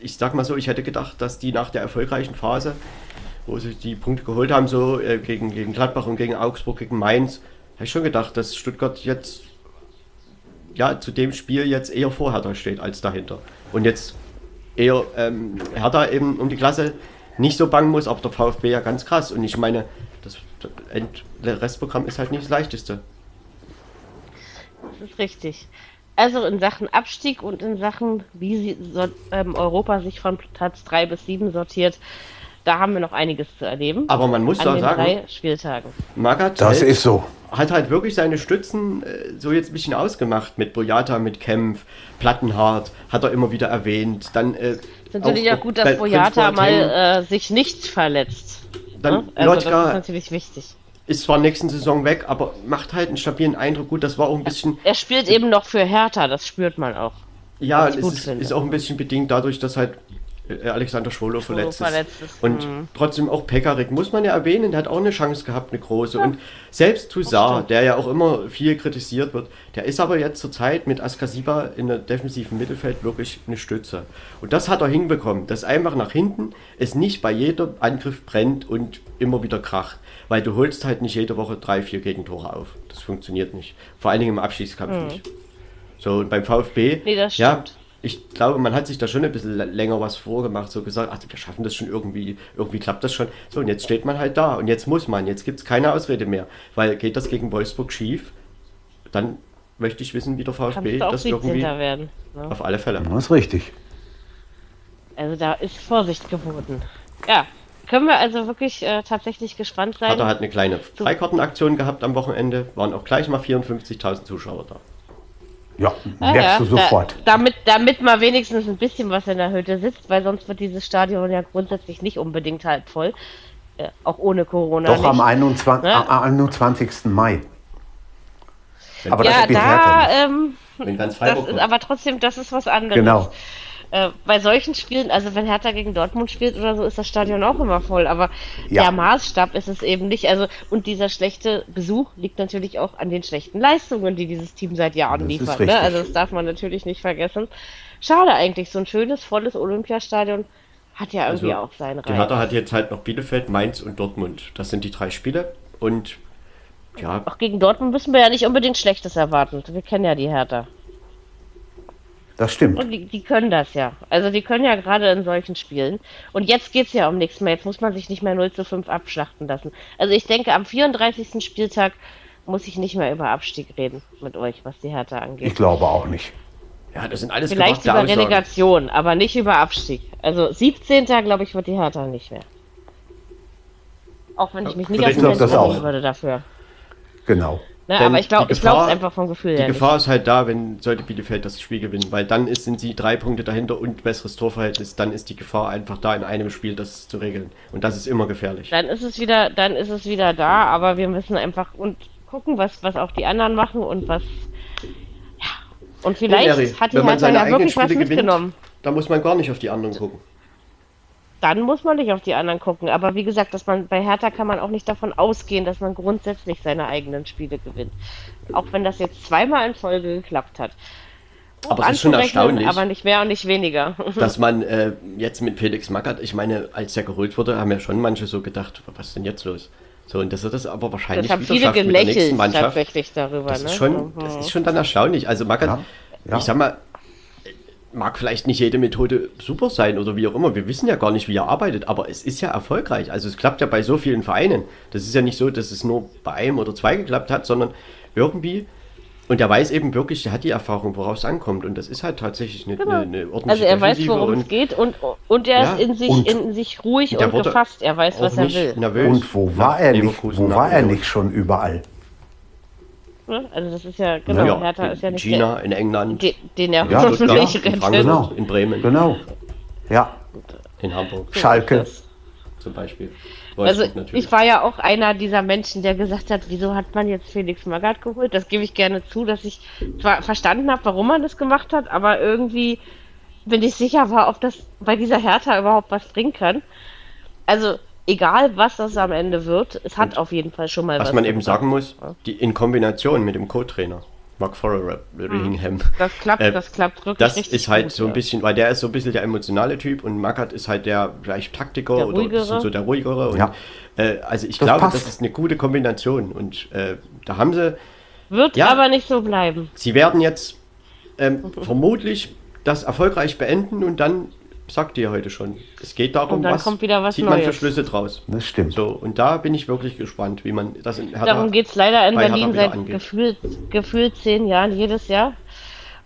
ich sag mal so, ich hätte gedacht, dass die nach der erfolgreichen Phase, wo sie die Punkte geholt haben, so äh, gegen, gegen Gladbach und gegen Augsburg, gegen Mainz, habe ich schon gedacht, dass Stuttgart jetzt ja zu dem Spiel jetzt eher vor Hertha steht als dahinter. Und jetzt eher ähm, Hertha eben um die Klasse nicht so bangen muss, aber der VfB ja ganz krass. Und ich meine, das, Restprogramm ist halt nicht das leichteste. Das ist richtig. Also in Sachen Abstieg und in Sachen, wie sie, so, ähm, Europa sich von Platz 3 bis 7 sortiert, da haben wir noch einiges zu erleben. Aber man muss den sagen, drei Spieltagen. Magath Das hält- ist so. hat halt wirklich seine Stützen äh, so jetzt ein bisschen ausgemacht mit Boyata, mit Kempf, Plattenhardt, hat er immer wieder erwähnt. Dann äh, ist natürlich auch, gut, dass Boyata mal äh, sich nicht verletzt. Dann ne? Also das Lotka- ist natürlich wichtig. ist zwar nächsten Saison weg, aber macht halt einen stabilen Eindruck. Gut, das war auch ein bisschen Er spielt eben noch für Hertha, das spürt man auch. Ja, es ist, ist auch ein bisschen bedingt dadurch, dass halt Alexander Schwolo verletzt, verletzt ist. Und mhm. trotzdem auch Pekarik muss man ja erwähnen, der hat auch eine Chance gehabt, eine große. Und selbst Toussaint, der ja auch immer viel kritisiert wird, der ist aber jetzt zurzeit mit Askasiba in der defensiven Mittelfeld wirklich eine Stütze. Und das hat er hinbekommen, dass einfach nach hinten es nicht bei jedem Angriff brennt und immer wieder kracht. Weil du holst halt nicht jede Woche drei, vier Gegentore auf. Das funktioniert nicht. Vor allen Dingen im Abschießkampf nicht. So, und beim VfB, Mhm. Nee, ja. Ich glaube, man hat sich da schon ein bisschen länger was vorgemacht, so gesagt, ach, wir schaffen das schon irgendwie, irgendwie klappt das schon. So, und jetzt steht man halt da und jetzt muss man, jetzt gibt es keine Ausrede mehr, weil geht das gegen Wolfsburg schief, dann möchte ich wissen, wie der Kannst VfB du auch das 17. irgendwie, werden. Ne? auf alle Fälle. Das ist richtig. Also da ist Vorsicht geboten. Ja, können wir also wirklich äh, tatsächlich gespannt sein. Hat eine kleine Freikartenaktion gehabt am Wochenende, waren auch gleich mal 54.000 Zuschauer da. Ja, Ah, merkst ja, du sofort. Da, damit, damit mal wenigstens ein bisschen was in der Hütte sitzt, weil sonst wird dieses Stadion ja grundsätzlich nicht unbedingt halb voll. Äh, auch ohne Corona. Doch nicht. am 21. Ja. am 21. Mai. Aber ja, das spielt da, ähm, Wenn ganz das ist, aber trotzdem, das ist was anderes. Genau. Äh, bei solchen Spielen, also wenn Hertha gegen Dortmund spielt oder so, ist das Stadion auch immer voll. Aber Ja. der Maßstab ist es eben nicht. Also und dieser schlechte Besuch liegt natürlich auch an den schlechten Leistungen, die dieses Team seit Jahren liefert. Ne? Also das darf man natürlich nicht vergessen. Schade eigentlich, so ein schönes, volles Olympiastadion hat ja irgendwie Also, auch seinen Die Reiz. Hertha hat jetzt halt noch Bielefeld, Mainz und Dortmund. Das sind die drei Spiele und ja, Auch gegen Dortmund müssen wir ja nicht unbedingt Schlechtes erwarten. Wir kennen ja die Hertha. Das stimmt. Und die, die können das ja. Also die können ja gerade in solchen Spielen. Und jetzt geht's ja um nichts mehr. Jetzt muss man sich nicht mehr 0 zu 5 abschlachten lassen. Also ich denke, am 34. Spieltag muss ich nicht mehr über Abstieg reden mit euch, was die Hertha Ich angeht. glaube auch nicht. ja, das sind alles Vielleicht gewagte über. Relegation, aber nicht über Abstieg. Also 17. glaube ich, wird die Hertha nicht mehr. Auch wenn ich mich nicht auch. lehnen würde dafür. Genau. Ne, aber ich glaube die es Gefahr- einfach vom Gefühl Die her. Gefahr ist halt da, wenn sollte Bielefeld das Spiel gewinnen, weil dann ist, sind sie drei Punkte dahinter und besseres Torverhältnis, dann ist die Gefahr einfach da, in einem Spiel das zu regeln. Und das ist immer gefährlich. Dann ist es wieder, dann ist es wieder da, aber wir müssen einfach und gucken, was, was auch die anderen machen und was. Ja. Und vielleicht Eri, hat die seine ja wirklich was Spiele gewinnt, mitgenommen. da muss man gar nicht auf die anderen gucken. Dann muss man nicht auf die anderen gucken. Aber wie gesagt, dass man bei Hertha kann man auch nicht davon ausgehen, dass man grundsätzlich seine eigenen Spiele gewinnt. Auch wenn das jetzt zweimal in Folge geklappt hat. Aber es ist schon erstaunlich. Aber nicht mehr und nicht weniger. Dass man äh, jetzt mit Felix Magath, ich meine, als er geholt wurde, haben ja schon manche so gedacht, was ist denn jetzt los? So, und dass er das aber wahrscheinlich Das haben wieder viele schafft mit der nächsten gelächelt Mannschaft. tatsächlich darüber. Das ne? ist schon, das Mhm. ist schon dann erstaunlich. Also Magath, Ja, ja. ich sag mal, mag vielleicht nicht jede Methode super sein oder wie auch immer. Wir wissen ja gar nicht, wie er arbeitet, aber es ist ja erfolgreich. Also es klappt ja bei so vielen Vereinen. Das ist ja nicht so, dass es nur bei einem oder zwei geklappt hat, sondern irgendwie Und er weiß eben wirklich, der hat die Erfahrung, worauf es ankommt. Und das ist halt tatsächlich eine, Genau. eine, eine ordentliche Also er weiß, Defensive worum es geht und, und er Ja, ist in sich, und- in sich ruhig und gefasst. Er weiß, was er will. nervös. Und wo war er nicht? Wo war er nicht schon überall? Ne? Also das ist ja, genau, Ja, Hertha in ist ja nicht China, in England, der, den, den er Ja, hoffentlich in rettet. Frankfurt, Genau. in Bremen, Genau. Ja, in Hamburg Schalke. Zum Beispiel. Also Wolfsburg natürlich. ich war ja auch einer dieser Menschen, der gesagt hat, wieso hat man jetzt Felix Magath geholt? Das gebe ich gerne zu, dass ich zwar verstanden habe, warum man das gemacht hat, aber irgendwie bin ich sicher war, ob das bei dieser Hertha überhaupt was bringen kann. Also egal, was das am Ende wird, es hat auf jeden Fall schon mal was. Was man eben sagen muss, die in Kombination mit dem Co-Trainer, Mark Forringham, Das klappt, Äh, das klappt wirklich das richtig ist halt gut, so ein bisschen, weil der ist so ein bisschen der emotionale Typ und Magath ist halt der vielleicht Taktiker Der oder so der ruhigere. Und, Ja. äh, also ich Das glaube, passt. das ist eine gute Kombination und äh, da haben sie, Wird Ja. aber nicht so bleiben. sie werden jetzt ähm, vermutlich das erfolgreich beenden und dann sagt ihr heute schon, es geht darum, Und dann was kommt wieder was zieht man für Neues. Schlüsse draus. das stimmt. So, und da bin ich wirklich gespannt, wie man das in Hertha Darum geht es leider in Berlin seit gefühlt, gefühlt zehn Jahren jedes Jahr.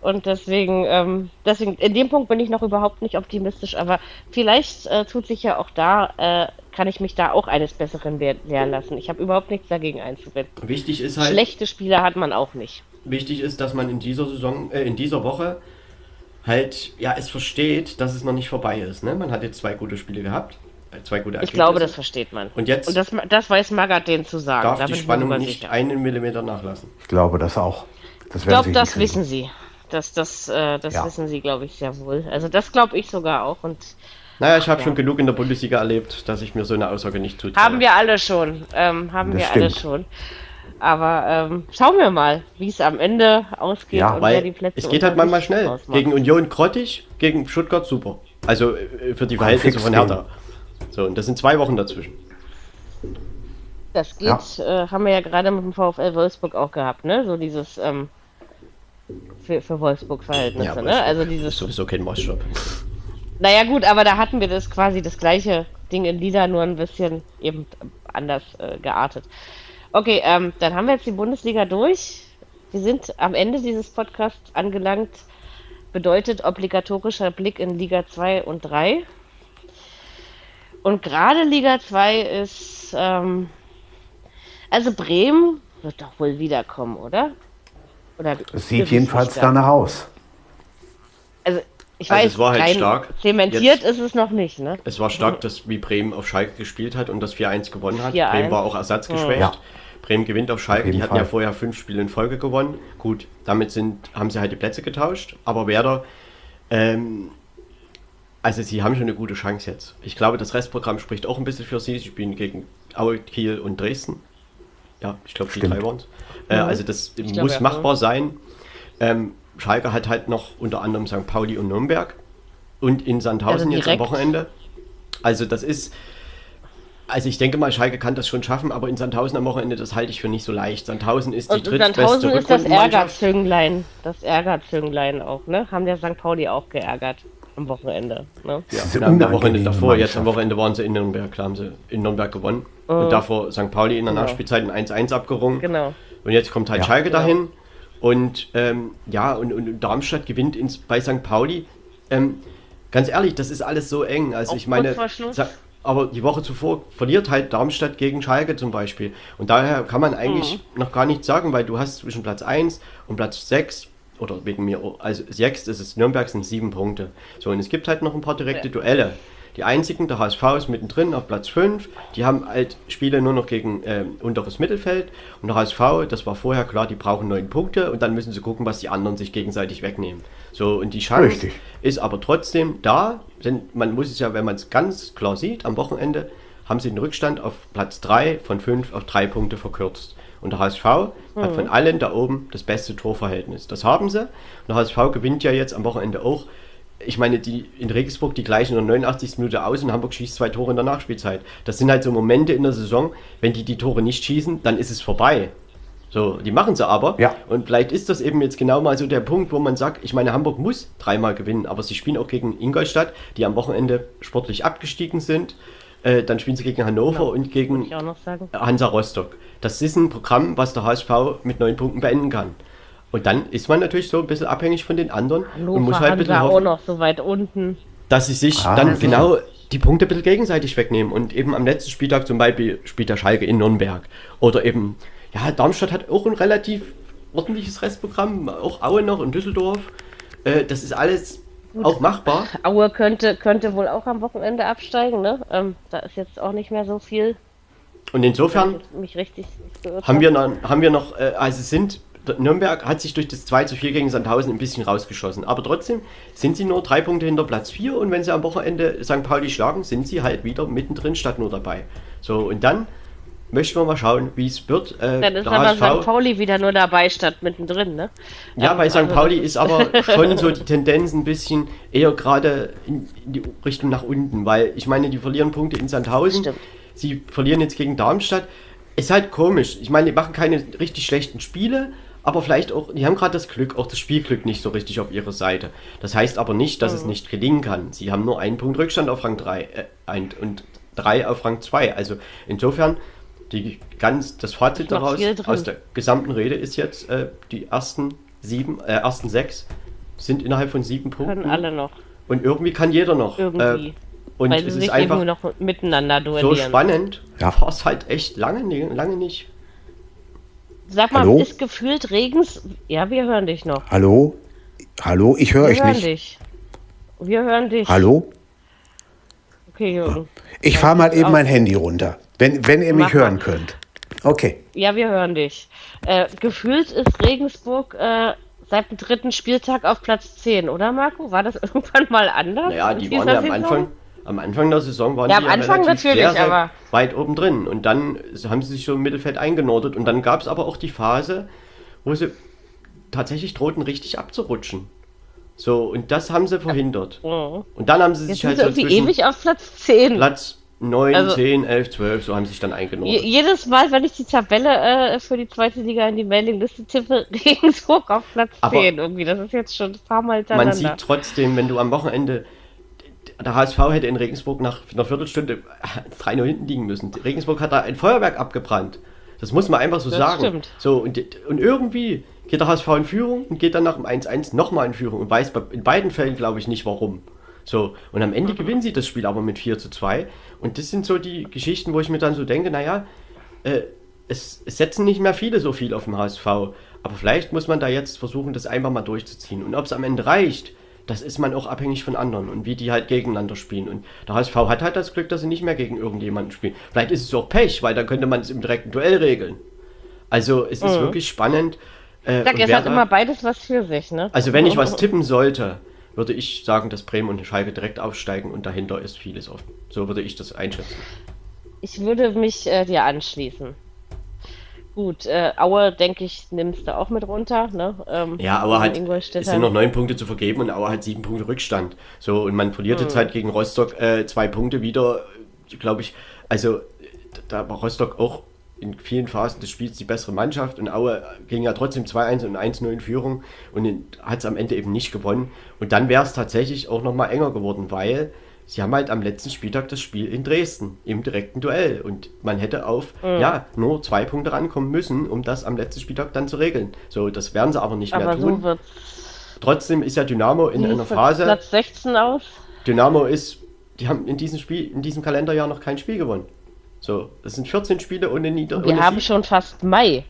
Und deswegen, ähm, deswegen, in dem Punkt bin ich noch überhaupt nicht optimistisch, aber vielleicht äh, tut sich ja auch da, äh, kann ich mich da auch eines Besseren lehren lassen. Ich habe überhaupt nichts dagegen einzuwenden. Wichtig ist halt, Schlechte Spieler hat man auch nicht. wichtig ist, dass man in dieser Saison, äh, in dieser Woche halt, ja, es versteht, dass es noch nicht vorbei ist. Ne? Man hat jetzt zwei gute Spiele gehabt, äh, zwei gute Ich glaube, das versteht man. Und jetzt Und das, das weiß Magath denen zu sagen. darf da die Spannung nicht sicher. einen Millimeter nachlassen. Ich glaube das auch. Das Ich glaube, das wissen sie. Das, das, äh, das Ja. wissen sie, glaube ich, sehr wohl. Also das glaube ich sogar auch. Und Naja, ich habe Ja. schon genug in der Bundesliga erlebt, dass ich mir so eine Aussage nicht zutraue. Haben wir alle schon. Ähm, haben Das wir alle stimmt. schon. Aber ähm, schauen wir mal, wie es am Ende ausgeht Ja, und wer die Weil Plätze es geht halt manchmal schnell. ausmacht. Gegen Union grottig, gegen Stuttgart super. Also äh, für die Verhältnisse von gehen. Hertha. So, und das sind zwei Wochen dazwischen. Das geht, äh, haben wir ja gerade mit dem VfL Wolfsburg auch gehabt, ne? So dieses ähm, für, für Wolfsburg-Verhältnisse, aber ne? es Also ist dieses. sowieso kein Maßstab. Naja gut, aber da hatten wir das quasi das gleiche Ding in Liga, nur ein bisschen eben anders äh, geartet. Okay, ähm, dann haben wir jetzt die Bundesliga durch. Wir sind am Ende dieses Podcasts angelangt. Bedeutet obligatorischer Blick in Liga 2 und 3. Und gerade Liga 2 ist, ähm, also Bremen wird doch wohl wiederkommen, oder? Oder Es sieht jedenfalls danach aus. Also ich Also weiß, es war halt stark. zementiert Jetzt- ist es noch nicht, ne? Es war stark, dass wie Bremen auf Schalke gespielt hat und das 4-1 gewonnen hat. 4-1. Bremen war auch ersatzgeschwächt. Ja. Bremen gewinnt auf Schalke. jeden Die hatten ja Fall. vorher fünf Spiele in Folge gewonnen. Gut, damit sind, haben sie halt die Plätze getauscht. Aber Werder, ähm, also sie haben schon eine gute Chance jetzt. Ich glaube, das Restprogramm spricht auch ein bisschen für sie. Sie spielen gegen Aue, Kiel und Dresden. Ja, ich glaube, die drei waren es. Äh, also das glaube, muss ja. machbar sein. Ähm, Schalke hat halt noch unter anderem St. Pauli und Nürnberg. Und in Sandhausen Also jetzt am. Wochenende. Also das ist, also ich denke mal, Schalke kann das schon schaffen, aber in Sandhausen am Wochenende, das halte ich für nicht so leicht. Sandhausen ist die Und drittbeste Sandhausen ist das. Ärgerzünglein. Das Ärgerzünglein auch, ne? Haben der St. Pauli auch geärgert am Wochenende. Ne? Ja, am Wochenende davor, jetzt am. Wochenende waren sie in Nürnberg, klar haben sie in Nürnberg gewonnen. Und davor St. Pauli in der Genau. Nachspielzeit ein 1-1 abgerungen. Genau. Und jetzt kommt halt Ja. Schalke Genau. dahin. Und ähm, ja, und, und Darmstadt gewinnt ins, bei St. Pauli. Ähm, ganz ehrlich, das ist alles so eng. Also Auch ich meine, sa- aber die Woche zuvor verliert halt Darmstadt gegen Schalke zum Beispiel. Und daher kann man eigentlich Mhm. noch gar nichts sagen, weil du hast zwischen Platz 1 und Platz 6 oder wegen mir, also 6 ist es Nürnberg sind sieben Punkte. So, und es gibt halt noch ein paar direkte Ja. Duelle. Die einzigen, der HSV ist mittendrin auf Platz 5. Die haben halt Spiele nur noch gegen ähm, unteres Mittelfeld. Und der HSV, das war vorher klar, die brauchen neun Punkte und dann müssen sie gucken, was die anderen sich gegenseitig wegnehmen. So, und die Chance Richtig. ist aber trotzdem da, denn man muss es ja, wenn man es ganz klar sieht, am Wochenende haben sie den Rückstand auf Platz 3 von 5 auf 3 Punkte verkürzt. Und der HSV hat von allen da oben das beste Torverhältnis. Das haben sie. Und der HSV gewinnt ja jetzt am Wochenende auch. Ich meine, die in Regensburg die gleichen in der 89. Minute aus und Hamburg schießt zwei Tore in der Nachspielzeit. Das sind halt so Momente in der Saison, wenn die die Tore nicht schießen, dann ist es vorbei. So, die machen sie aber. Ja. Und vielleicht ist das eben jetzt genau mal so der Punkt, wo man sagt, ich meine, Hamburg muss dreimal gewinnen, aber sie spielen auch gegen Ingolstadt, die am Wochenende sportlich abgestiegen sind. Äh, dann spielen sie gegen Hannover und Muss gegen. Hansa Rostock. Das ist ein Programm, was der HSV mit neun Punkten beenden kann. Und dann ist man natürlich so ein bisschen abhängig von den anderen Hannover und muss halt ein bisschen auch noch so weit unten. dass sie sich Ah, dann genau die Punkte ein bisschen gegenseitig wegnehmen. Und eben am letzten Spieltag zum Beispiel spielt der Schalke in Nürnberg. Oder eben, ja, Darmstadt hat auch ein relativ ordentliches Restprogramm, auch Aue noch und Düsseldorf. Äh, das ist alles auch machbar. Aue könnte, könnte wohl auch am Wochenende absteigen, ne? Ähm, da ist jetzt auch nicht mehr so viel. Und insofern haben hab. wir noch, haben wir noch äh, also sind, Nürnberg hat sich durch das 2 zu 4 gegen Sandhausen ein bisschen rausgeschossen. Aber trotzdem sind sie nur drei Punkte hinter Platz 4 und wenn sie am Wochenende St. Pauli schlagen, sind sie halt wieder mittendrin statt nur dabei. So, und dann möchten wir mal schauen, wie es wird. Äh, Dann ist aber HSV St. Pauli wieder nur dabei statt mittendrin, ne? Ja, Ähm, bei St. also Pauli ist aber schon so die Tendenz ein bisschen eher gerade in, in die Richtung nach unten, weil ich meine, die verlieren Punkte in Sandhausen, Stimmt. sie verlieren jetzt gegen Darmstadt. Ist halt komisch. Ich meine, die machen keine richtig schlechten Spiele, aber vielleicht auch, die haben gerade das Glück, auch das Spielglück nicht so richtig auf ihrer Seite. Das heißt aber nicht, dass es Mhm. nicht gelingen kann. Sie haben nur einen Punkt Rückstand auf Rang 3 äh, ein, und drei auf Rang 2. Also insofern, die ganz, das Fazit daraus aus der gesamten Rede ist jetzt, äh, die ersten sieben, äh, ersten sechs sind innerhalb von sieben Punkten. können alle noch Und irgendwie kann jeder noch. irgendwie. Äh, und weil es sie ist sich einfach noch miteinander so duellieren. spannend. Ja. War es halt echt lange, lange nicht. Sag mal, Hallo? ist gefühlt Regens. Ja, wir hören dich noch. Hallo? Hallo? Ich höre Wir euch hören nicht. dich. Wir hören dich. Hallo? Okay, Jürgen. Ich fahre mal eben mein Handy runter, wenn, wenn ihr mich Mach mal. hören könnt. Okay. Ja, wir hören dich. Äh, gefühlt ist Regensburg äh, seit dem dritten Spieltag auf Platz 10, oder Marco? War das irgendwann mal anders? Naja, in die waren ja am Saison? Anfang, am Anfang der Saison waren Ja, die am Anfang natürlich, sehr, sehr aber- weit oben drin. Und dann haben sie sich so im Mittelfeld eingenordet. Und dann gab es aber auch die Phase, wo sie tatsächlich drohten, richtig abzurutschen. So, und das haben sie verhindert. Mhm. Und dann haben sie Jetzt sich sind halt sie so irgendwie ewig auf Platz 10. Platz 9, Also- 10, 11, 12, so haben sie sich dann Je eingenordet. jedes Mal, wenn ich die Tabelle äh, für die zweite Liga in die Mailingliste tippe, Regensburg auf Platz Aber 10 irgendwie. Das ist jetzt schon ein paar Mal Man hintereinander. sieht trotzdem, wenn du am Wochenende. Der HSV hätte in Regensburg nach einer Viertelstunde 3-0 hinten liegen müssen. Regensburg hat da ein Feuerwerk abgebrannt. Das muss man einfach so Das sagen. stimmt. So, und, und irgendwie geht der HSV in Führung und geht dann nach dem 1-1 nochmal in Führung und weiß in beiden Fällen, glaube ich, nicht warum. So, und am Ende gewinnen sie das Spiel aber mit 4 zu 2. Und das sind so die Geschichten, wo ich mir dann so denke, naja, äh, es, es setzen nicht mehr viele so viel auf den HSV. Aber vielleicht muss man da jetzt versuchen, das einfach mal durchzuziehen. Und ob es am Ende reicht, das ist man auch abhängig von anderen und wie die halt gegeneinander spielen. Und der HSV hat halt das Glück, dass sie nicht mehr gegen irgendjemanden spielen. Vielleicht ist es auch Pech, weil dann könnte man es im direkten Duell regeln. Also es ist wirklich spannend. Äh, Ich sag, es hat da- immer beides was für sich, ne? also wenn ich was tippen sollte, würde ich sagen, dass Bremen und Schalke direkt aufsteigen und dahinter ist vieles offen. So würde ich das einschätzen. Ich würde mich äh, dir anschließen. Gut, äh, Aue, denke ich, nimmst du auch mit runter, ne? Ähm, Ja, aber halt, es sind noch neun Punkte zu vergeben und Auer hat sieben Punkte Rückstand. So, und man verliert Hm. jetzt halt gegen Rostock äh, zwei Punkte wieder, glaube ich. Also, da war Rostock auch in vielen Phasen des Spiels die bessere Mannschaft und Aue ging ja trotzdem 2-1 und 1-0 in Führung und hat es am Ende eben nicht gewonnen. Und dann wäre es tatsächlich auch nochmal enger geworden, weil sie haben halt am letzten Spieltag das Spiel in Dresden im direkten Duell und man hätte auf ja nur zwei Punkte rankommen müssen, um das am letzten Spieltag dann zu regeln. So, das werden sie aber nicht mehr aber tun. so Trotzdem ist ja Dynamo in einer Phase. Platz 16 aus. Dynamo ist, die haben in diesem Spiel, in diesem Kalenderjahr noch kein Spiel gewonnen. So, das sind 14 Spiele ohne Nieder. Wir haben Sieg. schon fast Mai.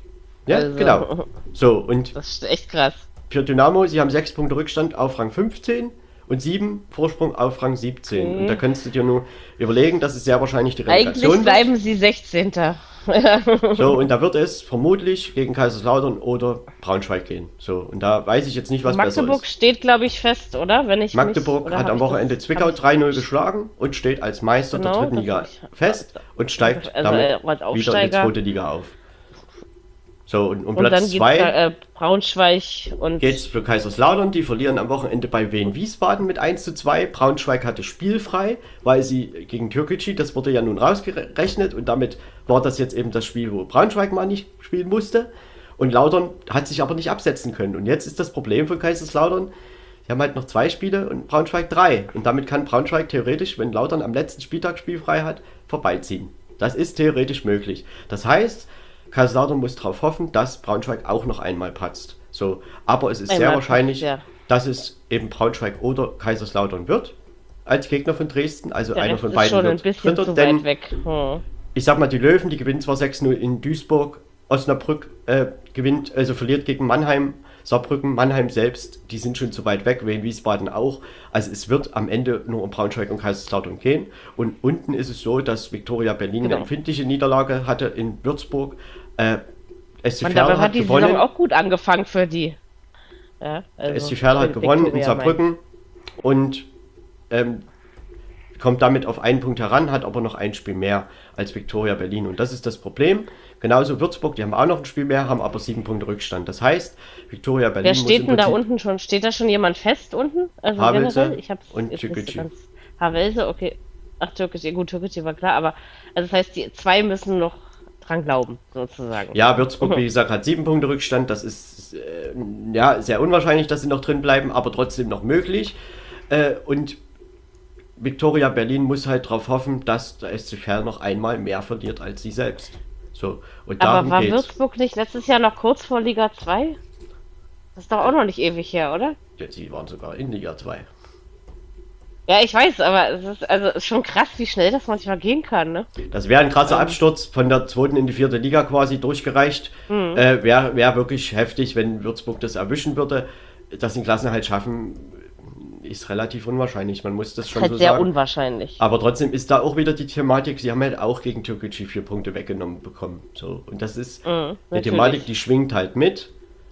Ja, also- genau. So, und Das ist echt krass. für Dynamo, sie haben 6 Punkte Rückstand auf Rang 15 und 7 Vorsprung auf Rang 17. Und da könntest du dir nur überlegen, dass es sehr wahrscheinlich die Eigentlich Relegation wird. bleiben sie 16. So, und da wird es vermutlich gegen Kaiserslautern oder Braunschweig gehen. So, und da weiß ich jetzt nicht, was besser Magdeburg ist. steht, glaube ich, fest, oder? Wenn ich Magdeburg mich, hat am ich das- Wochenende Zwickau hab ich- 3-0 geschlagen und steht als Meister der Genau, dritten das Liga fest und steigt also, damit wieder in die zweite Liga auf. So, und um Und dann Platz geht's 2 äh, Braunschweig und geht's für Kaiserslautern. Die verlieren am Wochenende bei Wien Wiesbaden mit 1 zu 2. Braunschweig hatte spielfrei, weil sie gegen Türkgücü, das wurde ja nun rausgerechnet und damit war das jetzt eben das Spiel, wo Braunschweig mal nicht spielen musste. Und Lautern hat sich aber nicht absetzen können. Und jetzt ist das Problem von Kaiserslautern, sie haben halt noch zwei Spiele und Braunschweig drei. Und damit kann Braunschweig theoretisch, wenn Lautern am letzten Spieltag spielfrei hat, vorbeiziehen. Das ist theoretisch möglich. Das heißt, Kaiserslautern muss darauf hoffen, dass Braunschweig auch noch einmal patzt. So, aber es ist Einmal sehr wahrscheinlich, ja. dass es eben Braunschweig oder Kaiserslautern wird als Gegner von Dresden. Also Der einer von beiden schon ein wird bisschen Dritter, zu denn weit weg. Hm. ich sag mal, die Löwen, die gewinnen zwar 6-0 in Duisburg, Osnabrück äh, gewinnt, also verliert gegen Mannheim, Saarbrücken, Mannheim selbst, die sind schon zu weit weg, Wien Wiesbaden auch. Also es wird am Ende nur um Braunschweig und Kaiserslautern gehen. Und unten ist es so, dass Viktoria Berlin Genau. eine empfindliche Niederlage hatte in Würzburg. Äh, SC Und Verl dabei hat hat die gewonnen. Saison auch gut angefangen für die. Ja, also SC Verl hat gewonnen in Saarbrücken und ähm, kommt damit auf einen Punkt heran, hat aber noch ein Spiel mehr als Viktoria Berlin. Und das ist das Problem. Genauso Würzburg, die haben auch noch ein Spiel mehr, haben aber sieben Punkte Rückstand. Das heißt, Viktoria. Berlin Wer steht denn da unten schon? Steht da schon jemand fest unten? Also Havelse generell? Ich hab's und ganz. Havelse, okay. Ach, Türkgücü, gut, Türkgücü war klar, aber also das heißt, die zwei müssen noch dran glauben, sozusagen. Ja, Würzburg, wie gesagt, hat sieben Punkte Rückstand. Das ist äh, ja sehr unwahrscheinlich, dass sie noch drin bleiben, aber trotzdem noch möglich. Äh, und Viktoria Berlin muss halt darauf hoffen, dass der SC Verl noch einmal mehr verliert als sie selbst. So, und aber war geht's. Würzburg nicht letztes Jahr noch kurz vor Liga 2? Das ist doch auch noch nicht ewig her, oder? Ja, sie waren sogar in Liga 2. Ja, ich weiß, aber es ist also es ist schon krass, wie schnell das manchmal gehen kann, ne? Das wäre ein krasser Absturz von der zweiten in die vierte Liga quasi durchgereicht. Äh, wäre wär wirklich heftig, wenn Würzburg das erwischen würde. Dass sie den Klassenerhalt schaffen, ist relativ unwahrscheinlich. Man muss das schon halt so sehr sagen. unwahrscheinlich. Aber trotzdem ist da auch wieder die Thematik, sie haben halt auch gegen Türkgücü vier Punkte weggenommen bekommen. So, und das ist eine natürlich. Thematik, die schwingt halt mit.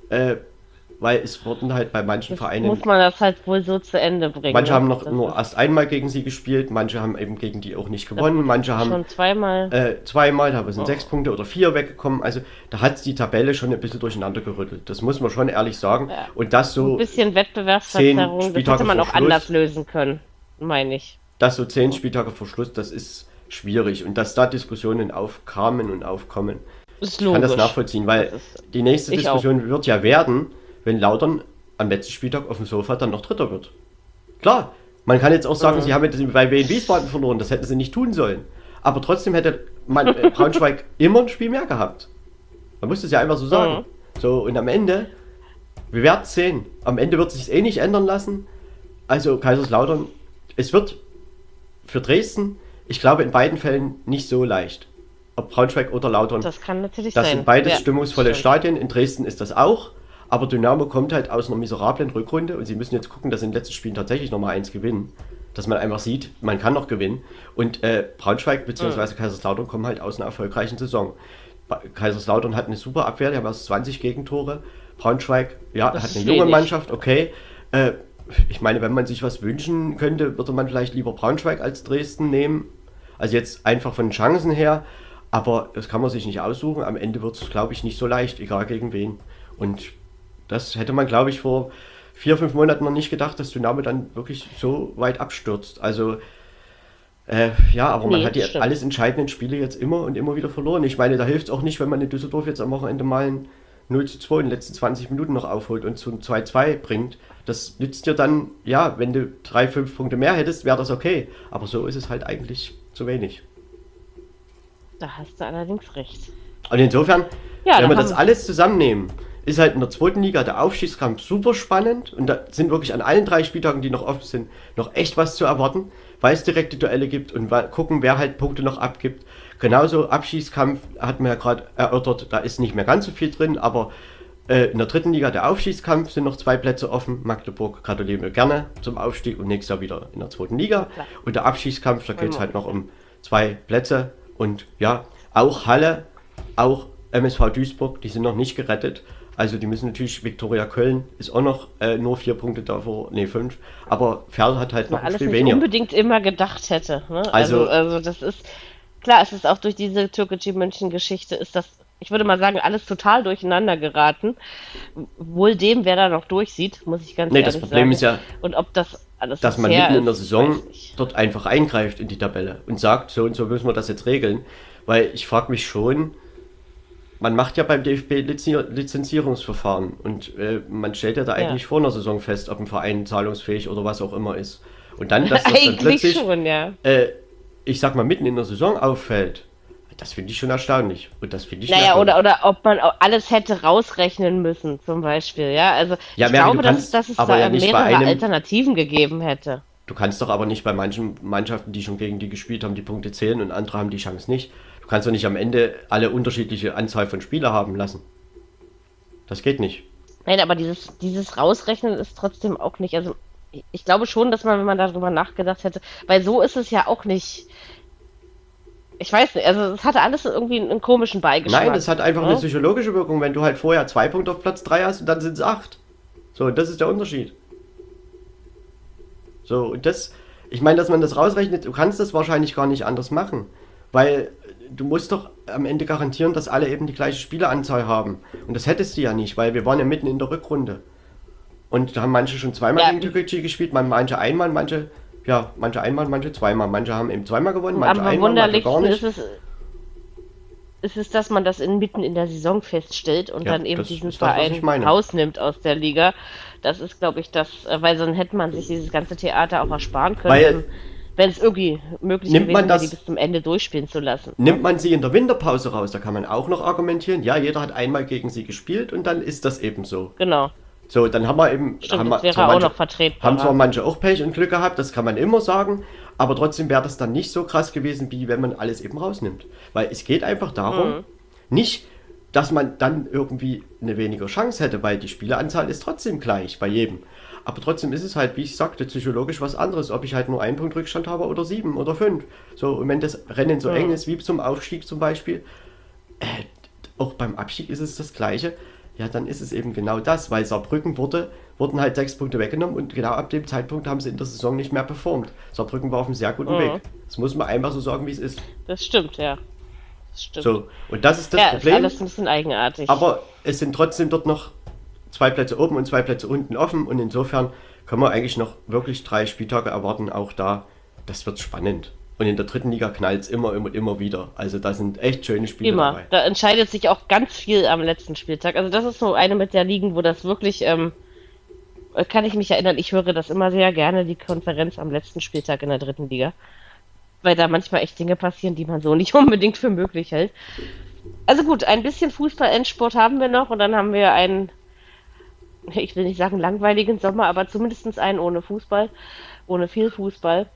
Äh, weil es wurden halt bei manchen Vereinen Muss man das halt wohl so zu Ende bringen. Manche ne? haben noch Das nur erst einmal gegen sie gespielt, manche haben eben gegen die auch nicht gewonnen, manche haben schon zweimal. äh, zweimal, da sind Oh. sechs Punkte oder vier weggekommen. Also da hat die Tabelle schon ein bisschen durcheinander gerüttelt. Das muss man schon ehrlich sagen. Ja. Und das so, ein bisschen Wettbewerbsverzerrung, das hätte man auch anders lösen können, meine ich. das so zehn Spieltage vor Schluss, das ist schwierig. Und dass da Diskussionen aufkamen und aufkommen, Ist ich kann das nachvollziehen, weil Das ist- die nächste Diskussion wird ja werden, wenn Lautern am letzten Spieltag auf dem Sofa dann noch Dritter wird. Klar, man kann jetzt auch sagen, Mhm. sie haben jetzt bei Wien Wiesbaden verloren, das hätten sie nicht tun sollen. Aber trotzdem hätte man äh, Braunschweig immer ein Spiel mehr gehabt. Man muss es ja einfach so sagen. Mhm. So, und am Ende, wir werden es sehen. Am Ende wird es sich eh nicht ändern lassen. Also Kaiserslautern, es wird für Dresden, ich glaube in beiden Fällen nicht so leicht. Ob Braunschweig oder Lautern. Das kann natürlich Das sein. sind beides Ja, stimmungsvolle. Stadien. In Dresden ist das auch. Aber Dynamo kommt halt aus einer miserablen Rückrunde und sie müssen jetzt gucken, dass sie in den letzten Spielen tatsächlich nochmal eins gewinnen. Dass man einfach sieht, man kann noch gewinnen. Und äh, Braunschweig bzw. Mhm. Kaiserslautern kommen halt aus einer erfolgreichen Saison. Kaiserslautern hat eine super Abwehr, die haben erst 20 Gegentore. Braunschweig, ja, Das hat eine junge wenig. Mannschaft, okay. Äh, ich meine, wenn man sich was wünschen könnte, würde man vielleicht lieber Braunschweig als Dresden nehmen. Also jetzt einfach von Chancen her. Aber das kann man sich nicht aussuchen. Am Ende wird es, glaube ich, nicht so leicht, egal gegen wen. Und das hätte man, glaube ich, vor vier, fünf Monaten noch nicht gedacht, dass Dynamo dann wirklich so weit abstürzt. Also, äh, ja, aber man Nee, hat die stimmt. alles entscheidenden Spiele jetzt immer und immer wieder verloren. Ich meine, da hilft es auch nicht, wenn man in Düsseldorf jetzt am Wochenende mal ein 0 zu 2 in den letzten 20 Minuten noch aufholt und zum 2-2 bringt. Das nützt dir dann, ja, wenn du drei, fünf Punkte mehr hättest, wäre das okay. Aber so ist es halt eigentlich zu wenig. Da hast du allerdings recht. Und insofern, Ja, wenn wir das alles zusammennehmen, ist halt in der zweiten Liga der Aufstiegskampf super spannend und da sind wirklich an allen drei Spieltagen, die noch offen sind, noch echt was zu erwarten, weil es direkte Duelle gibt und gucken, wer halt Punkte noch abgibt. Genauso Abschießkampf hat man ja gerade erörtert, da ist nicht mehr ganz so viel drin, aber äh, in der dritten Liga der Aufstiegskampf sind noch zwei Plätze offen. Magdeburg gratulieren wir gerne zum Aufstieg und nächstes Jahr wieder in der zweiten Liga. Und der Abstiegskampf, da geht es halt noch um zwei Plätze und ja, auch Halle, auch MSV Duisburg, die sind noch nicht gerettet. Also die müssen natürlich, Viktoria Köln ist auch noch äh, nur vier Punkte davor, nee fünf, aber Ferl hat halt noch man ein alles Spiel nicht weniger. unbedingt immer gedacht hätte. Ne? Also- Also, also, das ist klar, es ist auch durch diese türkische München-Geschichte ist das, ich würde mal sagen, alles total durcheinander geraten. Wohl dem, wer da noch durchsieht, muss ich ganz Nee, ehrlich das Problem sagen. ist ja, und ob das alles dass man mitten in der ist, Saison dort einfach eingreift in die Tabelle und sagt, so und so müssen wir das jetzt regeln. Weil ich frage mich schon, man macht ja beim DFB Lizenzierungsverfahren und äh, man stellt ja da Ja. eigentlich vor einer Saison fest, ob ein Verein zahlungsfähig oder was auch immer ist. Und dann, dass das dann Eigentlich plötzlich, schon, ja. äh, ich sag mal, mitten in der Saison auffällt, Das finde ich schon erstaunlich. Und das finde ich Naja, oder, oder ob man alles hätte rausrechnen müssen, zum Beispiel, ja. Also Ja, ich Mary, glaube, du dass, kannst dass es da ja mehrere einem- Alternativen gegeben hätte. Du kannst doch aber nicht bei manchen Mannschaften, die schon gegen die gespielt haben, die Punkte zählen und andere haben die Chance nicht. Du kannst doch nicht am Ende alle unterschiedliche Anzahl von Spieler haben lassen. Das geht nicht. Nein, aber dieses, dieses Rausrechnen ist trotzdem auch nicht. Also ich- glaube schon, dass man, wenn man darüber nachgedacht hätte, weil so ist es ja auch nicht. Ich weiß nicht, also es hatte alles irgendwie einen, einen komischen Beigeschmack. Nein, es hat einfach eine ne? psychologische Wirkung, wenn du halt vorher zwei Punkte auf Platz 3 hast und dann sind es acht. So, das ist der Unterschied. So, und das, ich meine, dass man das rausrechnet, du kannst das wahrscheinlich gar nicht anders machen. Weil du musst doch am Ende garantieren, dass alle eben die gleiche Spieleranzahl haben. Und das hättest du ja nicht, weil wir waren ja mitten in der Rückrunde. Und da haben manche schon zweimal Ja. gegen Türkei gespielt, man- manche einmal, manche, ja, manche einmal, manche zweimal. Manche haben eben zweimal gewonnen, manche Am einmal, manche gar nicht. ist es, ist es, dass man das in, mitten in der Saison feststellt und Ja, dann eben das diesen das, Verein meine. rausnimmt aus der Liga. Das ist, glaube ich, das, äh, weil sonst hätte man sich dieses ganze Theater auch ersparen können, Weil- wenn es irgendwie möglich Nimmt gewesen man wäre, die bis zum Ende durchspielen zu lassen. Nimmt man sie in der Winterpause raus, da kann man auch noch argumentieren, ja, jeder hat einmal gegen sie gespielt und dann ist das eben so. Genau. So, dann haben wir eben, Stimmt, haben, das wir, wäre zwar auch manche, noch vertretbar. haben zwar manche auch Pech und Glück gehabt, das kann man immer sagen, aber trotzdem wäre das dann nicht so krass gewesen, wie wenn man alles eben rausnimmt. Weil es geht einfach darum, Mhm. nicht, dass man dann irgendwie eine weniger Chance hätte, weil die Spieleranzahl ist trotzdem gleich bei jedem. Aber trotzdem ist es halt, wie ich sagte, psychologisch was anderes, ob ich halt nur einen Punkt Rückstand habe oder sieben oder fünf. So, und wenn das Rennen so eng ist, wie zum Aufstieg zum Beispiel, äh, auch beim Abstieg ist es das Gleiche. Ja, dann ist es eben genau das, weil Saarbrücken wurde, wurden halt sechs Punkte weggenommen und genau ab dem Zeitpunkt haben sie in der Saison nicht mehr performt. Saarbrücken war auf einem sehr guten Mhm. Weg. Das muss man einfach so sagen, wie es ist. Das stimmt, ja. Das stimmt. So, und das ist das ja, Problem. ist alles ein bisschen eigenartig. Aber es sind trotzdem dort noch zwei Plätze oben und zwei Plätze unten offen und insofern können wir eigentlich noch wirklich drei Spieltage erwarten. Auch da, das wird spannend. Und in der dritten Liga knallt es immer, immer, immer wieder. Also da sind echt schöne Spiele Immer. dabei. Da entscheidet sich auch ganz viel am letzten Spieltag. Also das ist so eine mit der Ligen, wo das wirklich, ähm, kann ich mich erinnern, ich höre das immer sehr gerne, die Konferenz am letzten Spieltag in der dritten Liga. Weil da manchmal echt Dinge passieren, die man so nicht unbedingt für möglich hält. Also gut, ein bisschen Fußball-Endsport haben wir noch und dann haben wir einen, ich will nicht sagen langweiligen Sommer, aber zumindest einen ohne Fußball, ohne viel Fußball.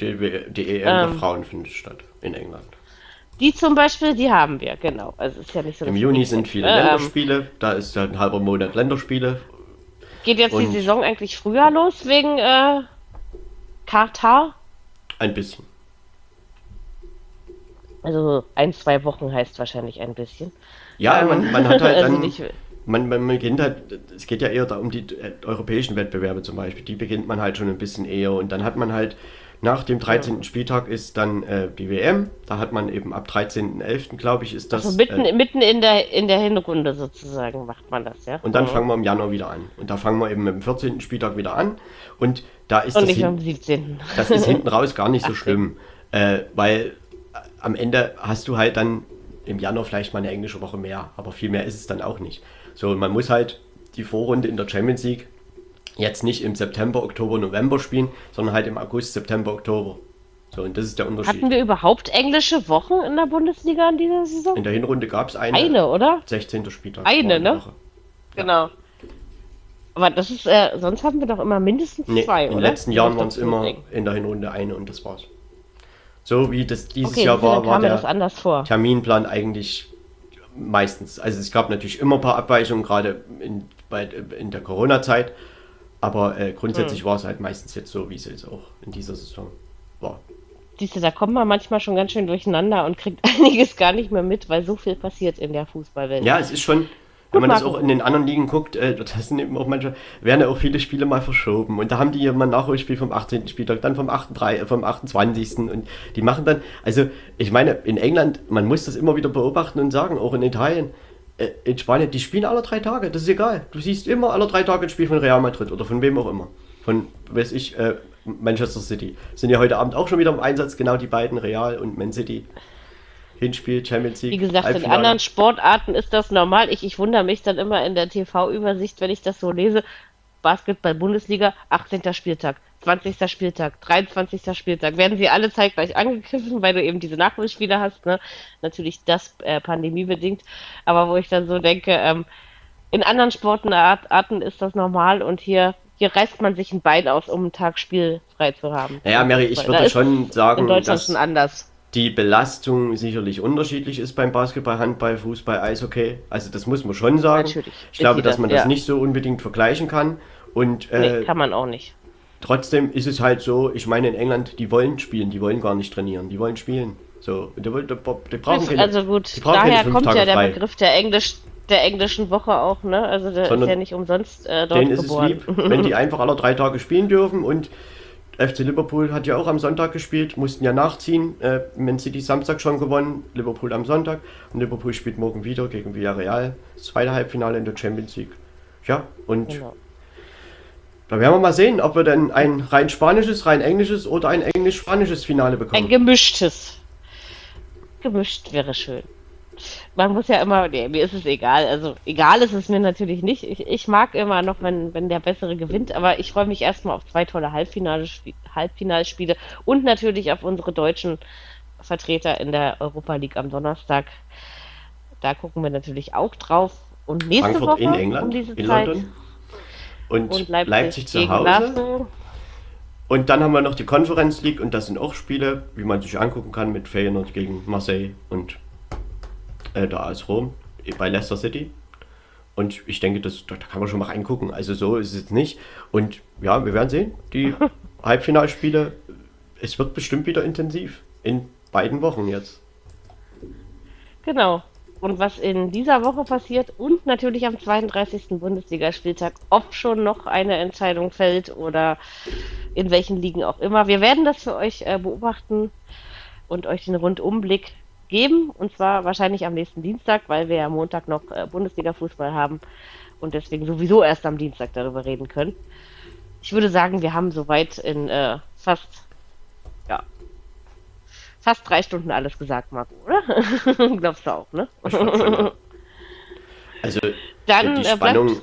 Die, die EM der Ähm. Frauen findet statt in England. Die zum Beispiel, die haben wir, genau. Also ist ja nicht so. Im Juni sind viele Ähm, Länderspiele. Da ist ja ein halber Monat Länderspiele. Geht jetzt die Und- Saison eigentlich früher los wegen äh, Katar? Ein bisschen. Also ein, zwei Wochen heißt wahrscheinlich ein bisschen. Ja, Ähm, man, man hat halt also dann. nicht- man, man beginnt halt, es geht ja eher da um die äh, europäischen Wettbewerbe zum Beispiel, die beginnt man halt schon ein bisschen eher und dann hat man halt nach dem 13. Spieltag ist dann äh, die WM, da hat man eben ab 13.11. glaube ich ist das Also mitten, äh, mitten in der in der Hinrunde sozusagen macht man das, ja. und dann Mhm. fangen wir im Januar wieder an und da fangen wir eben mit dem 14. Spieltag wieder an und da ist Und das nicht am 17. das ist hinten raus gar nicht so schlimm, äh, weil äh, am Ende hast du halt dann im Januar vielleicht mal eine englische Woche mehr, aber viel mehr ist es dann auch nicht. So, und man muss halt die Vorrunde in der Champions League jetzt nicht im September, Oktober, November spielen, sondern halt im August, September, Oktober. So, und das ist der Unterschied. Hatten wir überhaupt englische Wochen in der Bundesliga in dieser Saison? in der Hinrunde gab es eine, Eine, oder? 16. Spieltag. Eine, ne? Woche. Genau. Aber das ist, äh, sonst haben wir doch immer mindestens Nee, zwei, in den oder? letzten Jahren waren es immer zurückdenke. in der Hinrunde eine und das war's. So wie das dieses Okay, Jahr war, war der anders vor. Terminplan eigentlich meistens. Also es gab natürlich immer ein paar Abweichungen, gerade in, bei, in der Corona-Zeit. Aber äh, grundsätzlich Hm. war es halt meistens jetzt so, wie es jetzt auch in dieser Saison war. Siehst du, da kommt man manchmal schon ganz schön durcheinander und kriegt einiges gar nicht mehr mit, weil so viel passiert in der Fußballwelt. Ja, es ist schon, wenn Gut, man das Marco. auch in den anderen Ligen guckt, äh, das sind eben auch manche, werden ja auch viele Spiele mal verschoben. Und da haben die ja mal ein Nachholspiel vom 18. Spieltag, dann vom, 38, äh, vom 28. Und die machen dann, also ich meine, in England, man muss das immer wieder beobachten und sagen, auch in Italien, äh, in Spanien, die spielen alle drei Tage, das ist egal. Du siehst immer alle drei Tage ein Spiel von Real Madrid oder von wem auch immer. Von, weiß ich, äh, Manchester City. Sind ja heute Abend auch schon wieder im Einsatz, genau die beiden, Real und Man City. Hinspiel, Champions League. Wie gesagt, in Halbfinale. anderen Sportarten ist das normal. Ich, ich wundere mich dann immer in der TV-Übersicht, wenn ich das so lese. Basketball-Bundesliga, 18. Spieltag. 20. Spieltag, 23. Spieltag, werden sie alle zeitgleich angegriffen, weil du eben diese Nachholspiele hast, ne? Natürlich das äh, pandemiebedingt, aber wo ich dann so denke, ähm, in anderen Sportarten ist das normal und hier, hier reißt man sich ein Bein aus, um einen Tag spielfrei zu haben. Ja, Mary, ich würde schon sagen, in Deutschland dass schon anders. Die Belastung sicherlich unterschiedlich ist beim Basketball, Handball, Fußball, Eishockey. Also das muss man schon sagen. Natürlich. Ich glaube, dass man das ja. nicht so unbedingt vergleichen kann. Und, äh, nee, kann man auch nicht. Trotzdem ist es halt so, ich meine in England, die wollen spielen, die wollen gar nicht trainieren, die wollen spielen. So, die, die, die brauchen keine, Also gut, daher kommt Tage ja der frei. Begriff der Englisch, der englischen Woche auch, ne? Also der Sondern ist ja nicht umsonst äh, dort denen geboren. ist es lieb, wenn die einfach alle drei Tage spielen dürfen und FC Liverpool hat ja auch am Sonntag gespielt, mussten ja nachziehen. Äh, Man City Samstag schon gewonnen, Liverpool am Sonntag und Liverpool spielt morgen wieder gegen Villarreal, das zweite Halbfinale in der Champions League. Ja, und genau. da werden wir mal sehen, ob wir dann ein rein spanisches, rein englisches oder ein englisch-spanisches Finale bekommen. Ein gemischtes. Gemischt wäre schön man muss ja immer, nee, mir ist es egal. Also egal ist es mir natürlich nicht. Ich, ich mag immer noch, wenn, wenn der Bessere gewinnt, aber ich freue mich erstmal auf zwei tolle Halbfinalspiele und natürlich auf unsere deutschen Vertreter in der Europa League am Donnerstag. Da gucken wir natürlich auch drauf. Und nächste Frankfurt Woche in England, um diese in Zeit. London. Und, und Leipzig, Leipzig zu Hause. Glasgow. Und dann haben wir noch die Conference League und das sind auch Spiele, wie man sich angucken kann mit Feyenoord gegen Marseille und äh, da ist Rom, bei Leicester City. Und ich denke, das, da kann man schon mal reingucken. Also so ist es nicht. Und ja, wir werden sehen. Die Halbfinalspiele, es wird bestimmt wieder intensiv. In beiden Wochen jetzt. Genau. Und was in dieser Woche passiert und natürlich am 32. Bundesligaspieltag, ob schon noch eine Entscheidung fällt oder in welchen Ligen auch immer. Wir werden das für euch äh, beobachten und euch den Rundumblick geben. Und zwar wahrscheinlich am nächsten Dienstag, weil wir ja Montag noch äh, Bundesliga-Fußball haben und deswegen sowieso erst am Dienstag darüber reden können. Ich würde sagen, wir haben soweit in äh, fast, ja, fast drei Stunden alles gesagt, Marco, oder? Glaubst du auch, ne? Also, Dann, die Spannung, äh,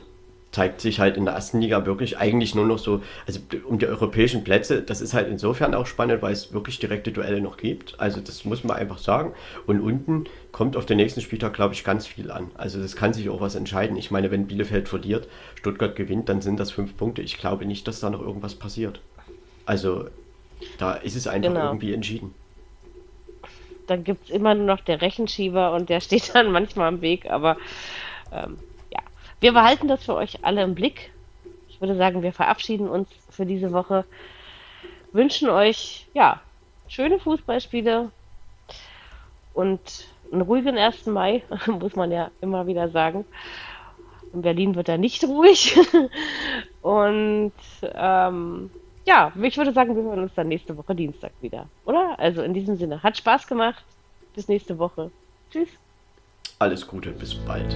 zeigt sich halt in der ersten Liga wirklich eigentlich nur noch so, also um die europäischen Plätze, das ist halt insofern auch spannend, weil es wirklich direkte Duelle noch gibt. Also das muss man einfach sagen. Und unten kommt auf den nächsten Spieltag, glaube ich, ganz viel an. Also das kann sich auch was entscheiden. Ich meine, wenn Bielefeld verliert, Stuttgart gewinnt, dann sind das fünf Punkte. Ich glaube nicht, dass da noch irgendwas passiert. Also da ist es einfach genau. irgendwie entschieden. Dann gibt es immer nur noch der Rechenschieber und der steht dann manchmal am Weg, aber ähm, wir behalten das für euch alle im Blick. Ich würde sagen, wir verabschieden uns für diese Woche. Wünschen euch, ja, schöne Fußballspiele und einen ruhigen 1. Mai, muss man ja immer wieder sagen. In Berlin wird er nicht ruhig. und ähm, ja, ich würde sagen, wir hören uns dann nächste Woche Dienstag wieder, oder? Also in diesem Sinne, hat Spaß gemacht. Bis nächste Woche. Tschüss. Alles Gute, bis bald.